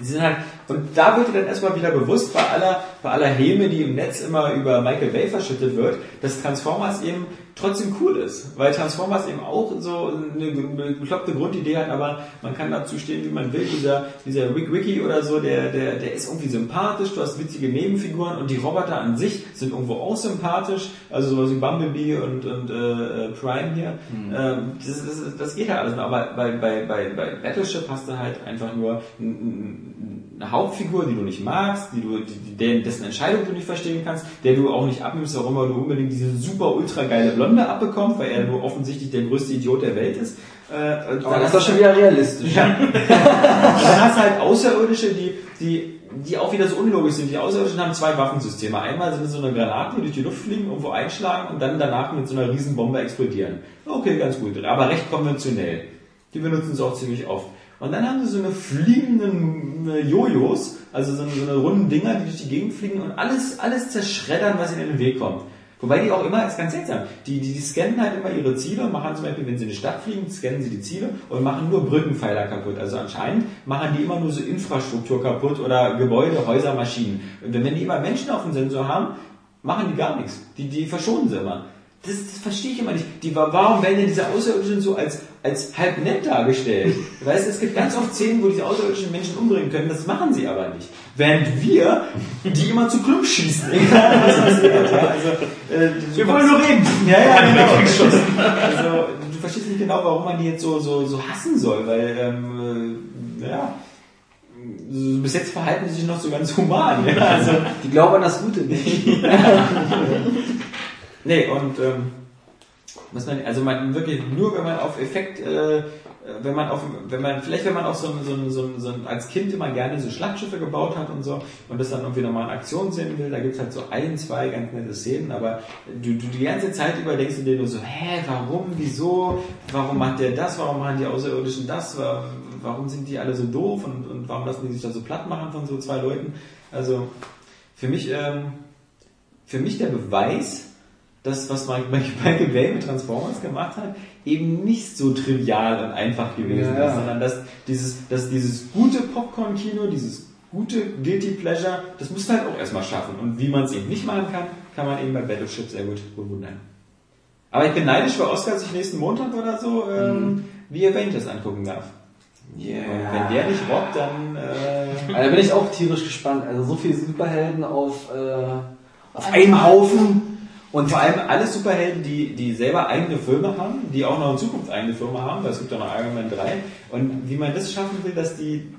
sind halt, und da wird dir dann erstmal wieder bewusst, bei aller, bei aller Häme, die im Netz immer über Michael Bay verschüttet wird, dass Transformers eben trotzdem cool ist. Weil Transformers eben auch so eine, bekloppte Grundidee hat, aber man kann dazu stehen, wie man will. Dieser, dieser Rick Wiki oder so, der, der, der ist irgendwie sympathisch, du hast witzige Nebenfiguren und die Roboter an sich sind irgendwo auch sympathisch. Also sowas wie Bumblebee und, und äh, Prime hier. Ähm, das, das, das geht halt alles noch. Aber bei, bei, bei, bei Battleship hast du halt einfach nur ein- ein- eine Hauptfigur, die du nicht magst, die du, die, die, dessen Entscheidung du nicht verstehen kannst, der du auch nicht abnimmst, warum er nur unbedingt diese super ultra geile Blonde abbekommt, weil er nur offensichtlich der größte Idiot der Welt ist. Äh, Aber dann das ist doch du- schon wieder realistisch. ja. [LAUGHS] Dann hast du halt Außerirdische, die, die, die auch wieder so unlogisch sind. Die Außerirdischen haben zwei Waffensysteme. Einmal sind es so eine Granaten, die durch die Luft fliegen, irgendwo einschlagen und dann danach mit so einer Riesenbombe explodieren. Okay, ganz gut. Aber recht konventionell. Die benutzen es auch ziemlich oft. Und dann haben sie so eine fliegenden äh, Jojos, also so eine, so eine runden Dinger, die durch die Gegend fliegen und alles, alles zerschreddern, was ihnen in den Weg kommt. Wobei die auch immer, ist ganz seltsam, die, die, die scannen halt immer ihre Ziele machen zum Beispiel, wenn sie in die Stadt fliegen, scannen sie die Ziele und machen nur Brückenpfeiler kaputt. Also anscheinend machen die immer nur so Infrastruktur kaputt oder Gebäude, Häuser, Maschinen. Und wenn die immer Menschen auf dem Sensor haben, machen die gar nichts. Die, die verschonen sie immer. Das, das verstehe ich immer nicht. Die, warum werden denn diese Außerirdischen so als, als halb nett dargestellt? Weißt du, es gibt ganz oft Szenen, wo diese außerirdischen Menschen umbringen können, das machen sie aber nicht. Während wir die immer zu Klump schießen. Egal, was passiert. Ja, also, äh, Wir wollen nur reden. Ja, ja, genau. Also, du verstehst nicht genau, warum man die jetzt so, so, so hassen soll, weil, ähm, äh, ja, bis jetzt verhalten sie sich noch so ganz human. Ja? Also, Die glauben an das Gute nicht. [LAUGHS] Nee, und ähm, muss man, also man wirklich nur wenn man auf Effekt, äh, wenn man auf, wenn man, vielleicht wenn man auch so, ein- so, ein- so, ein- so ein- als Kind immer gerne so Schlachtschiffe gebaut hat und so und das dann irgendwie nochmal in Aktion sehen will, da gibt's halt so ein, zwei ganz nette Szenen, aber du, du die ganze Zeit über denkst du dir nur so, hä, warum, wieso, warum macht der das, warum machen die Außerirdischen das, Wa- warum sind die alle so doof und, und warum lassen die sich da so platt machen von so zwei Leuten? Also für mich, ähm, für mich der Beweis, das, was Mike- [LAUGHS] Michael Bay mit Transformers gemacht hat, eben nicht so trivial und einfach gewesen Ja, ist, sondern dass dieses, dass dieses gute Popcorn-Kino, dieses gute Guilty Pleasure, das musst du halt auch erstmal schaffen. Und wie man es eben nicht machen kann, kann man eben bei Battleship sehr gut bewundern. Aber ich bin neidisch für Oscar, dass ich nächsten Montag oder so ähm, wie Avengers angucken darf. Und wenn der nicht robbt, dann äh, Also da bin ich auch tierisch gespannt. Also so viele Superhelden auf, äh, auf einen Haufen. Und vor allem alle Superhelden, die, die selber eigene Filme haben, die auch noch in Zukunft eigene Filme haben, weil es gibt ja noch Iron Man 3. Und wie man das schaffen will, dass die,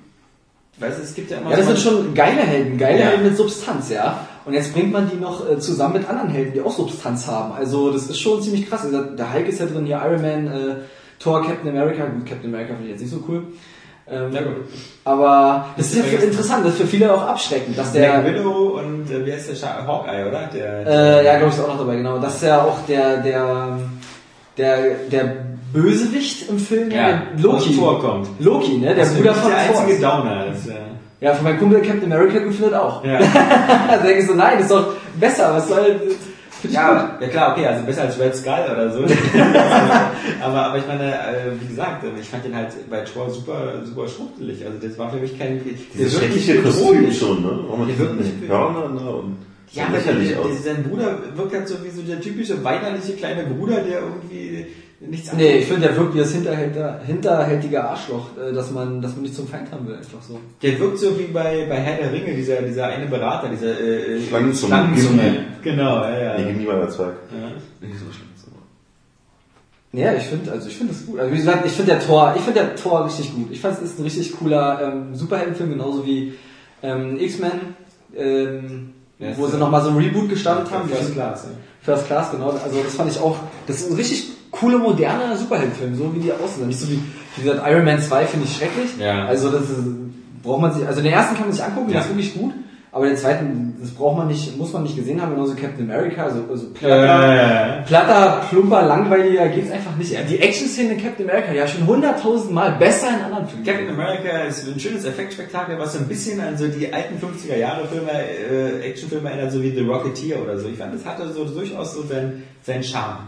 weißt du, es gibt ja immer Ja, das so sind schon geile Helden, geile Ja. Helden mit Substanz, ja. Und jetzt bringt man die noch äh, zusammen mit anderen Helden, die auch Substanz haben. Also das ist schon ziemlich krass. Also, der Hulk ist ja drin, hier Iron Man, äh, Thor, Captain America. Gut, Captain America finde ich jetzt nicht so cool. Ähm, Ja, gut. aber das ist ja für interessant, das ist für viele auch abschreckend, dass Black der, Widow und äh, wie heißt der Scha Hawkeye, oder? Der, äh, ja, glaube ich, ist auch noch dabei, genau, dass ja auch der, der, der, der Bösewicht im Film, ja, der Loki, vorkommt. Loki, ne, der Das ist Bruder von der einzige Downer. Das, äh, Ja, von meinem Kumpel Captain America gut findet auch. ja. da denke ich so, nein, ist doch besser, was soll. Ja, ja klar, okay, also besser als Red Skull oder so. [LAUGHS] aber, aber ich meine, äh, wie gesagt, ich fand den halt bei Thor super, super schrumpelig. Also das war für mich kein... der Dieses schreckliche Kostüm schon, ne? Mit Der wirkt nicht- Hörnern, ne? Und Ja, aber der, der, sein Bruder wirkt halt so wie so der typische weinerliche kleine Bruder, der irgendwie nichts Nee, ich finde, der wirkt wie das hinterhälter, hinterhältige Arschloch, äh, dass man, dass man nicht zum Feind haben will, einfach so. Der wirkt so wie bei, bei Herr der Ringe, dieser, dieser eine Berater, dieser äh, äh, Schlangenzunge. Schlangenzunge. Genau, ja, ja. Nee, gib nie mal der Zweig. ja. Nicht so. Ja, ich finde, also ich finde das gut. Also wie gesagt, ich finde der Tor, ich finde der Tor richtig gut. Ich fand es ist ein richtig cooler ähm, Superheldenfilm, genauso wie ähm, X-Men, ähm, Ja, wo sie nochmal so ein Reboot gestartet haben. First Class, ja. First Class, genau. Also das fand ich auch, das ist ein richtig coole, moderne Superheldenfilm, so wie die aussehen. Nicht so wie, wie gesagt, Iron Man 2 finde ich schrecklich. Ja. Also das ist, braucht man sich, also den ersten kann man sich angucken, der Ja. ist wirklich gut. Aber den zweiten, das braucht man nicht, muss man nicht gesehen haben, genauso Captain America, also, also platter, Äh, platter, plumper, langweiliger geht's einfach nicht. Die Action-Szene in Captain America, ja schon hunderttausend Mal besser in anderen Filmen. Captain America ist ein schönes Effektspektakel, was so ein bisschen an so die alten 50er Jahre Filme, äh, Actionfilme erinnert, so wie The Rocketeer oder so. Ich fand, das hatte so durchaus so seinen, seinen Charme.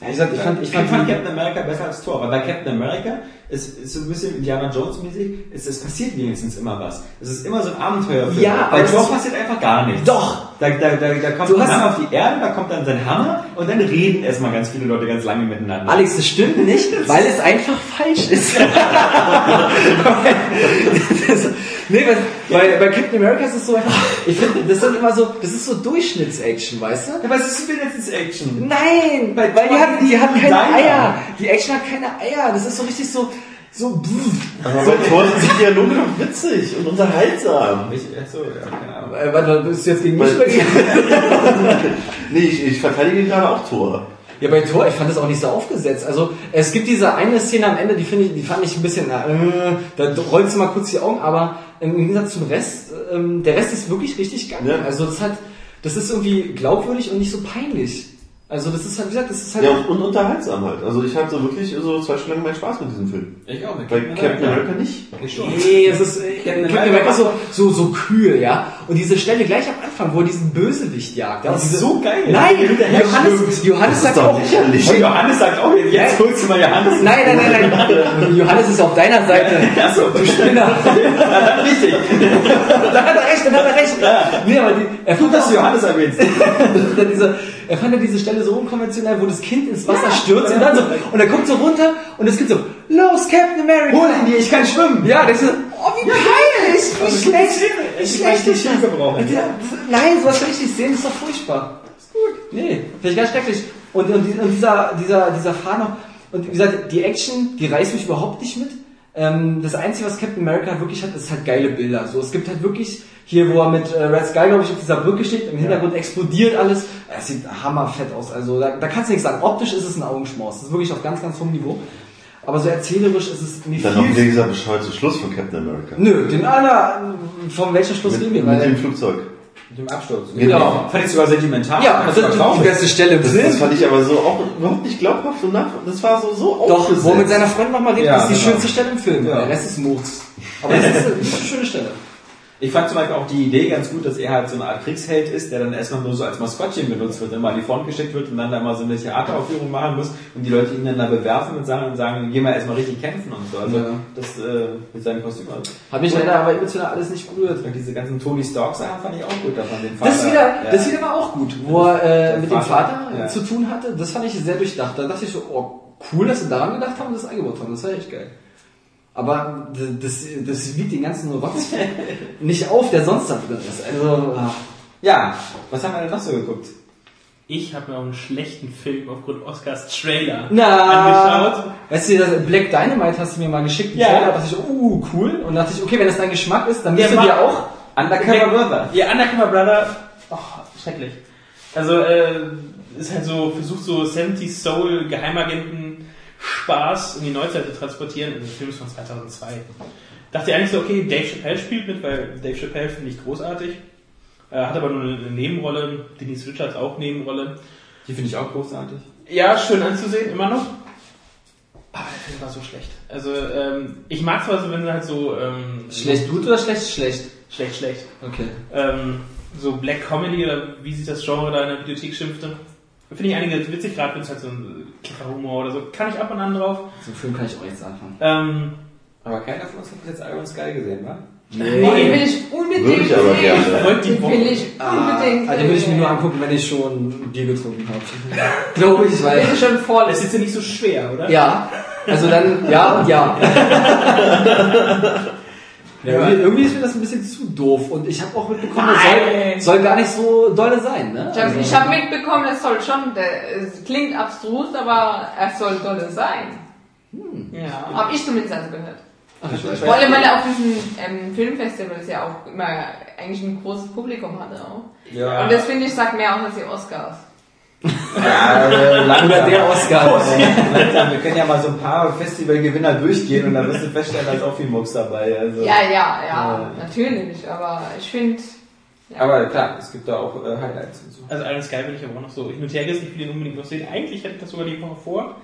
Ja, wie gesagt, ich fand, ich Ich fand, fand Captain America besser als Thor, weil bei Captain America ist, ist so ein bisschen Indiana Jones mäßig, es, es passiert wenigstens immer was. Es ist immer so ein Abenteuerfilm. Ja, bei Thor passiert einfach gar nichts. Doch! Da, da, da, da kommt ein Mann auf die Erde, da kommt dann sein Hammer und dann reden erstmal ganz viele Leute ganz lange miteinander. Alex, das stimmt nicht, weil es einfach falsch ist. [LAUGHS] [LAUGHS] das, nee, weil, bei, bei Captain America ist es so einfach, ich finde, das sind immer so, das ist so Durchschnittsaction, weißt du? Ja, was ist wenigstens Action? Nein, Bei weil die hat, die hat keine Deiner. Eier. Die Action hat keine Eier. Das ist so richtig so, so. Aber bei Thor sind die Dialoge doch witzig und unterhaltsam. Ich, achso, ja, keine Ahnung. Äh, warte, bist du jetzt gegen mich Weil- [LAUGHS] oder gegen? [LAUGHS] Nee, ich, ich verteidige gerade auch Thor. Ja, bei Thor, ich fand das auch nicht so aufgesetzt. Also, es gibt diese eine Szene am Ende, die finde ich, die fand ich ein bisschen, äh, da rollst du mal kurz die Augen, aber im Gegensatz zum Rest, ähm, der Rest ist wirklich richtig geil. Ja. Also, das hat, das ist irgendwie glaubwürdig und nicht so peinlich. Also, das ist halt, wie gesagt, das ist halt, Ja, und, und unterhaltsam halt. Also ich hatte wirklich so zwei Stunden lang meinen Spaß mit diesem Film. Ich auch, mit Bei Captain America nicht. Nee, es ist äh, Captain Captain America so, so, so kühl, ja. Und diese Stelle gleich am Anfang, wo er diesen Bösewicht jagt. Ja, Das und ist diese, so geil. Nein, Johannes. Johannes sagt auch, lächerlich. Und Johannes sagt auch, jetzt Ja. holst du mal Johannes. nein, nein, nein, nein. Johannes ist auf deiner Seite. Achso, Du Spinner. [LAUGHS] richtig. da hat er recht, dann hat er recht. Nee, aber die, er Gut, fand dass auch, du Johannes erwähnst. dann [LAUGHS] diese, er fand ja diese Stelle so unkonventionell, wo das Kind ins Wasser stürzt und dann so, und er guckt so runter und das Kind so, los, Captain America. Hol ihn dir, ich kann schwimmen. Ja, der ist so, oh, wie peinlich, wie schlecht, wie Ich schlecht möchte ist das. Hilfe brauchen. Ja, Nein, sowas will ich nicht sehen, das ist doch furchtbar. Ist gut. Nee, finde ich ganz schrecklich. Und, und, und dieser, dieser, dieser Fahr noch, und wie gesagt, die Action, die reißt mich überhaupt nicht mit. Ähm, das Einzige, was Captain America wirklich hat, ist halt geile Bilder. So, es gibt halt wirklich hier, wo er mit äh, Red Sky, glaube ich, auf dieser Brücke steht, im Hintergrund explodiert alles. Es sieht hammerfett aus. Also da, da kannst du nichts sagen. Optisch ist es ein Augenschmaus. Das ist wirklich auf ganz, ganz hohem Niveau. Aber so erzählerisch ist es mir Dann noch wieder viel... dieser bescheuerte Schluss von Captain America. Nö, den aller, von welchem Schluss reden wir? mit dem Flugzeug. Mit dem Absturz. Genau. Fand ich sogar sentimental. Ja, das ist die beste Stelle im Das, das Film. fand ich aber so auch überhaupt nicht glaubhaft und nach, das war so, so Doch, wo mit seiner Freundin nochmal redet, Ja, ist die genau. schönste Stelle im Film. Ja. Der Rest ist Murks. Aber das ist eine schöne Stelle. Ich fand zum Beispiel auch die Idee ganz gut, dass er halt so eine Art Kriegsheld ist, der dann erstmal nur so als Maskottchen benutzt wird, immer an die Front geschickt wird und dann da mal so eine Theateraufführung machen muss und die Leute ihn dann da bewerfen und sagen, und sagen geh mal erstmal richtig kämpfen und so. Also Ja. das äh, mit seinem Kostüm. Also. Hat mich leider aber emotional alles nicht berührt. Und diese ganzen Tony Stark Sachen fand ich auch gut davon. Den Vater, Das wieder, ja. das wieder war auch gut, wo er äh, mit dem Vater, Vater ja. zu tun hatte. Das fand ich sehr durchdacht. Da dachte ich so, oh, cool, dass sie daran gedacht haben und das eingebaut haben. Das war echt geil. Aber das, das wiegt den ganzen Rotz [LAUGHS] nicht auf, der sonst da drin ist. Also. Ja, was haben wir denn noch so geguckt? Ich habe mir auch einen schlechten Film aufgrund Oscars Trailer Na, angeschaut. weißt du, das Black Dynamite hast du mir mal geschickt, einen Ja. Trailer, da dachte ich, uh, cool. Und dachte ich, okay, wenn das dein Geschmack ist, dann müsst ihr war- dir auch. Undercover Brother. Ihr Undercover Brother, oh, schrecklich. Also, äh, ist halt so, versucht so 70 Soul Geheimagenten Spaß in die Neuzeit zu transportieren. Und der Film ist von 2002. Dachte eigentlich so, okay, Dave Chappelle spielt mit, weil Dave Chappelle finde ich großartig. Äh, hat aber nur eine Nebenrolle. Denise Richards auch Nebenrolle. Die finde ich auch großartig. Ja, schön anzusehen, immer noch. Aber der Film war so schlecht. Also, ähm, ich mag zwar so, wenn sie halt so, ähm, Schlecht gut oder schlecht schlecht? schlecht, schlecht. Okay. Ähm, so Black Comedy oder wie sich das Genre da in der Videothek schimpfte. Finde ich einige witzig, gerade wenn es halt so ein Kifferhumor oder so. Kann ich ab und an drauf. Zum Film kann ich auch nichts anfangen. Ähm, Aber keiner von uns hat jetzt Iron Sky gesehen, wa? Oh, den will ich unbedingt Würde ich aber gerne. Den will ich Ah, unbedingt also den würde ich mir nur angucken, wenn ich schon Bier getrunken habe. [LAUGHS] Glaube ich, weil. Ist schon voll. Das ist jetzt nicht so schwer, oder? Ja, also dann ja und ja. [LAUGHS] ja irgendwie, ist mir das ein bisschen zu doof und ich habe auch mitbekommen, das soll, soll gar nicht so dolle sein, ne? Ich habe ich hab mitbekommen, es soll schon, es klingt abstrus, aber es soll dolle sein. Ja, habe ich zumindest also gehört. Vor allem, weil er auf diesen ähm, Filmfestivals ja auch immer eigentlich ein großes Publikum hatte auch. Ja. Und das finde ich sagt mehr aus als die Oscars. Ja, äh. Oder der Oscar. [LAUGHS] Langsam. Wir können ja mal so ein paar Festivalgewinner durchgehen und dann wirst du feststellen, da ist auch viel Mucks dabei. Also. Ja, ja, ja, Ja. natürlich, aber ich finde, Aber klar, es gibt da auch äh, Highlights und so. Also Iron Sky bin ich aber auch noch so hin und her gerissen. Ich will den unbedingt noch sehen. Eigentlich hätte ich das sogar die Woche vor.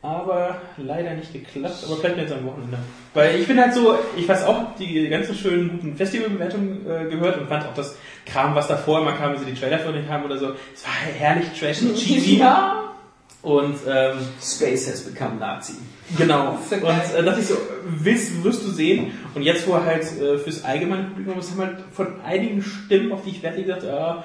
Aber leider nicht geklappt. Aber vielleicht jetzt am Wochenende. Weil ich bin halt so, ich weiß auch die ganzen schönen guten Festivalbewertungen äh, gehört und fand auch das Kram, was davor immer kam, wenn sie die Trailer von denen haben oder so. Es war herrlich trashig, [LAUGHS] cheesy. ja, Und ähm, Space has become Nazi. Genau. Und äh, dachte ich so, willst, wirst du sehen. Und jetzt, wo er halt äh, fürs allgemeine Publikum ist, haben halt von einigen Stimmen, auf die ich wette, gesagt, ja,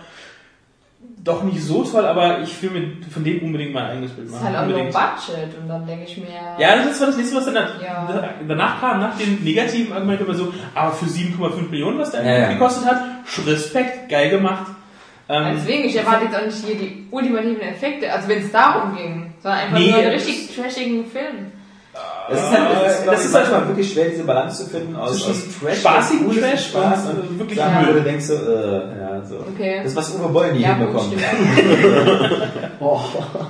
doch nicht so toll, aber ich will mir von dem unbedingt mein eigenes Bild ist machen. halt auch unbedingt. budget und dann denke ich mir, Ja, das war das nächste, was dann Ja. danach kam, nach dem negativen Argument immer so, aber für 7,5 Millionen, was der Ja, ja. gekostet hat, Respekt, geil gemacht. Ähm, Deswegen, ich erwarte jetzt auch nicht hier die ultimativen Effekte, also wenn es darum ging, sondern einfach Nee, nur einen das- richtig trashigen Film. Es ist halt, ist, das das ist ist halt- manchmal wirklich schwer, diese Balance zu finden aus, aus Trash, spaßigen Trash Spaß und, und, wirklich Sachen, ja. wo du denkst so, äh, ja, so. Okay. Das, was Uwe Boll nie Ja, hinbekommt. [LAUGHS] Oh.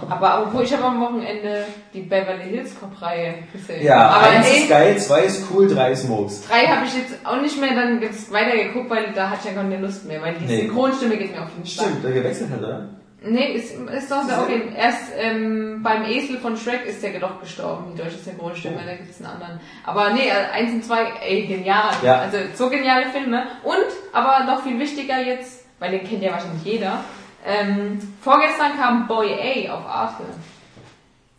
Aber obwohl ich habe am Wochenende die Beverly Hills Cop Reihe gesehen. Ja, aber eins ey, ist geil, zwei ist cool, drei ist Smokes. drei habe ich jetzt auch nicht mehr dann weitergeguckt, weil da hatte ich ja keine Lust mehr, weil die Nee. Synchronstimme geht mir auf den. Stimmt, der gewechselt hat, oder? Nee, ist, ist doch so, okay. Erst ähm, beim Esel von Shrek ist der doch gestorben, die deutsche Synchronstimme, da gibt es einen anderen. Aber nee, äh, eins und zwei, ey, genial. Ja. Also so geniale Filme. Und, aber noch viel wichtiger jetzt, weil den kennt ja wahrscheinlich jeder, ähm, vorgestern kam Boy A auf Arte.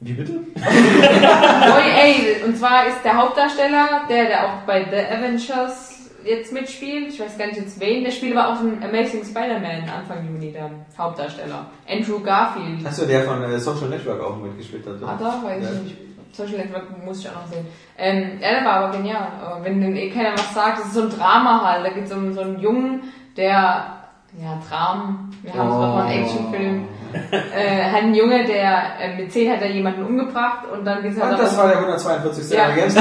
Wie bitte? [LAUGHS] Boy A, und zwar ist der Hauptdarsteller, der, der auch bei The Avengers jetzt mitspielt, ich weiß gar nicht jetzt wen, der spielt aber auch in Amazing Spider-Man Anfang Juni dann, Hauptdarsteller. Andrew Garfield. Achso, der von äh, Social Network auch mitgespielt hat. Hat er? Weiß Ja. ich nicht. Social Network muss ich auch noch sehen. Ähm, ja, der war aber genial. Aber wenn denn eh keiner was sagt, das ist so ein Drama halt. Da geht es um so einen Jungen, der, ja, Dram, wir haben es mal einen Actionfilm. Äh, halt ein Junge, der äh, mit 10 hat er jemanden umgebracht und dann geht es halt Und [LAUGHS] das war der 142. Ja. Das.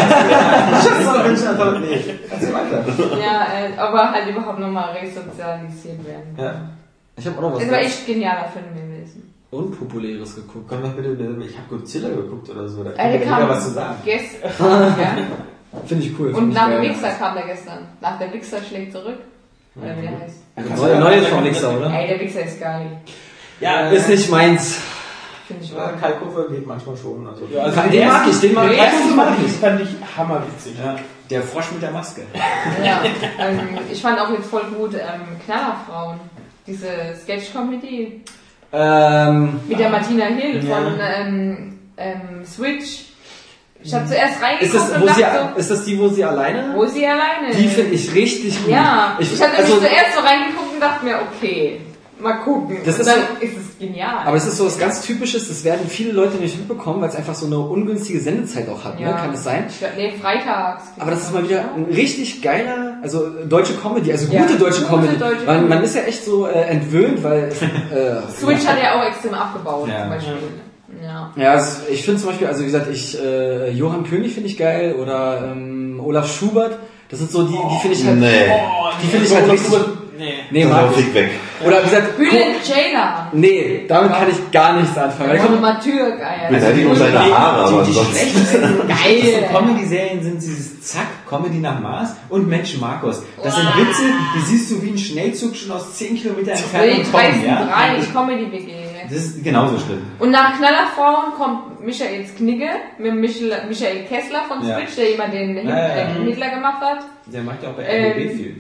Ja, äh, aber halt überhaupt nochmal resozialisiert werden. Ja. Ich habe auch noch was Es war echt genialer Film gewesen. Unpopuläres geguckt. Komm doch bitte, ich habe Godzilla geguckt oder so. Da Äh, kann der jeder kam was zu sagen. gestern. [LAUGHS] ja. Finde ich cool. Und nach dem. Wichser kam der gestern. Nach der Wichser schlägt zurück. Oder wie der heißt. Neue, neues vom Mixer, oder? Ey, der Wichser ist geil. ja, Ist nicht meins. Finde ich Ja, auch. Kalkofe geht manchmal schon. Also, Ja, also Den mag ich, den mag ich. Das fand ich, fand ich hammerwitzig. Ja, der Frosch mit der Maske. Ja, ähm, ich fand auch jetzt voll gut ähm, Knallerfrauen. Diese Sketch-Comedy Ähm, mit der Martina Hill Ja. von ähm, ähm, Switch. Ich habe zuerst ist, reingeguckt das, und wo sie, dachte ist das die, wo sie alleine? so, wo ist sie alleine? Die finde ich richtig gut. Ja, ich, hatte also, nämlich zuerst so reingeguckt und dachte mir, okay, mal gucken. Das und ist so- ist es genial. Aber es ist so was ganz Typisches, das werden viele Leute nicht mitbekommen, weil es einfach so eine ungünstige Sendezeit auch hat, ne? Ja. kann es sein? Ich nee, freitags. Aber das ist mal wieder ein richtig geiler, also deutsche Comedy, also gute Ja, deutsche gute Comedy. deutsche man, man ist ja echt so äh, entwöhnt, weil es, äh, [LAUGHS] Switch hat ja auch extrem abgebaut, Ja. zum Beispiel. Ja. Ja, es, ich finde zum Beispiel, also wie gesagt, ich äh, Johann König finde ich geil oder ähm, Olaf Schubert. Das sind so die, die finde ich halt. Nee. Oh, Die finde ich halt richtig. Nee. Nee, mag ich. weg. Oder wie gesagt, Bülent Ceylan. nee, damit kann ich gar nichts anfangen. Weil ich Also komm- Martyr-Geier. Beleidigung seiner Haare, aber die, die sonst. schlechtesten Geil. Comedy-Serien sind dieses Zack, Comedy nach Maß und Mensch Markus. Das sind. Witze, die siehst du wie ein Schnellzug schon aus 10 Kilometer Die Entfernung kommen. Ja? drei, ich Comedy-WG. Das ist genauso schlimm. Und nach Knallerfrauen kommt Michael Knigge mit Michael, Michael Kessler von Ja. Switch, der jemand den Hit- Ja, ja, ja. Hitler gemacht hat. Der macht ja auch bei Ähm, RBB viel.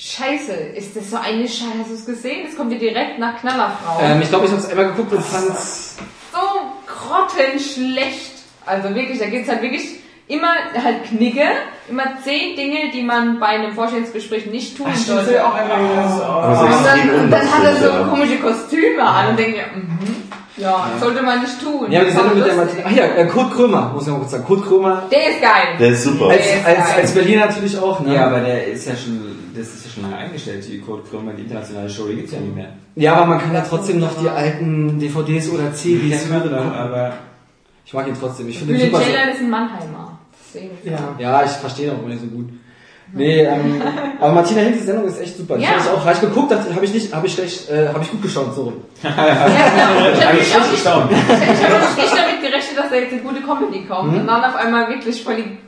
Scheiße, ist das so eine Scheiße? Hast du es gesehen? Das kommt dir direkt nach Knallerfrauen. ähm, ich glaube, ich habe es einmal geguckt und fand's so grottenschlecht. Also wirklich, da geht's halt wirklich immer halt Knigge, immer zehn Dinge, die man bei einem Vorstellungsgespräch nicht tun sollte. auch einmal Aber Und es ist dann, und dann hat er so ja. komische Kostüme an und denkt, ja, mhm, ja, sollte man nicht tun. Ja, aber die Sendung mit der. Martina. Ach ja, äh, Kurt Krömer, muss ich mal kurz sagen. Kurt Krömer, Der ist geil. Der ist super. als, Der ist als, als Berliner natürlich auch, ne? Ja, aber der ist ja schon, das ist ja schon lange eingestellt, die Kurt Krömer, die internationale Show, die gibt's ja nicht mehr. Ja, aber man kann ja trotzdem noch die alten DVDs oder CDs wir hören. dann, aber Ich mag ihn trotzdem. Ich finde ihn super. Ceylan ist ein Mannheimer. Ja, ja, ich verstehe auch nicht so gut. Nee, ähm, [LAUGHS] aber Martina Hinz, die Sendung ist echt super. Die Ja. habe ich auch reich geguckt, habe ich nicht, habe ich schlecht, äh, habe ich gut geschaut, so. [LAUGHS] Ja, genau. Ich habe nicht, gestaunt. ich hab nicht [LAUGHS] damit gerechnet, dass da jetzt eine gute Comedy kommt. Mhm. Und dann auf einmal wirklich voll die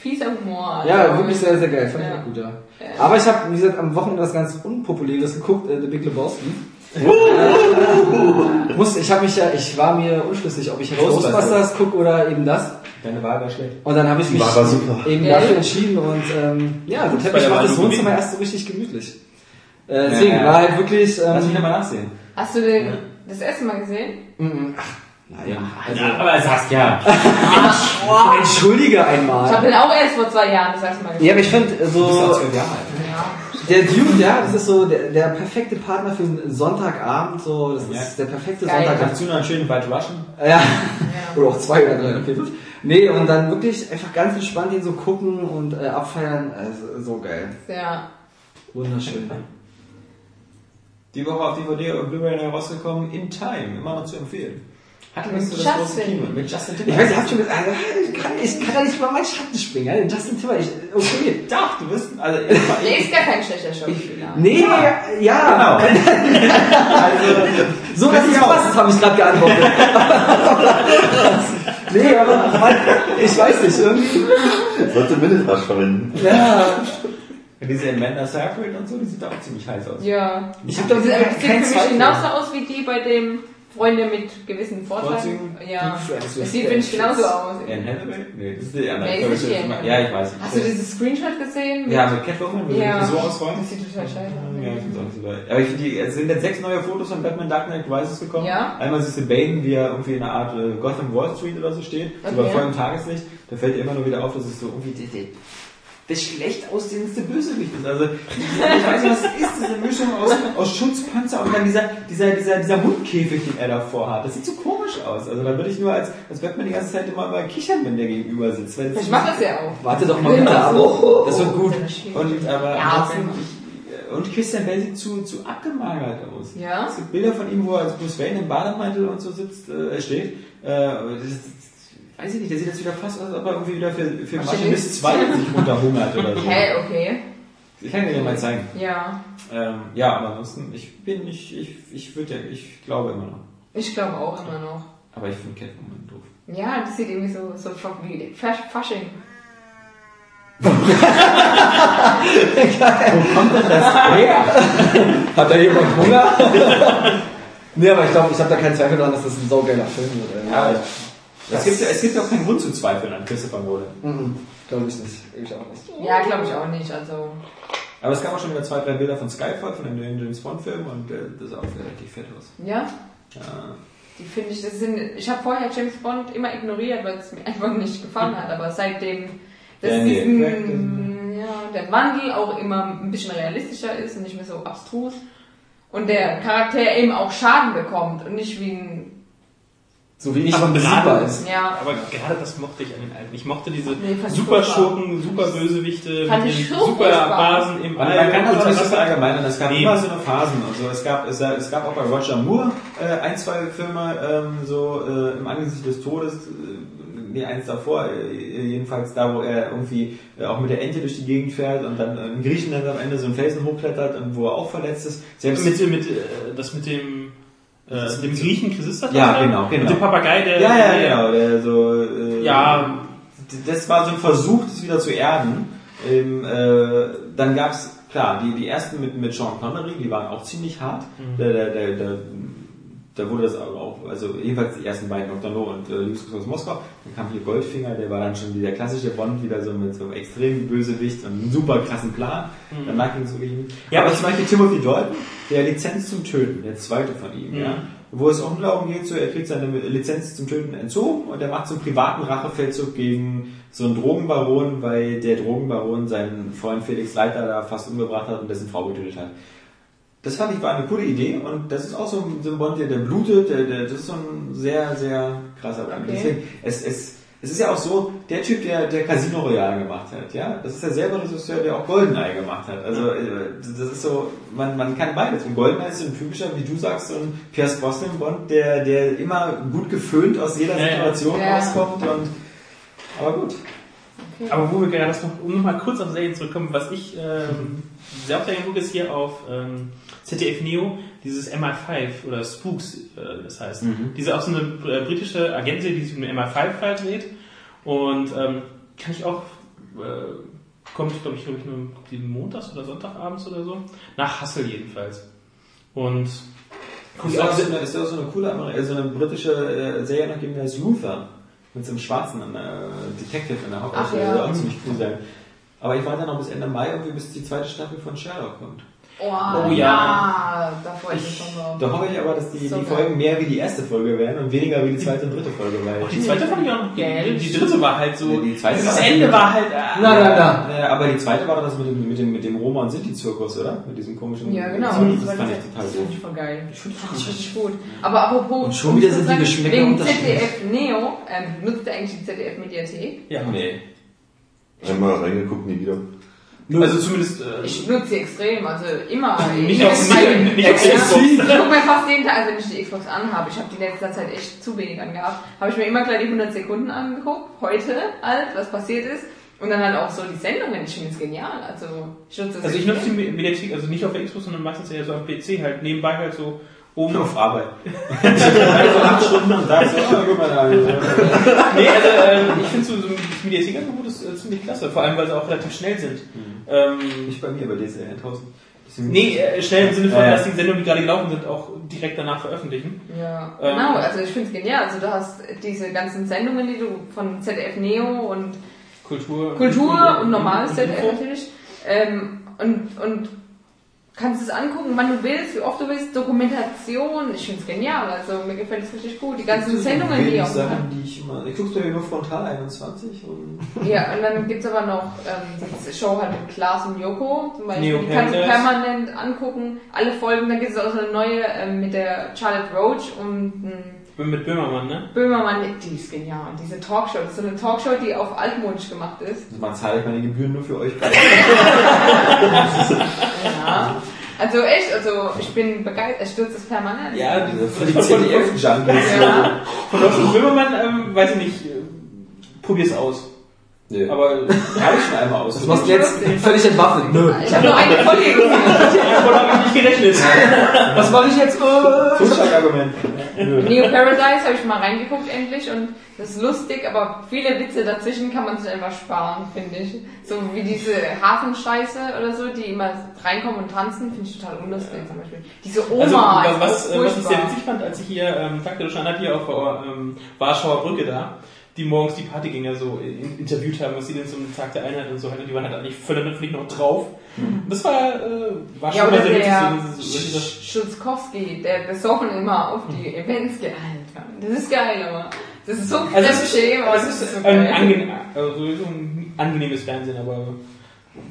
fieser Humor. Also, Ja, wirklich sehr, sehr geil. Fand ich Ja. auch gut, ja. Aber ich habe, wie gesagt, am Wochenende was ganz Unpopuläres geguckt, äh, The Big Lebowski. [LAUGHS] Muss, ich habe mich ja, ich war mir unschlüssig, ob ich jetzt Ghostbusters. Gucke oder eben das. Deine Wahl war schlecht. Und dann habe ich mich eben Ja. dafür entschieden und ähm, ja, der Teppich macht das Wohnzimmer erst so richtig gemütlich. Äh, deswegen Ja, ja. war halt wirklich. Lass mich Ähm, nochmal nachsehen. Hast du den das erste Mal gesehen? Naja, also, Ja, aber sagst ja. entschuldige Ich habe einmal. den auch erst vor zwei Jahren das erste Mal gesehen. Ja, aber ich finde Du bist so auch zwölf Jahre alt. der Dude, ja, das ist so der, der perfekte Partner für einen Sonntagabend. So, das Ja. ist der perfekte Geil. Sonntagabend. Dazu noch einen schönen White Russian. Ja. Oder auch zwei oder drei oder vier, fünf. Nee, und dann wirklich einfach ganz entspannt ihn so gucken und äh, abfeiern. Also, so geil. Ja. Wunderschön. Die Woche auf DVD und Blu-ray neu rausgekommen, In Time, immer noch zu empfehlen. Hatte Mit nicht so das Justin. große Kino. Mit Justin Ich Timberlake. weiß, ich hab schon gesagt, also, ich, kann, ich kann da nicht über meinen Schatten springen. Ja? Justin Timberlake, okay. Doch, du wirst, also, Der ist gar kein schlechter Schauspieler. Nee, ja. Genau. [LAUGHS] So, dass es ich auch. passt, habe ich gerade geantwortet. [LAUGHS] nee, aber ich weiß nicht, irgendwie. Sollte Minnetrasch verwenden. Ja. Diese Amanda Seyfried und so, die sieht da auch ziemlich heiß aus. Ja. Ich habe da Das sieht für mich genauso aus wie die bei dem Freunde mit gewissen Vorteilen. Vorzügen? Ja. Das sieht, finde ich, genauso aus. Anne Hathaway? Nee, das ist die andere. Nee, ist Hathaway. Ja, ich weiß. Hast du dieses Screenshot gesehen? Ja, mit Catwoman, wo Ja. so ausräumt. Das sieht total scheiße Ja, ich aus. find's auch nicht so geil. Aber ich finde, die- es sind jetzt sechs neue Fotos von Batman Dark Knight Rises gekommen. Ja. Einmal siehst du Bane, wie er irgendwie in einer Art äh, Gotham Wall Street oder so steht, so Okay. bei vollem Tageslicht. Da fällt dir immer nur wieder auf, dass es so irgendwie der, schlecht aussehendste Bösewicht ist. Also, ich weiß nicht, was ist, diese Mischung aus, aus Schutzpanzer und dann dieser, dieser, dieser, dieser Mundkäfig, den er davor hat. Das sieht so komisch aus. Also, da würde ich nur als, als Batman die ganze Zeit immer mal kichern, wenn der gegenüber sitzt. Weil Ich mach das ja auch. Warte doch mal bitte ab. Das wird gut. und, aber Ja, ich, und Christian Bale sieht zu, zu abgemagert aus. Ja? Es gibt Bilder von ihm, wo er als Bruce Wayne im Bademantel und so sitzt, äh, steht. Äh, das, weiß ich nicht, der sieht jetzt wieder fast aus, als ob er irgendwie wieder für, für Ach, Machinist 2 sich runterhungert oder so. Hä, okay. Ich kann dir den mal zeigen. Ja. Ähm, ja, aber ansonsten, ich bin nicht, ich, ich würde ja, ich glaube immer noch. Ich glaube auch immer noch. Aber ich finde Catwoman doof. Ja, das sieht irgendwie so, so wie Fasch, Fasching. Hat da jemand Hunger? [LAUGHS] nee, aber ich glaube, ich habe da keinen Zweifel daran, dass das ein saugeiler Film wird. Ja, ja. Es gibt, es gibt auch keinen Grund zu zweifeln an Christopher Nolan. Mhm. Glaube ich nicht. Ich auch nicht. Ja, glaube ich auch nicht. Also, Aber es gab auch schon wieder zwei, drei Bilder von Skyfall, von dem neuen James Bond-Film und äh, das sah auch relativ fett aus. ja. Ja. Die finde ich, das sind, ich habe vorher James Bond immer ignoriert, weil es mir [LAUGHS] einfach nicht gefallen hat, aber seitdem das Ja, nee, diesen, ja, der Wandel auch immer ein bisschen realistischer ist und nicht mehr so abstrus und der Charakter eben auch Schaden bekommt und nicht wie ein, So wie ich Aber von gerade- ist. ja, Aber gerade das mochte ich an den alten. Ich mochte diese Nee, super. Schurken, super Bösewichte, super. Basen im Und man kann das auch nicht so All. verallgemeinern. Es gab Nee. immer so eine Phasen und so. Es gab, es, es gab auch bei Roger Moore äh, ein, zwei Filme, ähm, so äh, im Angesicht des Todes, äh, nee, eins davor, äh, jedenfalls da, wo er irgendwie äh, auch mit der Ente durch die Gegend fährt und dann äh, in Griechenland am Ende so einen Felsen hochklettert und wo er auch verletzt ist. Selbst Mit, mit, das mit dem, äh, dem Griechen Chrysister? Ja, genau, genau. Mit dem Papagei, der... ja, ja, der- genau, der so, äh, Ja, das war so ein Versuch, das wieder zu erden. Ähm, äh, dann gab's klar, die, die ersten mit, mit Sean Connery, die waren auch ziemlich hart. Mhm. Da, da, da, da, da wurde das aber auch, also jedenfalls die ersten beiden, Dr. No und äh, Liebeskuss aus Moskau. Dann kam hier Goldfinger, der war dann schon dieser klassische Bond, wieder so mit so einem extrem Bösewicht und einem super krassen Plan. Danach ging es wirklich nicht. Mhm. Ja, aber aber zum Beispiel Timothy Dalton, der Lizenz zum Töten, der zweite von ihm, Mhm. ja. Wo es auch darum geht, so, er kriegt seine Lizenz zum Töten entzogen und er macht so einen privaten Rachefeldzug gegen so einen Drogenbaron, weil der Drogenbaron seinen Freund Felix Leiter da fast umgebracht hat und dessen Frau getötet hat. Das fand ich war eine coole Idee und das ist auch so ein, so ein Bond, der, der blutet, der, der, das ist so ein sehr, sehr krasser Bond. Okay. Deswegen, es, es, es ist ja auch so, der Typ, der, der Casino Royale gemacht hat, ja, das ist derselbe Regisseur, der auch Goldeneye gemacht hat. Also, äh, das ist so, man, man kann beides. Und Goldeneye ist so ein typischer, wie du sagst, so ein Pierce Brosnan Bond, der, der immer gut geföhnt aus jeder. Situation Ja. rauskommt und, aber gut. Okay. Aber wo wir gerade das noch, um nochmal kurz auf Serien zurückkommen, was ich ähm, [LAUGHS] sehr oft gucke, ist hier auf ähm, ZDF Neo dieses MI5 oder Spooks, äh, das heißt. Diese auch so eine äh, britische Agentin, die sich um den MI5-Fall dreht. Und ähm, kann ich auch, äh, kommt, glaube ich, glaube ich, nur montags oder sonntagabends oder so. Nach Hassel jedenfalls. Und Ist ich auch auch so eine, ist auch so eine coole, Ameri- also eine britische äh, Serie noch gegeben, die heißt Luther. Mit so einem schwarzen äh, Detective in der Hauptrolle. Ach Das ja. soll auch ziemlich cool sein. Aber ich warte noch bis Ende Mai, irgendwie bis die zweite Staffel von Sherlock kommt. Oh, Oh ja. ja. Da freue ich mich schon drauf. Da hoffe ich aber, dass die, So die geil. Folgen mehr wie die erste Folge werden und weniger wie die zweite und dritte Folge, weil. auch die zweite fand ich auch noch, die, Gell? die dritte war halt so, Nee, die zweite das war- Ende war halt, äh, Na, na, na. Aber die zweite war doch das mit dem, mit dem, mit dem Roma und Sinti-Zirkus, oder? Mit diesem komischen. Ja, genau. Das, Das, das fand ich total das finde ich gut. voll geil. Ich finde das richtig [LAUGHS] gut. Aber apropos. Und schon wieder sind die Geschmäcker Wegen unterschiedlich. ZDF Neo, ähm, nutzt ihr eigentlich die ZDF-Mediathek? ja. Nee. Einmal reingeguckt, nie wieder. Also zumindest, äh, Ich nutze sie extrem, also immer. [LAUGHS] Nicht Ich- auf- ich- nicht- nicht auf ich- Xbox. Ich gucke mir fast jeden Tag, also wenn ich die Xbox anhabe, ich habe die letzte Zeit echt zu wenig angehabt, habe ich mir immer gleich die 100 Sekunden angeguckt, heute halt, was passiert ist. Und dann halt auch so die Sendungen, ich finde es genial. Also ich nutze das Also ich nutze die Mediathek, also nicht auf der Xbox, sondern meistens eher so am PC halt nebenbei halt so oben. Auf Arbeit. [LAUGHS] also acht Stunden am Tag, so, oh, guck mal da. nee, also äh, ich finde so, so das Mediathek-Angebot ist äh, ziemlich klasse, vor allem weil sie auch relativ schnell sind. Ähm, Nicht bei mir, bei DSL 1000. Deswegen- nee, äh, schnell im Sinne von, dass die Sendungen, die gerade gelaufen sind, auch direkt danach veröffentlichen. Ja, Ähm, genau, also ich finde es genial. Also du hast diese ganzen Sendungen, die du von ZDF Neo und Kultur, Kultur und normales ZDF natürlich. Ähm, und, und kannst es angucken, wann du willst, wie oft du willst. Dokumentation, ich finde es genial. Also mir gefällt es richtig gut. Die ganzen Sendungen, die auch Sachen, die ich immer. Ich guck's mir nur frontal 21 und. Ja, und dann gibt's aber noch ähm, diese Show halt mit Klaas und Joko, zum Beispiel. Neo die kannst du permanent angucken, alle Folgen. Dann gibt es auch so eine neue ähm, mit der Charlotte Roach und ähm, Mit Böhmermann, ne? Böhmermann, die ist genial. Diese Talkshow, das ist so eine Talkshow, die auf altmodisch gemacht ist. Also man zahle ich meine Gebühren nur für euch. [LAUGHS] [LAUGHS] Ja. Also echt, also ich bin begeistert, er stürzt es permanent. Ja, Also für die von, von, CDF-Junkies. Ja. von Thorsten Böhmermann, ähm, weiß ich nicht, äh, probier's aus. Nee. Aber habe ich schon einmal aus. Das machst du jetzt völlig entwaffnet. Nö. Ich habe nur eine Folge gesehen. [LAUGHS] davon habe ich nicht gerechnet. [LAUGHS] Was mache ich jetzt? Äh, Totschlagargument. Neo Paradise habe ich mal reingeguckt endlich und das ist lustig, aber viele Witze dazwischen kann man sich einfach sparen, finde ich. So wie diese Hafenscheiße oder so, die immer reinkommen und tanzen, finde ich total unlustig zum Beispiel. Diese Oma Also, was, auch äh, was ich sehr witzig fand, als ich hier, ähm, Deutschen Einheit hier auf der ähm, Warschauer Brücke da, die morgens die Partygänger so in, interviewt haben, was sie denn zum Tag der Einheit und so und die waren halt eigentlich völlig noch drauf. Das war, äh, war schon Ja, mal sehr der witzig, so, Schulzkowski, der besoffen immer auf die Events geht. Alter, das ist geil, aber das ist so Also ist, fremdschämen, aber es das ist ist so ein, angenehm, also so ein angenehmes Fernsehen, aber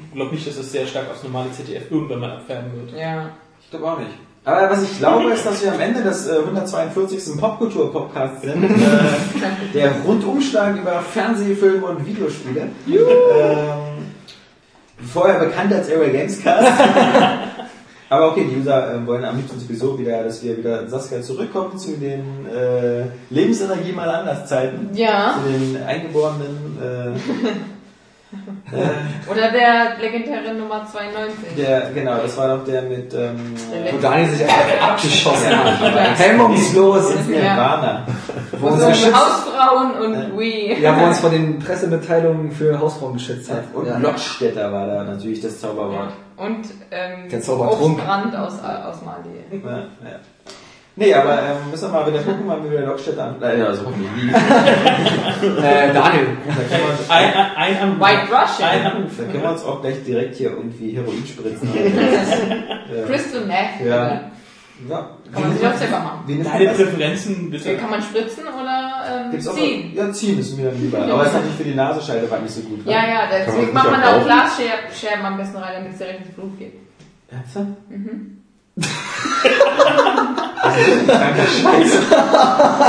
ich glaube nicht, dass es sehr stark aufs normale ZDF irgendwann mal abfärben wird. Ja. Ich glaube auch nicht. Aber was ich glaube, ist, dass wir am Ende des äh, 142. Popkultur-Podcasts sind. Äh, [LAUGHS] der Rundumschlag über Fernsehfilme und Videospiele. Ähm, vorher bekannt als Aerial Games Cast. [LAUGHS] Aber okay, die User äh, wollen am liebsten sowieso wieder, dass wir wieder Saskia zurückkommen zu den äh, Lebensenergie mal anders Zeiten. Ja. Zu den eingeborenen äh, [LAUGHS] Oder der legendäre Nummer 92. der, genau, das war doch der mit ähm, Wo Daniel sich einfach [LAUGHS] abgeschossen hat. Hemmungslos. Ja. Warner. Wo uns, So geschützt, Hausfrauen und We. ja, wo uns vor den Pressemitteilungen für Hausfrauen geschützt hat. Und ja. Lockstädter war da natürlich das Zauberwort. Und ähm, Der Zaubertrunk. Obstbrand aus, aus Mali. Ja, ja. Nee, aber ähm, müssen wir mal wieder gucken, wann wir wieder Lockstädter an. Äh, also hoffentlich nie. [LAUGHS] Äh, Daniel. Da können wir uns, Ein, ein, ein, White Russian. Ein da können wir uns auch gleich direkt hier irgendwie Heroin spritzen. [LAUGHS] ja. Crystal Meth. Ja. ja. Kann man sich auch selber machen. Deine? Präferenzen bitte. Kann man spritzen oder ähm, Gibt's auch ziehen? Ja, ziehen ist mir dann lieber. Aber es ist natürlich für die Nasenscheide war nicht so gut. ne? Ja, ja, deswegen macht man nicht auch Glasscherben am besten rein, damit es direkt ins Blut geht. Ernsthaft? [LAUGHS] Das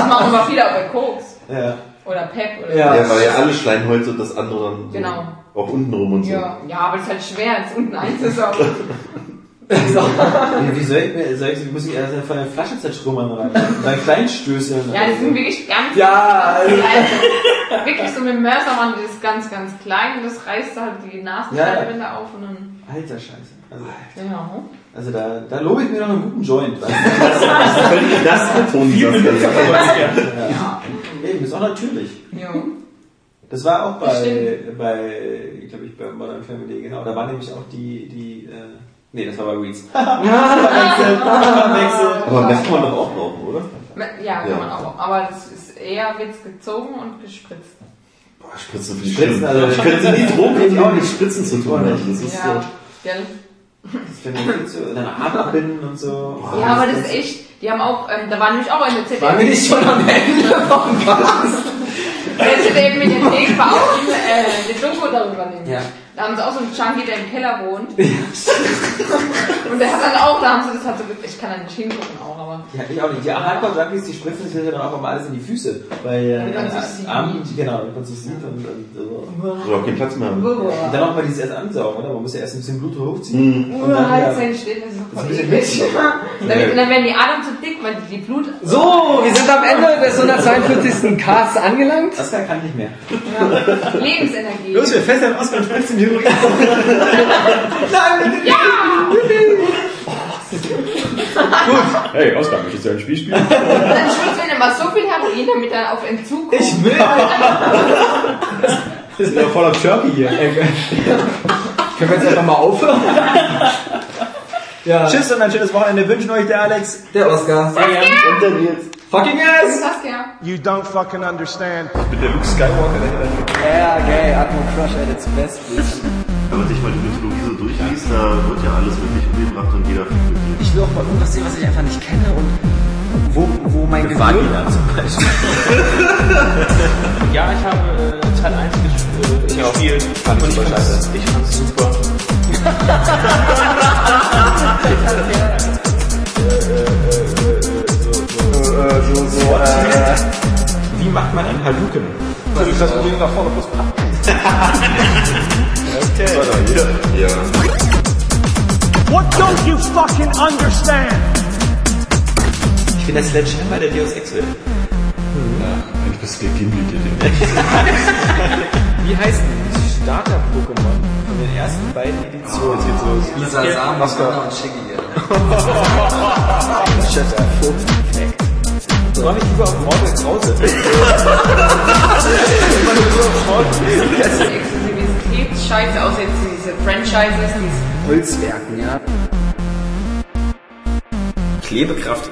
machen immer viele auch bei Koks. Ja. Oder Pep oder Ja. Ja, weil ja alle Schleimhäute das andere dann so Genau. auch unten rum und so. Ja, ja, aber das ist halt schwer, jetzt unten einzusaugen. Wie, wie soll ich mir, soll ich, muss ich erst von der Flasche zerschrummern rein? Bei Kleinstößeln. Ja, die sind wirklich ganz, Ja, ganz [LAUGHS] klein. Wirklich so mit dem Mörser machen die das ganz, ganz klein und das reißt halt die Nasenscheidewände auf und dann, Alter Scheiße. Also, ja. Also da, da lobe ich mir noch einen guten Joint. Weißt [LAUGHS] du? Das betont Viel das Benutzer ja. Ja. Eben, ist auch natürlich. ja. Das war auch bei, bei ich glaube ich, bei Modern Family, genau. Da war nämlich auch die, die, äh, nee, das war bei Weeds. [LAUGHS] Verwechselt, verwechselt. Aber Meth kann man doch auch rauchen, oder? Ja, kann Ja. man auch. Aber das ist eher wird's gezogen und gespritzt. Boah, Spritzen finde ich Spritzen, schlimm. also- ich könnte nie Drogen Ich auch mit nicht. Spritzen zu tun haben. Das ist Ja, so. gell? Zu, dann Arm abbinden und so. Ja, aber das ist echt, die haben auch, ähm, da war nämlich auch eine ZDF. Waren wir nicht schon am Ende vom Cast? Der [LAUGHS] ZDF Mediathek war auch ein, äh, eine Doku darüber nämlich. Ja. Da haben sie auch so einen Junkie, der im Keller wohnt. [LAUGHS] und der hat dann auch, da haben sie das halt so, ich kann da nicht hingucken auch, aber. Ja, ich auch nicht. Die Hardcore-Junkies, die spritzen sich ja dann auch immer alles in die Füße. Weil, äh, sieht. Arm, genau, damit man es sieht und, und, so. Oder auch keinen Platz mehr haben. Und dann auch mal dieses erst ansaugen, oder? Man muss ja erst ein bisschen Blut hochziehen. Mhm. Und dann Urheilzellen steht, das ist ein bisschen Und [LAUGHS] dann, und dann werden die Adern zu dick, weil die, die Blut... So, wir sind am Ende des 142. Casts angelangt. Das kann, kann nicht mehr. Ja. Lebensenergie. wir fesseln Oscar und spritzen Heroin. Hey, Oskar, möchtest du ein Spiel spielen? Dann schwitzt man immer so viel Heroin, damit er auf Entzug kommt. Ich will! Das ist ja voll auf Jerky hier. Können wir jetzt einfach mal aufhören? Ja, Tschüss und ein schönes Wochenende wünschen euch der Alex. der Oscar. Und dann jetzt. Fucking ass! Saskia. You don't fucking understand. Mit der Luke Skywalker. Ja, geil, Atmo Crush at its best. bitch. Wenn man sich mal die Mythologie so durchliest, da wird ja alles wirklich umgebracht und jeder fühlt glücklich. Ich will auch mal irgendwas sehen, was ich einfach nicht kenne und wo, wo mein Gehirn... Vagina zum Beispiel. Ja, ich habe äh, Teil 1 gespielt. Ich gespielt. Fand ich und super fand's- scheiße. Ich fand's super. [LAUGHS] [LAUGHS] so, so, äh, Wie macht man einen Haluken? Das Problem nach vorne plus [LAUGHS] Ja. What don't you fucking understand? Ich bin der Sledgehammer der Deus Ex will. Eigentlich bist du der Gimli, der [LAUGHS] Wie heißen die Starter-Pokémon von den ersten beiden Editionen? Jetzt geht's los. Lisa Sam, Oscar und Shiggy. So [LAUGHS] habe ich lieber auf Mortal Krause. Das Exklusivitätsscheiße, außer jetzt diese Franchises, diese Holzwerken, ja. Klebekraft